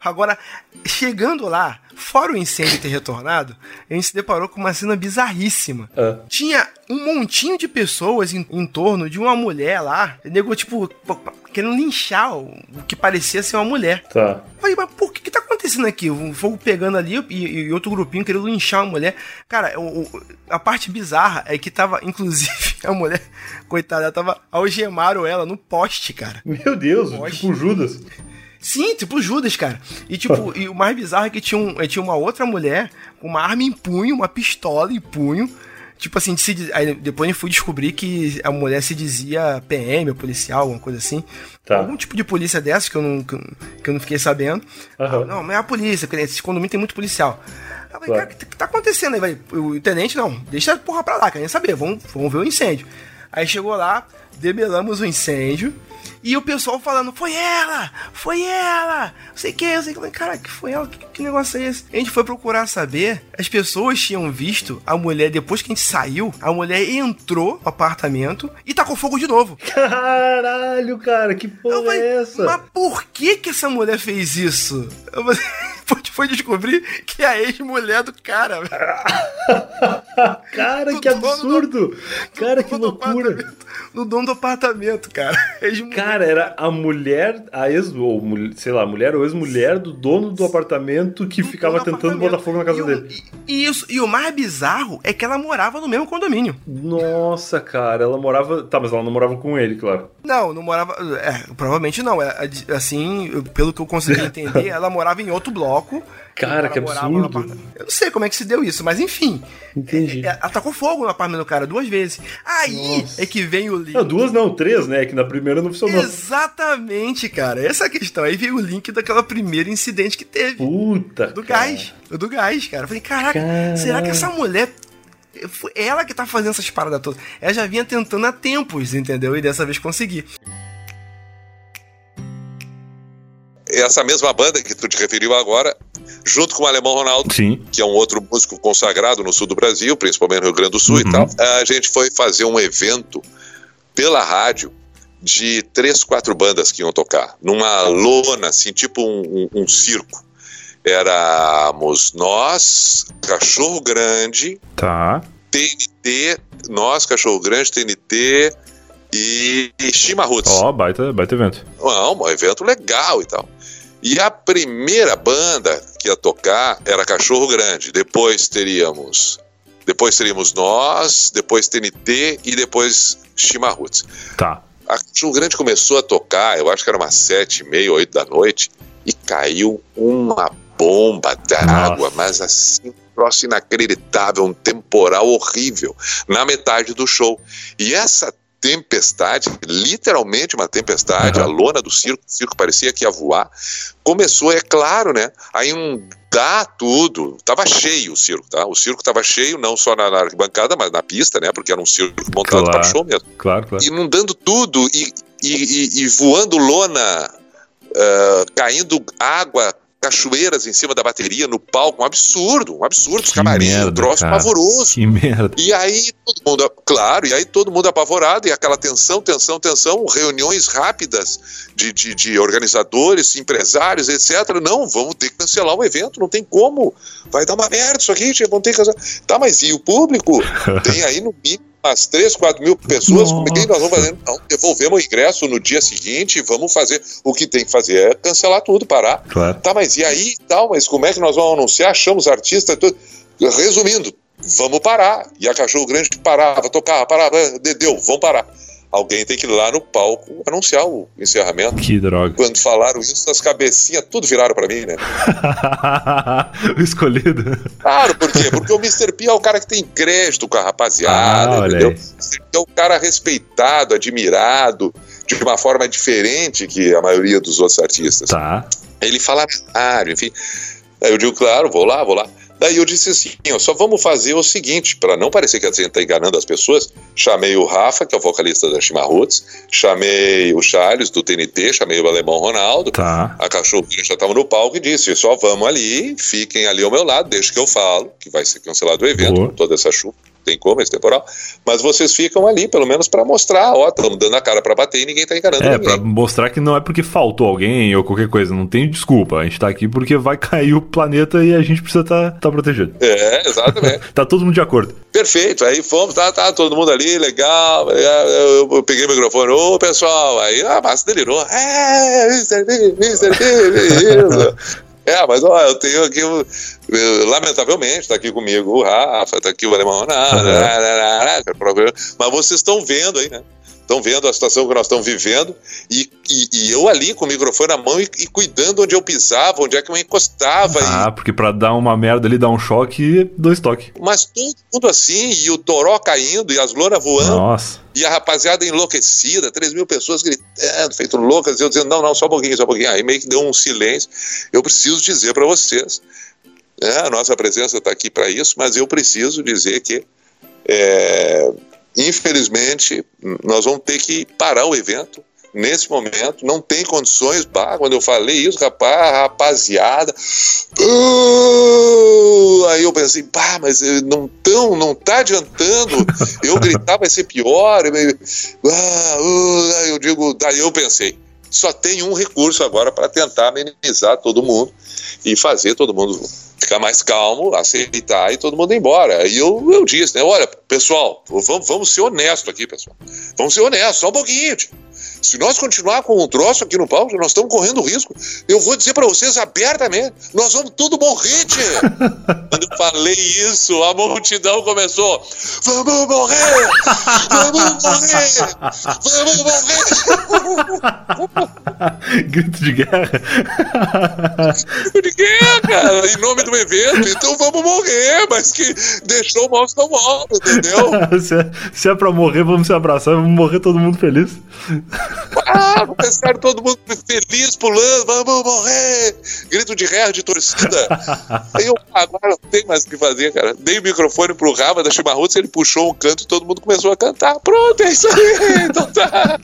Agora, chegando lá, fora o incêndio ter retornado, a gente se deparou com uma cena bizarríssima. Ah. Tinha um montinho de pessoas em, em torno de uma mulher lá, nego, tipo, querendo linchar o, o que parecia ser uma mulher. Tá. Falei, mas por que, que tá acontecendo aqui? O fogo pegando ali e, e outro grupinho querendo linchar uma mulher. Cara, o- o- a parte bizarra é que tava, <laughs> inclusive, a mulher, coitada, ela tava. Algemaram ela no poste, cara. Meu Deus, tipo Judas. Sim, tipo Judas, cara. E tipo, <laughs> e o mais bizarro é que tinha, um, tinha uma outra mulher com uma arma em punho, uma pistola em punho. Tipo assim, se aí depois eu fui descobrir que a mulher se dizia PM, ou policial, alguma coisa assim. Tá. Algum tipo de polícia dessa que eu não, que eu- não fiquei sabendo. Aham. Não, mas é a polícia, porque esse condomínio tem muito policial. Eu falei, cara, o que, tá acontecendo aí? O tenente, não, deixa a porra pra lá, quer nem saber, vamos, vamos ver o incêndio. Aí chegou lá, debelamos o incêndio, e o pessoal falando, foi ela, foi ela, não sei o que, eu sei que, cara, que foi ela, que, que negócio é esse? A gente foi procurar saber, as pessoas tinham visto a mulher, depois que a gente saiu, a mulher entrou no apartamento e tacou fogo de novo. Caralho, cara, que porra é essa? Mas por que que essa mulher fez isso? Eu falei, foi- foi descobrir que é a ex-mulher do cara. velho. <laughs> Cara, que absurdo! Cara, que loucura! No dono do apartamento, cara. <laughs> Cara, era a mulher, a ex, ou sei lá, a mulher ou ex-mulher do dono do apartamento que ficava tentando botar fogo na casa dele. E isso, e o mais bizarro é que ela morava no mesmo condomínio. Nossa, cara, ela morava. Tá, mas ela não morava com ele, claro. Não, não morava. É, provavelmente não. É, assim, eu- pelo que eu consegui <laughs> entender, ela morava em outro bloco. Cara, O que absurdo. Eu não sei como é que se deu isso, mas enfim. Entendi. É, Ela tacou fogo no apartamento do cara duas vezes. Aí é que vem o link. Não, duas não, três, né? Que na primeira não funcionou. Exatamente, cara. Essa é a questão. Aí veio o link daquela primeira incidente que teve. Puta. Do gás. O do gás, cara. Eu falei, caraca, será que essa mulher. Ela que tá fazendo essas paradas todas. Ela já vinha tentando há tempos, entendeu? E dessa vez consegui. Essa mesma banda que tu te referiu agora, junto com o Alemão Ronaldo, Sim. que é um outro músico consagrado no sul do Brasil, principalmente no Rio Grande do Sul e tal, a gente foi fazer um evento pela rádio de três, quatro bandas que iam tocar, numa lona, assim, tipo um, um- um circo. Éramos nós, Cachorro Grande, Tá. TNT, nós, Cachorro Grande, TNT e Chimarruts. Ó, baita, baita evento. Não, um evento legal e tal. E a primeira banda que ia tocar era Cachorro Grande. Depois teríamos. Depois teríamos nós, depois TNT e depois Chimarruts. Tá. A Cachorro Grande começou a tocar, eu acho que era umas sete e meia, oito da noite, e caiu uma bomba d'água, mas assim, um troço inacreditável, um temporal horrível, na metade do show. E essa tempestade, literalmente uma tempestade, a lona do circo, o circo parecia que ia voar, começou, é claro, né, a inundar tudo. Tava cheio o circo, tá? O circo tava cheio, não só na, na arquibancada, mas na pista, né, porque era um circo montado para show mesmo Claro, claro. inundando tudo e, e, e- e voando lona, ah, caindo água cachoeiras em cima da bateria, no palco, um absurdo, um absurdo, os camarins, um troço cara. pavoroso. Que merda. E aí todo mundo, claro, e aí todo mundo apavorado, e aquela tensão, tensão, tensão, reuniões rápidas de, de, de organizadores, empresários, etc. Não, vamos ter que cancelar o evento, não tem como. Vai dar uma merda isso aqui, vamos ter que cancelar. Tá, mas e o público? <laughs> Tem aí no mínimo umas 3, 4 mil pessoas, como é que nós vamos fazer? Não, devolvemos o ingresso no dia seguinte, vamos fazer. O que tem que fazer é cancelar tudo, parar. Claro. Tá, mas e aí e tal? Mas como é que nós vamos anunciar? Achamos artistas, tudo. Resumindo, vamos parar. E a Cachorro Grande parava, tocava, parava, deu, vamos parar. Alguém tem que ir lá no palco anunciar o encerramento. Que droga. Quando falaram isso, as cabecinhas tudo viraram pra mim, né? <laughs> o escolhido. Claro, por quê? Porque o Mr. P é o cara que tem crédito com a rapaziada, Ah, entendeu? aí. O Mr. P é o cara respeitado, admirado, de uma forma diferente que a maioria dos outros artistas. Tá. Ele fala rádio, enfim. Aí eu digo, claro, vou lá, vou lá. Daí eu disse assim, ó, só vamos fazer o seguinte, para não parecer que a gente tá enganando as pessoas, chamei o Rafa, que é o vocalista da Chimarruts, chamei o Charles, do TNT, chamei o Alemão Ronaldo, Tá. a cachorro já estava no palco e disse, só vamos ali, fiquem ali ao meu lado, deixa que eu falo, que vai ser cancelado o evento, com toda essa chuva, tem como, esse temporal, mas vocês ficam ali, pelo menos para mostrar, ó, estamos dando a cara para bater e ninguém tá enganando É, pra mostrar que não é porque faltou alguém ou qualquer coisa. Não tem desculpa. A gente tá aqui porque vai <laughs> cair o planeta e a gente precisa tá, tá protegido. É, exatamente. <laughs> tá todo mundo de acordo. Perfeito, aí fomos, tá, tá, todo mundo ali, legal. aí, Eu, eu peguei o microfone, ô pessoal, aí a massa delirou. É, Mr. B, Mr. B, beleza. É, mas ó, eu tenho aqui, o- eu- lamentavelmente, tá aqui comigo o Rafa, tá aqui o Alemão né, né, problema. mas vocês estão vendo aí, né? Estão vendo a situação que nós estamos vivendo e, e, e eu ali com o microfone na mão e, e cuidando onde eu pisava, onde é que eu encostava. e- Ah, porque pra dar uma merda ali, dar um choque, dois toques. mas mundo assim, e o toró caindo, e as louras voando. Nossa. E a rapaziada enlouquecida, 3 mil pessoas gritando, feito loucas, e eu dizendo, não, não, só um pouquinho, só um pouquinho. Aí meio que deu um silêncio. Eu preciso dizer para vocês, né, a nossa presença está aqui para isso, mas eu preciso dizer que, é, infelizmente, nós vamos ter que parar o evento. Nesse momento, não tem condições. Bah, quando eu falei isso, rapaz, rapaziada. "Ah!" aí eu pensei, pá, mas não tão, não tá adiantando. Eu <laughs> gritar vai ser pior. Ah, ah, aí eu digo, daí eu pensei, só tem um recurso agora para tentar amenizar todo mundo e fazer todo mundo ficar mais calmo, aceitar e todo mundo ir embora. E eu, eu disse, né? Olha, pessoal, vamos, vamos ser honestos aqui, pessoal. Vamos ser honestos, só um pouquinho. tio. Se nós continuar com um troço aqui no palco, nós estamos correndo risco. Eu vou dizer para vocês abertamente, nós vamos tudo morrer, tchê. <laughs> Quando eu falei isso, a multidão começou, vamos morrer, vamos morrer, vamos morrer. <laughs> Grito de guerra. Ninguém, cara, em nome do evento, então vamos morrer, mas que deixou o mouse tão alto, entendeu? <laughs> se, é, se é pra morrer, vamos se abraçar, vamos morrer todo mundo feliz. Ah, começaram todo mundo feliz, pulando, vamos morrer! Grito de guerra de torcida. Aí <laughs> eu, agora não tem mais o que fazer, cara. Dei o microfone pro Rava da Chimarruts, ele puxou um canto e todo mundo começou a cantar. Pronto, é isso aí, <laughs> então tá.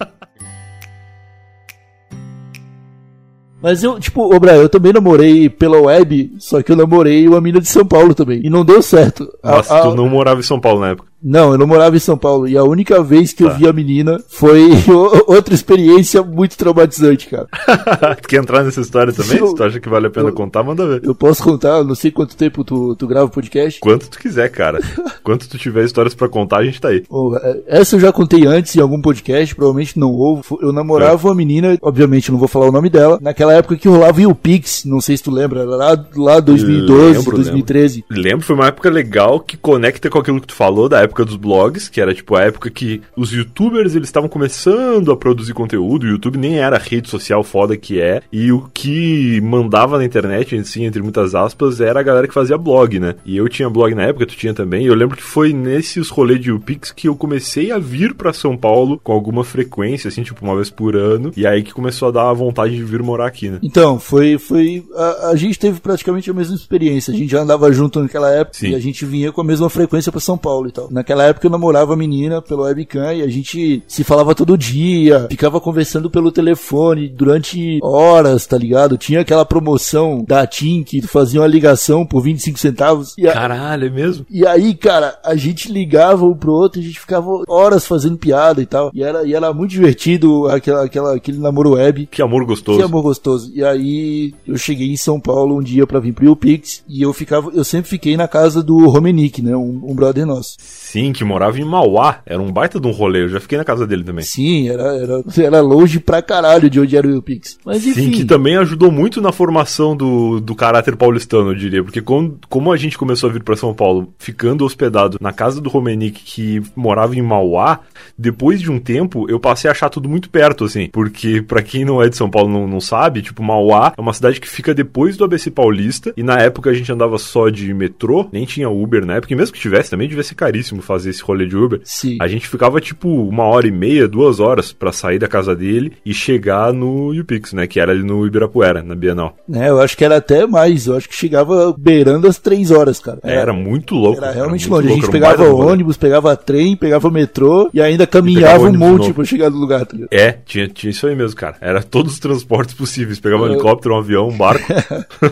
Mas eu, tipo, ô Brian, eu também namorei pela web, só que eu namorei uma mina de São Paulo também. E não deu certo. Mas A- a- tu não morava em São Paulo na época. Não, eu não morava em São Paulo. E a única vez que eu vi a menina foi <laughs> outra experiência muito traumatizante, cara. <laughs> tu quer entrar nessa história também? Se tu acha que vale a pena contar, manda ver. Eu posso contar, eu não sei quanto tempo tu, tu grava o podcast. Quanto tu quiser, cara. <laughs> Quanto tu tiver histórias pra contar, a gente tá aí. Bom, é, essa eu já contei antes em algum podcast, provavelmente não houve. Eu namorava uma menina, obviamente não vou falar o nome dela, naquela época que rolava o Pix, não sei se tu lembra, lá, lá 2012, Lembro, 2013. Lembro. lembro, foi uma época legal que conecta com aquilo que tu falou da época dos blogs, que era tipo a época que os youtubers eles estavam começando a produzir conteúdo, o YouTube nem era a rede social foda que é, e o que mandava na internet, assim, entre muitas aspas, era a galera que fazia blog, né? E eu tinha blog na época, tu tinha também, e eu lembro que foi nesses rolês de UPix que eu comecei a vir pra São Paulo com alguma frequência, assim, tipo uma vez por ano, e aí que começou a dar a vontade de vir morar aqui, né? Então, foi. foi a, a gente teve praticamente a mesma experiência. A gente já andava junto naquela época Sim. e a gente vinha com a mesma frequência pra São Paulo e tal. Na, naquela época eu namorava a menina pelo webcam e a gente se falava todo dia, ficava conversando pelo telefone durante horas, tá ligado? Tinha aquela promoção da TIM que fazia uma ligação por 25 centavos. E a- Caralho, é mesmo? e aí, cara, a gente ligava um pro outro, a gente ficava horas fazendo piada e tal. E era, e era muito divertido aquela, aquela, aquele namoro web. Que amor gostoso. Que amor gostoso. E aí, eu cheguei em São Paulo um dia pra vir pro UPix e eu ficava, eu sempre fiquei na casa do Romenick, né? Um, um brother nosso. Sim, que morava em Mauá. Era um baita de um rolê. Eu já fiquei na casa dele também. Sim, era, era, era longe pra caralho de onde era o UPix. Mas enfim. Sim, que também ajudou muito na formação do, do caráter paulistano, eu diria. Porque como, como a gente começou a vir pra São Paulo, ficando hospedado na casa do Romenick, que morava em Mauá, depois de um tempo, eu passei a achar tudo muito perto, assim. Porque, pra quem não é de São Paulo não, não sabe, tipo, Mauá é uma cidade que fica depois do ABC Paulista. E na época a gente andava só de metrô, nem tinha Uber na época. E mesmo que tivesse, também devia ser caríssimo fazer esse rolê de Uber. Sim. A gente ficava, tipo, uma hora e meia, duas horas pra sair da casa dele e chegar no UPix, né? Que era ali no Ibirapuera, na Bienal. né, eu acho que era até mais, eu acho que chegava beirando as três horas, cara. Era, muito louco. Era realmente muito longe. A louco, gente era um pegava ônibus, pegava trem, pegava metrô e ainda caminhava um ônibus de monte pra chegar no lugar, tá? É, tinha, tinha isso aí mesmo, cara. Era todos os transportes possíveis. Pegava um Eu- helicóptero, um avião, um barco. <laughs>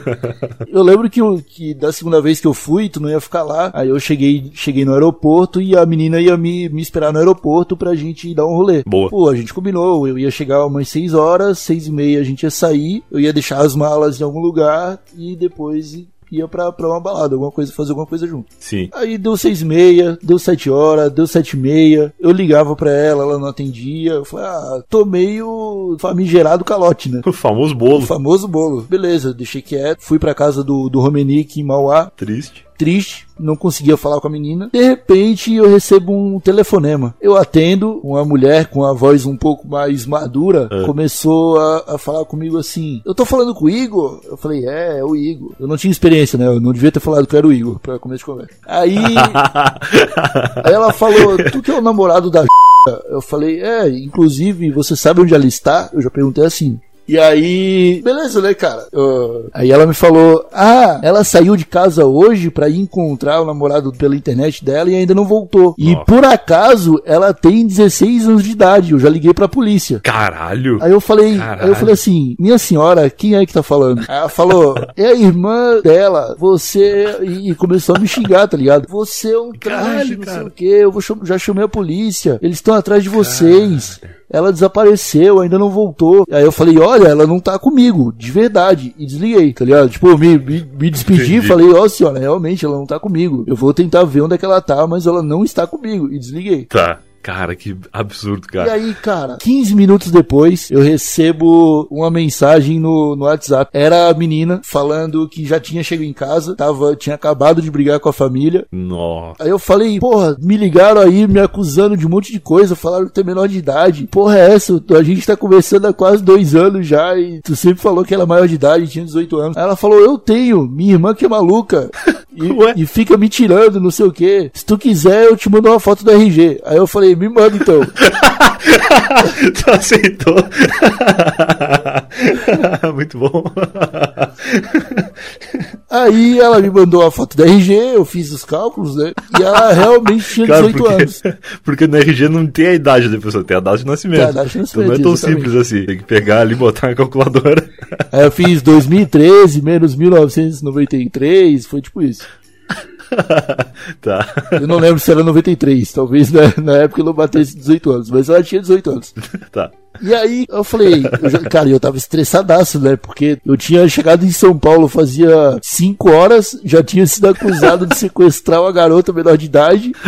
Eu lembro que, eu- que da segunda vez que eu fui, tu não ia ficar lá. Aí eu cheguei, cheguei no aeroporto e a menina ia me, me esperar no aeroporto pra gente dar um rolê. Boa. Pô, a gente combinou, eu ia chegar umas 6 horas, seis e meia a gente ia sair, eu ia deixar as malas em algum lugar e depois ia pra, pra uma balada, alguma coisa, fazer alguma coisa junto. Sim. Aí deu seis e meia, deu sete horas, deu sete e meia. Eu ligava pra ela, ela não atendia. Eu falei, ah, tô meio famigerado calote, né? <laughs> O famoso bolo. O famoso bolo. Beleza, deixei quieto. Fui pra casa do, do Romenick em Mauá. Triste. Triste, não conseguia falar com a menina. De repente eu recebo um telefonema. Eu atendo, uma mulher com a voz um pouco mais madura Ah. começou a, a falar comigo assim: Eu tô falando com o Igor? Eu falei: É, é o Igor. Eu não tinha experiência, né? Eu não devia ter falado que era o Igor pra começo de conversa. Aí, aí <laughs> ela falou: Tu que é o namorado da <laughs> eu falei, é, inclusive, você sabe onde ela está? Eu já perguntei assim. E aí, beleza, né, cara? Eu- aí ela me falou: Ah, ela saiu de casa hoje pra ir encontrar o namorado pela internet dela e ainda não voltou. E por acaso ela tem 16 anos de idade. Eu já liguei pra polícia. Caralho. Aí eu falei, Caralho. aí eu falei assim, minha senhora, quem é que tá falando? Aí ela falou, é a irmã dela, você. E, começou a me xingar, tá ligado? Você é um traje, não sei o que, eu vou já chamei a polícia, eles estão atrás de vocês. Ela desapareceu, ainda não voltou. Aí eu falei, olha, ela não tá comigo, de verdade. E desliguei, tá ligado? Tipo, eu me, me, me despedi e falei, ó senhora, realmente ela não tá comigo. Eu vou tentar ver onde é que ela tá, mas ela não está comigo. E desliguei. Tá. Cara, que absurdo, E cara. aí, cara, 15 minutos depois, eu recebo uma mensagem no, no WhatsApp. Era a menina falando que já tinha chegado em casa, tava, tinha acabado de brigar com a família. Nossa. Aí eu falei, porra, me ligaram aí me acusando de um monte de coisa, falaram que tu é menor de idade. Porra, é essa? A gente tá conversando há quase dois anos já e tu sempre falou que era maior de idade, tinha 18 anos. Aí ela falou, eu tenho, minha irmã que é maluca. <laughs> E, e fica me tirando, não sei o que. Se tu quiser, eu te mando uma foto do RG. Aí eu falei, me manda então. <laughs> tu aceitou. <laughs> Muito bom. <laughs> Aí ela me mandou a foto da RG, eu fiz os cálculos, né? E ela <laughs> realmente tinha Claro, 18 porque, anos. <laughs> porque no RG não tem a idade da pessoa, tem a data de nascimento. Tem a data de então não é nascimento, tão exatamente. simples assim. Tem que pegar ali e botar na calculadora. Aí eu fiz 2013 menos 1993, foi tipo isso. <laughs> <laughs> tá. Eu não lembro se era 93, talvez na, na época eu não batesse 18 anos, mas ela tinha 18 anos. <laughs> Tá. E aí eu falei, eu já- cara, eu tava estressadaço, né? Porque eu tinha chegado em São Paulo fazia 5 horas, já tinha sido acusado de sequestrar uma garota menor de idade. <laughs>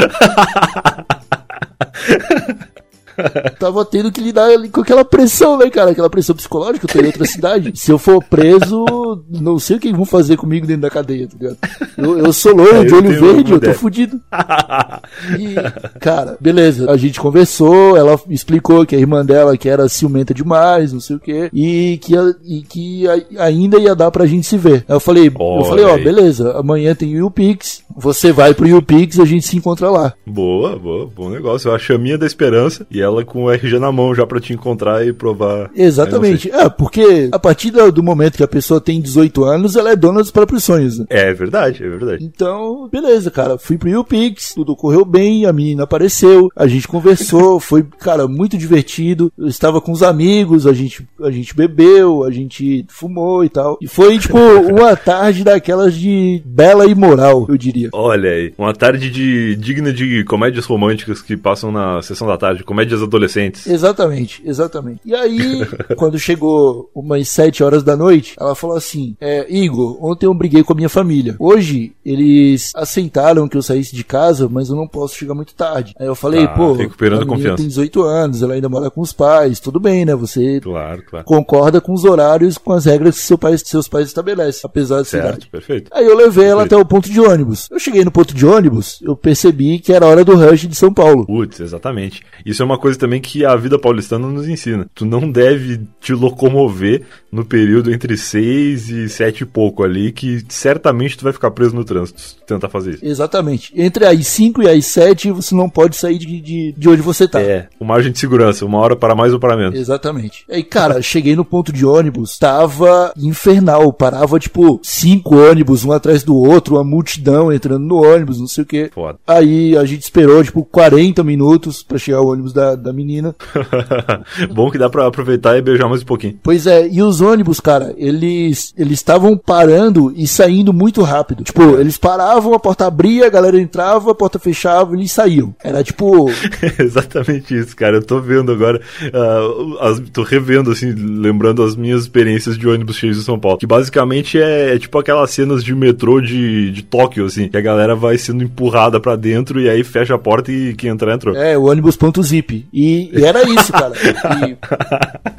<laughs> Tava tendo que lidar ali com aquela pressão, né, cara? Aquela pressão psicológica, eu tô em outra cidade. Se eu for preso, não sei o que vão fazer comigo dentro da cadeia, tá ligado? Eu, eu sou loiro, É, de eu olho verde, eu tô fudido. <laughs> E, cara, beleza. A gente conversou, ela explicou que a irmã dela que era ciumenta demais, não sei o quê, e que, e que ainda ia dar pra gente se ver. Aí eu falei, eu Olha falei, ó, beleza, amanhã tem o YouPix, você vai pro e a gente se encontra lá. Boa, boa, bom negócio. Eu a minha da esperança e ela com o RG na mão já pra te encontrar e provar. Exatamente. É, porque a partir do do momento que a pessoa tem 18 anos, ela é dona dos próprios sonhos, né? É verdade, é verdade. Então, beleza, cara. Fui pro YouPix, tudo correu bem, a menina apareceu, a gente conversou, <laughs> foi, cara, muito divertido. Eu estava com os amigos, a gente, a gente bebeu, a gente fumou e tal. E foi, tipo, <laughs> uma tarde daquelas de bela e moral, eu diria. Olha aí, uma tarde de digna de comédias românticas que passam na sessão da tarde, comédias adolescentes. Exatamente, exatamente. E aí, <laughs> quando chegou umas 7 horas da noite, ela falou assim: é, Igor, ontem eu briguei com a minha família. Hoje eles aceitaram que eu saísse de casa, mas eu não posso chegar muito tarde. Aí eu falei, Ah, pô, recuperando a tem 18 anos, ela ainda mora com os pais, tudo bem, né? Você Claro, claro. concorda com os horários, com as regras que seu pai, seus pais estabelecem, apesar de Certo, cidade. perfeito. Aí eu levei ela até o ponto de ônibus. Eu cheguei no ponto de ônibus, eu percebi que era hora do rush de São Paulo. Putz, exatamente. Isso é uma coisa também que a vida paulistana nos ensina. Tu não deve te locomover no período entre 6 e 7 e pouco ali, que certamente tu vai ficar preso no trânsito se tu tentar fazer isso. Exatamente. Entre as 5 e as 7, você não pode sair de, de, de onde você tá. É, com margem de segurança, uma hora para mais ou para menos. Exatamente. Aí, cara, <laughs> cheguei no ponto de ônibus, tava infernal. Parava, tipo, cinco ônibus, um atrás do outro, uma multidão entrando no ônibus, não sei o quê. Foda. Aí a gente esperou, tipo, 40 minutos pra chegar o ônibus da, da menina. <laughs> Bom que dá pra aproveitar e beijar mais um pouquinho. Pois é, e os ônibus, cara, eles eles estavam parando e saindo muito rápido. Tipo, eles paravam, a porta abria, a galera entrava, a porta fechava e eles saíam. Era tipo. <laughs> Exatamente isso, cara. Eu tô vendo agora, ah, as- tô revendo, assim, lembrando as minhas experiências de ônibus cheios em São Paulo. Que basicamente é, é tipo aquelas cenas de metrô de, de Tóquio, assim, que a galera vai sendo empurrada pra dentro e aí fecha a porta e quem entrar entrou. É, o ônibus ponto zip. E, e era isso, cara.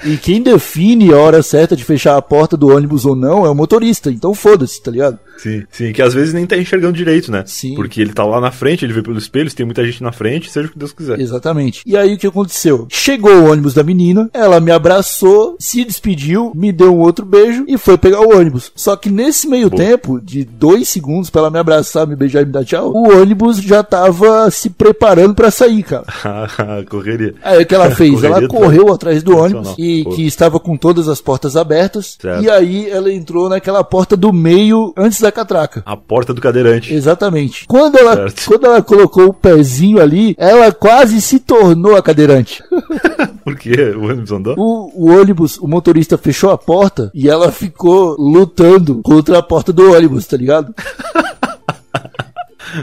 E, e quem define a hora certa de fechar a porta do ônibus ou não é o motorista. Então foda-se, tá ligado? Sim, sim, que às vezes nem tá enxergando direito, né? Sim. Porque ele tá lá na frente, ele vê pelo espelho, se tem muita gente na frente, seja o que Deus quiser. Exatamente. E aí o que aconteceu? Chegou o ônibus da menina, ela me abraçou, se despediu, me deu um outro beijo e foi pegar o ônibus. Só que nesse meio tempo, de dois segundos pra ela me abraçar, me beijar e me dar tchau, o ônibus já tava se preparando pra sair, cara. <laughs> Correria. Aí o que ela <laughs> fez? ela correu atrás do ônibus e Pô. que estava com todas as portas abertas. Certo. E aí ela entrou naquela porta do meio antes da catraca. A porta do cadeirante. Exatamente. Quando ela, Certo. quando ela colocou o pezinho ali, ela quase se tornou a cadeirante. <laughs> Por quê? O ônibus andou? O, o ônibus, o motorista fechou a porta e ela ficou lutando contra a porta do ônibus, tá ligado? <laughs>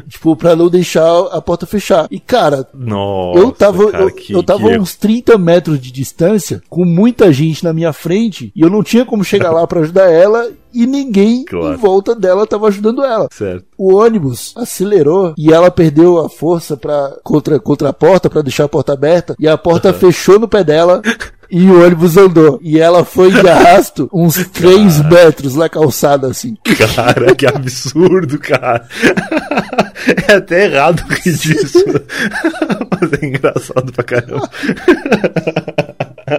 tipo, pra não deixar a porta fechar. E, cara, Nossa, eu tava, cara, eu, que- eu tava que uns 30 metros de distância, com muita gente na minha frente, e eu não tinha como chegar <laughs> lá pra ajudar ela, e ninguém Claro. em volta dela tava ajudando ela. Certo. O ônibus acelerou e ela perdeu a força para contra, contra a porta para deixar a porta aberta e a porta fechou no pé dela <laughs> e o ônibus andou. E ela foi de arrasto uns <laughs> 3 metros na calçada assim. Cara, que absurdo, cara. <laughs> É até errado rir disso. <laughs> Mas é engraçado pra caramba.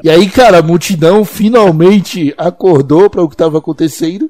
E aí, cara, a multidão finalmente acordou para o que estava acontecendo.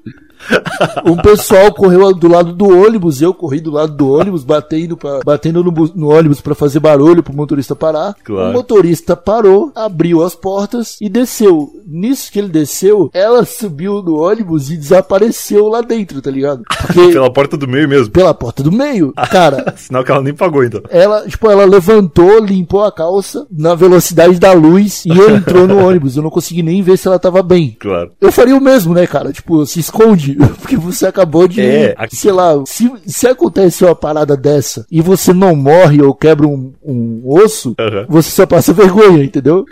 <laughs> Um pessoal correu do lado do ônibus, eu corri do lado do ônibus, batendo, pra, batendo no, no ônibus para fazer barulho pro motorista parar. Claro. O motorista parou, abriu as portas e desceu. Nisso que ele desceu, ela subiu no ônibus e desapareceu lá dentro, tá ligado? Porque <laughs> Pela porta do meio mesmo. pela porta do meio, cara, <laughs> Sinal que ela nem pagou, então. ela, tipo, ela levantou, limpou a calça na velocidade da luz e entrou no ônibus. Eu não consegui nem ver se ela tava bem. Claro. Eu faria o mesmo, né, cara? Tipo, se esconde, <laughs> porque você acabou de. É, aqui- Sei lá, se, se acontece uma parada dessa e você não morre ou quebra um, um osso, Aham. você só passa vergonha, entendeu?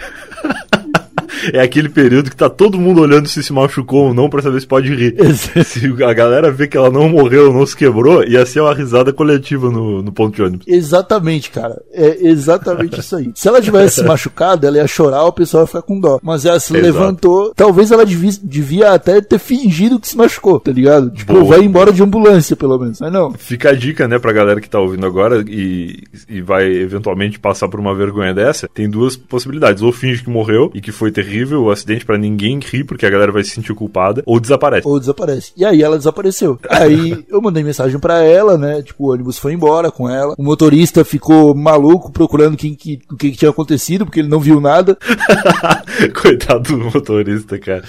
<laughs> É aquele período que tá todo mundo olhando se se machucou ou não pra saber se pode rir. Se a galera vê que ela não morreu, não se quebrou, ia ser uma risada coletiva no, no ponto de ônibus. Exatamente, cara. É exatamente isso aí. Se ela tivesse se machucado, ela ia chorar, o pessoal ia ficar com dó. Mas ela se Exato. levantou. Talvez ela devia, devia até ter fingido que se machucou, tá ligado? Tipo, Boa. vai embora de ambulância, pelo menos. Mas não. Fica a dica, né, pra galera que tá ouvindo agora e, e vai eventualmente passar por uma vergonha dessa. Tem duas possibilidades. Ou finge que morreu e que foi terrível terrível o acidente pra ninguém rir, porque a galera vai se sentir culpada, ou desaparece. Ou desaparece. E aí ela desapareceu. <laughs> Aí eu mandei mensagem pra ela, né? Tipo, o ônibus foi embora com ela. O motorista ficou maluco procurando quem que, o que, que tinha acontecido, porque ele não viu nada. <laughs> Coitado do motorista, cara.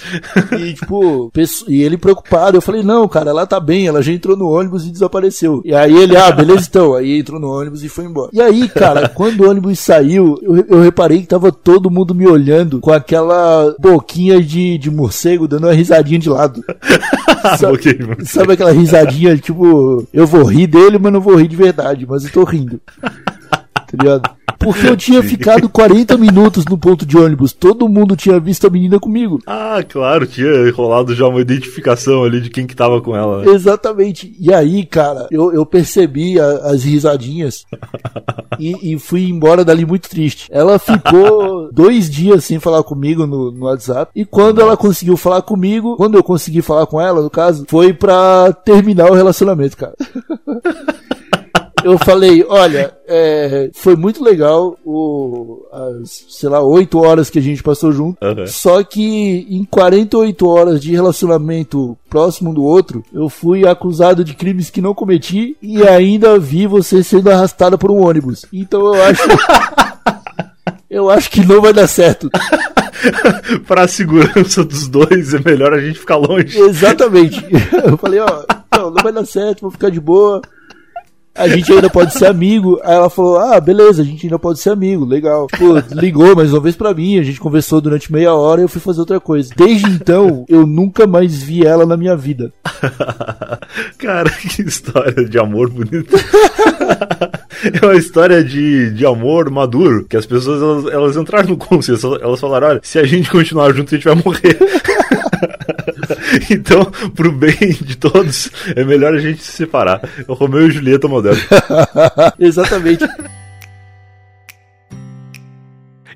E, tipo, e ele preocupado. Eu falei, não, cara, ela tá bem, ela já entrou no ônibus e desapareceu. E aí ele, ah, beleza então. Aí entrou no ônibus e foi embora. E aí, cara, quando o ônibus saiu, eu, eu reparei que tava todo mundo me olhando com aquela boquinha de, de morcego dando uma risadinha de lado. <laughs> Sabe, morcego. sabe aquela risadinha, tipo, eu vou rir dele, mas não vou rir de verdade, mas eu tô rindo. Tá ligado? Porque eu tinha ficado 40 minutos no ponto de ônibus, todo mundo tinha visto a menina comigo. Ah, claro, tinha rolado já uma identificação ali de quem que tava com ela. né? Exatamente. E aí, cara, eu, eu percebi a- as risadinhas e, e fui embora dali muito triste. Ela ficou <laughs> dois dias sem falar comigo no, no WhatsApp. E quando ela conseguiu falar comigo, quando eu consegui falar com ela, no caso, foi pra terminar o relacionamento, cara. <laughs> Eu falei, olha, é, foi muito legal o, as, sei lá, oito horas que a gente passou junto. Só que em 48 horas de relacionamento próximo do outro, eu fui acusado de crimes que não cometi e ainda vi você sendo arrastada por um ônibus. Então eu acho. <laughs> eu acho que não vai dar certo. <laughs> pra segurança dos dois, é melhor a gente ficar longe. Exatamente. Eu falei, ó, não, não vai dar certo, vou ficar de boa. A gente ainda pode ser amigo. Aí ela falou: Ah, beleza, a gente ainda pode ser amigo, legal. Pô, ligou mais uma vez pra mim, a gente conversou durante meia hora e eu fui fazer outra coisa. Desde então, eu nunca mais vi ela na minha vida. <laughs> Cara, que história de amor bonita. <laughs> É uma história de, de amor maduro, que as pessoas elas, elas entraram no consenso, elas falaram, olha, se a gente continuar junto, a gente vai morrer. <laughs> <laughs> então, pro bem de todos, é melhor a gente se separar. É o Romeu e Julieta moderno. <laughs> Exatamente.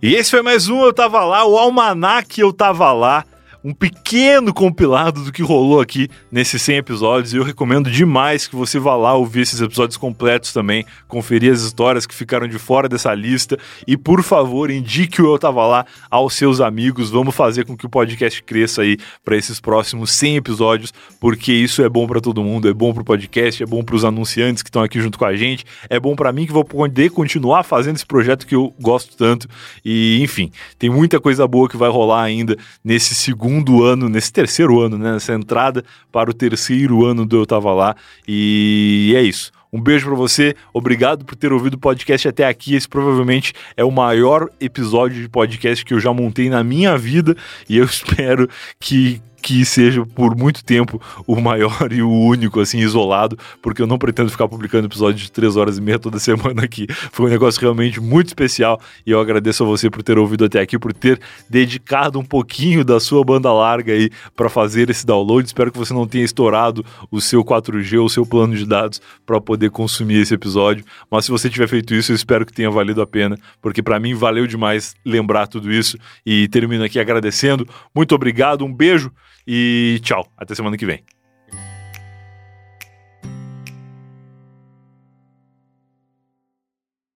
E esse foi mais um Eu Tava Lá, o Almanac Eu Tava Lá. Um pequeno compilado do que rolou aqui nesses 100 episódios. E eu recomendo demais que você vá lá ouvir esses episódios completos também, conferir as histórias que ficaram de fora dessa lista. E por favor, indique o Eu Tava Lá aos seus amigos. Vamos fazer com que o podcast cresça aí para esses próximos 100 episódios, porque isso é bom para todo mundo. É bom pro podcast, é bom pros anunciantes que estão aqui junto com a gente, é bom para mim que vou poder continuar fazendo esse projeto que eu gosto tanto. E enfim, tem muita coisa boa que vai rolar ainda nesse segundo ano, nesse terceiro ano, né? Nessa entrada para o terceiro ano do Eu Tava Lá. E é isso. Um beijo pra você, obrigado por ter ouvido o podcast até aqui. Esse provavelmente é o maior episódio de podcast que eu já montei na minha vida e eu <laughs> espero que que seja por muito tempo o maior <laughs> e o único, assim, isolado, porque eu não pretendo ficar publicando episódios de três horas e meia toda <laughs> semana aqui. Foi um negócio realmente muito especial e eu agradeço a você por ter ouvido até aqui, por ter dedicado um pouquinho da sua banda larga aí para fazer esse download. Espero que você não tenha estourado o seu 4G ou o seu plano de dados para poder consumir esse episódio. Mas se você tiver feito isso, eu espero que tenha valido a pena, porque para mim valeu demais lembrar tudo isso e termino aqui agradecendo. Muito obrigado, um beijo e tchau. Até semana que vem.